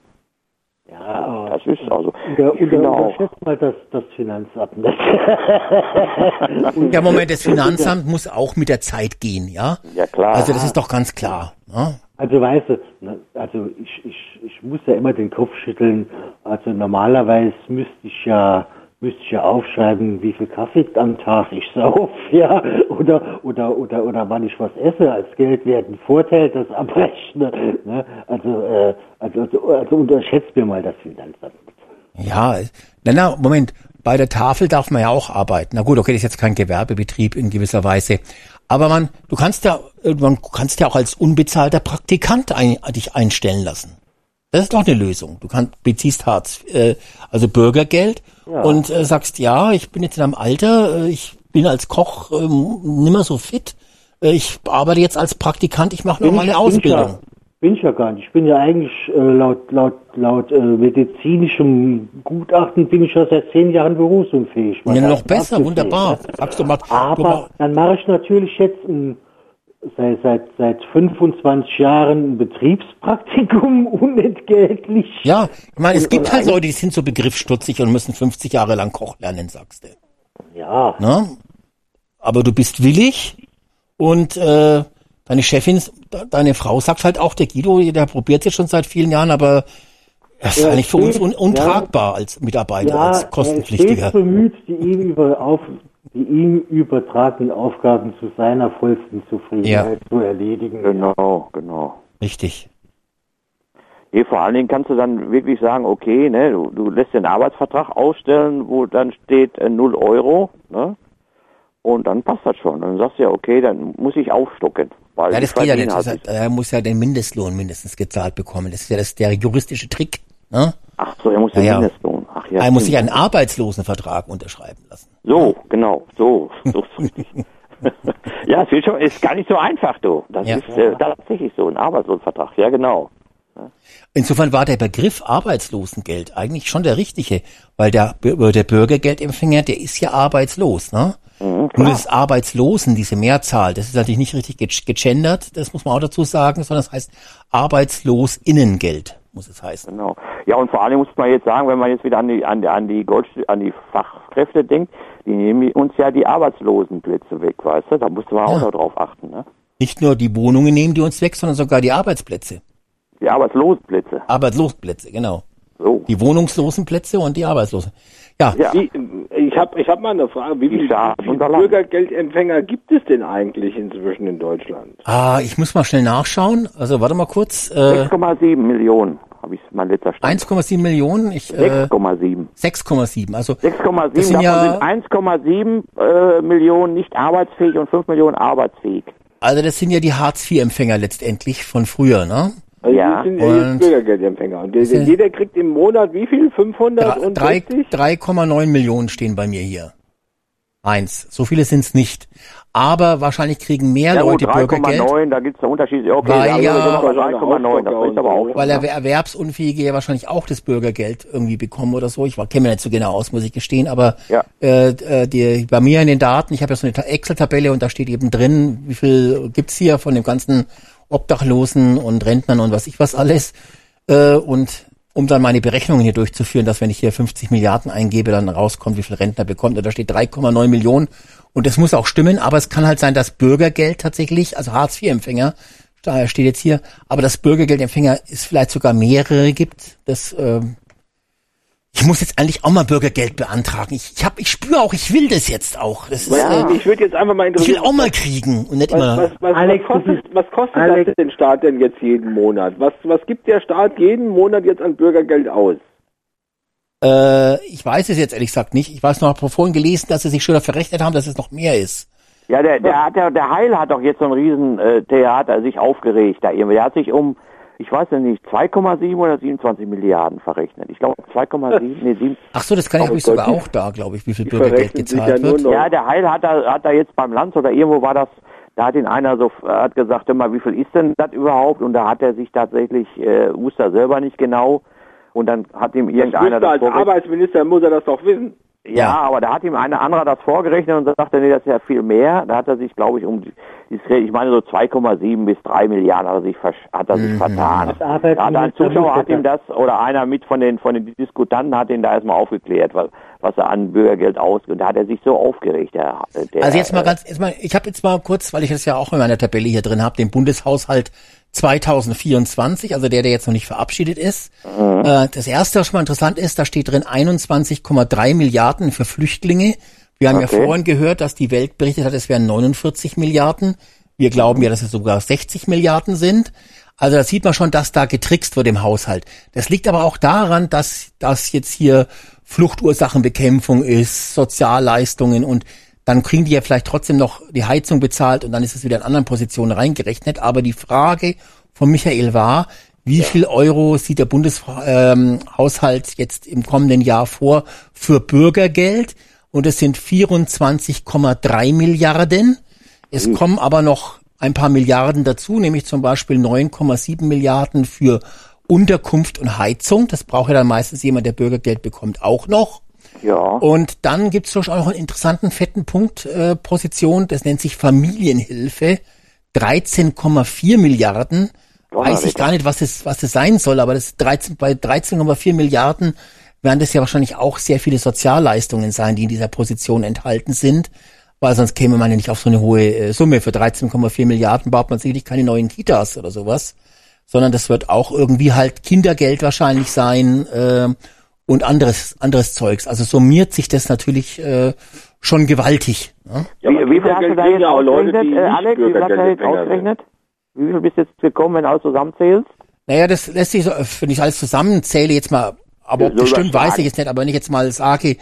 Ja, das ist also. Unter, unter, unterschätzt mal das, das Finanzamt nicht. ja, Moment, das Finanzamt muss auch mit der Zeit gehen, ja? Ja, klar. Also das ist doch ganz klar. Ja? Also weißt du, ne, also ich, ich, ich muss ja immer den Kopf schütteln. Also normalerweise müsste ich ja müsste ich ja aufschreiben, wie viel Kaffee am Tag ich sauf, ja, oder, oder, oder, oder wann ich was esse, als Geld werden Vorteil, das abrechne, ne, also, äh, also, also, also unterschätzt mir mal das Finanzamt. Ja, na, na, Moment, bei der Tafel darf man ja auch arbeiten. Na gut, okay, das ist jetzt kein Gewerbebetrieb in gewisser Weise. Aber man, du kannst ja, man kannst ja auch als unbezahlter Praktikant ein, dich einstellen lassen. Das ist doch eine Lösung. Du kannst, beziehst Hartz, äh, also Bürgergeld ja. und äh, sagst, ja, ich bin jetzt in einem Alter, äh, ich bin als Koch äh, nimmer so fit, äh, ich arbeite jetzt als Praktikant, ich mache noch mal eine Ausbildung. Bin ich ja gar nicht. Ich bin ja eigentlich äh, laut laut laut äh, medizinischem Gutachten bin ich ja seit zehn Jahren berufsunfähig. Ja, noch besser, wunderbar. Sagst du mal, Aber du, dann mache ich natürlich jetzt ein seit, seit, seit 25 Jahren ein Betriebspraktikum unentgeltlich. Ja, ich meine, es gibt halt Leute, die sind so begriffsstutzig und müssen 50 Jahre lang Koch lernen, sagst du. Ja. Ne? Aber du bist willig und äh, deine Chefin, deine Frau sagt halt auch, der Guido, der probiert jetzt schon seit vielen Jahren, aber das ist eigentlich für uns un untragbar ja, als Mitarbeiter, ja, als kostenpflichtiger. Er ist bemüht, die ihm über auf, die ihm übertragenen Aufgaben zu seiner vollsten Zufriedenheit ja. zu erledigen. Genau, genau. Richtig. Nee, vor allen Dingen kannst du dann wirklich sagen, okay, ne, du, du lässt den Arbeitsvertrag ausstellen, wo dann steht äh, 0 Euro, ne? Und dann passt das schon. Dann sagst du ja, okay, dann muss ich aufstocken. Weil ja, das geht ja nicht. Halt er muss ja den Mindestlohn mindestens gezahlt bekommen. Das ist ja das, der juristische Trick. Ne? Ach so, er muss den ja, Mindestlohn. Ach ja. Er muss sich einen Arbeitslosenvertrag unterschreiben lassen. So, genau, so. so ja, es ist, schon, ist gar nicht so einfach, du. Das ja. ist äh, tatsächlich so, ein Arbeitslosenvertrag, ja genau. Insofern war der Begriff Arbeitslosengeld eigentlich schon der richtige, weil der, der Bürgergeldempfänger, der ist ja arbeitslos, ne? Nur das Arbeitslosen, diese Mehrzahl, das ist natürlich nicht richtig ge- gegendert, das muss man auch dazu sagen, sondern es heißt Arbeitslosinnengeld, muss es heißen. Genau. Ja, und vor allem muss man jetzt sagen, wenn man jetzt wieder an die, an die, an die Gold, an die Fachkräfte denkt, die nehmen uns ja die Arbeitslosenplätze weg, weißt du? Da musste man auch Ja. noch drauf achten, ne? Nicht nur die Wohnungen nehmen die uns weg, sondern sogar die Arbeitsplätze. Die Arbeitslosenplätze. Arbeitslosenplätze, genau. So. Die Wohnungslosenplätze und die Arbeitslosen. Ja, Ja. Wie, ich habe ich hab mal eine Frage. Wie viele Land. Bürgergeldempfänger gibt es denn eigentlich inzwischen in Deutschland? ah, ich muss mal schnell nachschauen. Also warte mal kurz. Äh, 6,7 Millionen, habe ich mein letzter Stand. 1,7 Millionen, ich äh, 6,7. 6,7. Also 6,7, Das sind davon ja- sind 1,7 äh, Millionen nicht arbeitsfähig und 5 Millionen arbeitsfähig. Also das sind ja die Hartz-IV-Empfänger letztendlich von früher, ne? Also Ja. Die sind ja Und- jetzt Bürgergeldempfänger. Und der, sind- jeder kriegt im Monat wie viel? Drei- 560? 3,9 Millionen stehen bei mir hier. Eins. So viele sind's nicht. Aber wahrscheinlich kriegen mehr Ja Leute Bürgergeld, 3,9, da gibt's einen Unterschied. Ja, Okay, Weil also ja- sind wir bei 3,9, das ist aber auch. weil Erwer- Erwerbsunfähige ja wahrscheinlich auch das Bürgergeld irgendwie bekommen oder so. Ich kenne mich nicht so genau aus, muss ich gestehen, aber Ja. äh, äh, die, bei mir in den Daten, ich habe ja so eine Ta- Excel-Tabelle und da steht eben drin, wie viel gibt's hier von dem ganzen Obdachlosen und Rentnern und was ich was alles. Äh, und um dann meine Berechnungen hier durchzuführen, dass wenn ich hier 50 Milliarden eingebe, dann rauskommt, wie viel Rentner bekommt. Und da steht 3,9 Millionen. Und das muss auch stimmen, aber es kann halt sein, dass Bürgergeld tatsächlich, also Hartz-IV-Empfänger, daher steht jetzt hier, aber das Bürgergeldempfänger es vielleicht sogar mehrere gibt. Das, ähm, ich muss jetzt eigentlich auch mal Bürgergeld beantragen. Ich, ich hab, ich spüre auch, ich will das jetzt auch. Das ist, Ja. äh, Ich würde jetzt einfach mal ich will auch mal kriegen und nicht was, immer. was, was, Alex, was kostet, was kostet Alex. das den Staat denn jetzt jeden Monat? Was, was gibt der Staat jeden Monat jetzt an Bürgergeld aus? Äh, ich weiß es jetzt ehrlich gesagt nicht. Ich weiß noch, habe vorhin gelesen, dass sie sich schon verrechnet haben, dass es noch mehr ist. Ja, der, der hat ja, der Heil hat doch jetzt so ein riesen äh, Theater sich aufgeregt da irgendwie. Der hat sich um, ich weiß ja nicht, 2,7 oder 27 Milliarden verrechnet. Ich glaube 2,7, nee, 7. Ach so, das kann ich, Oh habe ich sogar auch da, glaube ich, wie viel Bürgergeld gezahlt ja nur wird. noch. Ja, der Heil hat da, hat da jetzt beim Land oder irgendwo war das, da hat ihn einer so, hat gesagt, immer, wie viel ist denn das überhaupt? Und da hat er sich tatsächlich, äh, wusste er selber nicht genau. Und dann hat ihm Das irgendeiner müsste das als. Arbeitsminister muss er das doch wissen. Ja, Ja. aber da hat ihm einer anderer das vorgerechnet und sagte, nee, das ist ja viel mehr. Da hat er sich, glaube ich, um, ich meine so 2,7 bis 3 Milliarden hat er sich, hat er Mhm. sich vertan. Als Da hat ein Zuschauer hat ihm das, oder einer mit von den, von den Diskutanten hat ihn da erstmal aufgeklärt, was, was er an Bürgergeld ausgibt. Und da hat er sich so aufgeregt, der, der Also jetzt mal äh, ganz, jetzt mal, ich habe jetzt mal kurz, weil ich das ja auch in meiner Tabelle hier drin habe, den Bundeshaushalt 2024, also der, der jetzt noch nicht verabschiedet ist. Äh, das erste, was schon mal interessant ist, da steht drin 21,3 Milliarden für Flüchtlinge. Wir haben ja Okay. vorhin gehört, dass die Welt berichtet hat, es wären 49 Milliarden. Wir glauben ja, dass es sogar 60 Milliarden sind. Also da sieht man schon, dass da getrickst wird im Haushalt. Das liegt aber auch daran, dass das jetzt hier Fluchtursachenbekämpfung ist, Sozialleistungen und dann kriegen die ja vielleicht trotzdem noch die Heizung bezahlt und dann ist es wieder in anderen Positionen reingerechnet. Aber die Frage von Michael war, wie viel Euro sieht der Bundeshaushalt jetzt im kommenden Jahr vor für Bürgergeld? Und es sind 24,3 Milliarden. Es kommen aber noch ein paar Milliarden dazu, nämlich zum Beispiel 9,7 Milliarden für Unterkunft und Heizung. Das braucht ja dann meistens jemand, der Bürgergeld bekommt, auch noch. Ja. Und dann gibt es auch noch einen interessanten fetten Punkt, äh, Position, das nennt sich Familienhilfe. 13,4 Milliarden. Weiß ich gar nicht, was es, was es sein soll, aber das 13, bei 13,4 Milliarden werden das ja wahrscheinlich auch sehr viele Sozialleistungen sein, die in dieser Position enthalten sind, weil sonst käme man ja nicht auf so eine hohe äh, Summe. Für 13,4 Milliarden baut man sicherlich keine neuen Kitas oder sowas, sondern das wird auch irgendwie halt Kindergeld wahrscheinlich sein äh, und anderes anderes Zeugs. Also summiert sich das natürlich äh, schon gewaltig. Ne? Ja, wie, wie viel hast du da jetzt ausgerechnet, äh, Alex? Wie viel hast du da jetzt sind. ausgerechnet? Wie viel bist du jetzt gekommen, wenn du alles zusammenzählst? Naja, das lässt sich so, wenn ich alles zusammenzähle, jetzt mal, aber So bestimmt überschlagen. weiß ich jetzt nicht, aber wenn ich jetzt mal sage,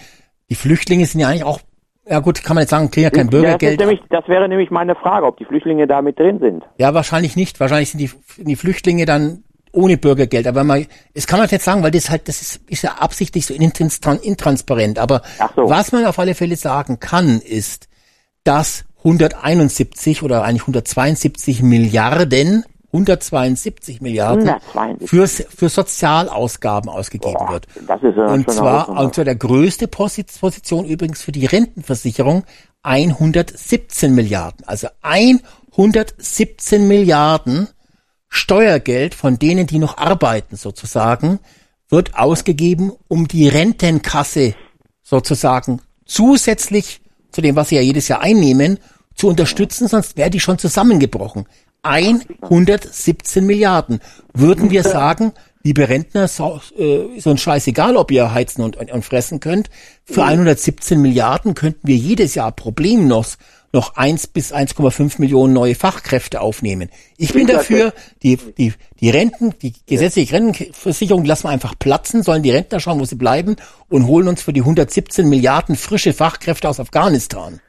die Flüchtlinge sind ja eigentlich auch, ja gut, kann man jetzt sagen, kriegen ja kein Ja, das, Bürgergeld. nämlich, das wäre nämlich meine Frage, ob die Flüchtlinge da mit drin sind. Ja, wahrscheinlich nicht. Wahrscheinlich sind die, die Flüchtlinge dann ohne Bürgergeld. Aber man, das kann man jetzt sagen, weil das halt, das ist, ist ja absichtlich so intran- intransparent. Aber so. was man auf alle Fälle sagen kann, ist, dass 171 oder eigentlich 172 Milliarden 172 Milliarden 172. für, für Sozialausgaben ausgegeben Boah, wird. das ist ja und zwar, und zwar der größte Posi- Position übrigens für die Rentenversicherung 117 Milliarden. Also 117 Milliarden Steuergeld von denen, die noch arbeiten sozusagen, wird ausgegeben, um die Rentenkasse sozusagen zusätzlich zu dem, was sie ja jedes Jahr einnehmen, zu unterstützen, sonst wäre die schon zusammengebrochen. 117 Milliarden. Würden wir sagen, liebe Rentner, so, äh, ist uns scheißegal, ob ihr heizen und, und, und fressen könnt. Für 117 Milliarden könnten wir jedes Jahr problemlos noch 1 bis 1,5 Millionen neue Fachkräfte aufnehmen. Ich bin dafür, die, die, die Renten, die gesetzliche Rentenversicherung lassen wir einfach platzen, sollen die Rentner schauen, wo sie bleiben und holen uns für die 117 Milliarden frische Fachkräfte aus Afghanistan.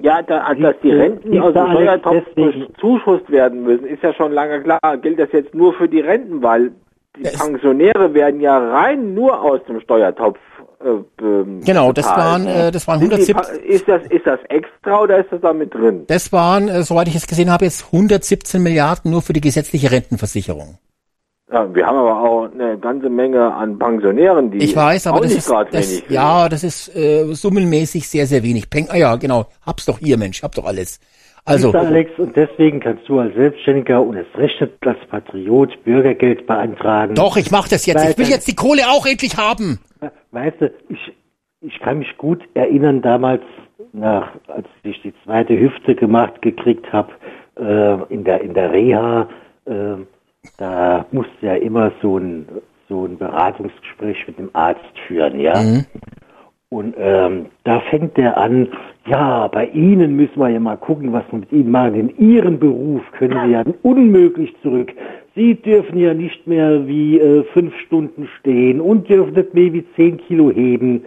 Ja, da, dass die Renten aus dem Steuertopf bezuschusst werden müssen, ist ja schon lange klar. Gilt das jetzt nur für die Renten, weil die Pensionäre werden ja rein nur aus dem Steuertopf äh, ähm, Genau, das waren, äh, das waren Sind die 170 Pa- Ist das, ist das extra oder ist das da mit drin? Das waren, äh, soweit ich es gesehen habe, jetzt 117 Milliarden nur für die gesetzliche Rentenversicherung. Ja, wir haben aber auch eine ganze Menge an Pensionären, die Ich weiß, aber das ist, das, ja, das ist äh, summenmäßig sehr, sehr wenig. Peng, ah ja, genau, hab's doch hier, Mensch, hab doch alles. Also, Siehst du, Alex, und deswegen kannst du als Selbstständiger und es recht als Patriot Bürgergeld beantragen. doch, ich mach das jetzt. Ich will jetzt die Kohle auch endlich haben. Weißt du, ich, ich kann mich gut erinnern, damals, nach, als ich die zweite Hüfte gemacht gekriegt habe, äh, in der in der Reha, äh, da musste ja immer so ein so ein Beratungsgespräch mit dem Arzt führen, ja. Und ähm, da fängt der an, ja, bei Ihnen müssen wir ja mal gucken, was wir mit Ihnen machen. In Ihren Beruf können Sie ja unmöglich zurück. Sie dürfen ja nicht mehr wie äh, fünf Stunden stehen und dürfen nicht mehr wie zehn Kilo heben.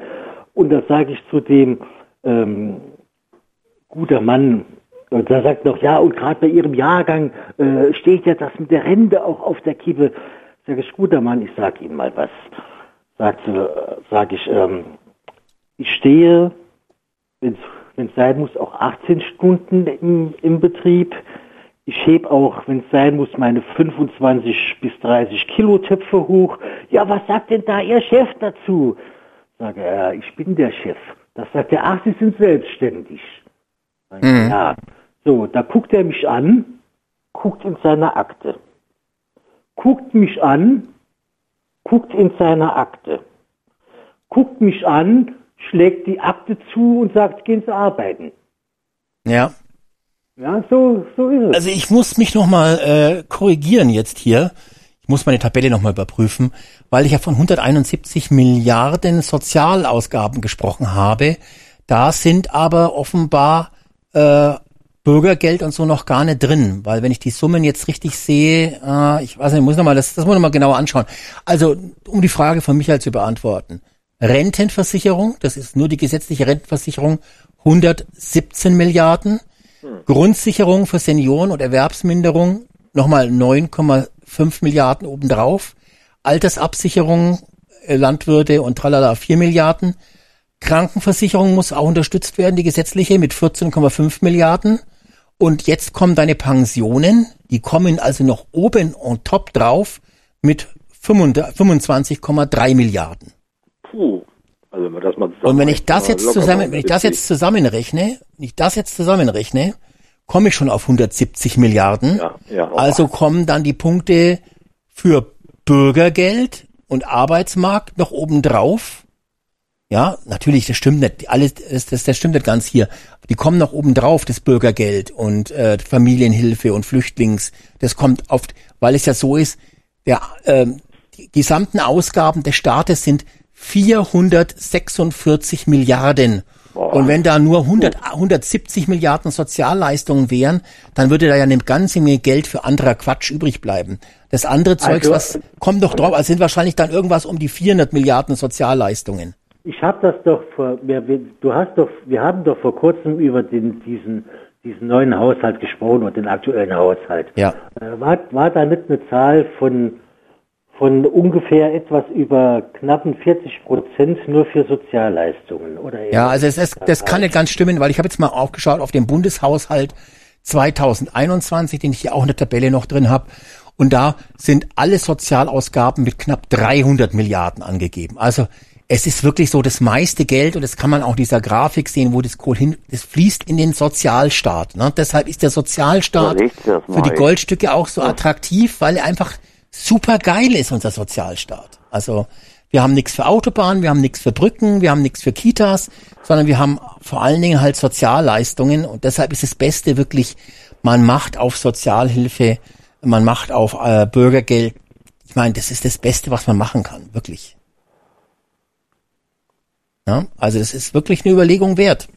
Und da sage ich zu dem, ähm, guter Mann, und da sagt noch, ja, und gerade bei Ihrem Jahrgang äh, steht ja das mit der Rente auch auf der Kippe. Sag ich, guter Mann, ich sag Ihnen mal was. Sagt, äh, sag ich, ähm, ich stehe, wenn es sein muss, auch 18 Stunden im, im Betrieb. Ich heb auch, wenn es sein muss, meine 25 bis 30 Kilo Töpfe hoch. Ja, was sagt denn da Ihr Chef dazu? Sage, ja, ich bin der Chef. Das sagt er, ach, Sie sind selbstständig. Ich, Ja. So, da guckt er mich an, guckt in seine Akte. Guckt mich an, guckt in seine Akte. Guckt mich an, schlägt die Akte zu und sagt, gehen Sie arbeiten. Ja. Ja, so, so ist es. Also ich muss mich nochmal äh, korrigieren jetzt hier. Ich muss meine Tabelle nochmal überprüfen, weil ich ja von 171 Milliarden Sozialausgaben gesprochen habe. Da sind aber offenbar äh, Bürgergeld und so noch gar nicht drin, weil wenn ich die Summen jetzt richtig sehe, äh, ich weiß nicht, muss noch mal das, das muss ich noch mal genauer anschauen. Also um die Frage von Michael zu beantworten: Rentenversicherung, das ist nur die gesetzliche Rentenversicherung, 117 Milliarden. Grundsicherung für Senioren und Erwerbsminderung nochmal 9,5 Milliarden obendrauf. Altersabsicherung, äh, Landwirte und tralala 4 Milliarden. Krankenversicherung muss auch unterstützt werden, die gesetzliche mit 14,5 Milliarden. Und jetzt kommen deine Pensionen, die kommen also noch oben on top drauf mit 25,3 Milliarden. Puh. Also wenn das mal zusammen Und wenn ich das jetzt zusammen, wenn ich das 70. jetzt zusammenrechne, wenn ich das jetzt zusammenrechne, komme ich schon auf 170 Milliarden. Ja, ja. Also kommen dann die Punkte für Bürgergeld und Arbeitsmarkt noch oben drauf. Ja, natürlich, das stimmt nicht. Alles, das, das, das stimmt nicht ganz hier. Die kommen noch oben drauf, das Bürgergeld und äh, Familienhilfe und Flüchtlings. Das kommt oft, weil es ja so ist, der, ähm, die gesamten Ausgaben des Staates sind 446 Milliarden. Und wenn da nur 100, 170 Milliarden Sozialleistungen wären, dann würde da ja eine ganze Menge Geld für anderer Quatsch übrig bleiben. Das andere Zeugs, Also- was kommt doch drauf, also sind wahrscheinlich dann irgendwas um die 400 Milliarden Sozialleistungen. Ich habe das doch vor, wir, wir, du hast doch, wir haben doch vor kurzem über den, diesen, diesen neuen Haushalt gesprochen und den aktuellen Haushalt. Ja. Äh, War, war da nicht eine Zahl von, von ungefähr etwas über knappen 40 Prozent nur für Sozialleistungen, oder? Ja, also es, es, das kann nicht ganz stimmen, weil ich habe jetzt mal aufgeschaut auf den Bundeshaushalt 2021, den ich hier auch in der Tabelle noch drin habe. Und da sind alle Sozialausgaben mit knapp 300 Milliarden angegeben. Also es ist wirklich so das meiste Geld und das kann man auch in dieser Grafik sehen, wo das Kohl hin, das fließt in den Sozialstaat. Ne? Deshalb ist der Sozialstaat für die Goldstücke auch so attraktiv, weil er einfach super geil ist, unser Sozialstaat. Also wir haben nichts für Autobahnen, wir haben nichts für Brücken, wir haben nichts für Kitas, sondern wir haben vor allen Dingen halt Sozialleistungen und deshalb ist das Beste wirklich, man macht auf Sozialhilfe, man macht auf äh, Bürgergeld. Ich meine, das ist das Beste, was man machen kann, wirklich. Ja, also es ist wirklich eine Überlegung wert.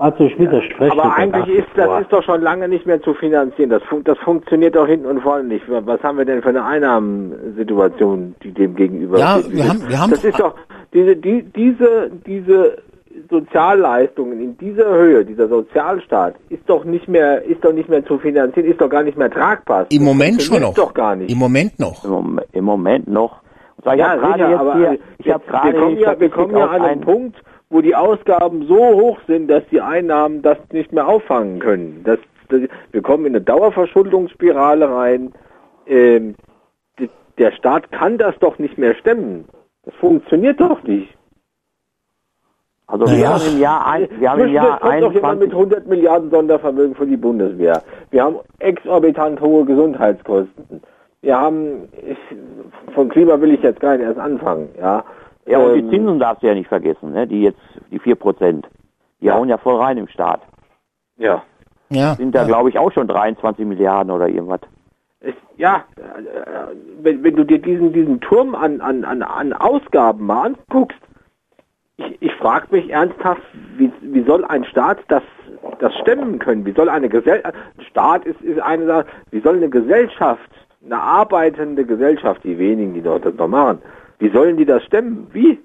Also ich widerspreche. Aber eigentlich ist das ist doch schon lange nicht mehr zu finanzieren. Das, fun das funktioniert doch hinten und vorne nicht. Was haben wir denn für eine Einnahmensituation, die dem gegenüber Ja, steht? wir haben, wir haben Das ist doch diese die, diese diese Sozialleistungen in dieser Höhe, dieser Sozialstaat ist doch nicht mehr ist doch nicht mehr zu finanzieren, ist doch gar nicht mehr tragbar. im Das Moment schon noch. doch gar nicht. Im Moment noch. Im Moment noch. Ich Ja, hab gerade sicher, jetzt aber hier, ich jetzt, habe gerade wir kommen ja, wir kommen ja an einen einen- Punkt, wo die Ausgaben so hoch sind, dass die Einnahmen das nicht mehr auffangen können. Das, das, wir kommen in eine Dauerverschuldungsspirale rein. Ähm, der Staat kann das doch nicht mehr stemmen. Das funktioniert doch nicht. Also wir Naja. haben im Jahr ein, wir haben im Jahr kommt doch jemand 21 mit 100 Milliarden Sondervermögen für die Bundeswehr. Wir haben exorbitant hohe Gesundheitskosten. Wir haben, ich, von Klima will ich jetzt gar nicht erst anfangen, ja. Ja, und die Ähm, Zinsen darfst du ja nicht vergessen, ne? Die jetzt, die vier Prozent. Die hauen ja voll rein im Staat. Ja. Ja. Sind da, ja. glaube ich, auch schon 23 Milliarden oder irgendwas. Es, ja, äh, wenn, wenn du dir diesen, diesen Turm an, an, an, an Ausgaben mal anguckst, ich, ich frage mich ernsthaft, wie, wie soll ein Staat das, das stemmen können? Wie soll eine Gesellschaft, Staat ist, ist eine Sache, wie soll eine Gesellschaft, eine arbeitende Gesellschaft, die wenigen, die dort das noch machen, wie sollen die das stemmen? Wie?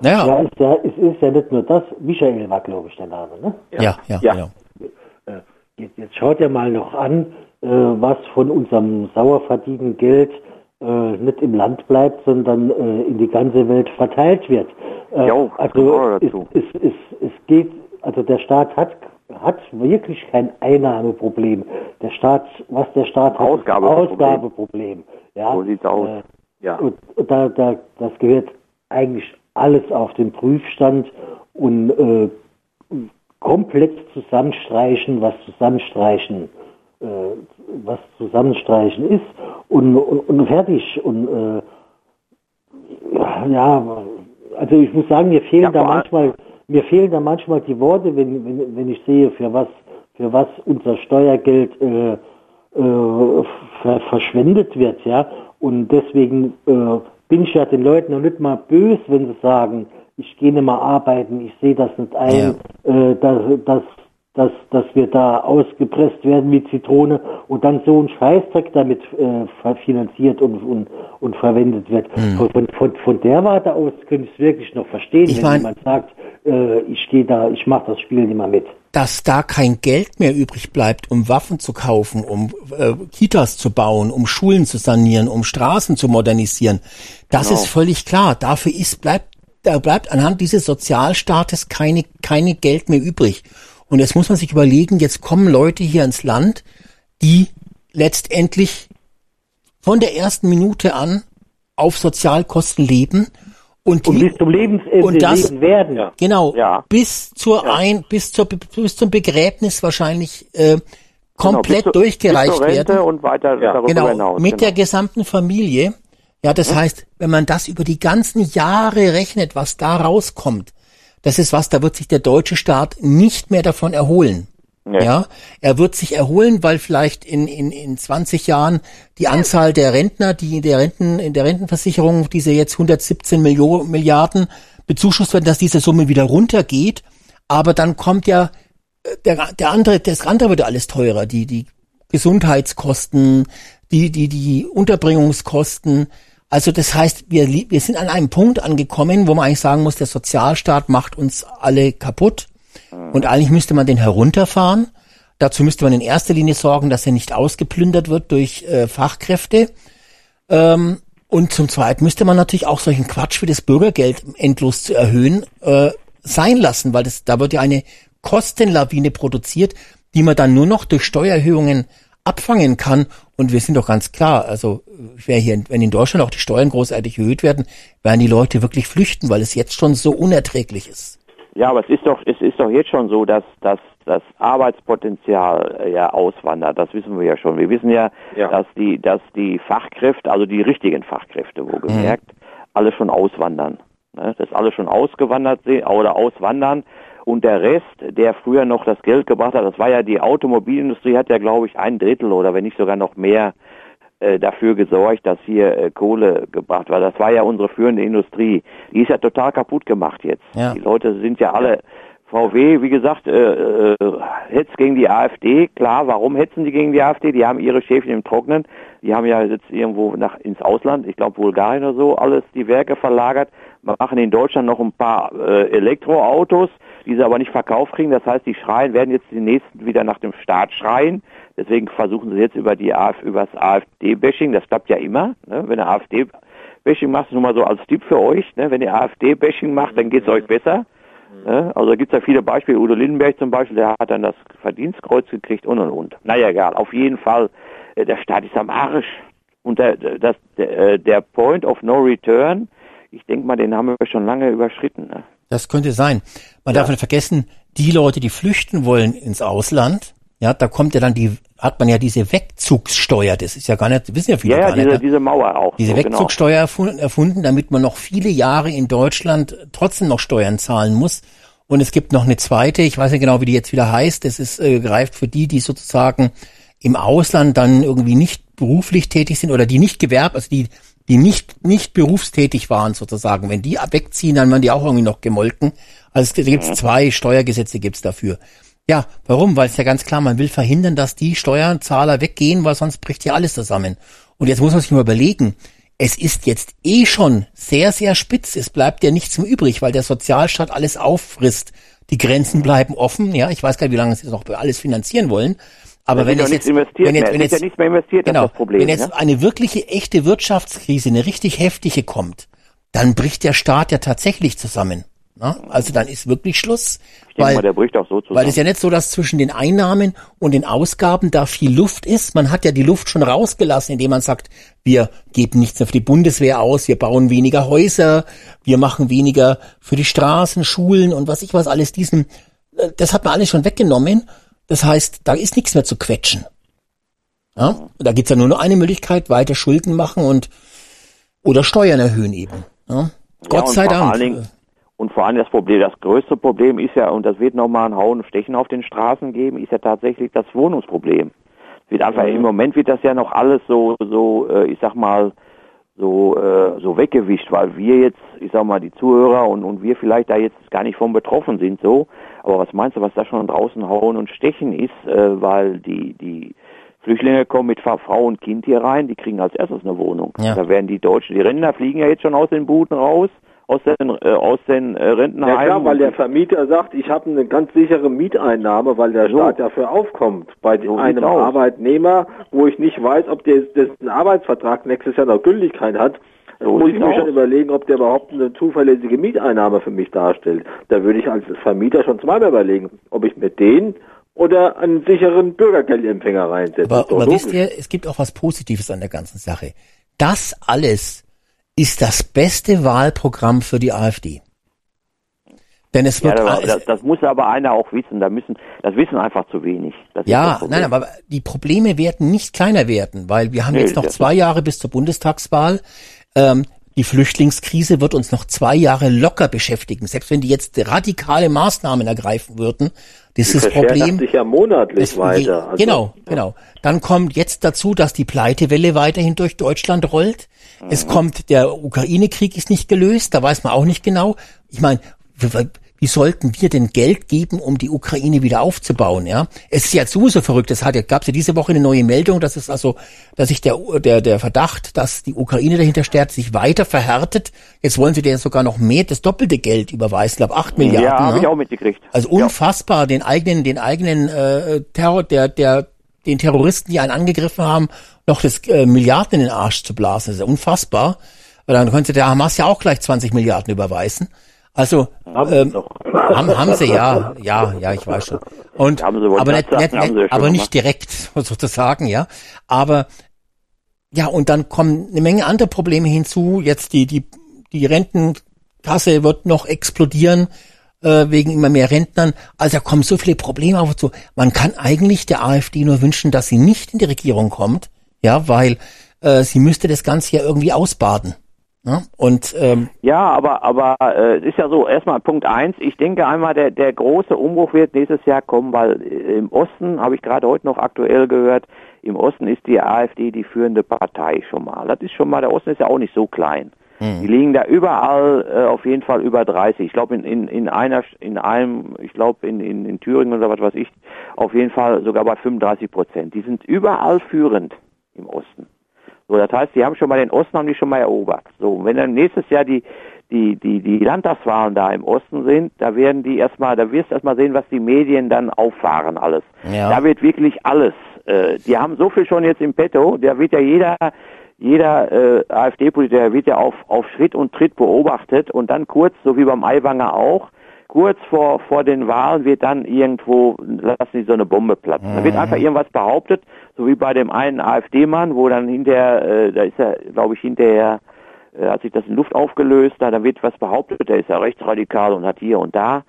Naja, Ja, ist ja, es ist ja nicht nur das. Michael war, glaube ich, der Name, ne? ja, ja, Ja. ja. Äh, Jetzt, jetzt schaut ihr mal noch an, äh, was von unserem sauer verdienten Geld äh, nicht im Land bleibt, sondern äh, in die ganze Welt verteilt wird. Äh, Jo, also es, es, es, es geht, also der Staat hat hat wirklich kein Einnahmeproblem. Der Staat, was der Staat hat, Ausgabeproblem. Ausgabeproblem. Ja, So sieht's aus. Äh, Ja. und da, da, das gehört eigentlich alles auf den Prüfstand und äh, komplett zusammenstreichen, was zusammenstreichen, äh, was zusammenstreichen ist und, und, und fertig. Und äh, ja, also ich muss sagen, mir fehlen Ja, da manchmal, mir fehlen da manchmal die Worte, wenn, wenn, wenn ich sehe, für was, für was unser Steuergeld äh, äh, ver verschwendet wird, ja. Und deswegen äh, bin ich ja den Leuten noch nicht mal böse, wenn sie sagen, ich gehe nicht mal arbeiten, ich sehe das nicht ein, äh, dass, dass, dass, dass wir da ausgepresst werden wie Zitrone und dann so ein Scheißdreck damit äh, finanziert und, und, und verwendet wird. Von, von, von, von der Warte aus könnte ich es wirklich noch verstehen, Ich wenn mein- jemand sagt, äh, ich gehe da, ich mache das Spiel nicht mehr mit. dass da kein Geld mehr übrig bleibt, um Waffen zu kaufen, um äh, Kitas zu bauen, um Schulen zu sanieren, um Straßen zu modernisieren. Das Genau. ist völlig klar. Dafür ist bleibt da bleibt anhand dieses Sozialstaates keine keine Geld mehr übrig. Und jetzt muss man sich überlegen, jetzt kommen Leute hier ins Land, die letztendlich von der ersten Minute an auf Sozialkosten leben und, Und die, bis zum Lebensende Und das- leben werden. Ja. Genau, Ja. bis zur ein, bis zur bis zum Begräbnis wahrscheinlich äh, komplett Genau, bis zu- durchgereicht bis werden. und weiter Ja. Genau, hinaus. mit genau. der gesamten Familie. Ja, das heißt, wenn man das über die ganzen Jahre rechnet, was da rauskommt, das ist was, da wird sich der deutsche Staat nicht mehr davon erholen. Nee. Ja, er wird sich erholen, weil vielleicht in, in, in 20 Jahren die Anzahl der Rentner, die in der Renten, in der Rentenversicherung, diese jetzt 117 Millio Milliarden bezuschusst werden, dass diese Summe wieder runtergeht. Aber dann kommt ja äh, der, der andere, das andere wird alles teurer, die, die Gesundheitskosten, die, die, die Unterbringungskosten. Also das heißt, wir, wir sind an einem Punkt angekommen, wo man eigentlich sagen muss, der Sozialstaat macht uns alle kaputt. Und eigentlich müsste man den herunterfahren. Dazu müsste man in erster Linie sorgen, dass er nicht ausgeplündert wird durch äh, Fachkräfte. Ähm, und zum Zweiten müsste man natürlich auch solchen Quatsch wie das Bürgergeld endlos zu erhöhen äh, sein lassen, weil das, da wird ja eine Kostenlawine produziert, die man dann nur noch durch Steuererhöhungen abfangen kann. Und wir sind doch ganz klar, also wer hier, wenn in Deutschland auch die Steuern großartig erhöht werden, werden die Leute wirklich flüchten, weil es jetzt schon so unerträglich ist. Ja, aber es ist doch, es ist doch jetzt schon so, dass, dass das Arbeitspotenzial äh, ja auswandert. Das wissen wir ja schon. Wir wissen ja, Ja. dass die, dass die Fachkräfte, also die richtigen Fachkräfte, wohlgemerkt, alle schon auswandern. Ne? Das alle schon ausgewandert sind oder auswandern. Und der Rest, der früher noch das Geld gebracht hat, das war ja die Automobilindustrie, hat ja, glaube ich, ein Drittel oder wenn nicht sogar noch mehr äh, dafür gesorgt, dass hier äh, Kohle gebracht war. Das war ja unsere führende Industrie. Die ist ja total kaputt gemacht jetzt. Ja. Die Leute sind ja alle VW, wie gesagt, äh, äh, hetzt gegen die AfD. Klar, warum hetzen die gegen die AfD? Die haben ihre Schäfchen im Trocknen. Die haben ja jetzt irgendwo nach ins Ausland, ich glaube Bulgarien oder so, alles die Werke verlagert. Wir machen in Deutschland noch ein paar äh, Elektroautos, die sie aber nicht verkauft kriegen. Das heißt, die schreien, werden jetzt die nächsten wieder nach dem Staat schreien. Deswegen versuchen sie jetzt über die AF, über das AfD-Bashing. Das klappt ja immer. Ne? Wenn der AfD-Bashing macht, nur mal so als Tipp für euch. Ne? Wenn ihr AfD-Bashing macht, dann geht's euch besser. Ne? Also da gibt's ja viele Beispiele. Udo Lindenberg zum Beispiel, der hat dann das Verdienstkreuz gekriegt und und und. Naja, egal. Auf jeden Fall, äh, der Staat ist am Arsch. Und der, das, der, äh, der Point of No Return, ich denke mal, den haben wir schon lange überschritten. Ne? Das könnte sein. Man darf nicht vergessen, die Leute, die flüchten wollen ins Ausland, ja, da kommt ja dann die, hat man ja diese Wegzugssteuer, das ist ja gar nicht, wissen ja viele Ja, ja, gar nicht. diese, ne? diese Mauer auch. diese so, genau. Wegzugsteuer erfunden, erfunden, damit man noch viele Jahre in Deutschland trotzdem noch Steuern zahlen muss. Und es gibt noch eine zweite, ich weiß nicht genau, wie die jetzt wieder heißt, das ist äh, greift für die, die sozusagen im Ausland dann irgendwie nicht beruflich tätig sind oder die nicht gewerb, also die die nicht nicht berufstätig waren sozusagen, wenn die wegziehen, dann werden die auch irgendwie noch gemolken. Also es gibt zwei Steuergesetze gibt's dafür. Ja, warum? Weil es ja ganz klar, man will verhindern, dass die Steuerzahler weggehen, weil sonst bricht ja alles zusammen. Und jetzt muss man sich mal überlegen, es ist jetzt eh schon sehr, sehr spitz. Es bleibt ja nichts mehr übrig, weil der Sozialstaat alles auffrisst. Die Grenzen bleiben offen. Ja, ich weiß gar nicht, wie lange sie das noch alles finanzieren wollen. Aber wenn jetzt, nichts investiert wenn jetzt, mehr. wenn jetzt, ja investiert, genau, ist das Problem, wenn jetzt ne? eine wirkliche echte Wirtschaftskrise, eine richtig heftige kommt, dann bricht der Staat ja tatsächlich zusammen. Ne? Also dann ist wirklich Schluss. Ich denke weil, mal, der bricht auch so zusammen. weil es ja nicht so, dass zwischen den Einnahmen und den Ausgaben da viel Luft ist. Man hat ja die Luft schon rausgelassen, indem man sagt, wir geben nichts mehr für die Bundeswehr aus, wir bauen weniger Häuser, wir machen weniger für die Straßen, Schulen und was ich was alles diesen, äh, das hat man alles schon weggenommen. Das heißt, da ist nichts mehr zu quetschen. Ja? Da gibt's ja nur noch eine Möglichkeit, weiter Schulden machen und oder Steuern erhöhen eben. Ja? Gott sei Dank. Und vor allem das Problem, das größte Problem ist ja, und das wird nochmal ein Hauen und Stechen auf den Straßen geben, ist ja tatsächlich das Wohnungsproblem. Es wird einfach, im Moment wird das ja noch alles so, so, äh, ich sag mal, so, äh, so weggewischt, weil wir jetzt, ich sag mal, die Zuhörer und, und wir vielleicht da jetzt gar nicht von betroffen sind, so. Aber was meinst du, was da schon draußen Hauen und Stechen ist, äh, weil die, die Flüchtlinge kommen mit Frau und Kind hier rein, die kriegen als erstes eine Wohnung. Ja. Da werden die Deutschen, die Rentner fliegen ja jetzt schon aus den Buden raus, aus den, äh, aus den äh, Rentenheimen. Ja klar, weil der Vermieter sagt, ich habe eine ganz sichere Mieteinnahme, weil der So. Staat dafür aufkommt. Bei So einem. Arbeitnehmer, wo ich nicht weiß, ob der dessen Arbeitsvertrag nächstes Jahr noch Gültigkeit hat, So muss ich mir schon überlegen, ob der überhaupt eine zuverlässige Mieteinnahme für mich darstellt. Da würde ich als Vermieter schon zweimal überlegen, ob ich mir den oder einen sicheren Bürgergeldempfänger reinsetze. Aber, aber wisst ihr, es gibt auch was Positives an der ganzen Sache. Das alles ist das beste Wahlprogramm für die AfD. Denn es Ja, wird aber alles- das, das muss aber einer auch wissen. Da müssen, das wissen einfach zu wenig. Das ja, nein, aber die Probleme werden nicht kleiner werden, weil wir haben Nee, jetzt noch zwei Jahre bis zur Bundestagswahl. Ähm, die Flüchtlingskrise wird uns noch zwei Jahre locker beschäftigen. Selbst wenn die jetzt radikale Maßnahmen ergreifen würden, das ist das verschärft Problem. sich ja monatlich Es- weiter. Also, genau, genau. Dann kommt jetzt dazu, dass die Pleitewelle weiterhin durch Deutschland rollt. Es Mhm. kommt, der Ukraine-Krieg ist nicht gelöst, da weiß man auch nicht genau. Ich meine, wie, sollten wir denn Geld geben, um die Ukraine wieder aufzubauen, ja? Es ist ja sowieso verrückt. Es hat ja, gab ja diese Woche eine neue Meldung, dass es also, dass sich der, der, der Verdacht, dass die Ukraine dahinter stärkt, sich weiter verhärtet. Jetzt wollen sie dir sogar noch mehr, das doppelte Geld überweisen, glaube acht Milliarden. ja, habe ne? ich auch mitgekriegt. Also ja. unfassbar, den eigenen, den eigenen äh, Terror, der, der, den Terroristen, die einen angegriffen haben, noch das äh, Milliarden in den Arsch zu blasen. Das ist ja unfassbar. Weil dann könnte der Hamas ja auch gleich 20 Milliarden überweisen. Also ähm, haben, haben sie ja, ja, ja, ich weiß schon. Und Haben aber nicht, nicht, haben nicht aber nicht direkt sozusagen, ja. Aber ja, und dann kommen eine Menge andere Probleme hinzu. Jetzt die, die, die Rentenkasse wird noch explodieren äh, wegen immer mehr Rentnern. Also da kommen so viele Probleme auf zu. Man kann eigentlich der AfD nur wünschen, dass sie nicht in die Regierung kommt, ja, weil äh, sie müsste das Ganze ja irgendwie ausbaden. Ja, und ähm, ja, aber aber äh, ist ja so. Erstmal Punkt eins. Ich denke einmal, der der große Umbruch wird nächstes Jahr kommen, weil äh, im Osten habe ich gerade heute noch aktuell gehört. Im Osten ist die AfD die führende Partei schon mal. Das ist schon mal. Der Osten ist ja auch nicht so klein. hm. Die liegen da überall äh, auf jeden Fall über 30. Ich glaube in, in, in einer in einem, ich glaube in, in, in Thüringen oder was weiß ich, auf jeden Fall sogar bei 35 Prozent. Die sind überall führend im Osten. So, das heißt, die haben schon mal den Osten haben die schon mal erobert. So, wenn dann nächstes Jahr die die die die Landtagswahlen da im Osten sind, da werden die erstmal, da wirst du erstmal sehen, was die Medien dann auffahren alles. Ja. Da wird wirklich alles. Äh, die haben so viel schon jetzt im Petto, da wird ja jeder jeder äh, AfD-Politiker wird ja auf auf Schritt und Tritt beobachtet und dann kurz, so wie beim Aiwanger auch, kurz vor vor den Wahlen wird dann irgendwo lassen die so eine Bombe platzen. Da wird Mhm. einfach irgendwas behauptet, so wie bei dem einen AfD-Mann, wo dann hinterher, äh, da ist er, glaube ich, hinterher, äh, hat sich das in Luft aufgelöst, da, da wird was behauptet, der ist ja rechtsradikal und hat hier und da.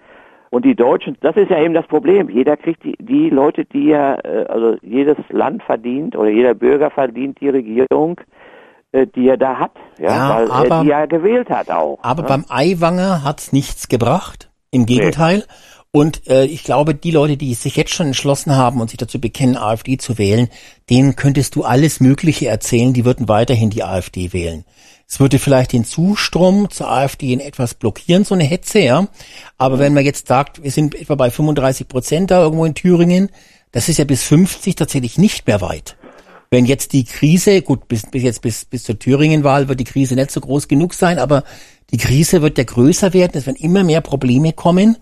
Und die Deutschen, das ist ja eben das Problem. Jeder kriegt die, die Leute, die er, äh, also jedes Land verdient oder jeder Bürger verdient die Regierung, äh, die er da hat, ja, Ja, weil aber- er die er gewählt hat auch. Aber ne? beim Eiwanger hat's nichts gebracht. Im Gegenteil. Und äh, ich glaube, die Leute, die sich jetzt schon entschlossen haben und sich dazu bekennen, AfD zu wählen, denen könntest du alles Mögliche erzählen, die würden weiterhin die AfD wählen. Es würde vielleicht den Zustrom zur AfD in etwas blockieren, so eine Hetze, ja. Aber wenn man jetzt sagt, wir sind etwa bei 35 Prozent da irgendwo in Thüringen, das ist ja bis 50 tatsächlich nicht mehr weit. Wenn jetzt die Krise, gut, bis, bis jetzt bis, bis zur Thüringen-Wahl wird die Krise nicht so groß genug sein, aber die Krise wird ja größer werden, es werden immer mehr Probleme kommen.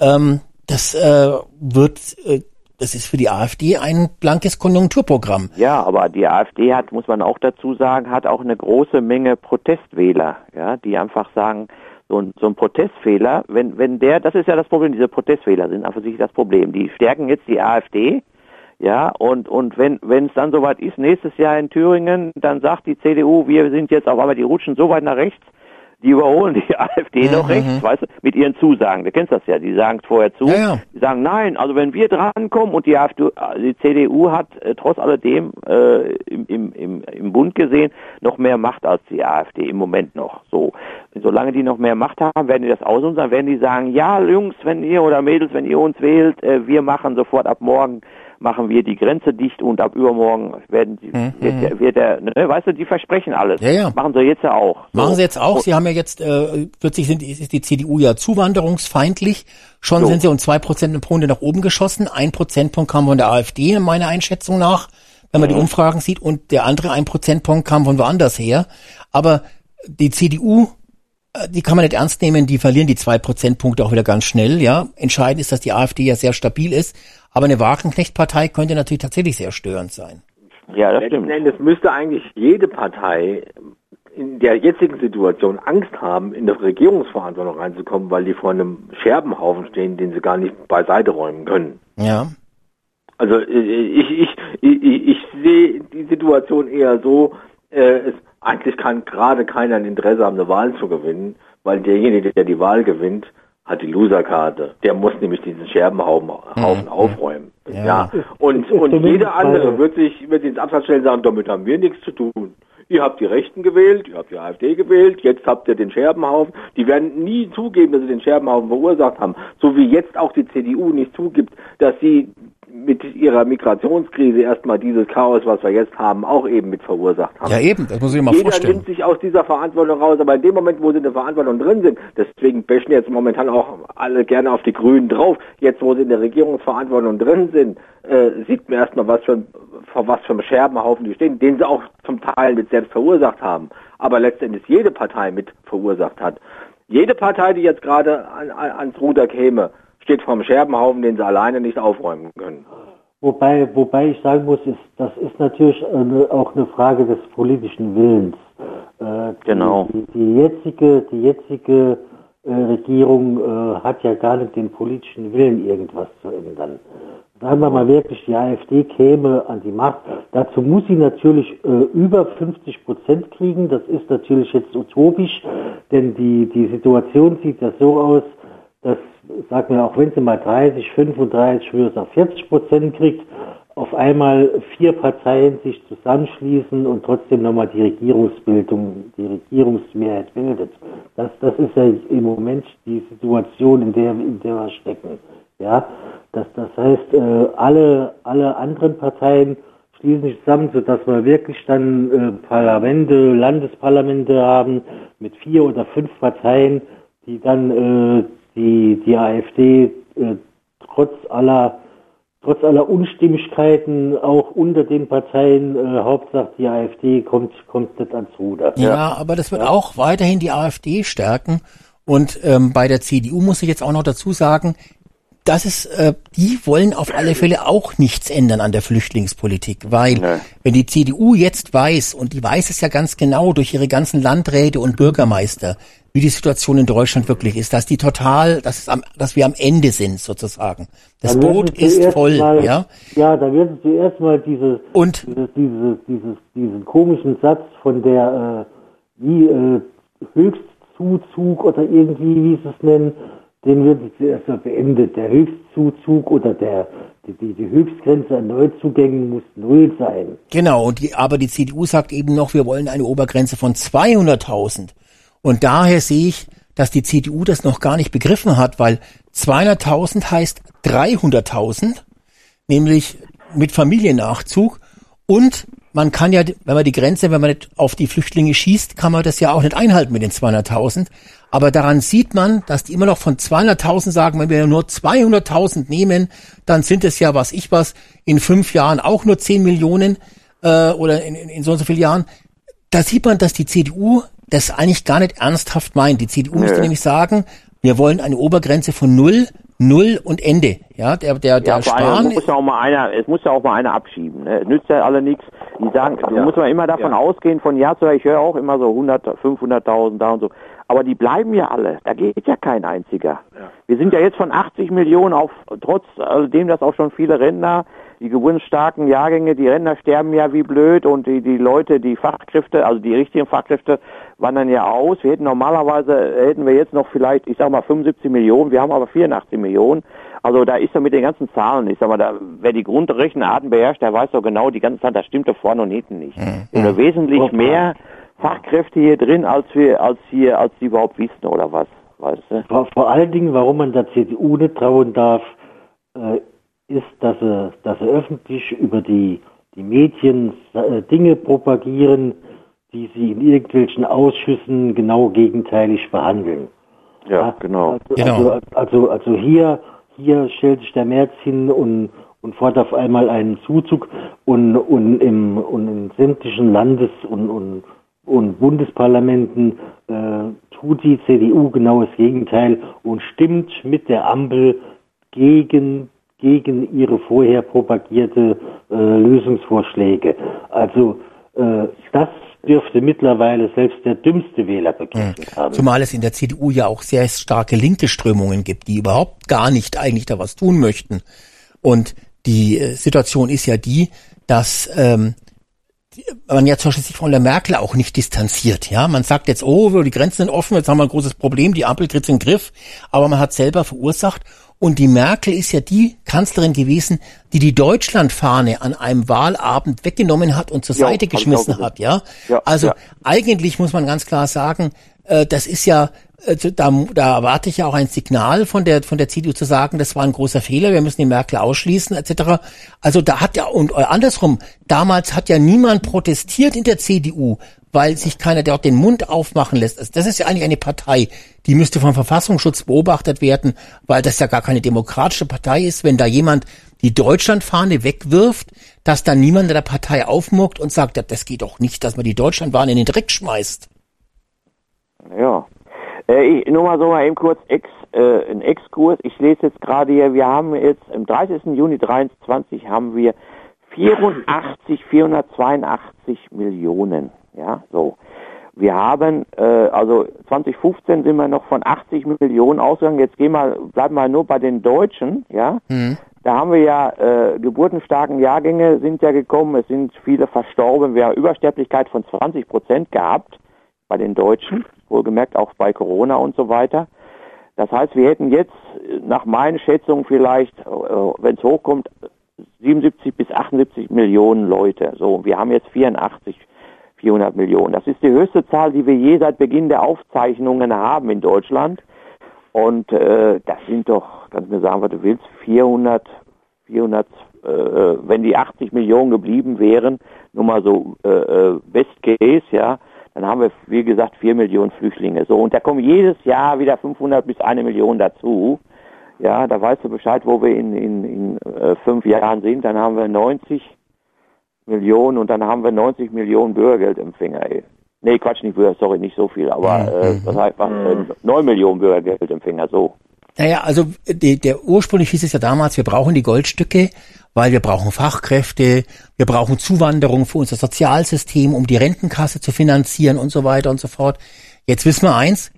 Ähm, das äh, wird, äh, das ist für die AfD ein blankes Konjunkturprogramm. Ja, aber die AfD hat, muss man auch dazu sagen, hat auch eine große Menge Protestwähler, ja, die einfach sagen, so ein, so ein Protestwähler, wenn, wenn der, das ist ja das Problem, diese Protestwähler sind einfach sich das Problem. Die stärken jetzt die AfD, ja, und, und wenn, wenn es dann soweit ist, nächstes Jahr in Thüringen, dann sagt die CDU, wir sind jetzt auf einmal, die rutschen so weit nach rechts, die überholen die AfD noch rechts, weißt du, mit ihren Zusagen. Du kennst das ja, die sagen es vorher zu. Ja, ja. Die sagen, nein, also wenn wir drankommen und die AfD, die CDU hat äh, trotz alledem äh, im, im, im, im Bund gesehen noch mehr Macht als die AfD im Moment noch. So, solange die noch mehr Macht haben, werden die das ausnutzen, dann werden die sagen, ja, Jungs, wenn ihr oder Mädels, wenn ihr uns wählt, äh, wir machen sofort ab morgen machen wir die Grenze dicht und ab übermorgen werden die, wird, der, wird der, ne, weißt du, die versprechen alles. Ja, ja. Machen sie jetzt ja auch. So. Machen sie jetzt auch. Sie haben ja jetzt, äh, plötzlich sind, ist die CDU ja zuwanderungsfeindlich. Schon So. sind sie um zwei Prozentpunkte nach oben geschossen. Ein Prozentpunkt kam von der AfD, meiner Einschätzung nach, wenn man die Umfragen sieht. Und der andere ein Prozentpunkt kam von woanders her. Aber die CDU, äh, die kann man nicht ernst nehmen. Die verlieren die zwei Prozentpunkte auch wieder ganz schnell. Ja, entscheidend ist, dass die AfD ja sehr stabil ist. Aber eine Wagenknecht-Partei könnte natürlich tatsächlich sehr störend sein. Ja, das stimmt. Endes müsste eigentlich jede Partei in der jetzigen Situation Angst haben, in eine Regierungsverantwortung reinzukommen, weil die vor einem Scherbenhaufen stehen, den sie gar nicht beiseite räumen können. Ja. Also äh, ich, ich, ich, ich, ich sehe die Situation eher so, äh, es, eigentlich kann gerade keiner ein Interesse haben, eine Wahl zu gewinnen, weil derjenige, der die Wahl gewinnt, hat die Loserkarte. Der muss nämlich diesen Scherbenhaufen Haufen aufräumen. Ja. Ja. Und, und jeder andere wird sich, wird sich ins Absatz stellen und sagen, damit haben wir nichts zu tun. Ihr habt die Rechten gewählt, ihr habt die AfD gewählt, jetzt habt ihr den Scherbenhaufen. Die werden nie zugeben, dass sie den Scherbenhaufen verursacht haben. So wie jetzt auch die CDU nicht zugibt, dass sie mit ihrer Migrationskrise erstmal dieses Chaos, was wir jetzt haben, auch eben mit verursacht haben. Ja, eben. Das muss ich mir mal Jeder vorstellen. nimmt sich aus dieser Verantwortung raus, aber in dem Moment, wo sie in der Verantwortung drin sind, deswegen bashen jetzt momentan auch alle gerne auf die Grünen drauf, jetzt wo sie in der Regierungsverantwortung drin sind, äh, sieht man erstmal, was für, vor was für einem Scherbenhaufen die stehen, den sie auch zum Teil mit selbst verursacht haben, aber letztendlich jede Partei mit verursacht hat. Jede Partei, die jetzt gerade an, an, ans Ruder käme, steht einem Scherbenhaufen, den sie alleine nicht aufräumen können. Wobei, wobei ich sagen muss, ist, das ist natürlich eine, auch eine Frage des politischen Willens. Äh, Genau. Die, die jetzige, die jetzige äh, Regierung äh, hat ja gar nicht den politischen Willen, irgendwas zu ändern. sagen wir mal wirklich, die AfD käme an die Macht, dazu muss sie natürlich äh, über 50 Prozent kriegen. Das ist natürlich jetzt utopisch, denn die, die Situation sieht ja so aus, dass, sagen wir, auch wenn sie mal 30, 35, früher auf 40 Prozent kriegt, auf einmal vier Parteien sich zusammenschließen und trotzdem nochmal die Regierungsbildung, die Regierungsmehrheit bildet. Das, das ist ja im Moment die Situation, in der, in der wir stecken. Ja, das, das heißt, äh, alle, alle anderen Parteien schließen sich zusammen, sodass wir wirklich dann äh, Parlamente, Landesparlamente haben mit vier oder fünf Parteien, die dann äh, die, die AfD äh, trotz aller trotz aller Unstimmigkeiten auch unter den Parteien, äh, Hauptsache die AfD kommt, kommt nicht ans Ruder. Ja, ja. aber das wird ja. auch weiterhin die AfD stärken. Und ähm, bei der CDU muss ich jetzt auch noch dazu sagen, das ist, äh, die wollen auf alle Fälle auch nichts ändern an der Flüchtlingspolitik, weil nee. wenn die CDU jetzt weiß, und die weiß es ja ganz genau durch ihre ganzen Landräte und Bürgermeister, wie die Situation in Deutschland wirklich ist, dass die total, dass, es am, dass wir am Ende sind sozusagen. Das Boot ist voll, mal, ja. Ja, da werden Sie erstmal diese, und dieses, dieses, dieses, diesen komischen Satz von der äh, wie äh, Höchstzuzug oder irgendwie, wie Sie es nennen, den wird zuerst mal beendet. Der Höchstzuzug oder der, die, die Höchstgrenze an Neuzugängen muss null sein. Genau, und die, aber die CDU sagt eben noch, wir wollen eine Obergrenze von 200.000. Und daher sehe ich, dass die CDU das noch gar nicht begriffen hat, weil 200.000 heißt 300.000, nämlich mit Familiennachzug und man kann ja, wenn man die Grenze, wenn man nicht auf die Flüchtlinge schießt, kann man das ja auch nicht einhalten mit den 200.000. Aber daran sieht man, dass die immer noch von 200.000 sagen, wenn wir nur 200.000 nehmen, dann sind es ja, was ich was, in fünf Jahren auch nur 10 Millionen äh, oder in, in, in so und so vielen Jahren. Da sieht man, dass die CDU das eigentlich gar nicht ernsthaft meint. Die CDU müsste nämlich sagen, wir wollen eine Obergrenze von null Null und Ende. Ja, der, der, der ja, Spahn. muss ja auch mal einer, es muss ja auch mal einer abschieben. Ne? Es nützt ja alle nichts. Die sagen, ja. da muss man immer davon ja. ausgehen, von Jahr zu Jahr, ich höre auch immer so 100, 500.000 da und so. Aber die bleiben ja alle. Da geht ja kein einziger. Ja. Wir sind ja jetzt von 80 Millionen auf, trotz alledem, dass auch schon viele Rentner, die geburtsstarken Jahrgänge, die Rentner sterben ja wie blöd und die, die Leute, die Fachkräfte, also die richtigen Fachkräfte, wandern ja aus. Wir hätten normalerweise, hätten wir jetzt noch vielleicht, ich sag mal 75 Millionen, wir haben aber 84 Millionen. Also da ist doch mit den ganzen Zahlen, ich sag mal, da, wer die Grundrechenarten beherrscht, der weiß doch genau die ganze Zeit, das stimmt doch vorne und hinten nicht. Mhm. Haben wesentlich oh, mehr Fachkräfte hier drin, als wir, als hier, als die überhaupt wissen, oder was? Weißt du? vor, vor allen Dingen, warum man der CDU nicht trauen darf, äh, ist, dass sie, dass sie öffentlich über die, die Medien äh, Dinge propagieren, die sie in irgendwelchen Ausschüssen genau gegenteilig behandeln. Ja, genau. Also, genau. Also, also, also hier, hier stellt sich der März hin und, und fordert auf einmal einen Zuzug und, und, im, und in sämtlichen Landes- und, und, und Bundesparlamenten äh, tut die CDU genau das Gegenteil und stimmt mit der Ampel gegen gegen ihre vorher propagierte äh, Lösungsvorschläge. Also äh, das dürfte mittlerweile selbst der dümmste Wähler begriffen hm. haben. Zumal es in der CDU ja auch sehr starke linke Strömungen gibt, die überhaupt gar nicht eigentlich da was tun möchten. Und die äh, Situation ist ja die, dass ähm, man ja zum Beispiel sich von der Merkel auch nicht distanziert. Ja, man sagt jetzt, oh, die Grenzen sind offen, jetzt haben wir ein großes Problem, die Ampel kriegt in den Griff, aber man hat selber verursacht und die Merkel ist ja die Kanzlerin gewesen, die die Deutschlandfahne an einem Wahlabend weggenommen hat und zur ja, Seite geschmissen hat, ja? ja also ja. eigentlich muss man ganz klar sagen, äh, das ist ja, äh, da, da erwarte ich ja auch ein Signal von der, von der CDU zu sagen, das war ein großer Fehler, wir müssen die Merkel ausschließen, etc. Also da hat ja, und äh, andersrum, damals hat ja niemand protestiert in der CDU, weil sich keiner dort den Mund aufmachen lässt. Also das ist ja eigentlich eine Partei, die müsste vom Verfassungsschutz beobachtet werden, weil das ja gar keine demokratische Partei ist, wenn da jemand die Deutschlandfahne wegwirft, dass dann niemand in der Partei aufmuckt und sagt, das geht doch nicht, dass man die Deutschlandfahne in den Dreck schmeißt. Ja. Äh, ich, nur mal so mal eben kurz Ex, äh, ein Exkurs. Ich lese jetzt gerade hier, wir haben jetzt am 30. Juni 23 haben wir 84, 482 Millionen ja, so. Wir haben, äh, also 2015 sind wir noch von 80 Millionen ausgegangen. Jetzt gehen wir, bleiben wir nur bei den Deutschen, ja. Mhm. da haben wir ja äh, geburtenstarken Jahrgänge sind ja gekommen, es sind viele verstorben, wir haben Übersterblichkeit von 20 Prozent gehabt bei den Deutschen, wohlgemerkt auch bei Corona und so weiter. Das heißt, wir hätten jetzt nach meinen Schätzungen vielleicht, äh, wenn es hochkommt, 77 bis 78 Millionen Leute. So, wir haben jetzt 84, 400 Millionen. Das ist die höchste Zahl, die wir je seit Beginn der Aufzeichnungen haben in Deutschland. Und äh, das sind doch, kannst du mir sagen, was du willst, 400, 400, äh, wenn die 80 Millionen geblieben wären, nur mal so äh, äh Best Case, ja, dann haben wir, wie gesagt, 4 Millionen Flüchtlinge. So, und da kommen jedes Jahr wieder 500 bis eine Million dazu. Ja, da weißt du Bescheid, wo wir in, in, in äh, fünf Jahren sind. Dann haben wir 90 Millionen und dann haben wir 90 Millionen Bürgergeldempfänger. Ey. Nee, Quatsch, nicht Bürger, sorry, nicht so viel, aber mhm. äh, das heißt äh, 9 Millionen Bürgergeldempfänger, so. Naja, also die, der ursprünglich hieß es ja damals, wir brauchen die Goldstücke, weil wir brauchen Fachkräfte, wir brauchen Zuwanderung für unser Sozialsystem, um die Rentenkasse zu finanzieren und so weiter und so fort. Jetzt wissen wir eins,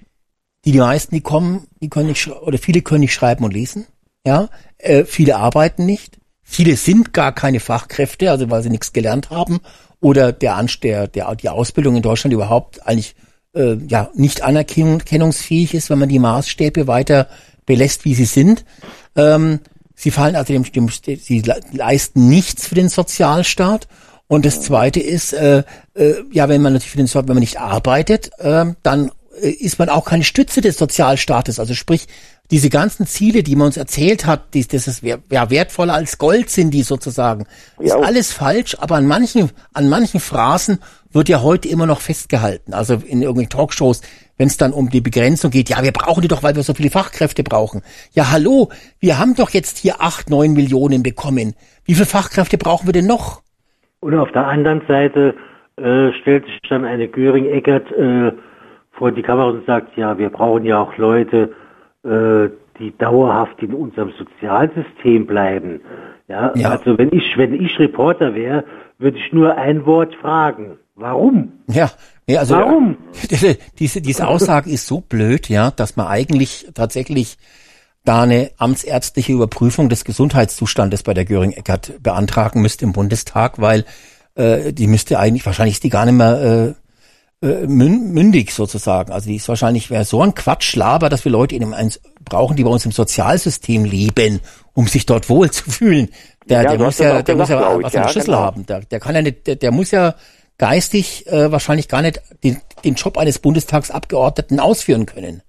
die, die meisten, die kommen, die können nicht, oder viele können nicht schreiben und lesen, ja, äh, viele arbeiten nicht, viele sind gar keine Fachkräfte, also weil sie nichts gelernt haben oder der, der, der die Ausbildung in Deutschland überhaupt eigentlich äh, ja nicht anerkennungsfähig ist, wenn man die Maßstäbe weiter belässt, wie sie sind. Ähm, sie fallen also dem, dem sie leisten nichts für den Sozialstaat. Und das Zweite ist, äh, äh, ja, wenn man natürlich für den wenn man nicht arbeitet, äh, dann ist man auch keine Stütze des Sozialstaates. Also sprich, diese ganzen Ziele, die man uns erzählt hat, die, das ist ja, wertvoller als Gold sind die sozusagen. Ist ja. alles falsch, aber an manchen, an manchen Phrasen wird ja heute immer noch festgehalten. Also in irgendwelchen Talkshows, wenn es dann um die Begrenzung geht, ja, wir brauchen die doch, weil wir so viele Fachkräfte brauchen. Ja, hallo, wir haben doch jetzt hier acht, neun Millionen bekommen. Wie viele Fachkräfte brauchen wir denn noch? Und auf der anderen Seite äh, stellt sich dann eine Göring-Eckert äh, vor die Kamera und sagt, ja, wir brauchen ja auch Leute, die dauerhaft in unserem Sozialsystem bleiben. Ja, ja. also wenn ich, wenn ich Reporter wäre, würde ich nur ein Wort fragen. Warum? Ja, ja also warum? Diese, diese Aussage ist so blöd, ja, dass man eigentlich tatsächlich da eine amtsärztliche Überprüfung des Gesundheitszustandes bei der Göring-Eckert beantragen müsste im Bundestag, weil äh, die müsste eigentlich, wahrscheinlich ist die gar nicht mehr äh, äh, mündig sozusagen. Also die ist wahrscheinlich wäre so ein Quatschlaber, dass wir Leute in einem eins brauchen, die bei uns im Sozialsystem leben, um sich dort wohl zu fühlen. Der, ja, der muss ja, der muss ja was ja, Schlüssel genau. haben. Der, der kann ja nicht, der, der muss ja geistig äh, wahrscheinlich gar nicht den, den Job eines Bundestagsabgeordneten ausführen können.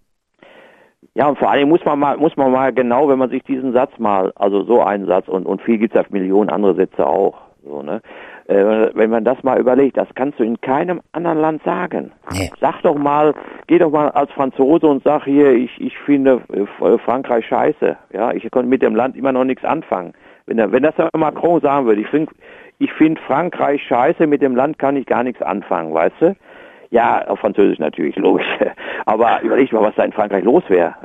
Ja, und vor allem muss man mal, muss man mal genau, wenn man sich diesen Satz mal, also so einen Satz und, und viel gibt's ja Millionen andere Sätze auch, so, ne? Äh, wenn man das mal überlegt, das kannst du in keinem anderen Land sagen. Nee. Sag doch mal, geh doch mal als Franzose und sag hier, ich, ich finde äh, Frankreich scheiße. Ja, ich konnte mit dem Land immer noch nichts anfangen. Wenn, wenn das Macron sagen würde, ich finde ich finde Frankreich scheiße, mit dem Land kann ich gar nichts anfangen, weißt du? Ja, auf Französisch natürlich, logisch. Aber überleg mal, was da in Frankreich los wäre.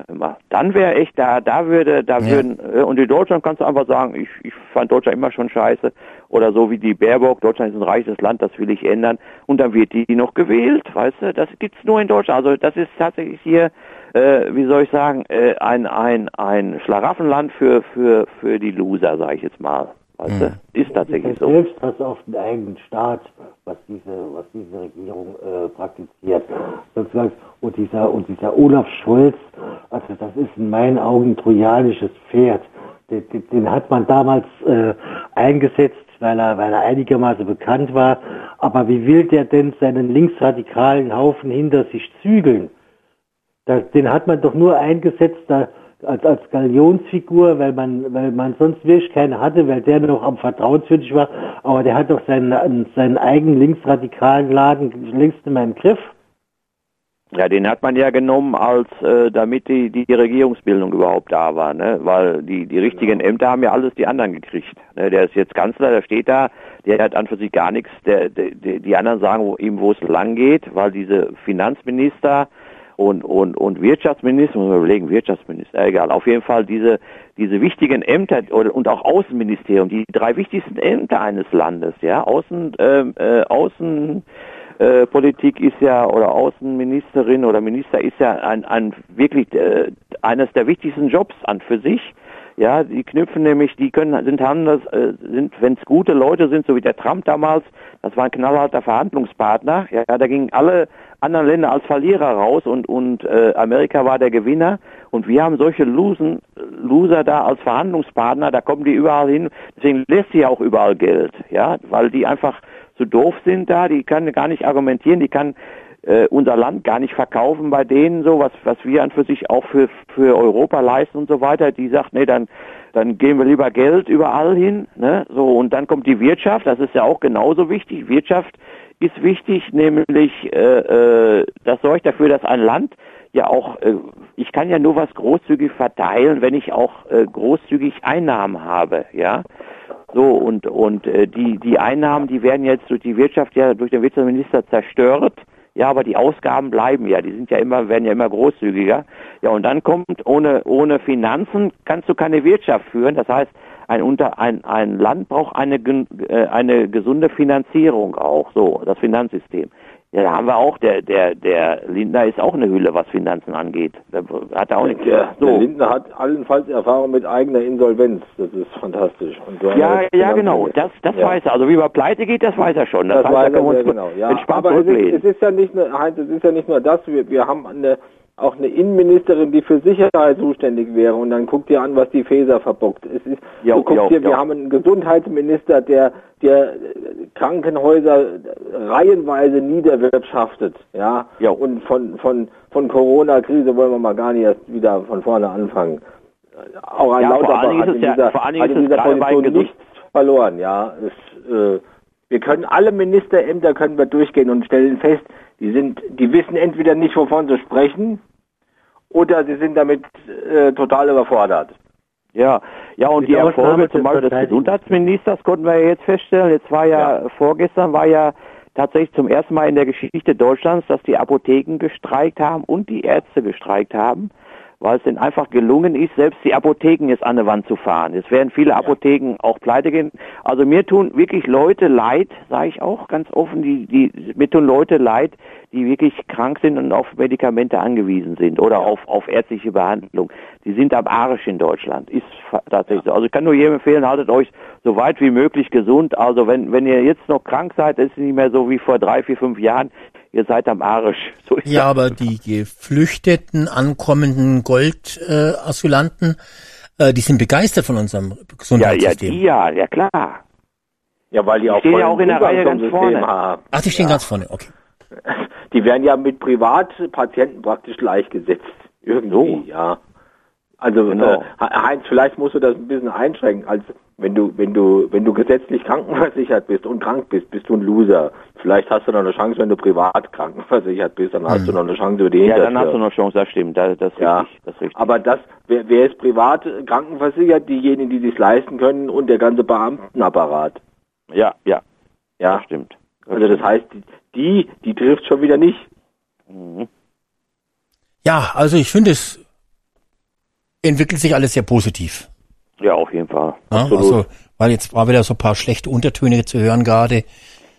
Dann wäre echt da, da würde, da ja. würden, äh, und in Deutschland kannst du einfach sagen, ich, ich fand Deutschland immer schon scheiße. Oder so wie die Baerbock, Deutschland ist ein reiches Land, das will ich ändern. Und dann wird die noch gewählt, weißt du? Das gibt's nur in Deutschland. Also das ist tatsächlich hier, äh, wie soll ich sagen, äh, ein, ein, ein Schlaraffenland für, für, für die Loser, sag ich jetzt mal. Weißt du? Hm. Ist tatsächlich so. Selbst hast auf den eigenen Staat, was diese, was diese Regierung äh, praktiziert. Und dieser, und dieser Olaf Scholz, also das ist in meinen Augen ein trojanisches Pferd. Den, den, den hat man damals äh, eingesetzt, weil er, weil er einigermaßen bekannt war. Aber wie will der denn seinen linksradikalen Haufen hinter sich zügeln? Das, den hat man doch nur eingesetzt, da, als, als Galionsfigur, weil man, weil man sonst wirklich keinen hatte, weil der noch am vertrauenswürdig war, aber der hat doch seinen, seinen eigenen linksradikalen Laden längst in meinem Griff. Ja, den hat man ja genommen, als äh, damit die, die Regierungsbildung überhaupt da war, ne? Weil die, die richtigen Ämter haben ja alles die anderen gekriegt. Ne? Der ist jetzt Kanzler, der steht da, der hat an für sich gar nichts. Der, der, die anderen sagen wo, ihm, wo es lang geht, weil diese Finanzminister und, und, und Wirtschaftsminister, muss man überlegen, Wirtschaftsminister, egal, auf jeden Fall diese, diese wichtigen Ämter und auch Außenministerium, die drei wichtigsten Ämter eines Landes, ja, Außen, ähm, äh, Außen, äh, Politik ist ja oder Außenministerin oder Minister ist ja ein, ein wirklich äh, eines der wichtigsten Jobs an für sich. Ja, die knüpfen nämlich, die können, sind anders, äh, sind, wenn es gute Leute sind, so wie der Trump damals, das war ein knallharter Verhandlungspartner. Ja, da gingen alle anderen Länder als Verlierer raus und und äh, Amerika war der Gewinner. Und wir haben solche Losen, Loser da als Verhandlungspartner, da kommen die überall hin. Deswegen lässt sie auch überall Geld, ja, weil die einfach zu doof sind da, die kann gar nicht argumentieren, die kann äh, unser Land gar nicht verkaufen bei denen so, was, was wir an für sich auch für, für Europa leisten und so weiter. Die sagt, nee, dann, dann geben wir lieber Geld überall hin, ne, so, und dann kommt die Wirtschaft, das ist ja auch genauso wichtig. Wirtschaft ist wichtig, nämlich, äh, äh, das sorgt dafür, dass ein Land ja auch, äh, ich kann ja nur was großzügig verteilen, wenn ich auch äh, großzügig Einnahmen habe, ja. So und und äh, die die Einnahmen, die werden jetzt durch die Wirtschaft ja durch den Wirtschaftsminister zerstört. Ja, aber die Ausgaben bleiben ja, die sind ja immer werden ja immer großzügiger. Ja, und dann kommt ohne ohne Finanzen kannst du keine Wirtschaft führen. Das heißt, ein unter ein ein Land braucht eine äh, eine gesunde Finanzierung auch, so das Finanzsystem. Ja, da haben wir auch, der, der, der Lindner ist auch eine Hülle, was Finanzen angeht. Der hat auch nichts. Der, so. der Lindner hat allenfalls Erfahrung mit eigener Insolvenz. Das ist fantastisch. So ja, ja, genau. Das, das ja. weiß er. Also wie er pleite geht, das weiß er schon. Das, das weiß er, sehr genau. Ja. Aber es ist, es ist, ja nicht nur, Heinz, es ist ja nicht nur das. Wir, wir haben eine, auch eine Innenministerin, die für Sicherheit zuständig wäre. Und dann guckt ihr an, was die Feser verbockt. Es ist, jo, du guckst jo, dir, wir haben einen Gesundheitsminister, der, der Krankenhäuser reihenweise niederwirtschaftet. Ja. Jo. Und von, von, von Corona-Krise wollen wir mal gar nicht erst wieder von vorne anfangen. Auch ein ja, Lauterbach hat in dieser, ja, vor allem hat in dieser Position nichts verloren. Ja. Es, äh, wir können alle Ministerämter können wir durchgehen und stellen fest, die sind, die wissen entweder nicht, wovon sie sprechen, oder sie sind damit äh, total überfordert. Ja, ja, und die, die Erfolge zum Beispiel des Gesundheitsministers konnten wir ja jetzt feststellen. Jetzt war ja, ja, vorgestern war ja tatsächlich zum ersten Mal in der Geschichte Deutschlands, dass die Apotheken gestreikt haben und die Ärzte gestreikt haben weil es denn einfach gelungen ist, selbst die Apotheken jetzt an der Wand zu fahren. Es werden viele Apotheken auch pleite gehen. Also mir tun wirklich Leute leid, sage ich auch ganz offen, die, die, mir tun Leute leid, die wirklich krank sind und auf Medikamente angewiesen sind oder auf, auf ärztliche Behandlung. Die sind am Arsch in Deutschland. Ist tatsächlich so. Also ich kann nur jedem empfehlen, haltet euch so weit wie möglich gesund. Also wenn, wenn ihr jetzt noch krank seid, ist es nicht mehr so wie vor drei, vier, fünf Jahren ihr seid am Arsch. So ja, aber die geflüchteten, ankommenden Goldasylanten, äh, äh, die sind begeistert von unserem Gesundheitssystem. Ja, ja, die, ja, ja klar. Ja, weil die, die auch stehen ja auch in der Reihe ganz vorne. Haben. Ach, die stehen ja. ganz vorne, okay. Die werden ja mit Privatpatienten praktisch gleichgesetzt. Irgendwie, oh. ja. Also genau. äh, Heinz, vielleicht musst du das ein bisschen einschränken. Als wenn du, wenn du, wenn du gesetzlich krankenversichert bist und krank bist, bist du ein Loser. Vielleicht hast du noch eine Chance, wenn du privat krankenversichert bist, dann hast mhm. du noch eine Chance über die Ja, dann hast du noch eine Chance, das stimmt. Das, das, ja. richtig, das richtig. Aber das, wer, wer ist privat krankenversichert? Diejenigen, die sich leisten können und der ganze Beamtenapparat. Ja, ja. Ja. Das stimmt. Das also das stimmt. heißt, die, die trifft schon wieder nicht. Mhm. Ja, also ich finde es entwickelt sich alles sehr positiv. Ja, auf jeden Fall. Ja, also, weil jetzt war wieder so ein paar schlechte Untertöne zu hören gerade.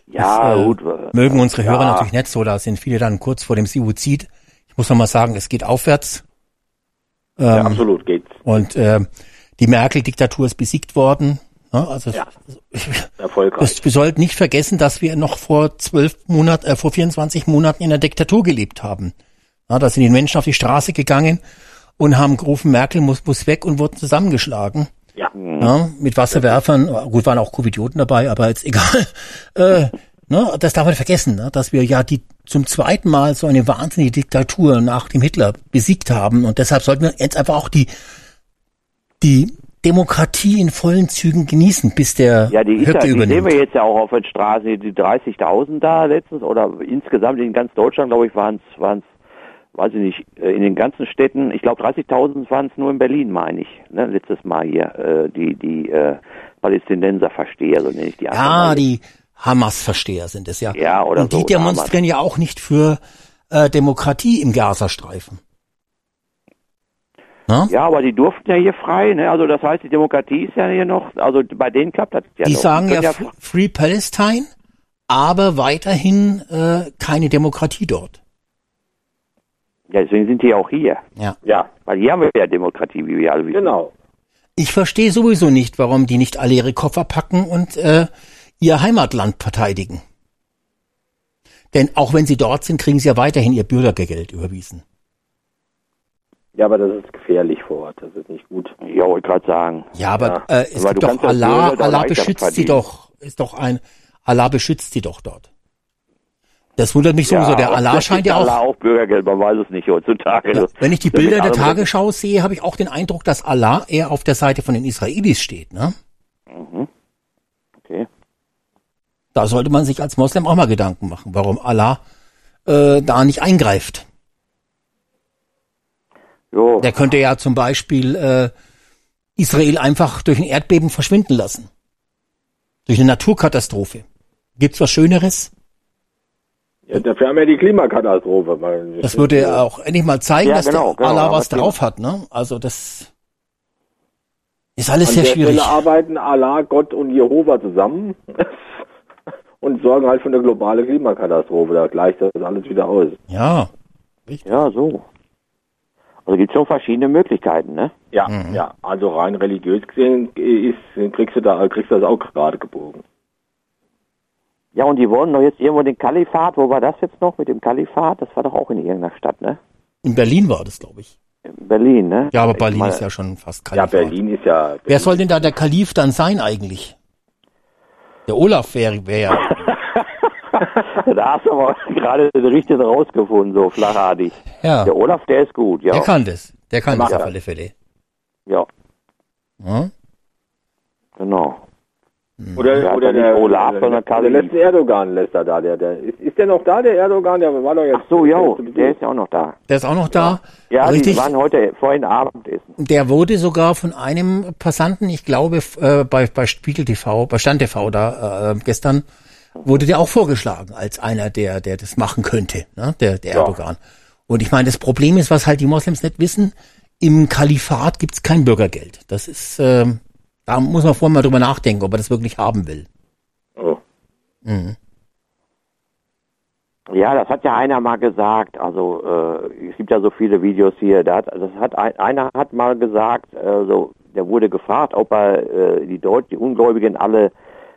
Ja, das, äh, gut. Mögen unsere Hörer ja. natürlich nicht so, da sind viele dann kurz vor dem Suizid. Ich muss noch mal sagen, es geht aufwärts. Ähm, ja, absolut geht's. Und äh, die Merkel-Diktatur ist besiegt worden. Ja, also ja, erfolgreich. Das, wir sollten nicht vergessen, dass wir noch vor zwölf Monaten, äh, vor 24 Monaten in der Diktatur gelebt haben. Ja, da sind die Menschen auf die Straße gegangen und haben gerufen, Merkel muss, muss weg und wurden zusammengeschlagen. Ja. ja mit Wasserwerfern. Gut, waren auch Covidioten dabei, aber jetzt egal. äh, ne, das darf man vergessen, ne, dass wir ja die zum zweiten Mal so eine wahnsinnige Diktatur nach dem Hitler besiegt haben. Und deshalb sollten wir jetzt einfach auch die, die Demokratie in vollen Zügen genießen, bis der ja, die, ist ja, die sehen wir jetzt ja auch auf den Straßen, die 30.000 da letztens oder insgesamt in ganz Deutschland, glaube ich, waren es weiß ich nicht, äh, in den ganzen Städten, ich glaube 30.000 waren es nur in Berlin, meine ich, ne, letztes Mal hier, äh, die, die äh, Palästinenser-Versteher, so nenne ich die. Ja, die Hamas-Versteher sind es ja. Ja, oder Und die so, demonstrieren ja auch nicht für äh, Demokratie im Gazastreifen. Na? Ja, aber die durften ja hier frei, ne? Also das heißt, die Demokratie ist ja hier noch, also bei denen klappt das ja Die noch. sagen ja, ja Free Palestine, aber weiterhin äh, keine Demokratie dort. Ja, deswegen sind die auch hier. Ja. Ja, weil hier haben wir ja Demokratie, wie wir alle wissen. Genau. Ich verstehe sowieso nicht, warum die nicht alle ihre Koffer packen und äh, ihr Heimatland verteidigen. Denn auch wenn sie dort sind, kriegen sie ja weiterhin ihr Bürgergeld überwiesen. Ja, aber das ist gefährlich vor Ort. Das ist nicht gut. Ja, wollte gerade sagen. Ja, aber Ja. Äh, es Aber gibt doch Allah, Allah beschützt sie doch. Ist doch ein Allah beschützt sie doch dort. Das wundert mich sowieso. Der aber Allah scheint ja Allah auch. auch Bürgergeld, man weiß es nicht heutzutage. Ja, wenn ich die Bilder der Tagesschau sehe, habe ich auch den Eindruck, dass Allah eher auf der Seite von den Israelis steht. Ne? Mhm. Okay. Da sollte man sich als Moslem auch mal Gedanken machen, warum Allah äh, da nicht eingreift. Jo. Der könnte ja zum Beispiel äh, Israel einfach durch ein Erdbeben verschwinden lassen. Durch eine Naturkatastrophe. Gibt's was Schöneres? Ja, dafür haben wir die Klimakatastrophe. weil- Das würde ja auch endlich mal zeigen, Ja, dass genau, der genau, Allah aber was drauf hat. Ne? Also das ist alles An sehr der schwierig. Stelle arbeiten Allah, Gott und Jehova zusammen und sorgen halt für eine globale Klimakatastrophe. Da gleicht das alles wieder aus. Ja, Ja, so. Also gibt schon verschiedene Möglichkeiten, ne? Ja, Mhm. ja. Also rein religiös gesehen ist, kriegst du da kriegst du das auch gerade gebogen. Ja, und die wollen doch jetzt irgendwo den Kalifat, wo war das jetzt noch mit dem Kalifat? Das war doch auch in irgendeiner Stadt, ne? in Berlin war das, glaube ich. In Berlin, ne? Ja, aber Ich Berlin meine, ist ja schon fast Ja, Kalifat. Berlin ist ja. Wer soll denn da der Kalif dann sein eigentlich? Der Olaf wäre wär ja. Da hast du aber gerade den richtigen rausgefunden, so flachartig. Ja, Der Olaf, der ist gut, ja. der kann das. Der kann Der das auf alle Fälle. Ja, Ja? genau. Oder, Der hat oder ja nicht der, Olaf, der, sondern der letzte Erdogan lässt er da. Der, der, ist, ist der noch da, der Erdogan? Der war doch jetzt. Ach so, ja, der ist ja auch noch da. Der ist auch noch da. Ja, Richtig. die waren heute vorhin Abendessen. Der wurde sogar von einem Passanten, ich glaube, äh, bei, bei Spiegel TV, bei Stand TV da äh, gestern, wurde der auch vorgeschlagen als einer, der, der das machen könnte, ne? der, der Erdogan. Und ich meine, das Problem ist, was halt die Moslems nicht wissen, im Kalifat gibt's kein Bürgergeld. Das ist, ähm, da muss man vorher mal drüber nachdenken, ob er das wirklich haben will. Oh. Mhm. Ja, das hat ja einer mal gesagt. Also äh, es gibt ja so viele Videos hier. Da hat, das hat ein, einer hat mal gesagt, äh, so, der wurde gefragt, ob er äh, die Deut die Ungläubigen alle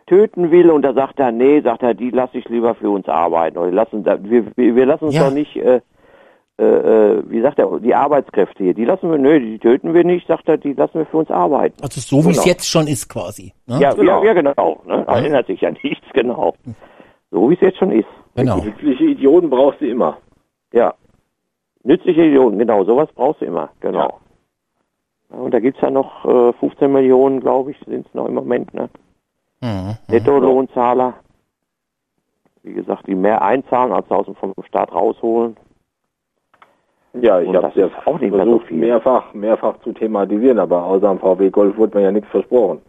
töten will und da sagt er, nee, sagt er, die lasse ich lieber für uns arbeiten. Oder lassen, wir, wir, wir lassen uns Ja. doch nicht, äh, äh, äh, wie sagt er, die Arbeitskräfte hier, die lassen wir, nö, die töten wir nicht, sagt er, die lassen wir für uns arbeiten. Also so wie es Genau. jetzt schon ist quasi. Ne? Ja, Genau. ja, ja, genau. Ne? Da Erinnert sich ja nichts, genau. So wie es jetzt schon ist. Genau. Nützliche Idioten brauchst du immer. Ja. Nützliche Idioten, genau, sowas brauchst du immer, genau. Ja, und da gibt's ja noch äh, 15 Millionen, glaube ich, sind es noch im Moment, ne? Mhm. Nettolohnzahler. Wie gesagt, die mehr einzahlen, als aus dem vom Staat rausholen. Ja, ich habe das ja ist auch nicht mehr so versucht, viel. mehrfach, mehrfach zu thematisieren, aber außer am VW Golf wurde mir ja nichts versprochen.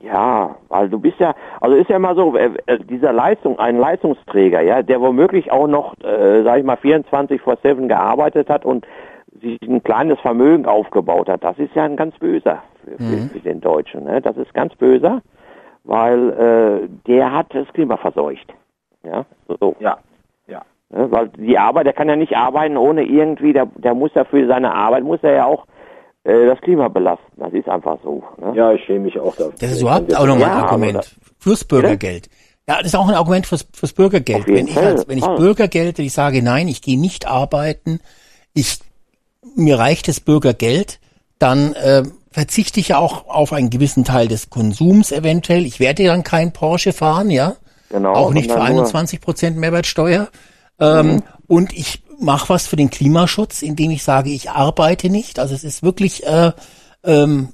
Ja, weil du bist ja, also ist ja immer so, äh, äh, dieser Leistung, ein Leistungsträger, ja, der womöglich auch noch, äh, sag ich mal, 24 vor 7 gearbeitet hat und sich ein kleines Vermögen aufgebaut hat, das ist ja ein ganz böser für, Mhm. für den Deutschen, ne? Das ist ganz böser, weil äh, der hat das Klima verseucht. Ja, so. Ja? Weil die Arbeit, der kann ja nicht arbeiten ohne irgendwie, der, der muss ja für seine Arbeit, muss er ja auch äh, das Klima belasten. Das ist einfach so. Ne? Ja, ich schäme mich auch dafür. Das ist überhaupt auch nochmal Ja, ein aber Argument fürs Bürgergeld. Ja, das ist auch ein Argument fürs, fürs Bürgergeld. Wenn ich, als, wenn ich Ah. Bürgergeld, wenn ich sage, nein, ich gehe nicht arbeiten, ich, mir reicht das Bürgergeld, dann äh, verzichte ich ja auch auf einen gewissen Teil des Konsums eventuell. Ich werde dann kein Porsche fahren, ja. Genau, auch nicht für sondern nur- 21 Prozent Mehrwertsteuer. Ähm, Und ich mache was für den Klimaschutz, indem ich sage, ich arbeite nicht. Also es ist wirklich äh, ähm,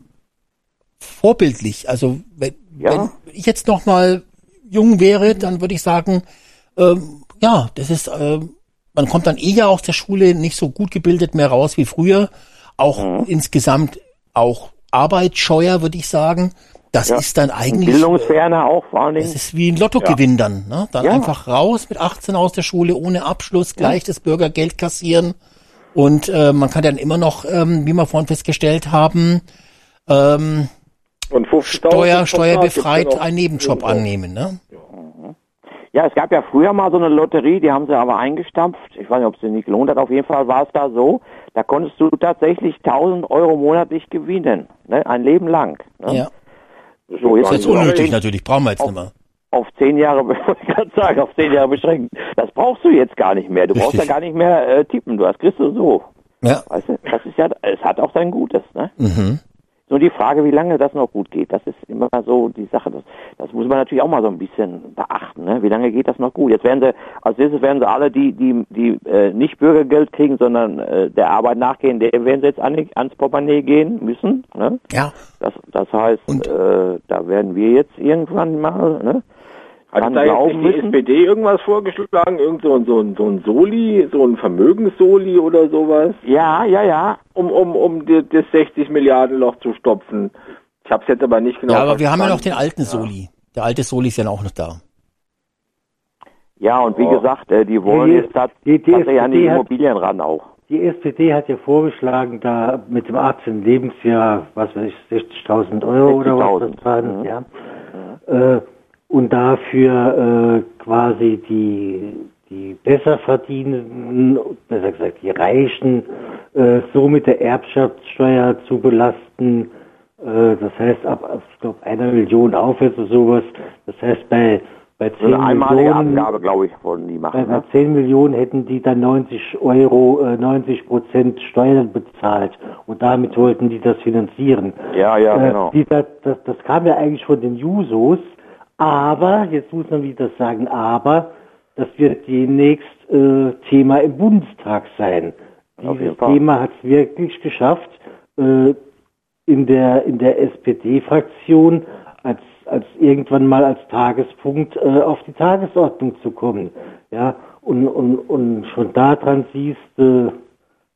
vorbildlich. Also wenn, Ja. wenn ich jetzt noch mal jung wäre, dann würde ich sagen, ähm, ja, das ist, ähm, man kommt dann eher aus der Schule nicht so gut gebildet mehr raus wie früher. Auch Mhm. insgesamt auch arbeitsscheuer, würde ich sagen. Das Ja. ist dann eigentlich Bildungsferner auch vor allen Dingen. das ist wie ein Lottogewinn dann. Ne? Dann Ja. einfach raus mit 18 aus der Schule, ohne Abschluss, gleich das Bürgergeld kassieren. Und äh, man kann dann immer noch, ähm, wie wir vorhin festgestellt haben, ähm, Und 50.000 Steuer, steuerbefreit ja einen Nebenjob annehmen. Ne? Ja, es gab ja früher mal so eine Lotterie, die haben sie aber eingestampft. Ich weiß nicht, ob es sie nicht gelohnt hat. Auf jeden Fall war es da so, da konntest du tatsächlich 1000 Euro monatlich gewinnen. Ne? Ein Leben lang. Ne? Ja. So, Das ist jetzt unnötig auf, natürlich, brauchen wir jetzt nicht mehr. auf zehn Jahre, wollte ich gerade sagen, auf zehn Jahre beschränkt. Das brauchst du jetzt gar nicht mehr. Du brauchst ja Richtig. gar nicht mehr äh, tippen. Du hast kriegst du so. Ja. Weißt du, das ist ja, es hat auch sein Gutes. Ne? Mhm. Nur die Frage, wie lange das noch gut geht, das ist immer so die Sache. Das, das muss man natürlich auch mal so ein bisschen beachten. Ne? Wie lange geht das noch gut? Jetzt werden sie, als nächstes werden sie alle, die, die, die äh, nicht Bürgergeld kriegen, sondern äh, der Arbeit nachgehen, der werden sie jetzt an, ans Portemonnaie gehen müssen. Ne? Ja. Das, das heißt, äh, da werden wir jetzt irgendwann mal ne, Hat da jetzt nicht die. SPD irgendwas vorgeschlagen? Irgend so, ein- so, ein- so ein Soli, so ein Vermögenssoli oder sowas? Ja, ja, ja. Um, um, um die, das 60 Milliarden Loch zu stopfen. Ich habe es jetzt aber nicht genau Ja, aber wir haben ja noch den verstanden. alten Soli. Der alte Soli ist ja auch noch da. Ja, und wie Oh. gesagt, äh, die wollen Die- jetzt tat- die- die tatsächlich an die SPD hat- Immobilien ran auch. Die SPD hat ja vorgeschlagen, da mit dem 18. Lebensjahr, was weiß ich, 60.000 Euro oder was 60.000, das waren, mhm. ja. Äh, und dafür äh, quasi die, die besser verdienenden, besser gesagt die Reichen, äh, so mit der Erbschaftssteuer zu belasten. Äh, das heißt, ab, ich glaube, einer Million aufwärts oder sowas. Das heißt, bei, bei 10 So eine einmalige Millionen, glaube ich, wollen die machen. bei Ne? 10 Millionen hätten die dann 90 Euro, äh, 90 Prozent Steuern bezahlt und damit wollten die das finanzieren. Ja, ja, Äh, genau. dieser, das, das kam ja eigentlich von den Jusos, aber, jetzt muss man wieder sagen, aber, das wird demnächst äh, Thema im Bundestag sein. Dieses. Thema hat es wirklich geschafft, äh, in der, in der SPD-Fraktion als, als irgendwann mal als Tagespunkt äh, auf die Tagesordnung zu kommen. Ja, und, und, und schon daran siehst du,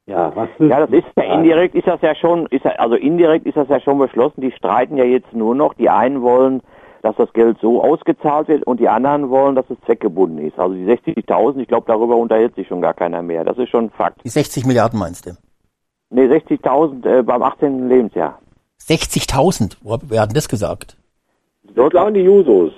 ja, was willst Ja, das ist ja indirekt ist das ja schon, ist ja, also indirekt ist das ja schon beschlossen. Die streiten ja jetzt nur noch. Die einen wollen, dass das Geld so ausgezahlt wird und die anderen wollen, dass es zweckgebunden ist. Also die 60.000, ich glaube, darüber unterhält sich schon gar keiner mehr. Das ist schon Fakt. Die 60 Milliarden meinst du? Nee, 60.000 äh, beim 18. Lebensjahr. 60.000? Wo hab- Wer hat denn das gesagt? Dort waren die Jusos.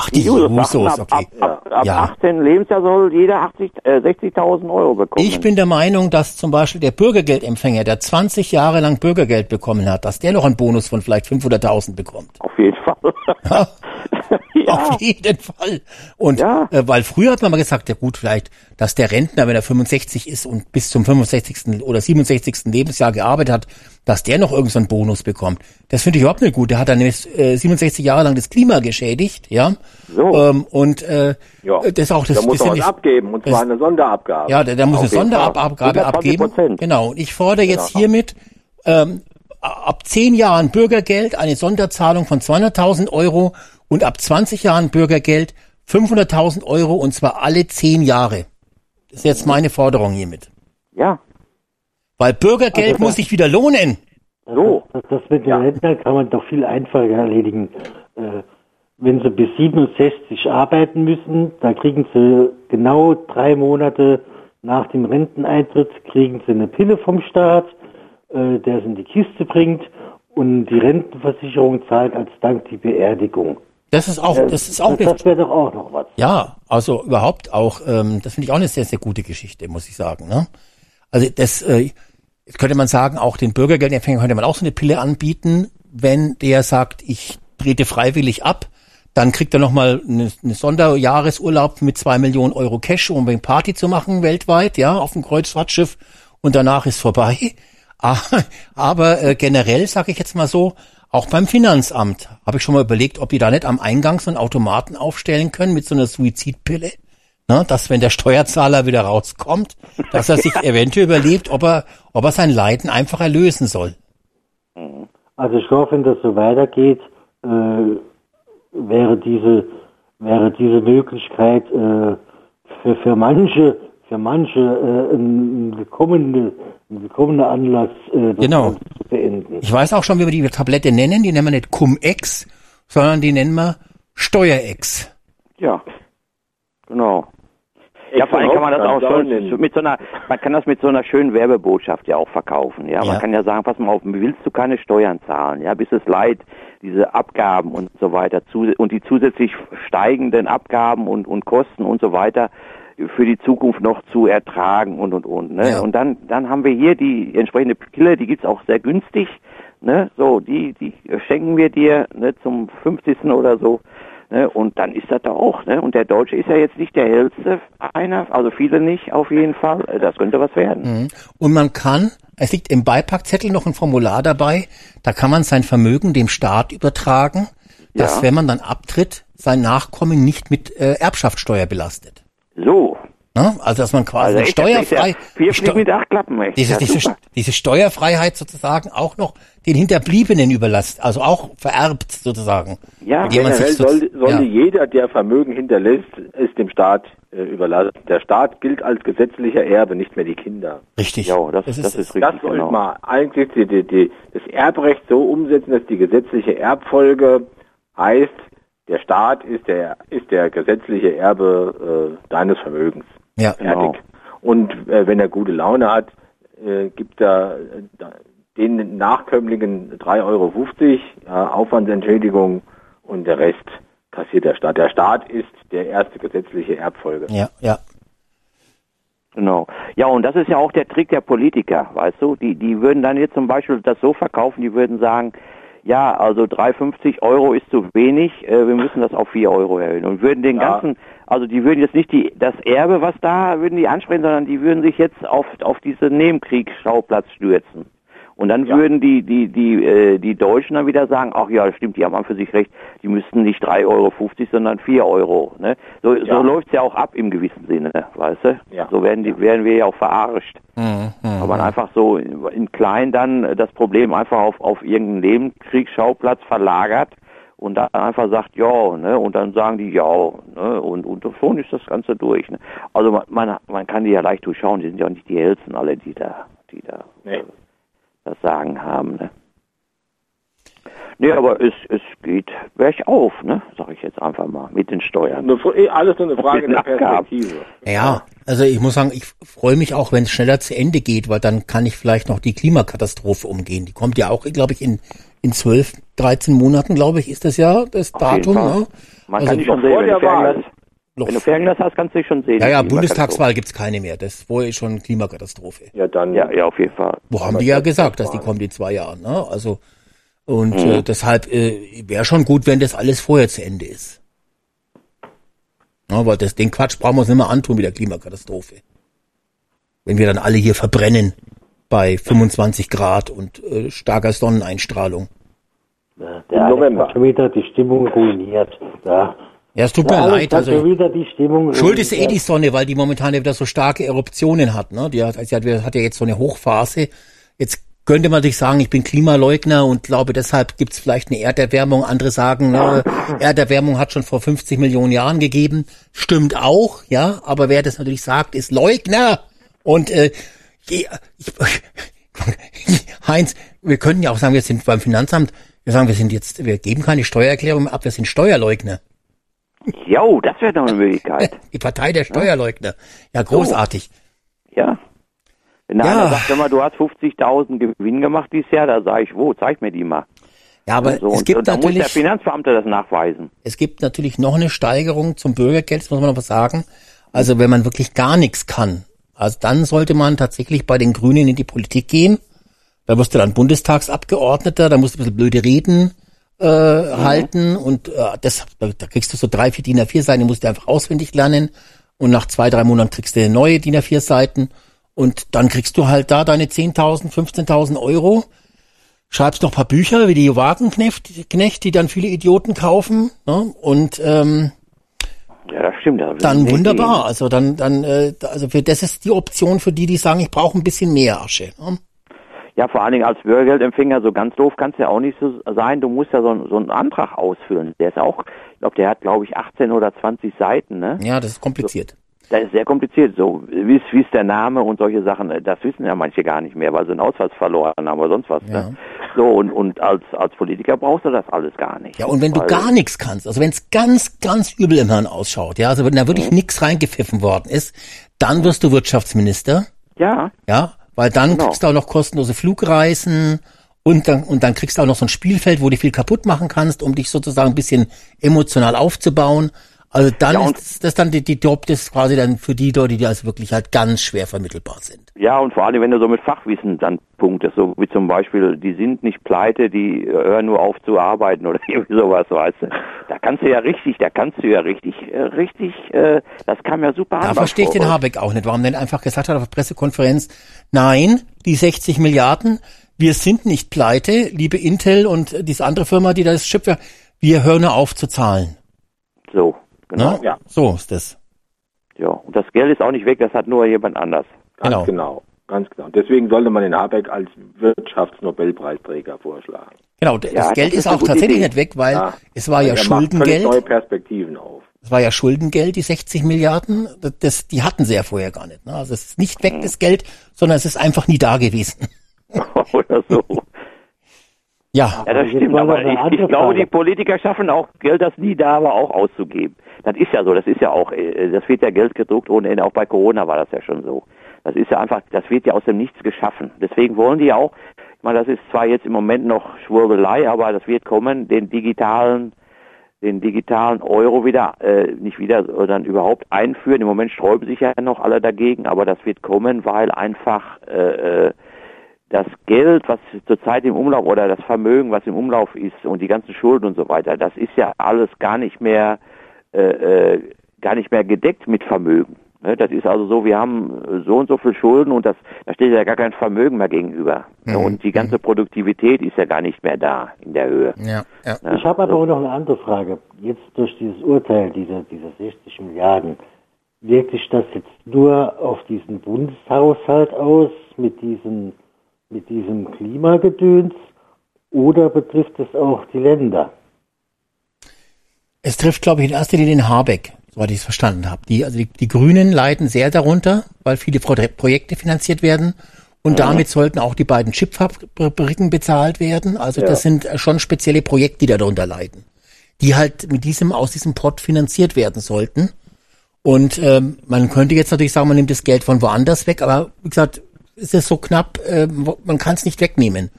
Ach, die Jusos Jusos, ab, okay. ab, ab, ab Ja. 18. Lebensjahr soll jeder 80, äh, 60.000 Euro bekommen. Ich bin der Meinung, dass zum Beispiel der Bürgergeldempfänger, der 20 Jahre lang Bürgergeld bekommen hat, dass der noch einen Bonus von vielleicht 500.000 bekommt. Auf jeden Fall. ja. Auf jeden Fall. Und Ja. äh, weil früher hat man mal gesagt, ja gut, vielleicht, dass der Rentner, wenn er 65 ist und bis zum 65. oder 67. Lebensjahr gearbeitet hat, dass der noch irgendeinen so Bonus bekommt. Das finde ich überhaupt nicht gut. Der hat dann nämlich äh, 67 Jahre lang das Klima geschädigt, ja. So. Ähm, und äh, Ja. das ist auch das, da muss das was abgeben, und das- zwar eine Sonderabgabe. ja, der, der muss Auf eine. Sonderabgabe 120%. abgeben. Genau. Und ich fordere jetzt Genau. hiermit ähm, ab zehn Jahren Bürgergeld eine Sonderzahlung von 200.000 Euro und ab 20 Jahren Bürgergeld 500.000 Euro und zwar alle zehn Jahre. Das ist jetzt meine Forderung hiermit. ja, Weil Bürgergeld Also muss sich wieder lohnen. so. Das, das mit den Rentnern kann man doch viel einfacher erledigen. Äh, wenn sie bis 67 arbeiten müssen, da kriegen sie genau drei Monate nach dem Renteneintritt, kriegen sie eine Pille vom Staat, äh, der sie in die Kiste bringt und die Rentenversicherung zahlt als Dank die Beerdigung. Das ist auch, das ist auch das, das wäre doch auch noch was. ja, also überhaupt auch, ähm, das finde ich auch eine sehr, sehr gute Geschichte, muss ich sagen. Ne? Also das, äh, könnte man sagen, auch den Bürgergeldempfänger könnte man auch so eine Pille anbieten, wenn der sagt, ich trete freiwillig ab, dann kriegt er nochmal eine, eine Sonderjahresurlaub mit zwei Millionen Euro Cash, um eine Party zu machen weltweit, ja, auf dem Kreuzfahrtschiff und danach ist vorbei. Ah, Aber äh, generell sage ich jetzt mal so, auch beim Finanzamt habe ich schon mal überlegt, ob die da nicht am Eingang so einen Automaten aufstellen können mit so einer Suizidpille. Ne, dass wenn der Steuerzahler wieder rauskommt, dass er sich eventuell überlebt, ob er, ob er sein Leiden einfach erlösen soll. Also ich glaube, wenn das so weitergeht, äh, wäre diese wäre diese Möglichkeit äh, für für manche für manche äh, ein, ein ein willkommener Anlass, äh, das Genau. Ganze zu beenden. Ich weiß auch schon, wie wir die Tablette nennen. Die nennen wir nicht Cum-Ex, sondern die nennen wir Steuerex. Ja, genau. Ja, vor allem kann man das auch schon mit so einer, man kann das mit so einer schönen Werbebotschaft ja auch verkaufen. Ja, Ja. man kann ja sagen, pass mal auf, willst du keine Steuern zahlen? Ja, bis es leid, diese Abgaben und so weiter zu, und die zusätzlich steigenden Abgaben und, und Kosten und so weiter für die Zukunft noch zu ertragen und und und. Ne? Ja. Und dann dann haben wir hier die entsprechende Pille, die gibt's auch sehr günstig. Ne? So, die die schenken wir dir ne, zum 50. oder so. Ne? Und dann ist das da auch. Ne? Und der Deutsche ist ja jetzt nicht der hellste einer, also viele nicht auf jeden Fall. Das könnte was werden. Mhm. Und man kann, es liegt im Beipackzettel noch ein Formular dabei, da kann man sein Vermögen dem Staat übertragen, dass Ja. wenn man dann abtritt, sein Nachkommen nicht mit äh, Erbschaftssteuer belastet. So. Ne? Also dass man quasi Also das steuerfrei, vier Steu- mit acht Klappen, echt. diese, Ja, diese, diese Steuerfreiheit sozusagen auch noch den Hinterbliebenen überlasst, also auch vererbt sozusagen. Ja, Generell sollte, sollte ja. jeder, der Vermögen hinterlässt, es dem Staat äh, überlassen. Der Staat gilt als gesetzlicher Erbe, nicht mehr die Kinder. Richtig. Ja, das, Das das, ist- ist, richtig. Das sollte genau. man eigentlich die, die, die, das Erbrecht so umsetzen, dass die gesetzliche Erbfolge heißt, der Staat ist der, ist der gesetzliche Erbe äh, deines Vermögens. Ja. Genau. Fertig. Und äh, wenn er gute Laune hat, äh, gibt er äh, den Nachkömmlingen 3,50 Euro ja, Aufwandsentschädigung und der Rest kassiert der Staat. Der Staat ist der erste gesetzliche Erbfolge. Ja, ja. Genau. Ja, und das ist ja auch der Trick der Politiker, weißt du? Die, die würden dann jetzt zum Beispiel das so verkaufen, die würden sagen, ja, also 3,50 Euro ist zu wenig, äh, wir müssen das auf 4 Euro erhöhen. Und würden den Ja. ganzen, also die würden jetzt nicht die, das Erbe, was da, würden die ansprechen, sondern die würden sich jetzt auf, auf diese Nebenkriegsschauplatz stürzen. Und dann Ja. würden die, die, die, äh, die Deutschen dann wieder sagen, ach ja, stimmt, die haben an für sich recht, die müssten nicht 3,50 Euro, sondern 4 Euro. Ne? So, Ja. so läuft's ja auch ab im gewissen Sinne, weißt du? Ja. So werden, die, werden wir ja auch verarscht. Mhm. Aber man einfach so in, in klein dann das Problem einfach auf, auf irgendeinen Nebenkriegsschauplatz verlagert und dann einfach sagt, ja, ne, und dann sagen die ja, ne, und, und schon ist das Ganze durch. Ne? Also man, man, man kann die ja leicht durchschauen, die sind ja auch nicht die hellsten alle, die da, die da Nee. Das Sagen haben, ne? Nee, aber es, es geht bergauf, ne? Sag ich jetzt einfach mal, mit den Steuern. Eh, alles nur eine Frage der. Perspektive. Ja, also ich muss sagen, ich freue mich auch, wenn es schneller zu Ende geht, weil dann kann ich vielleicht noch die Klimakatastrophe umgehen. Die kommt ja auch, glaube ich, in, in 12, 13 Monaten, glaube ich, ist das ja das Auf jeden Datum. Fall. Ne? Man Also kann die schon sehen, vor wenn Wahl. Noch- wenn du Fernglas hast, kannst du dich schon sehen. Ja, ja, Bundestagswahl gibt's keine mehr. Das ist vorher schon Klimakatastrophe. Ja, dann. Ja, ja, auf jeden Fall. Wo haben die ja gesagt, dass die kommt in zwei Jahren. Ne? Also und Mhm. äh, deshalb äh, wäre schon gut, wenn das alles vorher zu Ende ist. Ja, weil das, den Quatsch brauchen wir uns nicht mehr antun mit der Klimakatastrophe. Wenn wir dann alle hier verbrennen bei 25 Grad und äh, starker Sonneneinstrahlung. Der Im Alex November. hat schon wieder die Stimmung ruiniert. Da. Ja, es tut Der mir leid. Also wieder die Stimmung Schuld ist eh ruiniert. die Sonne, weil die momentan wieder so starke Eruptionen hat. Ne? Die hat, also die hat, hat ja jetzt so eine Hochphase. Jetzt könnte man sich sagen, ich bin Klimaleugner und glaube, deshalb gibt's vielleicht eine Erderwärmung. Andere sagen, ne, Erderwärmung hat schon vor 50 Millionen Jahren gegeben. Stimmt auch, ja. Aber wer das natürlich sagt, ist Leugner. Und äh, je- ich, Heinz, wir könnten ja auch sagen, wir sind beim Finanzamt. Wir sagen, wir sind jetzt, wir geben keine Steuererklärung ab, wir sind Steuerleugner. Jo, das wäre doch eine Möglichkeit. Die Partei der Steuerleugner. Ja, großartig. Ja. Wenn Ja. einer sagt, mal, du hast 50.000 Gewinn gemacht dieses Jahr, da sage ich, wo, zeig mir die mal. Ja, aber so, es gibt und da muss der natürlich, Finanzbeamte das nachweisen. es gibt natürlich noch eine Steigerung zum Bürgergeld, das muss man noch was sagen. Also wenn man wirklich gar nichts kann, also dann sollte man tatsächlich bei den Grünen in die Politik gehen. Da wirst du dann Bundestagsabgeordneter, da musst du ein bisschen blöde Reden äh, halten und äh, das, da, da kriegst du so drei, vier DIN A4 Seiten, die musst du einfach auswendig lernen und nach zwei, drei Monaten kriegst du neue DIN A4 Seiten und dann kriegst du halt da deine 10.000, 15.000 Euro schreibst noch ein paar Bücher wie die Wagenknecht, Knecht, die dann viele Idioten kaufen. Ne? Und ähm, Ja, das stimmt. Das dann wunderbar. Also dann, dann, äh, also für das ist die Option für die, die sagen, ich brauche ein bisschen mehr Asche. Ne? Ja, vor allen Dingen als Bürgergeldempfänger, so ganz doof kann es ja auch nicht so sein. Du musst ja so, einen- so einen Antrag ausfüllen. Der ist auch, ich glaube, der hat, glaube ich, 18 oder 20 Seiten, ne? Ja, das ist kompliziert. Das ist sehr kompliziert. So, wie ist, wie ist der Name und solche Sachen, äh, das wissen ja manche gar nicht mehr, weil sie einen Ausweis verloren haben oder sonst was. Ja. Ne? So, und, und als, als Politiker brauchst du das alles gar nicht. Ja, und wenn du gar nichts kannst, also wenn es ganz, ganz übel im Hirn ausschaut, ja, also wenn da wirklich Mhm. nichts reingepfiffen worden ist, dann wirst du Wirtschaftsminister, Ja, ja, weil dann Genau. kriegst du auch noch kostenlose Flugreisen und dann, und dann kriegst du auch noch so ein Spielfeld, wo du viel kaputt machen kannst, um dich sozusagen ein bisschen emotional aufzubauen. Also dann Ja, ist das dann die, die Job, das ist quasi dann für die Leute, die also wirklich halt ganz schwer vermittelbar sind. Ja, und vor allem, wenn du so mit Fachwissen dann punktest, so wie zum Beispiel, die sind nicht pleite, die hören nur auf zu arbeiten oder irgendwie sowas, weißt du. Da kannst du ja richtig, da kannst du ja richtig, äh, richtig, äh, das kam ja super Da verstehe ich den Habeck auch nicht, warum der einfach gesagt hat auf der Pressekonferenz, nein, die 60 Milliarden, wir sind nicht pleite, liebe Intel und diese andere Firma, die das Chip, wir hören auf zu zahlen. So, genau. Ne? Ja. So ist das. Ja, und das Geld ist auch nicht weg, das hat nur jemand anders. Ganz Genau. genau. Ganz genau. Deswegen sollte man den Habeck als Wirtschaftsnobelpreisträger vorschlagen. Genau, das Ja, Geld das ist ist auch tatsächlich Idee. nicht weg, weil Ja. es war ja er macht völlig Schuldengeld. neue Perspektiven auf. Es war ja Schuldengeld, die 60 Milliarden. Das, die hatten sie ja vorher gar nicht. Ne? Also es ist nicht weg, das Geld, sondern es ist einfach nie da gewesen. oder so. Ja, Ja, das stimmt, aber ich, ich glaube, die Politiker schaffen auch Geld, das nie da war, auch auszugeben. Das ist ja so, das ist ja auch, äh, das wird ja Geld gedruckt ohne Ende, auch bei Corona war das ja schon so. Das ist ja einfach, das wird ja aus dem Nichts geschaffen. Deswegen wollen die ja auch, ich meine, das ist zwar jetzt im Moment noch Schwurbelei, aber das wird kommen, den digitalen, den digitalen Euro wieder, äh, nicht wieder, sondern überhaupt einführen. Im Moment sträuben sich ja noch alle dagegen, aber das wird kommen, weil einfach, äh, äh, das Geld, was zurzeit im Umlauf oder das Vermögen, was im Umlauf ist und die ganzen Schulden und so weiter, das ist ja alles gar nicht mehr äh, äh, gar nicht mehr gedeckt mit Vermögen. Ne, das ist also so, wir haben so und so viel Schulden und das, da steht ja gar kein Vermögen mehr gegenüber. Ne, Und die ganze Produktivität ist ja gar nicht mehr da in der Höhe. ja, ja. Ne? Ich habe aber auch noch eine andere Frage. Jetzt durch dieses Urteil dieser, dieser 60 Milliarden, wirkt sich das jetzt nur auf diesen Bundeshaushalt aus mit diesem, mit diesem Klimagedöns oder betrifft es auch die Länder? Es trifft, glaube ich, in erster Linie den Habeck, soweit ich es verstanden habe. Die, also die, die Grünen leiden sehr darunter, weil viele Pro Projekte finanziert werden. Und damit sollten auch die beiden Chipfabriken bezahlt werden. Also das sind schon spezielle Projekte, die darunter leiden. Die halt mit diesem, aus diesem Pot finanziert werden sollten. Und ähm, man könnte jetzt natürlich sagen, man nimmt das Geld von woanders weg, aber wie gesagt, ist es so knapp, wo- man kann es nicht wegnehmen.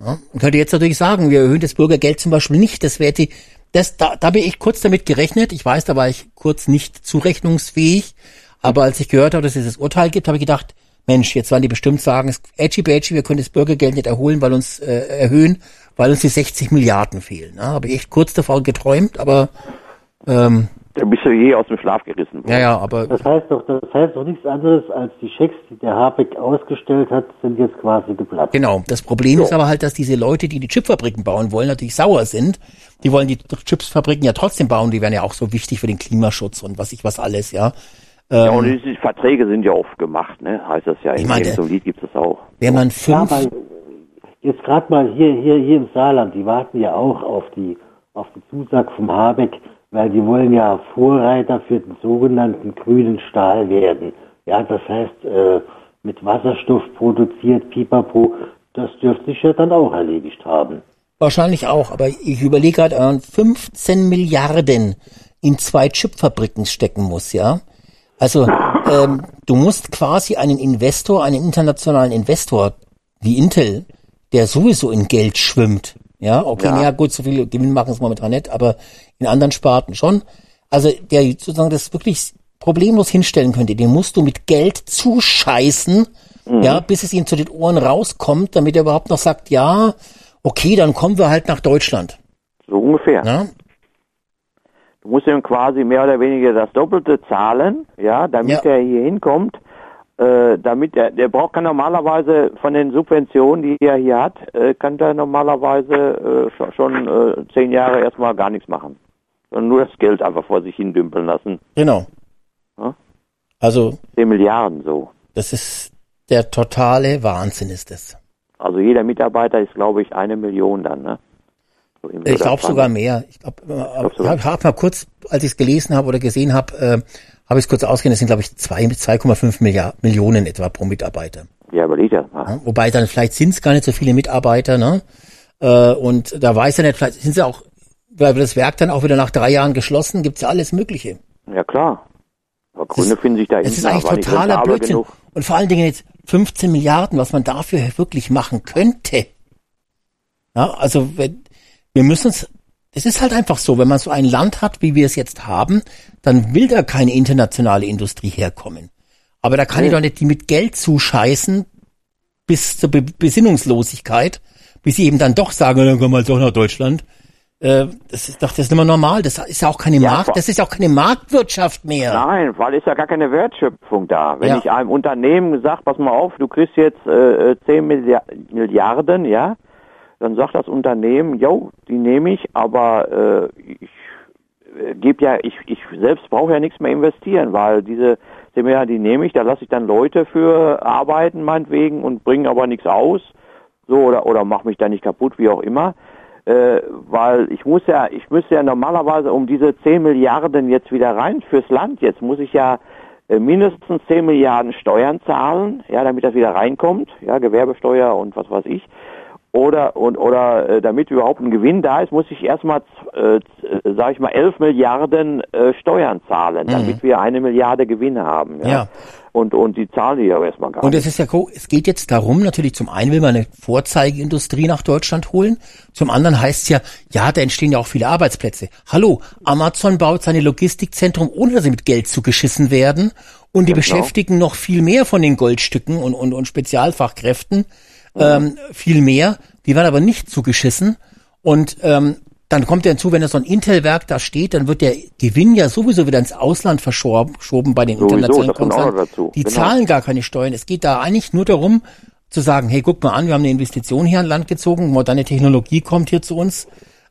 Ja, man könnte jetzt natürlich sagen, wir erhöhen das Bürgergeld zum Beispiel nicht. Das wäre die, das, da, da bin ich kurz damit gerechnet. Ich weiß, da war ich kurz nicht zurechnungsfähig. Aber als ich gehört habe, dass es das Urteil gibt, habe ich gedacht, Mensch, jetzt werden die bestimmt sagen, es- edgy badgy, wir können das Bürgergeld nicht erholen, weil uns äh, erhöhen, weil uns die 60 Milliarden fehlen. Ja, habe ich echt kurz davor geträumt, aber ähm, Da bist du je aus dem Schlaf gerissen worden. ja, ja, aber Das heißt doch, das heißt doch nichts anderes als die Schecks, die der Habeck ausgestellt hat, sind jetzt quasi geplatzt. Genau. Das Problem ist aber halt, dass diese Leute, die die Chipfabriken bauen wollen, natürlich sauer sind. Die wollen die Chipsfabriken ja trotzdem bauen. Die wären ja auch so wichtig für den Klimaschutz und was ich was alles, ja. Ja, und diese Verträge sind ja oft gemacht, ne? Heißt das ja. Ich In meine, so Lied gibt es auch. Wenn man Ja, fünf, weil jetzt gerade mal hier, hier, hier im Saarland, die warten ja auch auf die, auf die Zusage vom Habeck, weil die wollen ja Vorreiter für den sogenannten grünen Stahl werden. Ja, das heißt, äh, mit Wasserstoff produziert, Pipapo, das dürfte sich ja dann auch erledigt haben. wahrscheinlich auch, aber ich überlege gerade, man 15 Milliarden in zwei Chipfabriken stecken muss, ja. Also ähm, du musst quasi einen Investor, einen internationalen Investor wie Intel, der sowieso in Geld schwimmt, ja, okay, Ja. ja, gut, so viel Gewinn machen es momentan nicht, aber in anderen Sparten schon. Also der sozusagen das wirklich problemlos hinstellen könnte, den musst du mit Geld zuscheißen, ja, bis es ihm zu den Ohren rauskommt, damit er überhaupt noch sagt, ja, okay, dann kommen wir halt nach Deutschland. So ungefähr. Ne? Du musst ihm quasi mehr oder weniger das Doppelte zahlen, ja, damit Ja. er hier hinkommt. Äh, damit er, der braucht kann normalerweise von den Subventionen, die er hier hat, äh, kann der normalerweise äh, schon, äh, zehn Jahre erstmal gar nichts machen. Sondern nur das Geld einfach vor sich hin dümpeln lassen. Genau. Ja. Also, Zehn Milliarden so. das ist der totale Wahnsinn ist das. Also jeder Mitarbeiter ist, glaube ich, eine Million dann, ne? So Ich glaube sogar mehr. Ich glaube, ich habe hab mal kurz, als ich es gelesen habe oder gesehen habe, äh, habe ich es kurz ausgehen, das sind, glaube ich, zwei- 2,5 Milliard- Millionen etwa pro Mitarbeiter. Ja, überleg das mal. Ja, wobei dann vielleicht sind es gar nicht so viele Mitarbeiter, ne? Äh, und da weiß er nicht, vielleicht sind sie auch, weil das Werk dann auch wieder nach drei Jahren geschlossen, gibt's ja alles Mögliche. Ja, klar. Aber Gründe finden sich da Es ist eigentlich totaler Blödsinn. genug. Und vor allen Dingen jetzt 15 Milliarden, was man dafür wirklich machen könnte. Ja, also wenn, wir müssen uns, es ist halt einfach so, wenn man so ein Land hat, wie wir es jetzt haben, dann will da keine internationale Industrie herkommen. Aber da kann ich doch nicht die mit Geld zuscheißen bis zur Be Besinnungslosigkeit, bis sie eben dann doch sagen, dann kommen wir doch nach Deutschland. Äh, das ist doch das ist nicht mehr normal. Das ist ja auch keine Ja, Markt, das ist auch keine Marktwirtschaft mehr. Nein, weil ist ja gar keine Wertschöpfung da. Wenn Ja. ich einem Unternehmen sage, pass mal auf, du kriegst jetzt äh, 10 Milliard Milliarden, ja, dann sagt das Unternehmen, jo, die nehme ich, aber äh, ich äh, gebe ja, ich, ich selbst brauche ja nichts mehr investieren, weil diese 10 Milliarden, die nehme ich, da lasse ich dann Leute für arbeiten, meinetwegen, und bringen aber nichts aus, so, oder, oder mach mich da nicht kaputt, wie auch immer. Äh, weil ich muss ja, ich müsste ja normalerweise um diese 10 Milliarden jetzt wieder rein fürs Land, jetzt muss ich ja äh, mindestens 10 Milliarden Steuern zahlen, ja, damit das wieder reinkommt, ja, Gewerbesteuer und was weiß ich. Oder und oder äh, damit überhaupt ein Gewinn da ist, muss ich erstmal, äh, äh, sage ich mal, 11 Milliarden äh, Steuern zahlen, damit wir eine Milliarde Gewinn haben. Ja. Ja. Und und die zahlen die ja erstmal gar Und es nicht. ist ja, es geht jetzt darum, natürlich zum einen will man eine Vorzeigeindustrie nach Deutschland holen, zum anderen heißt es ja, ja, da entstehen ja auch viele Arbeitsplätze. Hallo, Amazon baut seine Logistikzentrum, ohne dass sie mit Geld zugeschissen werden und die genau. beschäftigen noch viel mehr von den Goldstücken und, und, und Spezialfachkräften, ähm, viel mehr, die werden aber nicht zugeschissen und ähm, dann kommt ja hinzu, wenn da so ein Intel-Werk da steht, dann wird der Gewinn ja sowieso wieder ins Ausland verschoben bei den Sowieso, internationalen Konzernen. Die Genau. zahlen gar keine Steuern. Es geht da eigentlich nur darum, zu sagen, hey, guck mal an, wir haben eine Investition hier an Land gezogen, moderne Technologie kommt hier zu uns.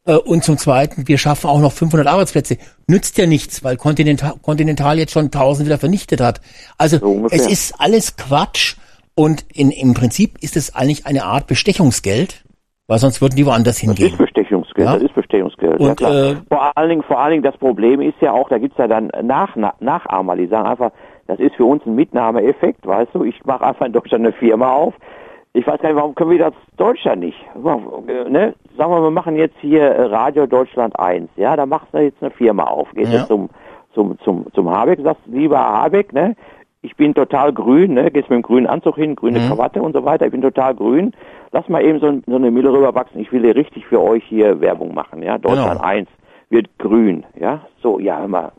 Äh, Und zum Zweiten, wir schaffen auch noch 500 Arbeitsplätze. Nützt ja nichts, weil Continental, Continental jetzt schon 1000 wieder vernichtet hat. Also So es ist alles Quatsch und in, im Prinzip ist es eigentlich eine Art Bestechungsgeld, weil sonst würden die woanders Das hingehen. ist Bestechungsgeld, Ja. das ist Bestechungsgeld. Und, ja, klar. äh, vor allen Dingen, vor allen Dingen das Problem ist ja auch, da gibt's ja dann nach, nach, Nachahmer, die sagen einfach, das ist für uns ein Mitnahmeeffekt, weißt du, ich mache einfach in Deutschland eine Firma auf. Ich weiß gar nicht, warum können wir das Deutschland nicht? Äh, Ne? Sagen wir, wir machen jetzt hier äh, Radio Deutschland 1, ja, da machst du jetzt eine Firma auf, gehst Ja. jetzt zum, zum, zum, zum Habeck, sagst, lieber Habeck, ne, ich bin total grün, ne, gehst mit dem grünen Anzug hin, grüne Mhm. Krawatte und so weiter, ich bin total grün, lass mal eben so, ein- so eine Mille rüberwachsen, ich will hier richtig für euch hier Werbung machen, ja, Deutschland Genau. 1 wird grün, ja, so, ja, hör mal,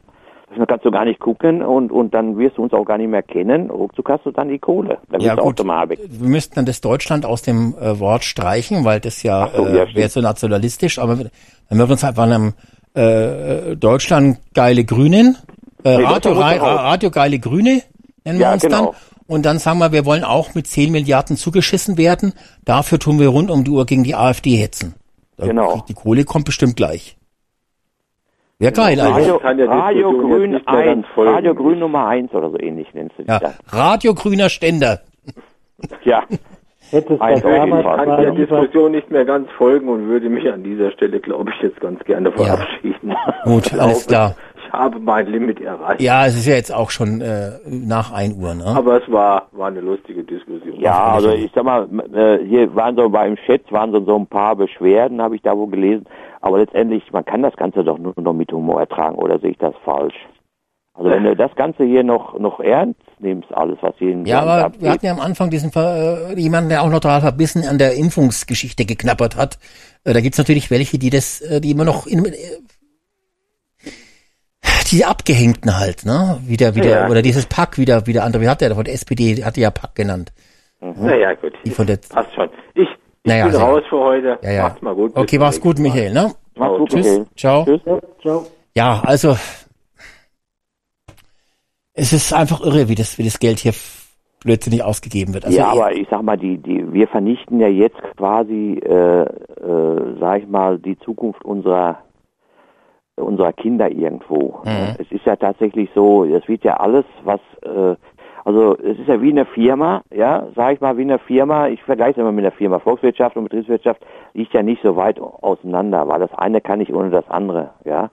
das kannst du gar nicht gucken und, und dann wirst du uns auch gar nicht mehr kennen, ruckzuck hast du dann die Kohle, dann Ja bist du auch gut, zum Habeck. wir müssten dann das Deutschland aus dem äh, Wort streichen, weil das ja, so, ja, äh, stimmt. wäre so nationalistisch, aber dann würden wir uns einfach einem äh, Deutschland geile Grünen, äh, Nee, Radio, Deutschland muss Ra- raus. Radio geile Grüne nennen wir Ja, uns genau. dann. Und dann sagen wir, wir wollen auch mit 10 Milliarden zugeschissen werden. Dafür tun wir rund um die Uhr gegen die AfD hetzen. Da Genau. Die Kohle kommt bestimmt gleich. Wäre geil, Radio- Alter. Radio, Grün nicht mehr 1, ganz folgen. Radio Grün Nummer 1 oder so ähnlich nennst du dich Ja. dann. Radio grüner Ständer. Ja. Hätte es Ein doch damals Höchstmaß. kann der Diskussion nicht mehr ganz folgen und würde mich an dieser Stelle, glaube ich, jetzt ganz gerne verabschieden. Gut, Ich alles klar. Ich habe mein Limit erreicht. Ja, es ist ja jetzt auch schon äh, nach 1 Uhr, ne? Aber es war, war eine lustige Diskussion. Ja, also ich sag mal, äh, hier waren so beim Chat waren so, so ein paar Beschwerden, habe ich da wohl gelesen. Aber letztendlich, man kann das Ganze doch nur noch mit Humor ertragen, oder sehe ich das falsch? Also wenn du das Ganze hier noch noch ernst nimmst, alles was hier in Ja, aber abgeht, wir hatten ja am Anfang diesen Ver äh, jemanden, der auch noch total verbissen an der Impfungsgeschichte geknappert hat. Äh, da gibt's natürlich welche, die das, äh, die immer noch in, äh, diese Abgehängten halt, ne? Wieder, wieder, Ja. oder dieses Pack wieder, wieder andere. Wie hat der von der SPD, hatte ja Pack genannt. Naja, gut. Die von der, Passt schon. Ich, ich Naja, bin raus für heute. ja, ja. Macht's mal gut. Okay, mach's gut. Michael, ne? Mach's gut, Tschüss, Michael. ciao. Tschüss. Ja, ciao. Ja, also, es ist einfach irre, wie das, wie das Geld hier blödsinnig ausgegeben wird. Also, ja, aber ich sag mal, die, die, wir vernichten ja jetzt quasi, äh, äh, sag ich mal, die Zukunft unserer unserer Kinder irgendwo. Mhm. Es ist ja tatsächlich so, es wird ja alles, was, äh, also es ist ja wie eine Firma, ja, sag ich mal, wie eine Firma, ich vergleiche es immer mit einer Firma. Volkswirtschaft und Betriebswirtschaft liegt ja nicht so weit auseinander, weil das eine kann nicht ohne das andere, ja.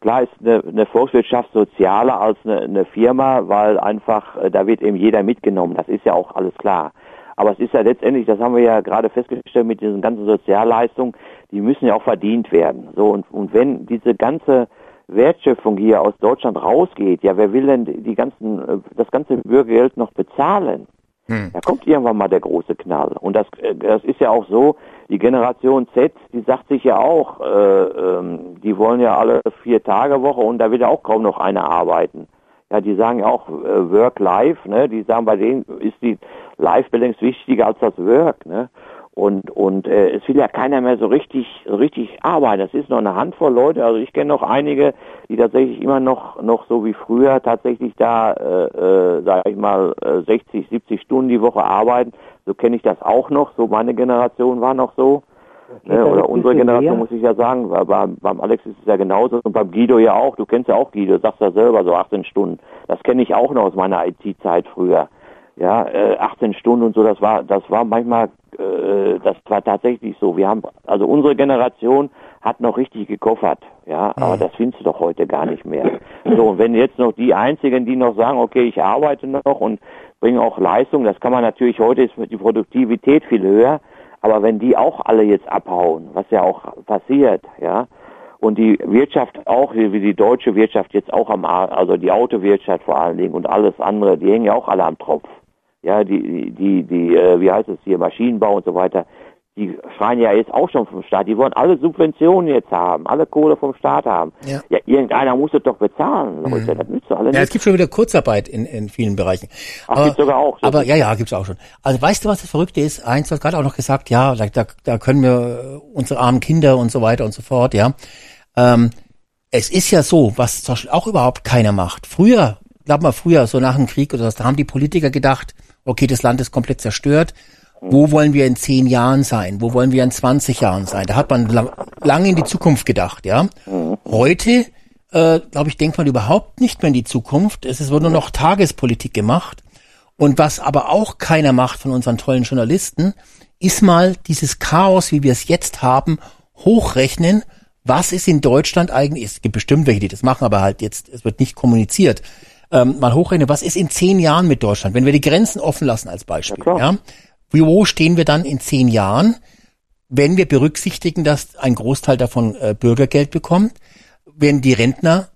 Klar ist eine, eine Volkswirtschaft sozialer als eine, eine Firma, weil einfach, äh, da wird eben jeder mitgenommen, das ist ja auch alles klar. Aber es ist ja letztendlich, das haben wir ja gerade festgestellt mit diesen ganzen Sozialleistungen, die müssen ja auch verdient werden. So und, und wenn diese ganze Wertschöpfung hier aus Deutschland rausgeht, ja, wer will denn die ganzen, äh, das ganze Bürgergeld noch bezahlen? Hm. Da kommt irgendwann mal der große Knall. Und das, äh, das ist ja auch so, die Generation Z, die sagt sich ja auch, äh, ähm, die wollen ja alle vier Tage Woche und da wird ja auch kaum noch einer arbeiten. Ja, die sagen ja auch äh, Work-Life, ne? Die sagen, bei denen ist die Life-Balance wichtiger als das Work, ne? Und, und äh, es will ja keiner mehr so richtig, so richtig arbeiten. Das ist noch eine Handvoll Leute. Also ich kenne noch einige, die tatsächlich immer noch, noch so wie früher tatsächlich da, äh, äh, sage ich mal, äh, 60, 70 Stunden die Woche arbeiten. So kenne ich das auch noch. So meine Generation war noch so. Ne, oder unsere Generation mehr? muss ich ja sagen, weil beim, beim Alex ist es ja genauso und beim Guido ja auch. Du kennst ja auch Guido, sagst ja selber so 18 Stunden. Das kenne ich auch noch aus meiner IT-Zeit früher. Ja, äh, 18 Stunden und so, das war, das war manchmal äh, das war tatsächlich so. Wir haben, also unsere Generation hat noch richtig gekoffert, ja, aber das findest du doch heute gar nicht mehr. So, und wenn jetzt noch die einzigen, die noch sagen, okay, ich arbeite noch und bringe auch Leistung, das kann man natürlich, heute ist die Produktivität viel höher, aber wenn die auch alle jetzt abhauen, was ja auch passiert, ja, und die Wirtschaft auch, wie die deutsche Wirtschaft jetzt auch am, also die Autowirtschaft vor allen Dingen und alles andere, die hängen ja auch alle am Tropf ja, die, die, die, äh, wie heißt es hier, Maschinenbau und so weiter, die schreien ja jetzt auch schon vom Staat. Die wollen alle Subventionen jetzt haben, alle Kohle vom Staat haben. Ja, ja irgendeiner muss es doch bezahlen, Leute. Mhm. Das nützt alle nicht. Ja, es gibt schon wieder Kurzarbeit in, in vielen Bereichen. Ach, aber, gibt's sogar auch. So aber ja, ja, gibt's auch schon. Also weißt du, was das Verrückte ist? Eins, du hast gerade auch noch gesagt, ja, da, da können wir unsere armen Kinder und so weiter und so fort, ja. Ähm, es ist ja so, was zum Beispiel auch überhaupt keiner macht. Früher, glaub mal früher, so nach dem Krieg oder was, da haben die Politiker gedacht, okay, das Land ist komplett zerstört. Wo wollen wir in zehn Jahren sein? Wo wollen wir in 20 Jahren sein? Da hat man lang, lange in die Zukunft gedacht, ja. Heute, äh, glaube ich, denkt man überhaupt nicht mehr in die Zukunft. Es wird nur noch Tagespolitik gemacht. Und was aber auch keiner macht von unseren tollen Journalisten, ist mal dieses Chaos, wie wir es jetzt haben, hochrechnen. Was ist in Deutschland eigentlich? Es gibt bestimmt welche, die das machen, aber halt jetzt, es wird nicht kommuniziert ähm, mal hochrechnen, was ist in zehn Jahren mit Deutschland, wenn wir die Grenzen offen lassen als Beispiel, ja, ja wo stehen wir dann in zehn Jahren, wenn wir berücksichtigen, dass ein Großteil davon äh, Bürgergeld bekommt, wenn die Rentner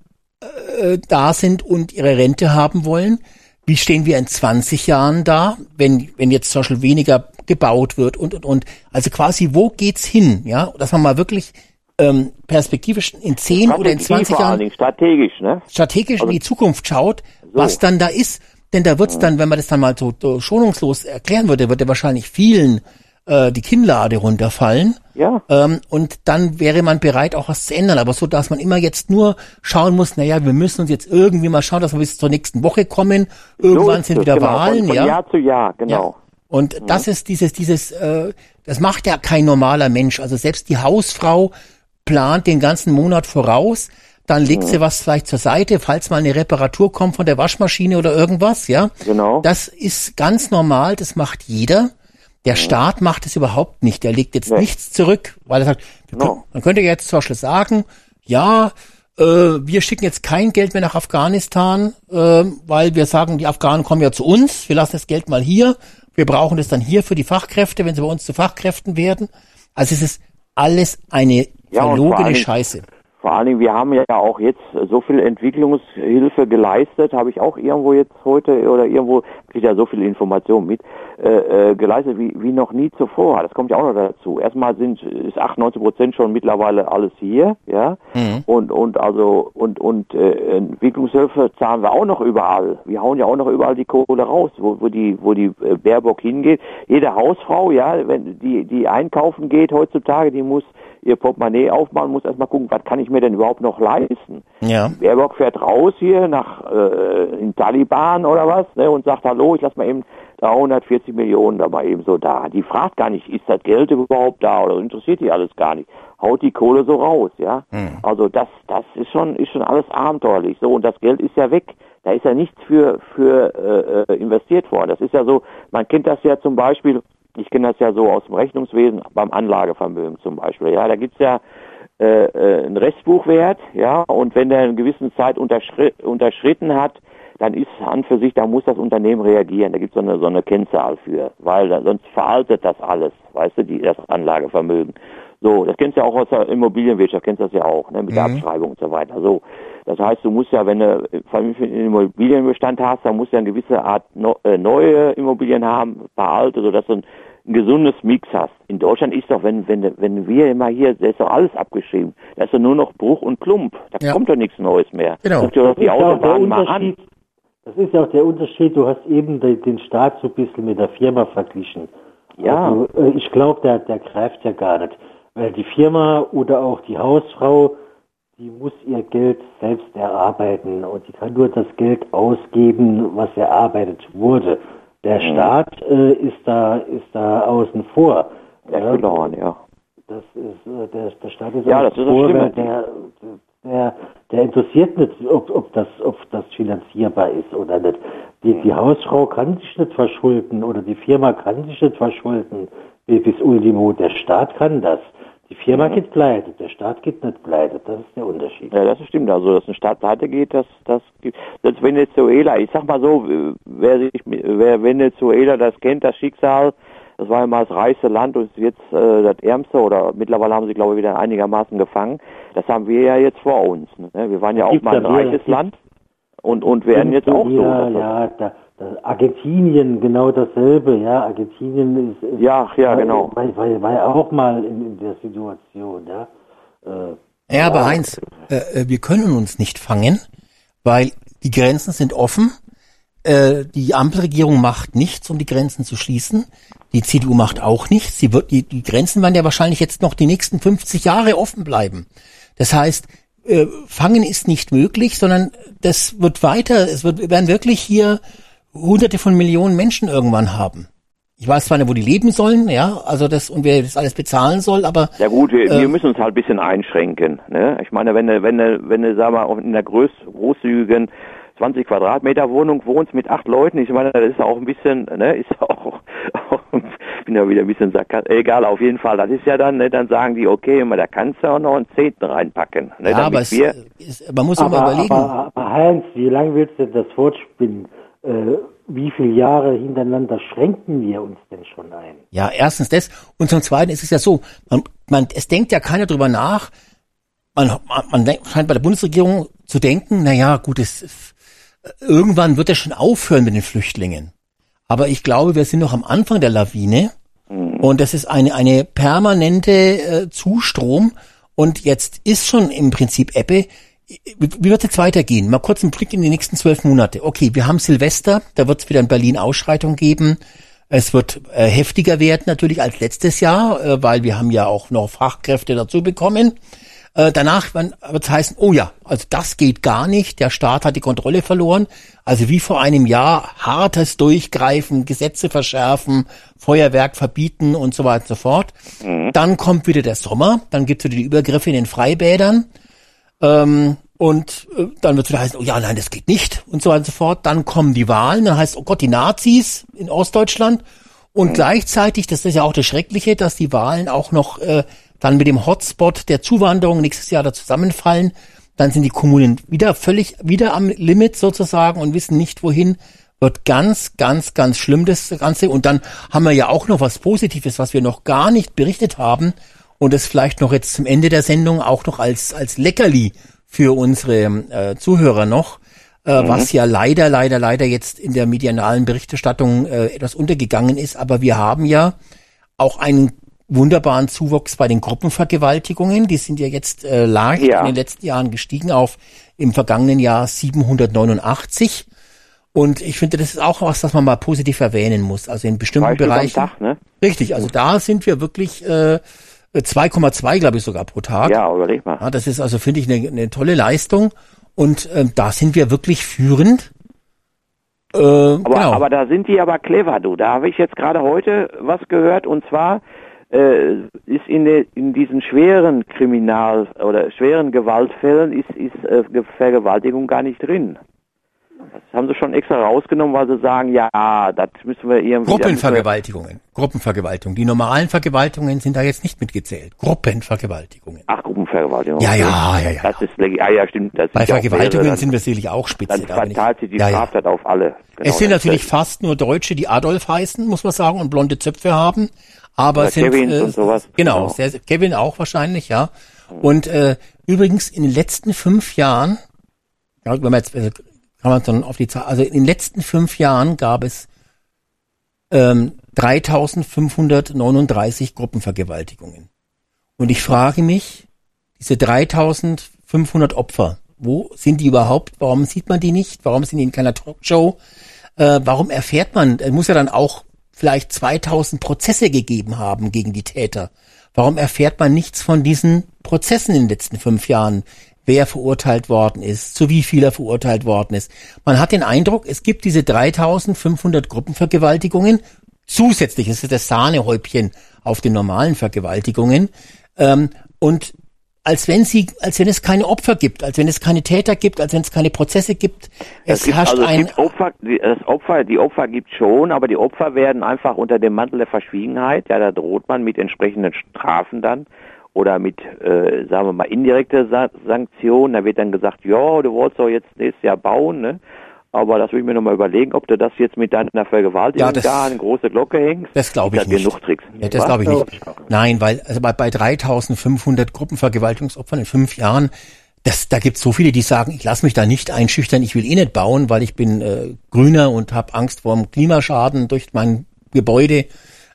äh, da sind und ihre Rente haben wollen, wie stehen wir in 20 Jahren da, wenn, wenn jetzt zum Beispiel weniger gebaut wird und, und, und. Also quasi, wo geht's hin? Ja, dass man mal wirklich ähm, perspektivisch in 10 oder in 20 Jahren strategisch, ne? strategisch also, in die Zukunft schaut, so. was dann da ist. Denn da wird's dann, wenn man das dann mal so, so schonungslos erklären würde, würde wahrscheinlich vielen äh, die Kinnlade runterfallen. Ja. Ähm, und dann wäre man bereit, auch was zu ändern. Aber so, dass man immer jetzt nur schauen muss, naja, wir müssen uns jetzt irgendwie mal schauen, dass wir bis zur nächsten Woche kommen. Irgendwann so sind wieder genau, Wahlen, von, von ja. Jahr zu Jahr, genau. Ja. Und mhm. das ist dieses, dieses, äh, das macht ja kein normaler Mensch. Also selbst die Hausfrau plant den ganzen Monat voraus, dann legt sie was vielleicht zur Seite, falls mal eine Reparatur kommt von der Waschmaschine oder irgendwas, ja. Genau. Das ist ganz normal, das macht jeder. Der Staat macht es überhaupt nicht. Der legt jetzt nee. nichts zurück, weil er sagt, no. man könnte jetzt zum Beispiel sagen, ja, äh, wir schicken jetzt kein Geld mehr nach Afghanistan, äh, weil wir sagen, die Afghanen kommen ja zu uns, wir lassen das Geld mal hier, wir brauchen das dann hier für die Fachkräfte, wenn sie bei uns zu Fachkräften werden. Also es ist alles eine ja, verlogene Scheiße. Vor allen Dingen, wir haben ja auch jetzt so viel Entwicklungshilfe geleistet, habe ich auch irgendwo jetzt heute oder irgendwo, kriege ja so viele Informationen mit, äh, äh, geleistet wie, wie noch nie zuvor. Das kommt ja auch noch dazu. Erstmal sind ist 98 Prozent schon mittlerweile alles hier, ja. Mhm. Und und also und und äh, Entwicklungshilfe zahlen wir auch noch überall. Wir hauen ja auch noch überall die Kohle raus, wo, wo die wo die äh, Baerbock hingeht. Jede Hausfrau, ja, wenn die die einkaufen geht heutzutage, die muss ihr Portemonnaie aufmachen, muss erstmal gucken, was kann ich mir denn überhaupt noch leisten. Ja. Baerbock fährt raus hier nach äh, in Taliban oder was ne, und sagt, hallo, ich lass mal eben 340 Millionen da mal eben so da. Die fragt gar nicht, ist das Geld überhaupt da oder interessiert die alles gar nicht. Haut die Kohle so raus, ja. Hm. Also das, das ist schon, ist schon alles abenteuerlich. So, und das Geld ist ja weg. Da ist ja nichts für, für äh, investiert worden. Das ist ja so, man kennt das ja zum Beispiel, ich kenne das ja so aus dem Rechnungswesen, beim Anlagevermögen zum Beispiel. Ja, da gibt's ja äh, äh, einen Restbuchwert, ja, und wenn der eine gewisse Zeit unterschri unterschritten hat, dann ist an für sich, da muss das Unternehmen reagieren. Da gibt es so eine, so eine Kennzahl für, weil da, sonst veraltet das alles, weißt du, die, das Anlagevermögen. So, das kennst du ja auch aus der Immobilienwirtschaft, kennst du das ja auch, ne, mit der Mhm. Abschreibung und so weiter. So, das heißt, du musst ja, wenn du vernünftigen Immobilienbestand hast, dann musst du ja eine gewisse Art äh, neue Immobilien haben, ein paar alte, sodass du ein, ein gesundes Mix hast. In Deutschland ist doch, wenn, wenn, wenn wir immer hier, da ist doch alles abgeschrieben. Da ist doch nur noch Bruch und Klump. Da Ja. kommt doch nichts Neues mehr. Genau. Guck dir doch die Autobahn mal an. Das ist ja auch der Unterschied. Du hast eben den, den Staat so ein bisschen mit der Firma verglichen. Ja. Also, äh, ich glaube, der, der greift ja gar nicht. Weil die Firma oder auch die Hausfrau, die muss ihr Geld selbst erarbeiten und die kann nur das Geld ausgeben, was erarbeitet wurde. Der Mhm. Staat äh, ist da ist da außen vor. Der ist verloren, ja. Das ist äh, der, der Staat ist Ja, außen das ist vor, weil der, der der interessiert nicht, ob, ob das ob das finanzierbar ist oder nicht. Die, die Hausfrau kann sich nicht verschulden oder die Firma kann sich nicht verschulden bis Ultimo. Der Staat kann das. Die Firma geht pleite, der Staat geht nicht pleite. Das ist der Unterschied. Ja, das stimmt. Also, dass ein Staat pleite geht, das, das gibt. Selbst Venezuela, ich sag mal so, wer sich, wer Venezuela das kennt, das Schicksal, das war ja mal das reichste Land und ist jetzt äh, das ärmste oder mittlerweile haben sie, glaube ich, wieder einigermaßen gefangen. Das haben wir ja jetzt vor uns. Ne? Wir waren ja auch mal ein reiches Land und, und werden jetzt auch so. Ja, ja, da, Argentinien genau dasselbe. Ja, Argentinien ist, ist Ja, ja, genau. War, war, war ja auch mal in, in der Situation. Ja. Äh, Ja, aber Heinz, äh, äh, wir können uns nicht fangen, weil die Grenzen sind offen. Äh, die Ampelregierung macht nichts, um die Grenzen zu schließen. Die CDU macht auch nichts. Sie wird, die, die Grenzen werden ja wahrscheinlich jetzt noch die nächsten 50 Jahre offen bleiben. Das heißt, äh, fangen ist nicht möglich, sondern das wird weiter. Es wird, wir werden wirklich hier Hunderte von Millionen Menschen irgendwann haben. Ich weiß zwar nicht, wo die leben sollen, ja, also das und wer das alles bezahlen soll, aber Ja gut, wir, Ähm. wir müssen uns halt ein bisschen einschränken. Ne? Ich meine, wenn du, wenn du, wenn du, sag mal, in der groß, großzügigen 20 Quadratmeter Wohnung wohnst mit acht Leuten, ich meine, das ist auch ein bisschen, ne, ist auch, auch ich bin ja wieder ein bisschen sarkastisch, egal, auf jeden Fall, das ist ja dann, ne, dann sagen die, okay, immer, da kannst du auch noch einen Zehnten reinpacken. Ne, ja, damit aber es, wir, es, man muss auch aber, mal überlegen. aber, aber Heinz, wie lange willst du das fortspinnen? Äh, wie viele Jahre hintereinander schränken wir uns denn schon ein? Ja, erstens das. Und zum Zweiten ist es ja so, man, man, es denkt ja keiner drüber nach. Man, man, man denkt- scheint bei der Bundesregierung zu denken, na ja, gut, es, irgendwann wird er schon aufhören mit den Flüchtlingen. Aber ich glaube, wir sind noch am Anfang der Lawine. Und das ist eine, eine permanente äh, Zustrom. Und jetzt ist schon im Prinzip Ebbe. Wie, wird es jetzt weitergehen? Mal kurz einen Blick in die nächsten zwölf Monate. Okay, wir haben Silvester, da wird es wieder in Berlin Ausschreitung geben. Es wird äh, heftiger werden natürlich als letztes Jahr, äh, weil wir haben ja auch noch Fachkräfte dazu bekommen. Äh, danach wird es heißen, oh ja, also das geht gar nicht, der Staat hat die Kontrolle verloren. Also wie vor einem Jahr hartes Durchgreifen, Gesetze verschärfen, Feuerwerk verbieten und so weiter und so fort. Dann kommt wieder der Sommer, dann gibt's wieder die Übergriffe in den Freibädern. Ähm, und äh, dann wird es wieder heißen, oh ja, nein, das geht nicht und so weiter und so fort. Dann kommen die Wahlen, dann heißt, oh Gott, die Nazis in Ostdeutschland. Und gleichzeitig, das ist ja auch das Schreckliche, dass die Wahlen auch noch äh, dann mit dem Hotspot der Zuwanderung nächstes Jahr da zusammenfallen. Dann sind die Kommunen wieder völlig, wieder am Limit sozusagen und wissen nicht wohin. Wird ganz, ganz, ganz schlimm das Ganze. Und dann haben wir ja auch noch was Positives, was wir noch gar nicht berichtet haben und das vielleicht noch jetzt zum Ende der Sendung auch noch als, als Leckerli für unsere äh, Zuhörer noch, äh, was ja leider, leider, leider jetzt in der medianalen Berichterstattung äh, etwas untergegangen ist. Aber wir haben ja auch einen wunderbaren Zuwachs bei den Gruppenvergewaltigungen. Die sind ja jetzt äh, leicht Ja. in den letzten Jahren gestiegen auf im vergangenen Jahr 789. Und ich finde, das ist auch was, das man mal positiv erwähnen muss. Also in bestimmten am Bereichen. Tag, ne? Richtig, also da sind wir wirklich äh, 2,2, glaube ich, sogar pro Tag. Ja, überleg mal. Ja, das ist also, finde ich, eine, eine tolle Leistung. Und ähm, da sind wir wirklich führend. Äh, Aber, genau. aber da sind die aber clever, du. Da habe ich jetzt gerade heute was gehört und zwar äh, ist in, de, in diesen schweren Kriminal- oder schweren Gewaltfällen ist, ist äh, Ge- Vergewaltigung gar nicht drin. Das haben sie schon extra rausgenommen, weil sie sagen, ja, das müssen wir irgendwie. Gruppenvergewaltigungen. Gruppenvergewaltigungen. Die normalen Vergewaltigungen sind da jetzt nicht mitgezählt. Gruppenvergewaltigungen. Ach, Gruppenvergewaltigung. Ja, ja, ja, ja. Das ist, ah, ja, stimmt. Das Bei ja Vergewaltigungen mehrere, sind wir sicherlich auch spitze. dann verteilt sich die ja, ja. Straftat auf alle. Genau, Es sind ist natürlich das. fast nur Deutsche, die Adolf heißen, muss man sagen, und blonde Zöpfe haben. Aber Oder es sind Kevins und sowas. genau, Genau. Sehr, Kevin auch wahrscheinlich, ja. Und äh, übrigens in den letzten fünf Jahren, ja, wenn man jetzt äh, kann man dann auf die Zahl, also in den letzten fünf Jahren gab es ähm, 3.539 Gruppenvergewaltigungen. Und ich frage mich, diese 3.500 Opfer, wo sind die überhaupt? Warum sieht man die nicht? Warum sind die in keiner Talkshow? Äh, warum erfährt man? Es muss ja dann auch vielleicht 2000 Prozesse gegeben haben gegen die Täter. Warum erfährt man nichts von diesen Prozessen in den letzten fünf Jahren? Wer verurteilt worden ist, zu wie viel er verurteilt worden ist. Man hat den Eindruck, es gibt diese 3500 Gruppenvergewaltigungen. Zusätzlich, das ist das Sahnehäubchen auf den normalen Vergewaltigungen. Ähm, und als wenn sie, als wenn es keine Opfer gibt, als wenn es keine Täter gibt, als wenn es keine Prozesse gibt. Es, Es gibt, herrscht also es ein, Opfer, das Opfer, die Opfer gibt schon, aber die Opfer werden einfach unter dem Mantel der Verschwiegenheit, ja, da droht man mit entsprechenden Strafen dann oder mit, äh, sagen wir mal, indirekte Sa Sanktionen. Da wird dann gesagt, ja, du wolltest doch jetzt nächstes Jahr bauen, ne? Aber das will ich mir nochmal überlegen, ob du das jetzt mit deiner Vergewaltigung Ja, das- da an eine große Glocke hängst. Das glaube ich da nicht. genug Tricks. Ja, das glaube ich nicht. Nein, weil also bei, bei 3500 Gruppenvergewaltigungsopfern in fünf Jahren, das, da gibt es so viele, die sagen, ich lasse mich da nicht einschüchtern, ich will eh nicht bauen, weil ich bin äh, grüner und habe Angst vor dem Klimaschaden durch mein Gebäude.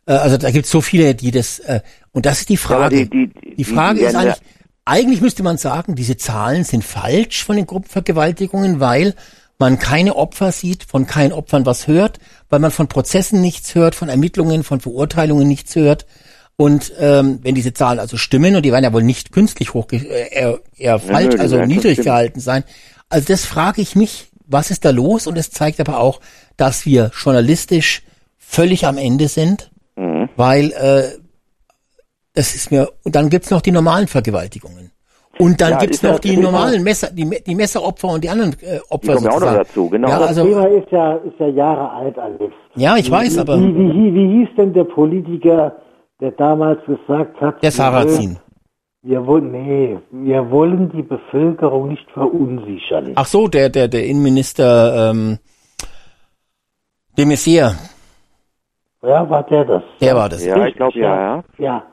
Äh, also da gibt es so viele, die das, äh, und das ist die Frage. die- die- die die- Frage die ist ja- eigentlich, eigentlich müsste man sagen, diese Zahlen sind falsch von den Gruppenvergewaltigungen, weil man keine Opfer sieht, von keinen Opfern was hört, weil man von Prozessen nichts hört, von Ermittlungen, von Verurteilungen nichts hört. Und ähm, wenn diese Zahlen also stimmen, und die werden ja wohl nicht künstlich hoch, äh, eher, falsch, die also niedrig stimmen. gehalten sein. Also das frage ich mich, was ist da los? Und es zeigt aber auch, dass wir journalistisch völlig am Ende sind. Weil äh, das ist mir, und dann gibt's noch die normalen Vergewaltigungen. Und dann Ja, gibt's ja- noch die normalen Messer, die, die Messeropfer und die anderen äh, Opfer Die kommen ja auch noch sozusagen. dazu, genau. Ja, Das also, Thema ist ja, ist ja Jahre alt, Alex. ja, ich weiß, Wie, aber wie, wie, wie hieß denn der Politiker, der damals gesagt hat, der wir Sarrazin. wollen- Wir wollen, nee, wir wollen die Bevölkerung nicht verunsichern. Ach so, der, der, der Innenminister ähm, de Maizière, Ja, war der das? der war das. Ja, ich glaube, ja, ja. Ja,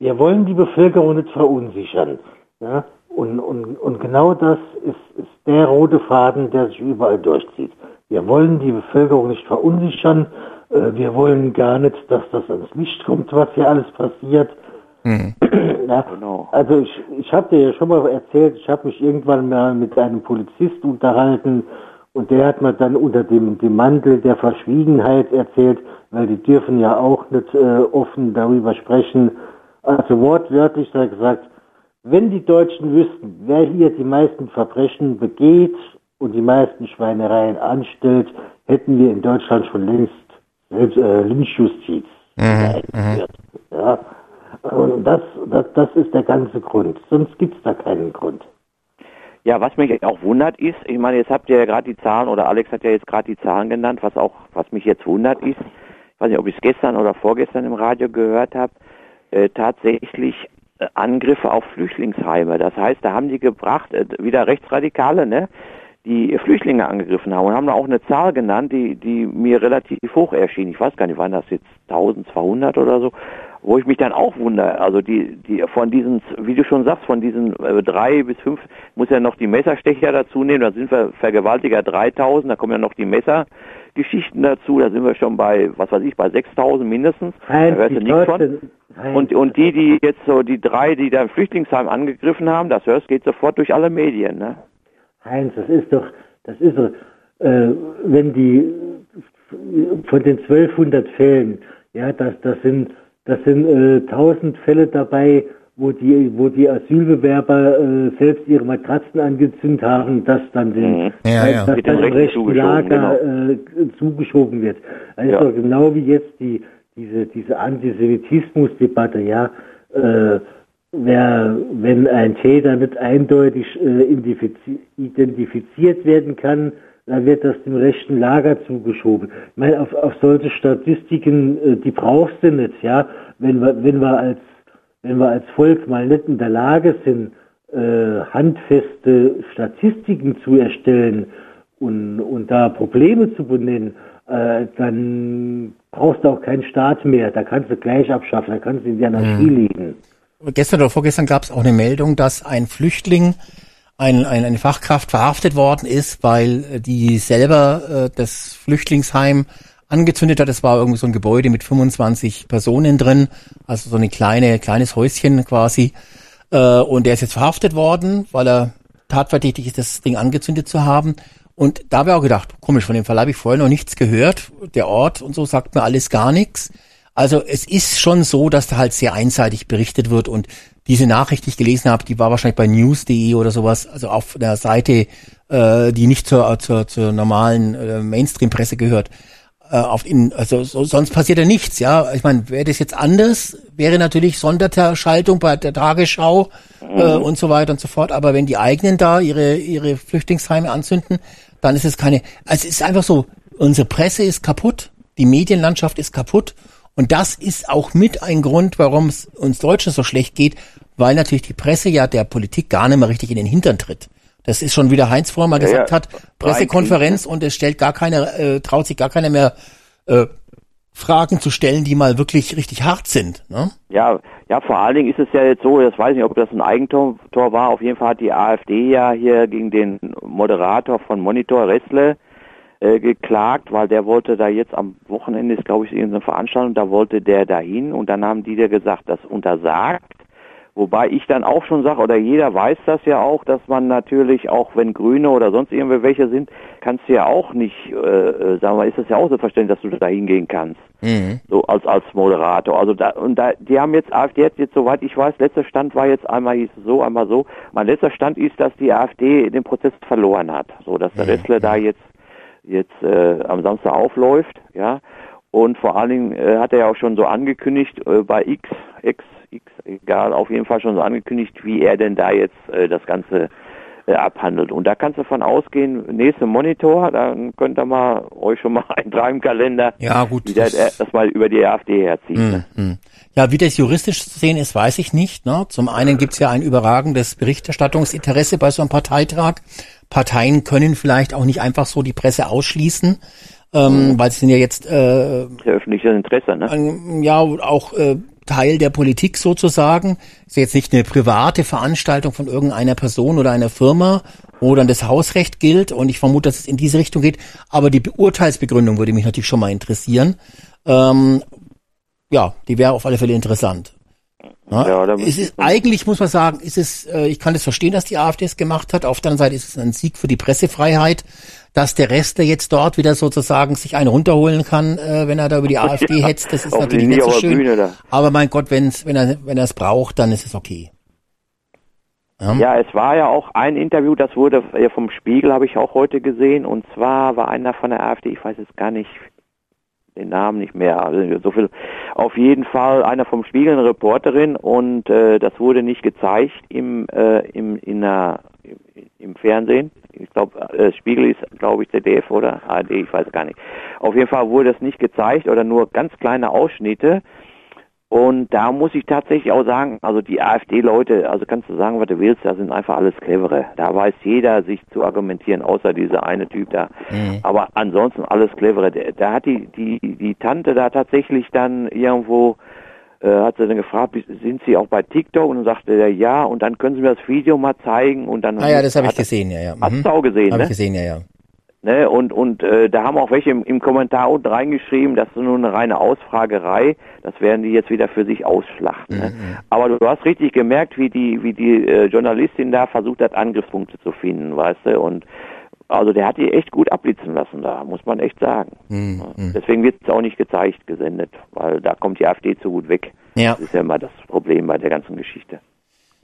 wir wollen die Bevölkerung nicht verunsichern. Ja? Und, und, und genau das ist, ist der rote Faden, der sich überall durchzieht. Wir wollen die Bevölkerung nicht verunsichern. Äh, Wir wollen gar nicht, dass das ans Licht kommt, was hier alles passiert. Ja, Genau. Also ich, ich habe dir ja schon mal erzählt, ich habe mich irgendwann mal mit einem Polizist unterhalten und der hat mir dann unter dem, dem Mantel der Verschwiegenheit erzählt, weil die dürfen ja auch nicht äh, offen darüber sprechen. Also wortwörtlich hat er gesagt, wenn die Deutschen wüssten, wer hier die meisten Verbrechen begeht und die meisten Schweinereien anstellt, hätten wir in Deutschland schon längst selbst, äh, Lynchjustiz eingeführt. Ja. Und das, das, das ist der ganze Grund. Sonst gibt's da keinen Grund. Ja, was mich auch wundert ist, ich meine, jetzt habt ihr ja gerade die Zahlen oder Alex hat ja jetzt gerade die Zahlen genannt, was auch, was mich jetzt wundert ist, ich weiß nicht, ob ich es gestern oder vorgestern im Radio gehört habe, äh, tatsächlich äh, Angriffe auf Flüchtlingsheime. Das heißt, da haben die gebracht, äh, wieder Rechtsradikale, ne, die Flüchtlinge angegriffen haben und haben da auch eine Zahl genannt, die, die mir relativ hoch erschien. Ich weiß gar nicht, waren das jetzt 1200 oder so, wo ich mich dann auch wundere. Also die, die von diesen, wie du schon sagst, von diesen äh, drei bis fünf muss ja noch die Messerstecher dazu nehmen. Da sind wir Vergewaltiger 3000, da kommen ja noch die Messergeschichten dazu. Da sind wir schon bei, was weiß ich, bei 6000 mindestens. da hörst du nichts von. Und, und die, die jetzt so, die drei, die da im Flüchtlingsheim angegriffen haben, das hörst, geht sofort durch alle Medien, ne? Heinz, das ist doch, das ist doch, äh, wenn die von den 1200 Fällen, ja, das, das sind, das sind äh, 1000 Fälle dabei, wo die, wo die Asylbewerber äh, selbst ihre Matratzen angezündet haben, das dann den, Mhm. Ja, ja. das Wird dann dem im Rechten zugeschoben, Lager äh, zugeschoben wird. Also Ja. genau wie jetzt die, diese, diese Antisemitismusdebatte, ja, äh, wer, wenn ein Täter nicht eindeutig äh, identifizi- identifiziert werden kann, da wird das dem rechten Lager zugeschoben. Ich meine, auf, auf solche Statistiken, äh, die brauchst du nicht, ja. Wenn wir, wenn wir als, wenn wir als Volk mal nicht in der Lage sind, äh, handfeste Statistiken zu erstellen und, und da Probleme zu benennen, äh, dann brauchst du auch keinen Staat mehr. Da kannst du gleich abschaffen, da kannst du in die Anarchie mhm. liegen. Gestern oder vorgestern gab es auch eine Meldung, dass ein Flüchtling, ein, ein, eine Fachkraft verhaftet worden ist, weil die selber äh, das Flüchtlingsheim angezündet hat. Es war irgendwie so ein Gebäude mit 25 Personen drin, also so ein kleine, kleines Häuschen quasi. Äh, und der ist jetzt verhaftet worden, weil er tatverdächtig ist, das Ding angezündet zu haben. Und da habe ich auch gedacht, komisch, von dem Fall habe ich vorher noch nichts gehört. Der Ort und so sagt mir alles gar nichts. Also es ist schon so, dass da halt sehr einseitig berichtet wird und diese Nachricht, die ich gelesen habe, die war wahrscheinlich bei news.de oder sowas, also auf der Seite, äh, die nicht zur, zur, zur normalen äh, Mainstream-Presse gehört. Äh, auf in, also so, sonst passiert ja nichts, ja. Ich meine, wäre das jetzt anders, wäre natürlich Sonderschaltung bei der Tagesschau äh, mhm. und so weiter und so fort. Aber wenn die eigenen da ihre ihre Flüchtlingsheime anzünden, dann ist es keine. Also es ist einfach so, unsere Presse ist kaputt, die Medienlandschaft ist kaputt und das ist auch mit ein Grund, warum es uns Deutschen so schlecht geht, weil natürlich die Presse ja der Politik gar nicht mehr richtig in den Hintern tritt. Das ist schon wieder Heinz vorher mal ja, gesagt ja. hat, Pressekonferenz und es stellt gar keine, äh, traut sich gar keiner mehr äh, Fragen zu stellen, die mal wirklich richtig hart sind. Ne? Ja, ja, vor allen Dingen ist es ja jetzt so, das weiß ich nicht, ob das ein Eigentor war, auf jeden Fall hat die AfD ja hier gegen den Moderator von Monitor Ressle äh, geklagt, weil der wollte da jetzt am Wochenende ist, glaube ich, irgendeine Veranstaltung, da wollte der dahin und dann haben die dir gesagt, das untersagt. Wobei ich dann auch schon sage, oder jeder weiß das ja auch, dass man natürlich auch, wenn Grüne oder sonst irgendwie welche sind, kannst du ja auch nicht, äh, äh sagen wir, ist das ja auch so verständlich, dass du da hingehen kannst. Mhm. So als als Moderator. Also da und da, die haben jetzt AfD jetzt, jetzt soweit ich weiß, letzter Stand war jetzt einmal hieß es so, einmal so. Mein letzter Stand ist, dass die AfD den Prozess verloren hat, so dass der mhm. Restler da jetzt jetzt äh, am Samstag aufläuft, ja. Und vor allen Dingen äh, hat er ja auch schon so angekündigt äh, bei X, X, X, egal, auf jeden Fall schon so angekündigt, wie er denn da jetzt äh, das Ganze äh, abhandelt. Und da kannst du davon ausgehen, nächste Monitor, dann könnt ihr mal euch schon mal eintragen im Kalender, ja, gut, wie das, das mal über die AfD herzieht. Mm, ne? Hm. Ja, wie das juristisch zu sehen ist, weiß ich nicht. Ne? Zum einen gibt's ja ein überragendes Berichterstattungsinteresse bei so einem Parteitrag. Parteien können vielleicht auch nicht einfach so die Presse ausschließen, ähm, mhm. weil sie sind ja jetzt äh, öffentliches Interesse, ne? ja auch äh, Teil der Politik sozusagen. Ist jetzt nicht eine private Veranstaltung von irgendeiner Person oder einer Firma, wo dann das Hausrecht gilt. Und ich vermute, dass es in diese Richtung geht. Aber die Urteilsbegründung würde mich natürlich schon mal interessieren. Ähm, ja, die wäre auf alle Fälle interessant. Ja, ja es ist, eigentlich muss man sagen, ist es, äh, ich kann es verstehen, dass die AfD es gemacht hat. Auf der anderen Seite ist es ein Sieg für die Pressefreiheit, dass der Rest, der jetzt dort wieder sozusagen sich einen runterholen kann, äh, wenn er da über die AfD ja, hetzt. Das ist natürlich nicht so schön. Aber mein Gott, wenn's, wenn er, wenn er es braucht, dann ist es okay. Ja. ja, es war ja auch ein Interview, das wurde vom Spiegel, habe ich auch heute gesehen, und zwar war einer von der AfD, ich weiß es gar nicht, den Namen nicht mehr, also so viel. Auf jeden Fall einer vom Spiegel, eine Reporterin und äh, das wurde nicht gezeigt im, äh, im, in der, im Fernsehen. Ich glaube, äh, Spiegel ist, glaube ich, ZDF oder ARD, ich weiß gar nicht. Auf jeden Fall wurde das nicht gezeigt oder nur ganz kleine Ausschnitte. Und da muss ich tatsächlich auch sagen, also die AfD-Leute, also kannst du sagen, was du willst, da sind einfach alles clevere. Da weiß jeder sich zu argumentieren, außer dieser eine Typ da. Mhm. Aber ansonsten alles clevere. Da hat die, die, die Tante da tatsächlich dann irgendwo, äh, hat sie dann gefragt, sind Sie auch bei TikTok? Und dann sagte er ja, und dann können Sie mir das Video mal zeigen und dann. Ah ja, das habe ich gesehen, ja, ja. Mhm. Hast du auch gesehen, hab ne? ich gesehen, ja, ja. Ne, und und äh, da haben auch welche im, im Kommentar unten reingeschrieben, das ist nur eine reine Ausfragerei, das werden die jetzt wieder für sich ausschlachten. Ne? Mhm. Aber du, du, hast richtig gemerkt, wie die wie die äh, Journalistin da versucht hat, Angriffspunkte zu finden, weißt du, und also der hat die echt gut abblitzen lassen da, muss man echt sagen. Mhm. Deswegen wird es auch nicht gezeigt, gesendet, weil da kommt die AfD zu gut weg. Ja. Das ist ja immer das Problem bei der ganzen Geschichte.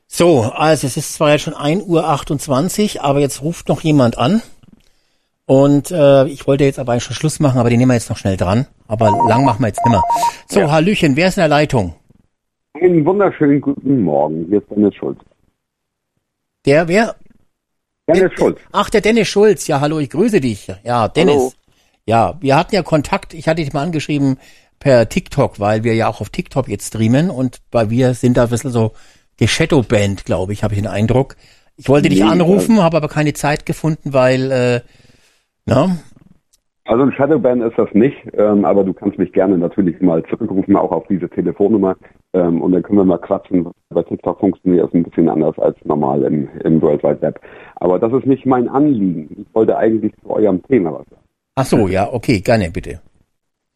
So, also es ist zwar jetzt schon 1.28 Uhr, aber jetzt ruft noch jemand an. Und äh, ich wollte jetzt aber eigentlich schon Schluss machen, aber den nehmen wir jetzt noch schnell dran. Aber lang machen wir jetzt nimmer. So, ja. Hallöchen, wer ist in der Leitung? Einen wunderschönen guten Morgen. Hier ist Dennis Schulz. Der, wer? Dennis Schulz. Ach, der Dennis Schulz. Ja, hallo, ich grüße dich. Ja, Dennis. Hallo. Ja, wir hatten ja Kontakt. Ich hatte dich mal angeschrieben per TikTok, weil wir ja auch auf TikTok jetzt streamen und weil wir sind da ein bisschen so geshadowband, glaube ich, habe ich den Eindruck. Ich wollte dich Nee, anrufen, habe aber keine Zeit gefunden, weil, äh, na, Also ein Shadowban ist das nicht, ähm, aber du kannst mich gerne natürlich mal zurückrufen, auch auf diese Telefonnummer. Ähm, und dann können wir mal quatschen. Bei TikTok funktioniert es ein bisschen anders als normal im, im World Wide Web. Aber das ist nicht mein Anliegen. Ich wollte eigentlich zu eurem Thema was sagen. ach so, ja, okay, gerne, bitte.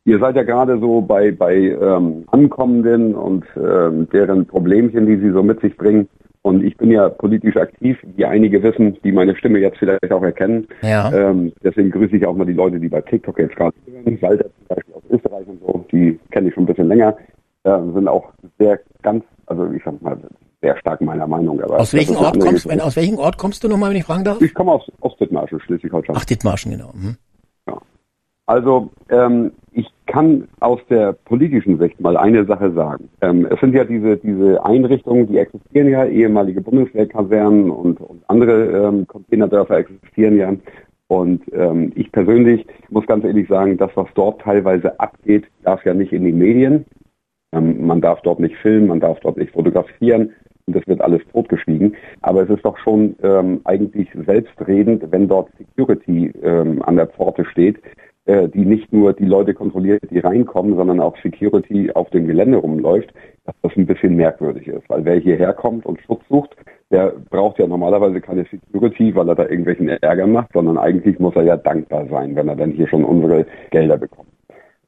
Ihr seid ja gerade so bei, bei ähm, Ankommenden und ähm, deren Problemchen, die sie so mit sich bringen. Und ich bin ja politisch aktiv, wie einige wissen, die meine Stimme jetzt vielleicht auch erkennen. Ja. Ähm, deswegen grüße ich auch mal die Leute, die bei TikTok jetzt gerade hören. Walter zum Beispiel aus Österreich und so, die kenne ich schon ein bisschen länger, äh, sind auch sehr ganz, also ich sag mal, sehr stark meiner Meinung. Aber Aus welchem Ort kommst du, wenn, aus welchem Ort kommst du nochmal, wenn ich fragen darf? Ich komme aus, aus Dithmarschen, Schleswig-Holstein. Ach, Dithmarschen, genau. Mhm. Also ähm, ich kann aus der politischen Sicht mal eine Sache sagen. Ähm, es sind ja diese, diese Einrichtungen, die existieren ja, ehemalige Bundeswehrkasernen und, und andere ähm, Containerdörfer existieren ja. Und ähm, ich persönlich muss ganz ehrlich sagen, das, was dort teilweise abgeht, darf ja nicht in die Medien. Ähm, man darf dort nicht filmen, man darf dort nicht fotografieren und das wird alles totgeschwiegen. Aber es ist doch schon ähm, eigentlich selbstredend, wenn dort Security ähm, an der Pforte steht, äh, die nicht nur die Leute kontrolliert, die reinkommen, sondern auch Security auf dem Gelände rumläuft, dass das ein bisschen merkwürdig ist. Weil wer hierher kommt und Schutz sucht, der braucht ja normalerweise keine Security, weil er da irgendwelchen Ärger macht, sondern eigentlich muss er ja dankbar sein, wenn er dann hier schon unsere Gelder bekommt.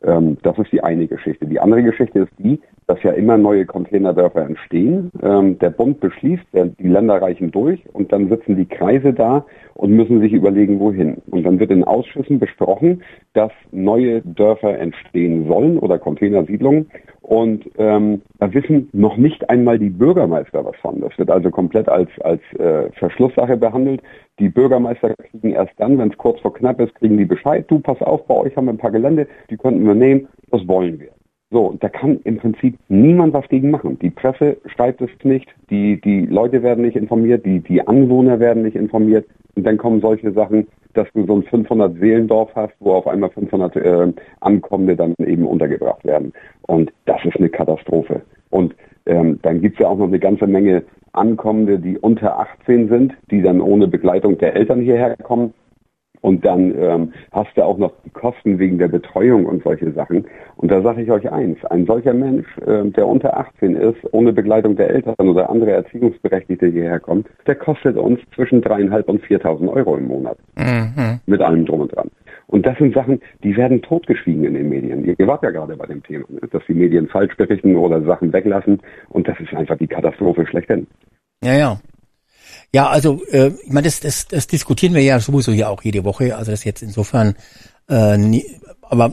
Ähm, das ist die eine Geschichte. Die andere Geschichte ist die, dass ja immer neue Containerdörfer entstehen. Ähm, der Bund beschließt, die Länder reichen durch und dann sitzen die Kreise da und müssen sich überlegen, wohin. Und dann wird in Ausschüssen besprochen, dass neue Dörfer entstehen sollen oder Containersiedlungen. Und ähm, da wissen noch nicht einmal die Bürgermeister was von. Das wird also komplett als, als äh, Verschlusssache behandelt. Die Bürgermeister kriegen erst dann, wenn es kurz vor knapp ist, kriegen die Bescheid. Du, pass auf, bei euch haben wir ein paar Gelände, die könnten wir nehmen. Das wollen wir. So, da kann im Prinzip niemand was gegen machen. Die Presse schreibt es nicht, die, die Leute werden nicht informiert, die, die Anwohner werden nicht informiert. Und dann kommen solche Sachen, dass du so ein 500 Seelendorf hast, wo auf einmal 500 äh, Ankommende dann eben untergebracht werden. Und das ist eine Katastrophe. Und ähm, dann gibt's ja auch noch eine ganze Menge Ankommende, die unter 18 sind, die dann ohne Begleitung der Eltern hierher kommen. Und dann ähm, hast du auch noch die Kosten wegen der Betreuung und solche Sachen. Und da sage ich euch eins, ein solcher Mensch, ähm, der unter 18 ist, ohne Begleitung der Eltern oder andere Erziehungsberechtigte hierher kommt, der kostet uns zwischen dreieinhalb und 4.000 Euro im Monat. Mhm. Mit allem drum und dran. Und das sind Sachen, die werden totgeschwiegen in den Medien. Ihr wart ja gerade bei dem Thema, ne? dass die Medien falsch berichten oder Sachen weglassen. Und das ist einfach die Katastrophe schlechthin. Ja, ja. Ja, also äh, ich meine, das, das, das diskutieren wir ja sowieso hier auch jede Woche. Also das jetzt insofern, äh, nie, aber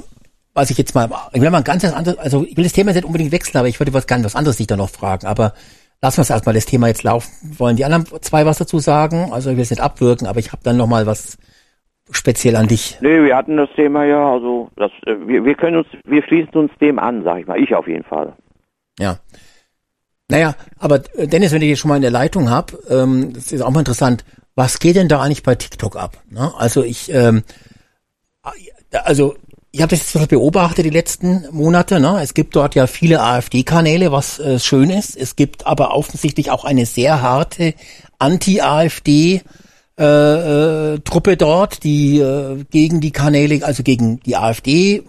was ich jetzt mal, ich will mal ein ganz anderes, also ich will das Thema jetzt nicht unbedingt wechseln, aber ich würde was ganz was anderes dich da noch fragen. Aber lassen wir es erstmal das Thema jetzt laufen. Wollen die anderen zwei was dazu sagen? Also ich will es nicht abwirken, aber ich habe dann noch mal was speziell an dich. Nee, wir hatten das Thema ja, also das, äh, wir, wir können uns, wir schließen uns dem an, sag ich mal. Ich auf jeden Fall. Ja. Naja, aber äh, Dennis, wenn ich dich schon mal in der Leitung hab, ähm, das ist auch mal interessant, was geht denn da eigentlich bei TikTok ab? Ne? Also ich, ähm, also ich habe das jetzt beobachtet die letzten Monate. Ne? Es gibt dort ja viele AfD-Kanäle, was äh, schön ist. Es gibt aber offensichtlich auch eine sehr harte Anti-AfD äh, äh, Truppe dort, die äh, gegen die Kanäle, also gegen die AfD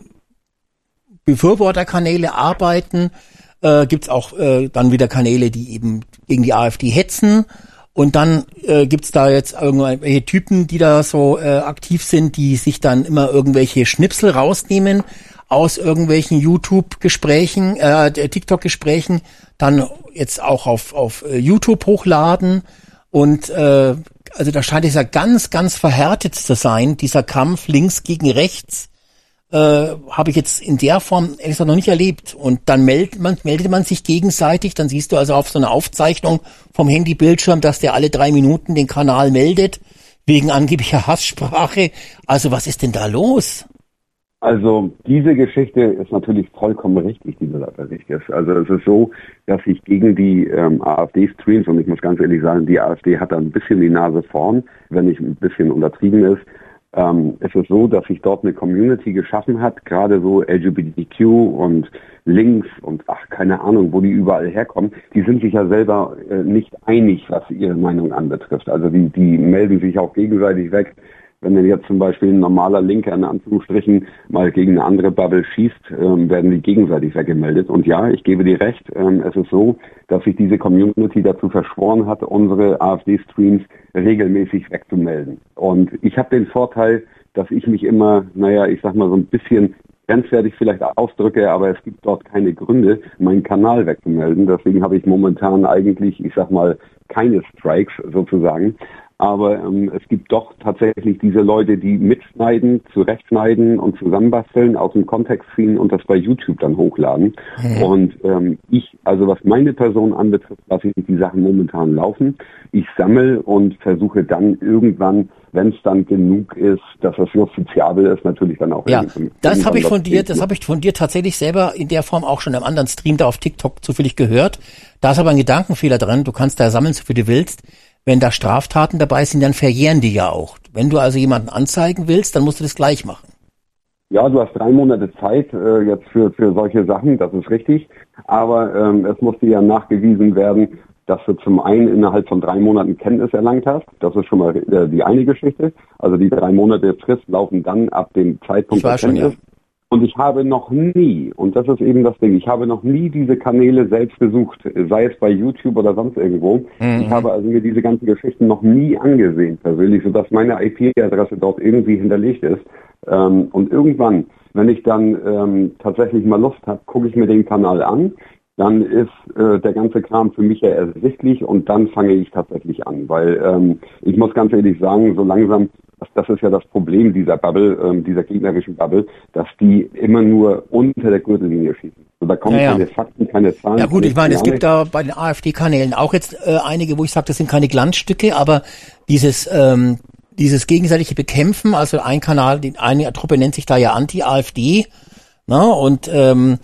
Befürworterkanäle arbeiten. Äh, gibt's auch äh, dann wieder Kanäle, die eben gegen die AfD hetzen. Und dann äh, gibt's da jetzt irgendwelche Typen, die da so äh, aktiv sind, die sich dann immer irgendwelche Schnipsel rausnehmen aus irgendwelchen YouTube-Gesprächen, äh, TikTok-Gesprächen, dann jetzt auch auf, auf äh, YouTube hochladen. Und äh, also da scheint es ja ganz, ganz verhärtet zu sein, dieser Kampf links gegen rechts. Äh, habe ich jetzt in der Form ehrlich gesagt noch nicht erlebt. Und dann meldet man, meldet man sich gegenseitig, dann siehst du also auf so einer Aufzeichnung vom Handybildschirm, dass der alle drei Minuten den Kanal meldet, wegen angeblicher Hasssprache. Also was ist denn da los? Also diese Geschichte ist natürlich vollkommen richtig, die du da berichtest. Also es ist so, dass ich gegen die ähm, AfD-Streams, und ich muss ganz ehrlich sagen, die AfD hat da ein bisschen die Nase vorn, wenn nicht ein bisschen untertrieben ist. Ähm, es ist so, dass sich dort eine Community geschaffen hat, gerade so LGBTQ und Links und ach, keine Ahnung, wo die überall herkommen. Die sind sich ja selber äh, nicht einig, was ihre Meinung anbetrifft. Also die, die melden sich auch gegenseitig weg wenn dann jetzt zum Beispiel ein normaler Linker in Anführungsstrichen mal gegen eine andere Bubble schießt, ähm, werden die gegenseitig weggemeldet. Und ja, ich gebe dir recht, ähm, es ist so, dass sich diese Community dazu verschworen hat, unsere AfD-Streams regelmäßig wegzumelden. Und ich habe den Vorteil, dass ich mich immer, naja, ich sag mal so ein bisschen grenzwertig vielleicht ausdrücke, aber es gibt dort keine Gründe, meinen Kanal wegzumelden. Deswegen habe ich momentan eigentlich, ich sag mal, keine Strikes sozusagen. Aber ähm, es gibt doch tatsächlich diese Leute, die mitschneiden, zurechtschneiden und zusammenbasteln, aus dem Kontext ziehen und das bei YouTube dann hochladen. Mhm. Und ähm, ich, also was meine Person anbetrifft, lasse ich die Sachen momentan laufen. Ich sammle und versuche dann irgendwann, wenn es dann genug ist, dass es justiziabel ist, natürlich dann auch. Ja, das habe ich von dir, das habe ich von dir tatsächlich selber in der Form auch schon im anderen Stream da auf TikTok zufällig gehört. Da ist aber ein Gedankenfehler drin. Du kannst da sammeln, so viel du willst wenn da Straftaten dabei sind, dann verjähren die ja auch. Wenn du also jemanden anzeigen willst, dann musst du das gleich machen. Ja, du hast drei Monate Zeit äh, jetzt für, für solche Sachen, das ist richtig. Aber ähm, es musste ja nachgewiesen werden, dass du zum einen innerhalb von drei Monaten Kenntnis erlangt hast. Das ist schon mal äh, die eine Geschichte. Also die drei Monate Frist laufen dann ab dem Zeitpunkt der Kenntnis. Schon, ja. Und ich habe noch nie, und das ist eben das Ding, ich habe noch nie diese Kanäle selbst besucht, sei es bei YouTube oder sonst irgendwo. Mhm. Ich habe also mir diese ganzen Geschichten noch nie angesehen persönlich, sodass meine IP-Adresse dort irgendwie hinterlegt ist. Ähm, und irgendwann, wenn ich dann ähm, tatsächlich mal Lust habe, gucke ich mir den Kanal an, dann ist äh, der ganze Kram für mich ja ersichtlich und dann fange ich tatsächlich an, weil ähm, ich muss ganz ehrlich sagen, so langsam das, das ist ja das Problem dieser Bubble, ähm, dieser gegnerischen Bubble, dass die immer nur unter der Gürtellinie schießen. So, da kommen ja, keine Fakten, keine Zahlen. Ja gut, ich meine, es gibt da bei den AfD-Kanälen auch jetzt äh, einige, wo ich sage, das sind keine Glanzstücke, aber dieses ähm, dieses gegenseitige Bekämpfen, also ein Kanal, die eine Truppe nennt sich da ja Anti-AfD, ne, und ähm,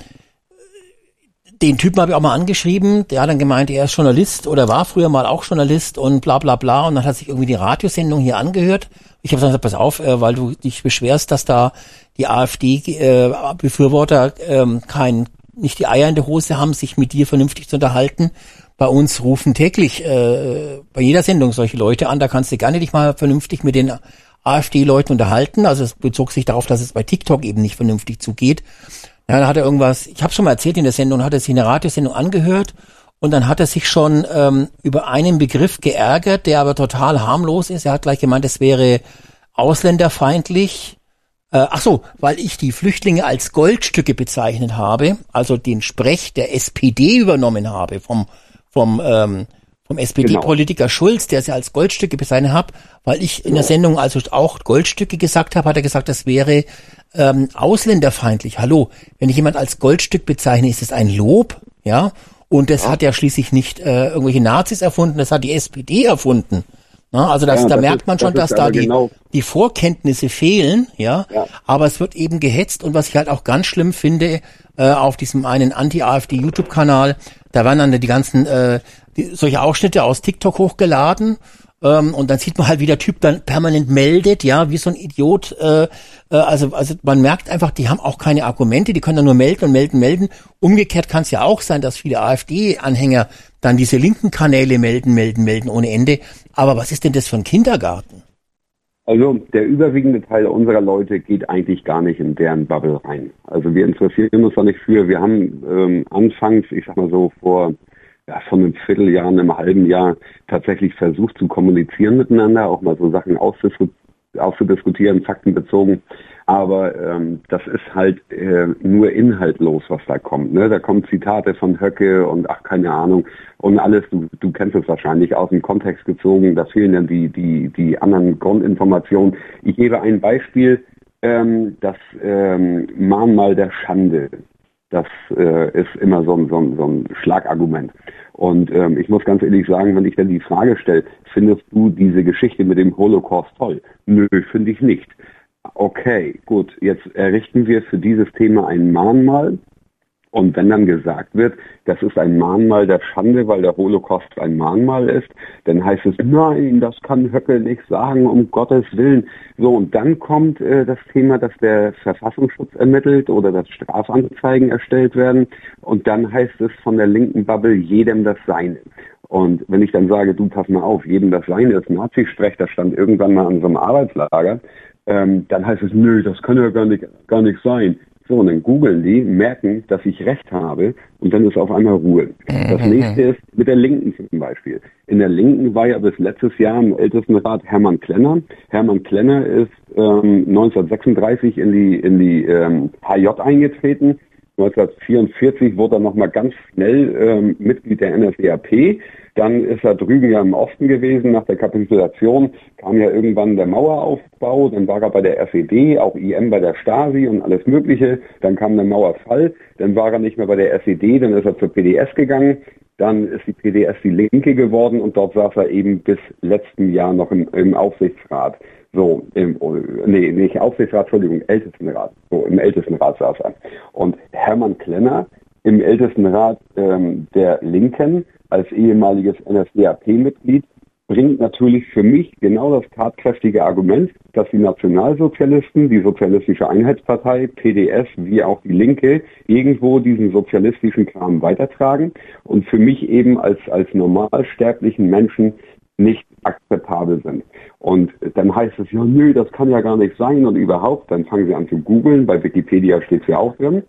den Typen habe ich auch mal angeschrieben, der hat dann gemeint, er ist Journalist oder war früher mal auch Journalist und bla bla bla und dann hat sich irgendwie die Radiosendung hier angehört ich habe gesagt, pass auf, äh, weil du dich beschwerst, dass da die AfD-Befürworter äh, ähm, kein, nicht die Eier in der Hose haben, sich mit dir vernünftig zu unterhalten. Bei uns rufen täglich äh, bei jeder Sendung solche Leute an, da kannst du gerne dich mal vernünftig mit den AfD-Leuten unterhalten. Also es bezog sich darauf, dass es bei TikTok eben nicht vernünftig zugeht. Ja, da hat er irgendwas, ich habe schon mal erzählt in der Sendung, hat er sich eine Radiosendung angehört und dann hat er sich schon ähm, über einen Begriff geärgert, der aber total harmlos ist. Er hat gleich gemeint, es wäre ausländerfeindlich. Äh, ach so, weil ich die Flüchtlinge als Goldstücke bezeichnet habe, also den Sprech der SPD übernommen habe vom vom ähm, vom SPD-Politiker genau. Schulz, der sie als Goldstücke bezeichnet hat, weil ich in der Sendung also auch Goldstücke gesagt habe, hat er gesagt, das wäre ähm, ausländerfeindlich. Hallo, wenn ich jemand als Goldstück bezeichne, ist es ein Lob, ja? Und das hat ja schließlich nicht äh, irgendwelche Nazis erfunden, das hat die SPD erfunden. Na, also das, ja, da das merkt man schon, das dass da die, genau. die Vorkenntnisse fehlen, ja? ja. Aber es wird eben gehetzt und was ich halt auch ganz schlimm finde, äh, auf diesem einen Anti-AfD-YouTube-Kanal, da werden dann die ganzen äh, die, solche Ausschnitte aus TikTok hochgeladen ähm, und dann sieht man halt, wie der Typ dann permanent meldet, ja, wie so ein Idiot. Äh, äh, also, also man merkt einfach, die haben auch keine Argumente, die können dann nur melden und melden, melden. Umgekehrt kann es ja auch sein, dass viele AfD-Anhänger dann diese linken Kanäle melden, melden, melden ohne Ende. Aber was ist denn das für ein Kindergarten? Also der überwiegende Teil unserer Leute geht eigentlich gar nicht in deren Bubble rein. Also wir interessieren uns da nicht für. Wir haben ähm, anfangs, ich sag mal so vor ja, von einem Vierteljahr, einem halben Jahr tatsächlich versucht zu kommunizieren miteinander, auch mal so Sachen auszudiskutieren, faktenbezogen. Aber ähm, das ist halt äh, nur inhaltlos, was da kommt. Ne? Da kommen Zitate von Höcke und ach, keine Ahnung. Und alles, du, du kennst es wahrscheinlich, aus dem Kontext gezogen. Da fehlen dann die, die, die anderen Grundinformationen. Ich gebe ein Beispiel, ähm, das ähm, Mahnmal der Schande. Das äh, ist immer so ein, so, ein, so ein Schlagargument. Und ähm, ich muss ganz ehrlich sagen, wenn ich dann die Frage stelle, findest du diese Geschichte mit dem Holocaust toll? Nö, finde ich nicht. Okay, gut. Jetzt errichten wir für dieses Thema ein Mahnmal. Und wenn dann gesagt wird, das ist ein Mahnmal der Schande, weil der Holocaust ein Mahnmal ist, dann heißt es, nein, das kann Höcke nicht sagen, um Gottes Willen. So, und dann kommt äh, das Thema, dass der Verfassungsschutz ermittelt oder dass Strafanzeigen erstellt werden. Und dann heißt es von der linken Bubble, jedem das Seine. Und wenn ich dann sage, du pass mal auf, jedem das Seine ist Nazi-Sprech, das stand irgendwann mal an so einem Arbeitslager, ähm, dann heißt es, nö, das kann ja gar nicht, gar nicht sein. So, und dann googeln die, merken, dass ich recht habe und dann ist auf einmal Ruhe. Das nächste ist mit der Linken zum Beispiel. In der Linken war ja bis letztes Jahr im Ältestenrat Hermann Klenner. Hermann Klenner ist ähm, 1936 in die, in die ähm, HJ eingetreten. 1944 wurde er nochmal ganz schnell ähm, Mitglied der NSDAP. Dann ist er drüben ja im Osten gewesen. Nach der Kapitulation kam ja irgendwann der Maueraufbau. Dann war er bei der SED, auch IM bei der Stasi und alles Mögliche. Dann kam der Mauerfall. Dann war er nicht mehr bei der SED. Dann ist er zur PDS gegangen. Dann ist die PDS die Linke geworden und dort saß er eben bis letzten Jahr noch im, im Aufsichtsrat. So, im, nee, nicht Aufsichtsrat, Entschuldigung, Ältestenrat. So, im Ältestenrat saß er. Und Hermann Klenner im Ältestenrat ähm, der Linken als ehemaliges NSDAP-Mitglied bringt natürlich für mich genau das tatkräftige Argument, dass die Nationalsozialisten, die Sozialistische Einheitspartei, PDS wie auch die Linke irgendwo diesen sozialistischen Kram weitertragen und für mich eben als, als normalsterblichen Menschen nicht akzeptabel sind. Und dann heißt es, ja, nö, das kann ja gar nicht sein und überhaupt, dann fangen sie an zu googeln, bei Wikipedia steht es ja auch drin.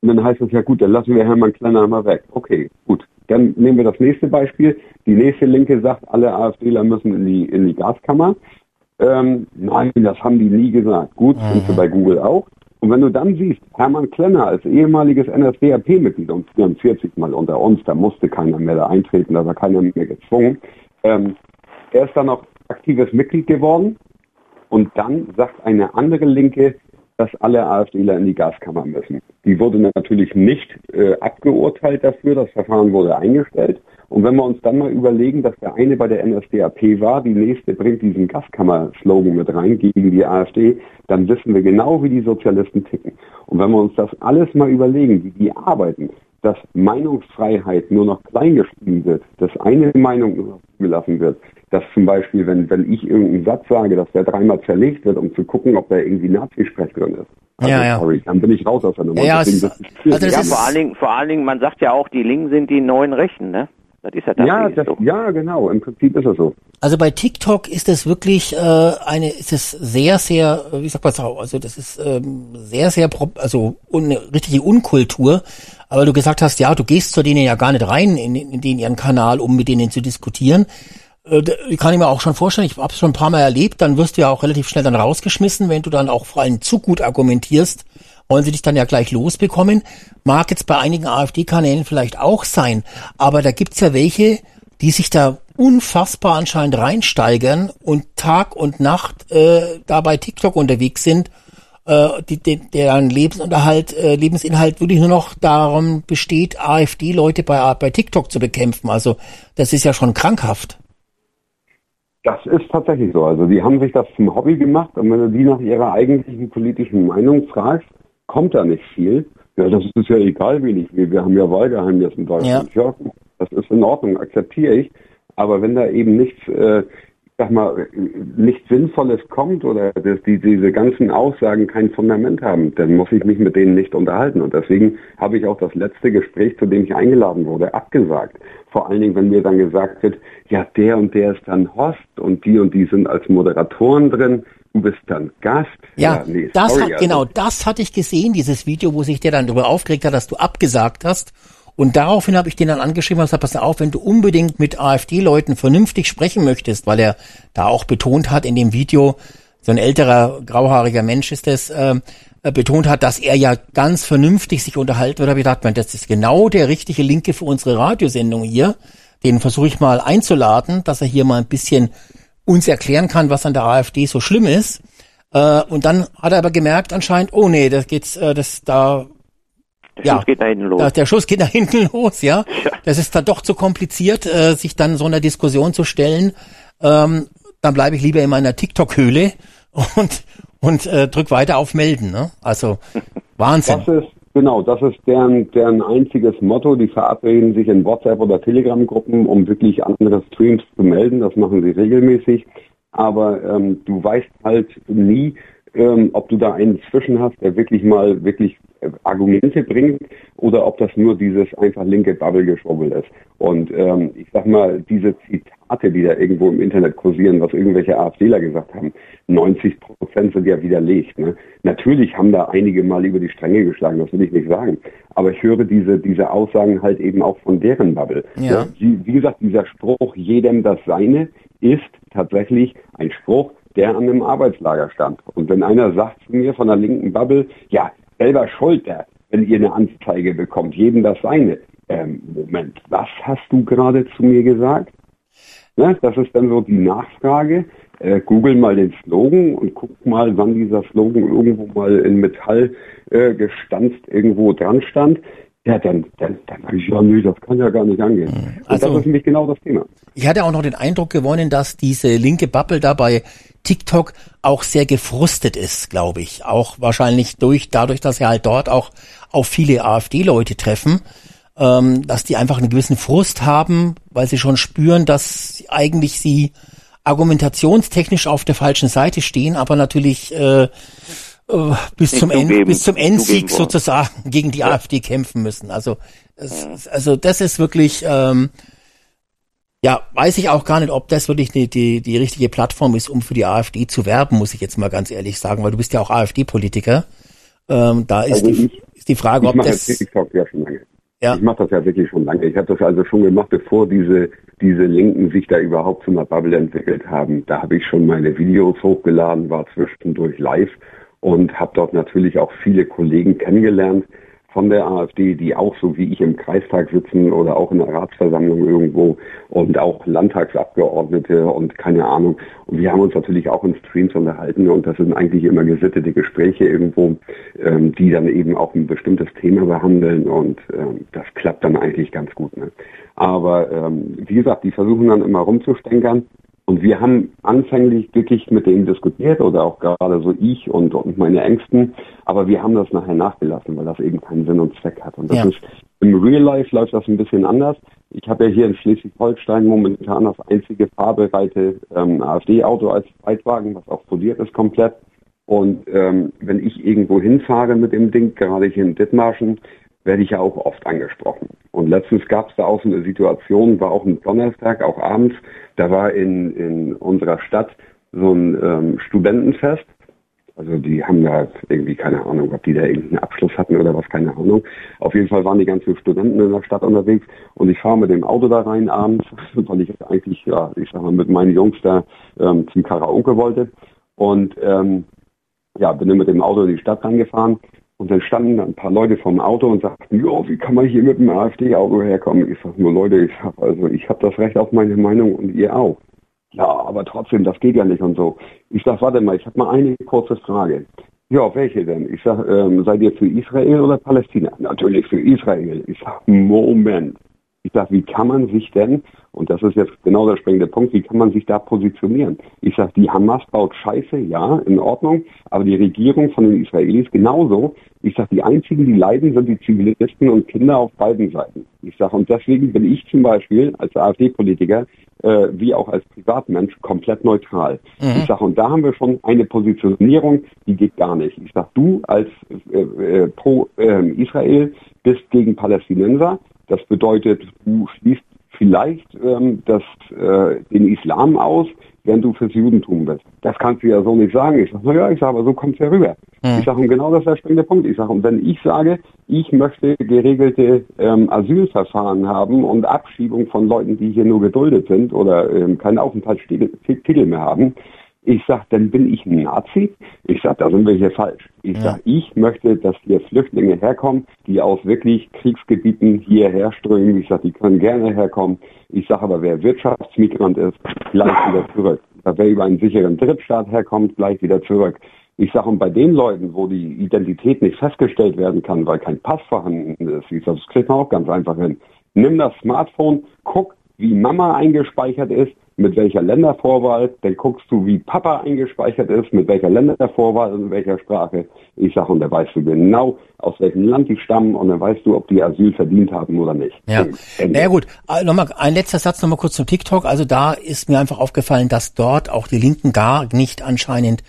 Und dann heißt es, ja gut, dann lassen wir Hermann Kleiner mal weg. Okay, gut. Dann nehmen wir das nächste Beispiel. Die nächste Linke sagt, alle AfDler müssen in die, in die Gaskammer. Ähm, nein, das haben die nie gesagt. Gut, mhm. sind sie bei Google auch. Und wenn du dann siehst, Hermann Klenner als ehemaliges NSDAP-Mitglied und 44 Mal unter uns, da musste keiner mehr da eintreten, da war keiner mehr gezwungen, ähm, er ist dann noch aktives Mitglied geworden und dann sagt eine andere Linke, dass alle AfDler in die Gaskammer müssen. Die wurde natürlich nicht äh, abgeurteilt dafür, das Verfahren wurde eingestellt. Und wenn wir uns dann mal überlegen, dass der eine bei der NSDAP war, die nächste bringt diesen Gaskammer-Slogan mit rein gegen die AfD, dann wissen wir genau, wie die Sozialisten ticken. Und wenn wir uns das alles mal überlegen, wie die arbeiten, dass Meinungsfreiheit nur noch kleingeschrieben wird, dass eine Meinung nur noch zugelassen wird, dass zum Beispiel, wenn, wenn ich irgendeinen Satz sage, dass der dreimal zerlegt wird, um zu gucken, ob da irgendwie Nazi-Sprech drin ist. Also, ja, ja. Sorry, dann bin ich raus aus der Nummer. Ja, Deswegen, das ist also das ja, ist vor allen Dingen, vor allen Dingen, man sagt ja auch, die Linken sind die neuen Rechten, ne? Das ist ja ja, das, so. ja, genau. Im Prinzip ist es so. Also bei TikTok ist es wirklich äh, eine, ist es sehr, sehr, wie sagt man das auch? Also das ist ähm, sehr, sehr, also eine richtige Unkultur. Aber du gesagt hast, ja, du gehst zu denen ja gar nicht rein in, in, in ihren Kanal, um mit denen zu diskutieren. Äh, kann ich mir auch schon vorstellen, ich habe es schon ein paar Mal erlebt, dann wirst du ja auch relativ schnell dann rausgeschmissen, wenn du dann auch vor allem zu gut argumentierst, wollen sie dich dann ja gleich losbekommen. Mag jetzt bei einigen AfD-Kanälen vielleicht auch sein, aber da gibt's ja welche, die sich da unfassbar anscheinend reinsteigern und Tag und Nacht äh, da bei TikTok unterwegs sind, äh, die, die, deren Lebensunterhalt, äh, Lebensinhalt wirklich nur noch darum besteht, AfD-Leute bei, bei TikTok zu bekämpfen. Also das ist ja schon krankhaft. Das ist tatsächlich so. Also die haben sich das zum Hobby gemacht und wenn du die nach ihrer eigentlichen politischen Meinung fragst, kommt da nicht viel. Ja, das ist ja egal, wie ich will. Wir haben ja Wahlgeheimnis in Deutschland. Ja. ja, das ist in Ordnung, akzeptiere ich. Aber wenn da eben nichts, äh, sag mal, nichts Sinnvolles kommt oder dass die, diese ganzen Aussagen kein Fundament haben, dann muss ich mich mit denen nicht unterhalten. Und deswegen habe ich auch das letzte Gespräch, zu dem ich eingeladen wurde, abgesagt. Vor allen Dingen, wenn mir dann gesagt wird, ja, der und der ist dann Host und die und die sind als Moderatoren drin. Du bist dann Gast. Ja, ja nee, das sorry, hat, also. genau, das hatte ich gesehen, dieses Video, wo sich der dann darüber aufgeregt hat, dass du abgesagt hast. Und daraufhin habe ich den dann angeschrieben und gesagt, pass auf, wenn du unbedingt mit AfD-Leuten vernünftig sprechen möchtest, weil er da auch betont hat in dem Video, so ein älterer, grauhaariger Mensch ist es, äh, betont hat, dass er ja ganz vernünftig sich unterhalten wird, habe ich gedacht, man, das ist genau der richtige Linke für unsere Radiosendung hier. Den versuche ich mal einzuladen, dass er hier mal ein bisschen uns erklären kann, was an der AfD so schlimm ist. Äh, und dann hat er aber gemerkt anscheinend, oh nee, das geht's, äh, das da der ja, Schuss geht nach hinten los. Der Schuss geht nach hinten los, ja. ja. Das ist dann doch zu kompliziert, äh, sich dann so einer Diskussion zu stellen. Ähm, dann bleibe ich lieber in meiner TikTok-Höhle und und äh, drück weiter auf Melden. Ne? Also Wahnsinn. Das ist Genau, das ist deren, deren einziges Motto. Die verabreden sich in WhatsApp oder Telegram-Gruppen, um wirklich andere Streams zu melden. Das machen sie regelmäßig. Aber ähm, du weißt halt nie, ähm, ob du da einen zwischen hast, der wirklich mal wirklich äh, Argumente bringt oder ob das nur dieses einfach linke Bubble-Geschwubbel ist. Und ähm, ich sag mal, diese Zitate, die da irgendwo im Internet kursieren, was irgendwelche AfDler gesagt haben, 90 Prozent sind ja widerlegt. Ne? Natürlich haben da einige mal über die Stränge geschlagen, das will ich nicht sagen. Aber ich höre diese, diese Aussagen halt eben auch von deren Bubble. Ja. Wie, wie gesagt, dieser Spruch, jedem das Seine, ist tatsächlich ein Spruch, der an einem Arbeitslager stand. Und wenn einer sagt zu mir von der linken Bubble, ja, selber schuld wenn ihr eine Anzeige bekommt, jedem das seine. Ähm, Moment, was hast du gerade zu mir gesagt? Ne, das ist dann so die Nachfrage. Äh, google mal den Slogan und guck mal, wann dieser Slogan irgendwo mal in Metall äh, gestanzt irgendwo dran stand. Ja, dann, dann, dann sag ich, ja, nee, das kann ja gar nicht angehen. Also- und das ist nämlich genau das Thema. Ich hatte auch noch den Eindruck gewonnen, dass diese linke Bubble da bei TikTok auch sehr gefrustet ist, glaube ich. Auch wahrscheinlich durch, dadurch, dass sie halt dort auch auf viele AfD-Leute treffen, ähm, dass die einfach einen gewissen Frust haben, weil sie schon spüren, dass eigentlich sie argumentationstechnisch auf der falschen Seite stehen, aber natürlich äh, äh, bis zum zugeben- bis zum Endsieg sozusagen gegen die AfD kämpfen müssen. Also es, also das ist wirklich ähm, ja, weiß ich auch gar nicht, ob das wirklich die, die, die richtige Plattform ist, um für die AfD zu werben, muss ich jetzt mal ganz ehrlich sagen, weil du bist ja auch AfD-Politiker. Ähm, da ist, Also die, ich- ist die Frage, ich ob mache das... TikTok ja schon lange. Ja. Ich mache das ja wirklich schon lange. Ich habe das also schon gemacht, bevor diese diese Linken sich da überhaupt zu einer Bubble entwickelt haben. Da habe ich schon meine Videos hochgeladen, war zwischendurch live und habe dort natürlich auch viele Kollegen kennengelernt von der AfD, die auch so wie ich im Kreistag sitzen oder auch in der Ratsversammlung irgendwo und auch Landtagsabgeordnete und keine Ahnung. Und wir haben uns natürlich auch in Streams unterhalten und das sind eigentlich immer gesittete Gespräche irgendwo, ähm, die dann eben auch ein bestimmtes Thema behandeln und ähm, das klappt dann eigentlich ganz gut. Ne? Aber ähm, wie gesagt, die versuchen dann immer rumzustänkern und wir haben anfänglich wirklich mit denen diskutiert oder auch gerade so ich und, und meine Ängsten, aber wir haben das nachher nachgelassen, weil das eben keinen Sinn und Zweck hat. Und das Ja. ist im Real Life läuft das ein bisschen anders. Ich habe ja hier in Schleswig-Holstein momentan das einzige fahrbereite ähm, AfD-Auto als Zweitwagen, was auch poliert ist komplett. Und ähm, wenn ich irgendwo hinfahre mit dem Ding, gerade hier in Dithmarschen, werde ich ja auch oft angesprochen. Und letztens gab es da auch so eine Situation, war auch ein Donnerstag, auch abends, da war in, in unserer Stadt so ein ähm, Studentenfest. Also die haben da irgendwie keine Ahnung, ob die da irgendeinen Abschluss hatten oder was, keine Ahnung. Auf jeden Fall waren die ganzen Studenten in der Stadt unterwegs und ich fahre mit dem Auto da rein abends, weil ich eigentlich, ja, ich sag mal, mit meinen Jungs da ähm, zum Karaoke wollte. Und ähm, ja, bin dann mit dem Auto in die Stadt reingefahren und dann standen ein paar Leute vorm Auto und sagten, ja, wie kann man hier mit dem AfD-Auto herkommen? Ich sag nur, Leute, ich hab also ich habe das Recht auf meine Meinung und ihr auch. Ja, aber trotzdem, das geht ja nicht und so. Ich sag, warte mal, ich habe mal eine kurze Frage. Ja, welche denn? Ich sag, ähm, seid ihr für Israel oder Palästina? Natürlich für Israel. Ich sag, Moment. Ich sag, wie kann man sich denn, und das ist jetzt genau der springende Punkt, wie kann man sich da positionieren? Ich sag, die Hamas baut Scheiße, ja, in Ordnung, aber die Regierung von den Israelis genauso. Ich sag, die einzigen, die leiden, sind die Zivilisten und Kinder auf beiden Seiten. Ich sag, und deswegen bin ich zum Beispiel als AfD-Politiker, äh, wie auch als Privatmensch, komplett neutral. Ich sag, und da haben wir schon eine Positionierung, die geht gar nicht. Ich sag, du als äh, äh, pro äh, Israel bist gegen Palästinenser. Das bedeutet, du schließt vielleicht ähm, das, äh, den Islam aus, während du fürs Judentum bist. Das kannst du ja so nicht sagen. Ich sage, naja, ich sage, aber so kommt's ja rüber. Ich sage, und genau das ist der springende Punkt. Ich sage, und wenn ich sage, ich möchte geregelte ähm, Asylverfahren haben und Abschiebung von Leuten, die hier nur geduldet sind oder ähm, keinen Aufenthaltstitel mehr haben, ich sag, dann bin ich ein Nazi. Ich sag, da sind wir hier falsch. Ich sag, ich möchte, dass hier Flüchtlinge herkommen, die aus wirklich Kriegsgebieten hierher strömen. Ich sag, die können gerne herkommen. Ich sag aber, wer Wirtschaftsmigrant ist, gleich wieder zurück. Sag, wer über einen sicheren Drittstaat herkommt, gleich wieder zurück. Ich sage, und bei den Leuten, wo die Identität nicht festgestellt werden kann, weil kein Pass vorhanden ist, ich sage, das kriegt man auch ganz einfach hin. Nimm das Smartphone, guck, wie Mama eingespeichert ist, mit welcher Ländervorwahl, dann guckst du, wie Papa eingespeichert ist, mit welcher Ländervorwahl und in welcher Sprache. Ich sag, und da weißt du genau, aus welchem Land die stammen und dann weißt du, ob die Asyl verdient haben oder nicht. Ja. Na gut, äh, nochmal ein letzter Satz nochmal kurz zum TikTok. Also da ist mir einfach aufgefallen, dass dort auch die Linken gar nicht anscheinend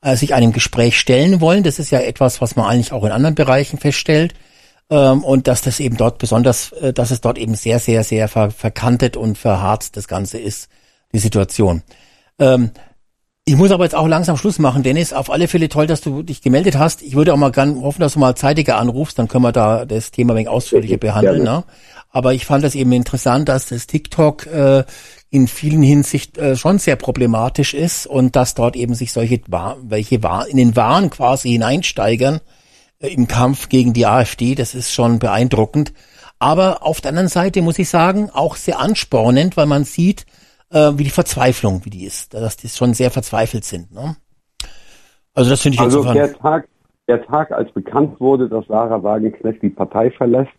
äh, sich einem Gespräch stellen wollen. Das ist ja etwas, was man eigentlich auch in anderen Bereichen feststellt. Ähm, und dass das eben dort besonders, äh, dass es dort eben sehr, sehr, sehr ver verkantet und verharzt das Ganze ist die Situation. Ähm, ich muss aber jetzt auch langsam Schluss machen, Dennis. Auf alle Fälle toll, dass du dich gemeldet hast. Ich würde auch mal gern hoffen, dass du mal zeitiger anrufst, dann können wir da das Thema ein wenig ausführlicher behandeln. Ne? Aber ich fand das eben interessant, dass das TikTok äh, in vielen Hinsicht äh, schon sehr problematisch ist und dass dort eben sich solche welche in den Wahn quasi hineinsteigern äh, im Kampf gegen die AfD. Das ist schon beeindruckend. Aber auf der anderen Seite muss ich sagen, auch sehr anspornend, weil man sieht, äh, wie die Verzweiflung, wie die ist, dass die schon sehr verzweifelt sind. Ne? Also das finde ich Also der Tag, der Tag, als bekannt wurde, dass Sarah Wagenknecht die Partei verlässt,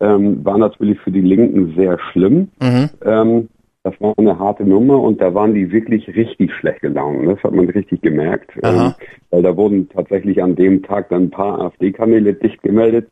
ähm, war natürlich für die Linken sehr schlimm. Mhm. Ähm, das war eine harte Nummer und da waren die wirklich richtig schlecht gelaunt. Ne? Das hat man richtig gemerkt. Ähm, weil da wurden tatsächlich an dem Tag dann ein paar AfD-Kanäle dicht gemeldet.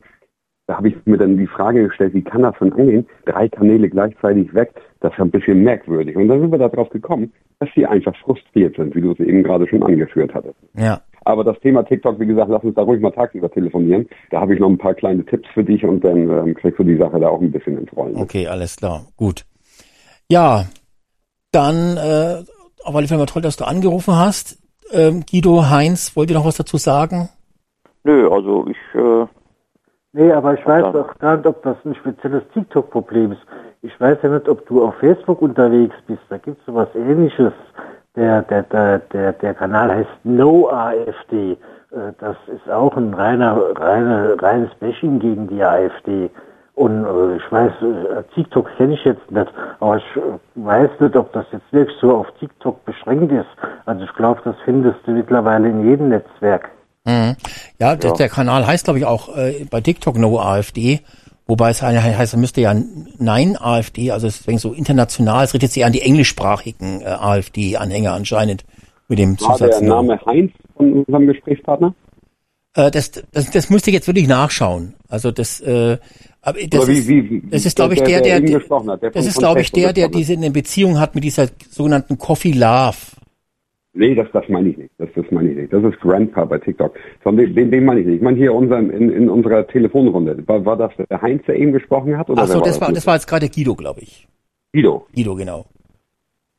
Da habe ich mir dann die Frage gestellt, wie kann das denn angehen? Drei Kanäle gleichzeitig weg, das ist ein bisschen merkwürdig. Und dann sind wir darauf gekommen, dass sie einfach frustriert sind, wie du es eben gerade schon angeführt hattest. Ja. Aber das Thema TikTok, wie gesagt, lass uns da ruhig mal tagsüber telefonieren. Da habe ich noch ein paar kleine Tipps für dich und dann ähm, kriegst du die Sache da auch ein bisschen ins Rollen. Okay, alles klar, gut. Ja, dann äh, auf alle Fälle mal toll, dass du angerufen hast. Ähm, Guido, Heinz, wollt ihr noch was dazu sagen? Nö, also ich äh, Nee, aber ich weiß auch gar nicht, ob das ein spezielles TikTok-Problem ist. Ich weiß ja nicht, ob du auf Facebook unterwegs bist. Da gibt es sowas ähnliches. Der, der, der, der, der Kanal heißt No AfD. Äh, das ist auch ein reiner, reiner, reines Bashing gegen die AfD. Und äh, ich weiß, äh, TikTok kenne ich jetzt nicht, aber ich weiß nicht, ob das jetzt wirklich so auf TikTok beschränkt ist. Also ich glaube, das findest du mittlerweile in jedem Netzwerk. Mhm. Ja, ja. Der, der, Kanal heißt, glaube ich, auch äh, bei TikTok No AfD. Wobei es heißt, er müsste ja Nein AfD, also deswegen so international, es richtet sich an die englischsprachigen äh, AfD-Anhänger anscheinend mit dem War Zusatz. der Name Heinz von unserem Gesprächspartner? Äh, das, das, das müsste ich jetzt wirklich nachschauen. Also das, äh, aber das, wie, ist, wie, wie, das ist, glaube ich, der, der, der, der das ist, glaube ich, der, der diese eine Beziehung hat mit dieser sogenannten Coffee Love. Nee, das, das meine ich nicht. Das, das meine ich nicht. Das ist Grandpa bei TikTok. Den, den, den meine ich nicht. Ich meine hier unseren, in, in unserer Telefonrunde. War, war das der Heinz, der eben gesprochen hat? Oder Ach so, das, war, das war jetzt gerade Guido, glaube ich. Guido. Guido, genau.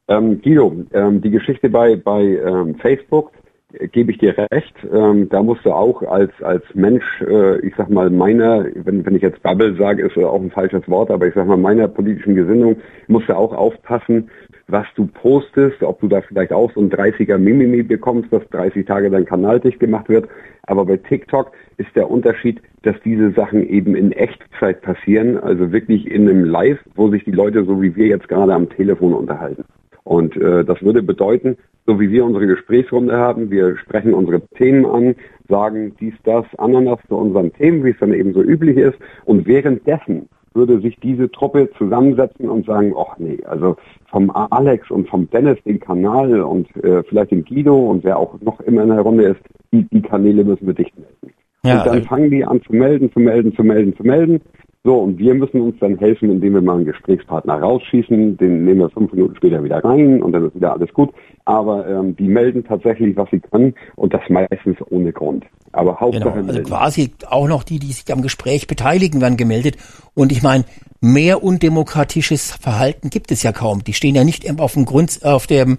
Ähm, Guido, ähm, die Geschichte bei, bei ähm, Facebook, äh, gebe ich dir recht. Ähm, da musst du auch als, als Mensch, äh, ich sag mal, meiner, wenn, wenn ich jetzt Bubble sage, ist auch ein falsches Wort, aber ich sag mal, meiner politischen Gesinnung, musst du auch aufpassen, was du postest, ob du da vielleicht auch so ein 30er Mimimi bekommst, dass 30 Tage dein Kanal dicht gemacht wird. Aber bei TikTok ist der Unterschied, dass diese Sachen eben in Echtzeit passieren, also wirklich in einem Live, wo sich die Leute so wie wir jetzt gerade am Telefon unterhalten. Und äh, das würde bedeuten, so wie wir unsere Gesprächsrunde haben, wir sprechen unsere Themen an, sagen dies, das, Ananas zu unseren Themen, wie es dann eben so üblich ist. Und währenddessen würde sich diese Truppe zusammensetzen und sagen, ach nee, also vom Alex und vom Dennis den Kanal und äh, vielleicht den Guido und wer auch noch immer in der Runde ist, die, die Kanäle müssen wir dicht melden. Ja, und dann also fangen die an zu melden, zu melden, zu melden, zu melden. So, und wir müssen uns dann helfen, indem wir mal einen Gesprächspartner rausschießen, den nehmen wir fünf Minuten später wieder rein und dann ist wieder alles gut. Aber ähm, die melden tatsächlich, was sie können und das meistens ohne Grund. Aber Hauptsache genau, also quasi auch noch die, die sich am Gespräch beteiligen, werden gemeldet. Und ich meine, mehr undemokratisches Verhalten gibt es ja kaum. Die stehen ja nicht auf dem Grund, auf dem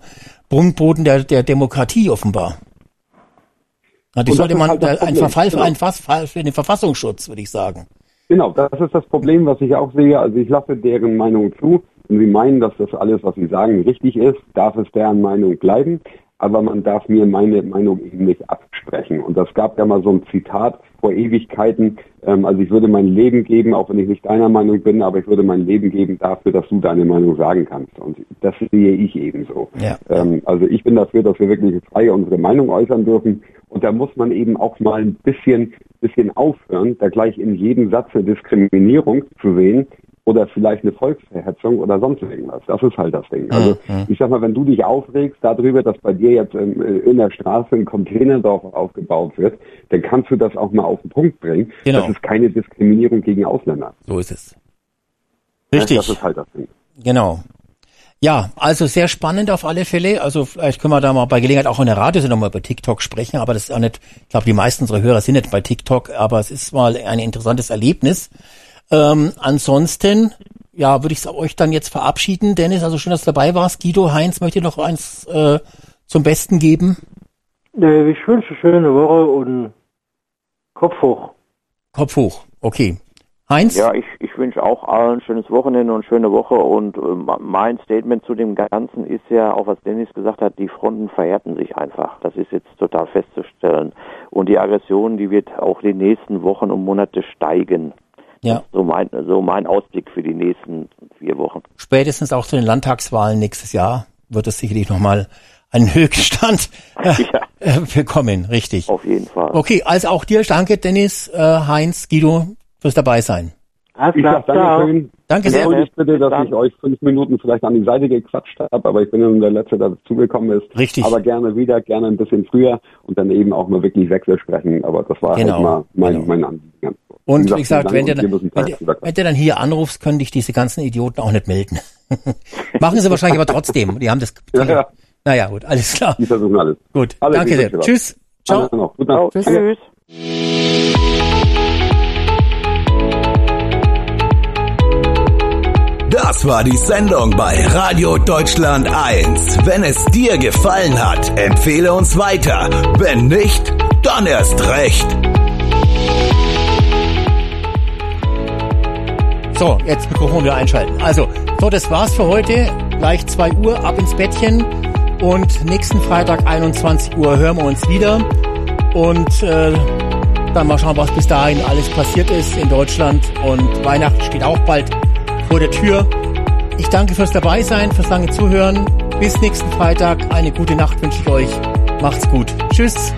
Boden der, der Demokratie offenbar. Na, die sollte man halt ein Verfall für, genau. einen für den Verfassungsschutz, würde ich sagen. Genau, das ist das Problem, was ich auch sehe. Also ich lasse deren Meinung zu. Wenn sie meinen, dass das alles, was sie sagen, richtig ist, darf es deren Meinung bleiben. Aber man darf mir meine Meinung eben nicht absprechen. Und das gab ja mal so ein Zitat vor Ewigkeiten. Ähm, also ich würde mein Leben geben, auch wenn ich nicht deiner Meinung bin, aber ich würde mein Leben geben dafür, dass du deine Meinung sagen kannst. Und das sehe ich ebenso. Ja. Ähm, also ich bin dafür, dass wir wirklich frei unsere Meinung äußern dürfen. Und da muss man eben auch mal ein bisschen, bisschen aufhören, da gleich in jedem Satz eine Diskriminierung zu sehen. Oder vielleicht eine Volksverhetzung oder sonst irgendwas. Das ist halt das Ding. Also Mhm. ich sag mal, wenn du dich aufregst darüber, dass bei dir jetzt ähm, in der Straße ein Containerdorf aufgebaut wird, dann kannst du das auch mal auf den Punkt bringen. Genau. Das ist keine Diskriminierung gegen Ausländer. So ist es. Richtig. Das ist halt das Ding. Genau. Ja, also sehr spannend auf alle Fälle. Also vielleicht können wir da mal bei Gelegenheit auch in der Radiosendung mal über TikTok sprechen, aber das ist auch nicht, ich glaube, die meisten unserer Hörer sind nicht bei TikTok, aber es ist mal ein interessantes Erlebnis. Ähm, ansonsten, ja, würde ich euch dann jetzt verabschieden. Dennis, also schön, dass du dabei warst. Guido, Heinz, möchte noch eins äh, zum Besten geben? Äh, Ich wünsche eine schöne Woche und Kopf hoch. Kopf hoch. Okay. Heinz? Ja, ich, ich wünsche auch allen ein schönes Wochenende und schöne Woche und ähm, mein Statement zu dem Ganzen ist ja, auch was Dennis gesagt hat, die Fronten verhärten sich einfach. Das ist jetzt total festzustellen. Und die Aggression, die wird auch die nächsten Wochen und Monate steigen. Ja. So mein, so mein Ausblick für die nächsten vier Wochen. Spätestens auch zu den Landtagswahlen nächstes Jahr wird es sicherlich nochmal einen Höchststand äh, äh, bekommen, richtig. Auf jeden Fall. Okay, also auch dir danke, Dennis, äh, Heinz, Guido, fürs dabei sein. Ich sag Dankeschön. Danke sehr. Entschuldigt bitte, dass ich euch fünf Minuten vielleicht an die Seite gequatscht habe, aber ich bin nun der Letzte, der dazugekommen ist. Richtig. Aber gerne wieder, gerne ein bisschen früher und dann eben auch mal wirklich Wechsel sprechen. Aber das war Genau, halt mal mein, mein Anliegen. Und wie gesagt, wenn, müssen wenn, wieder- wenn du dann hier anrufst, können dich diese ganzen Idioten auch nicht melden. Machen sie wahrscheinlich aber trotzdem. Die haben das. Ja, ja. Naja, gut, alles klar. Die versuchen alles. Gut, Alles danke sehr. Tschüss. Ciao. Alles Nacht. Tschüss. Das war die Sendung bei Radio Deutschland 1. Wenn es dir gefallen hat, empfehle uns weiter. Wenn nicht, dann erst recht. So, jetzt Mikrofon wieder einschalten. Also, so, das war's für heute. Gleich 2 Uhr, ab ins Bettchen. Und nächsten Freitag 21 Uhr hören wir uns wieder. Und äh, dann mal schauen, was bis dahin alles passiert ist in Deutschland. Und Weihnachten steht auch bald vor der Tür. Ich danke fürs Dabeisein, fürs lange Zuhören. Bis nächsten Freitag. Eine gute Nacht wünsche ich euch. Macht's gut. Tschüss.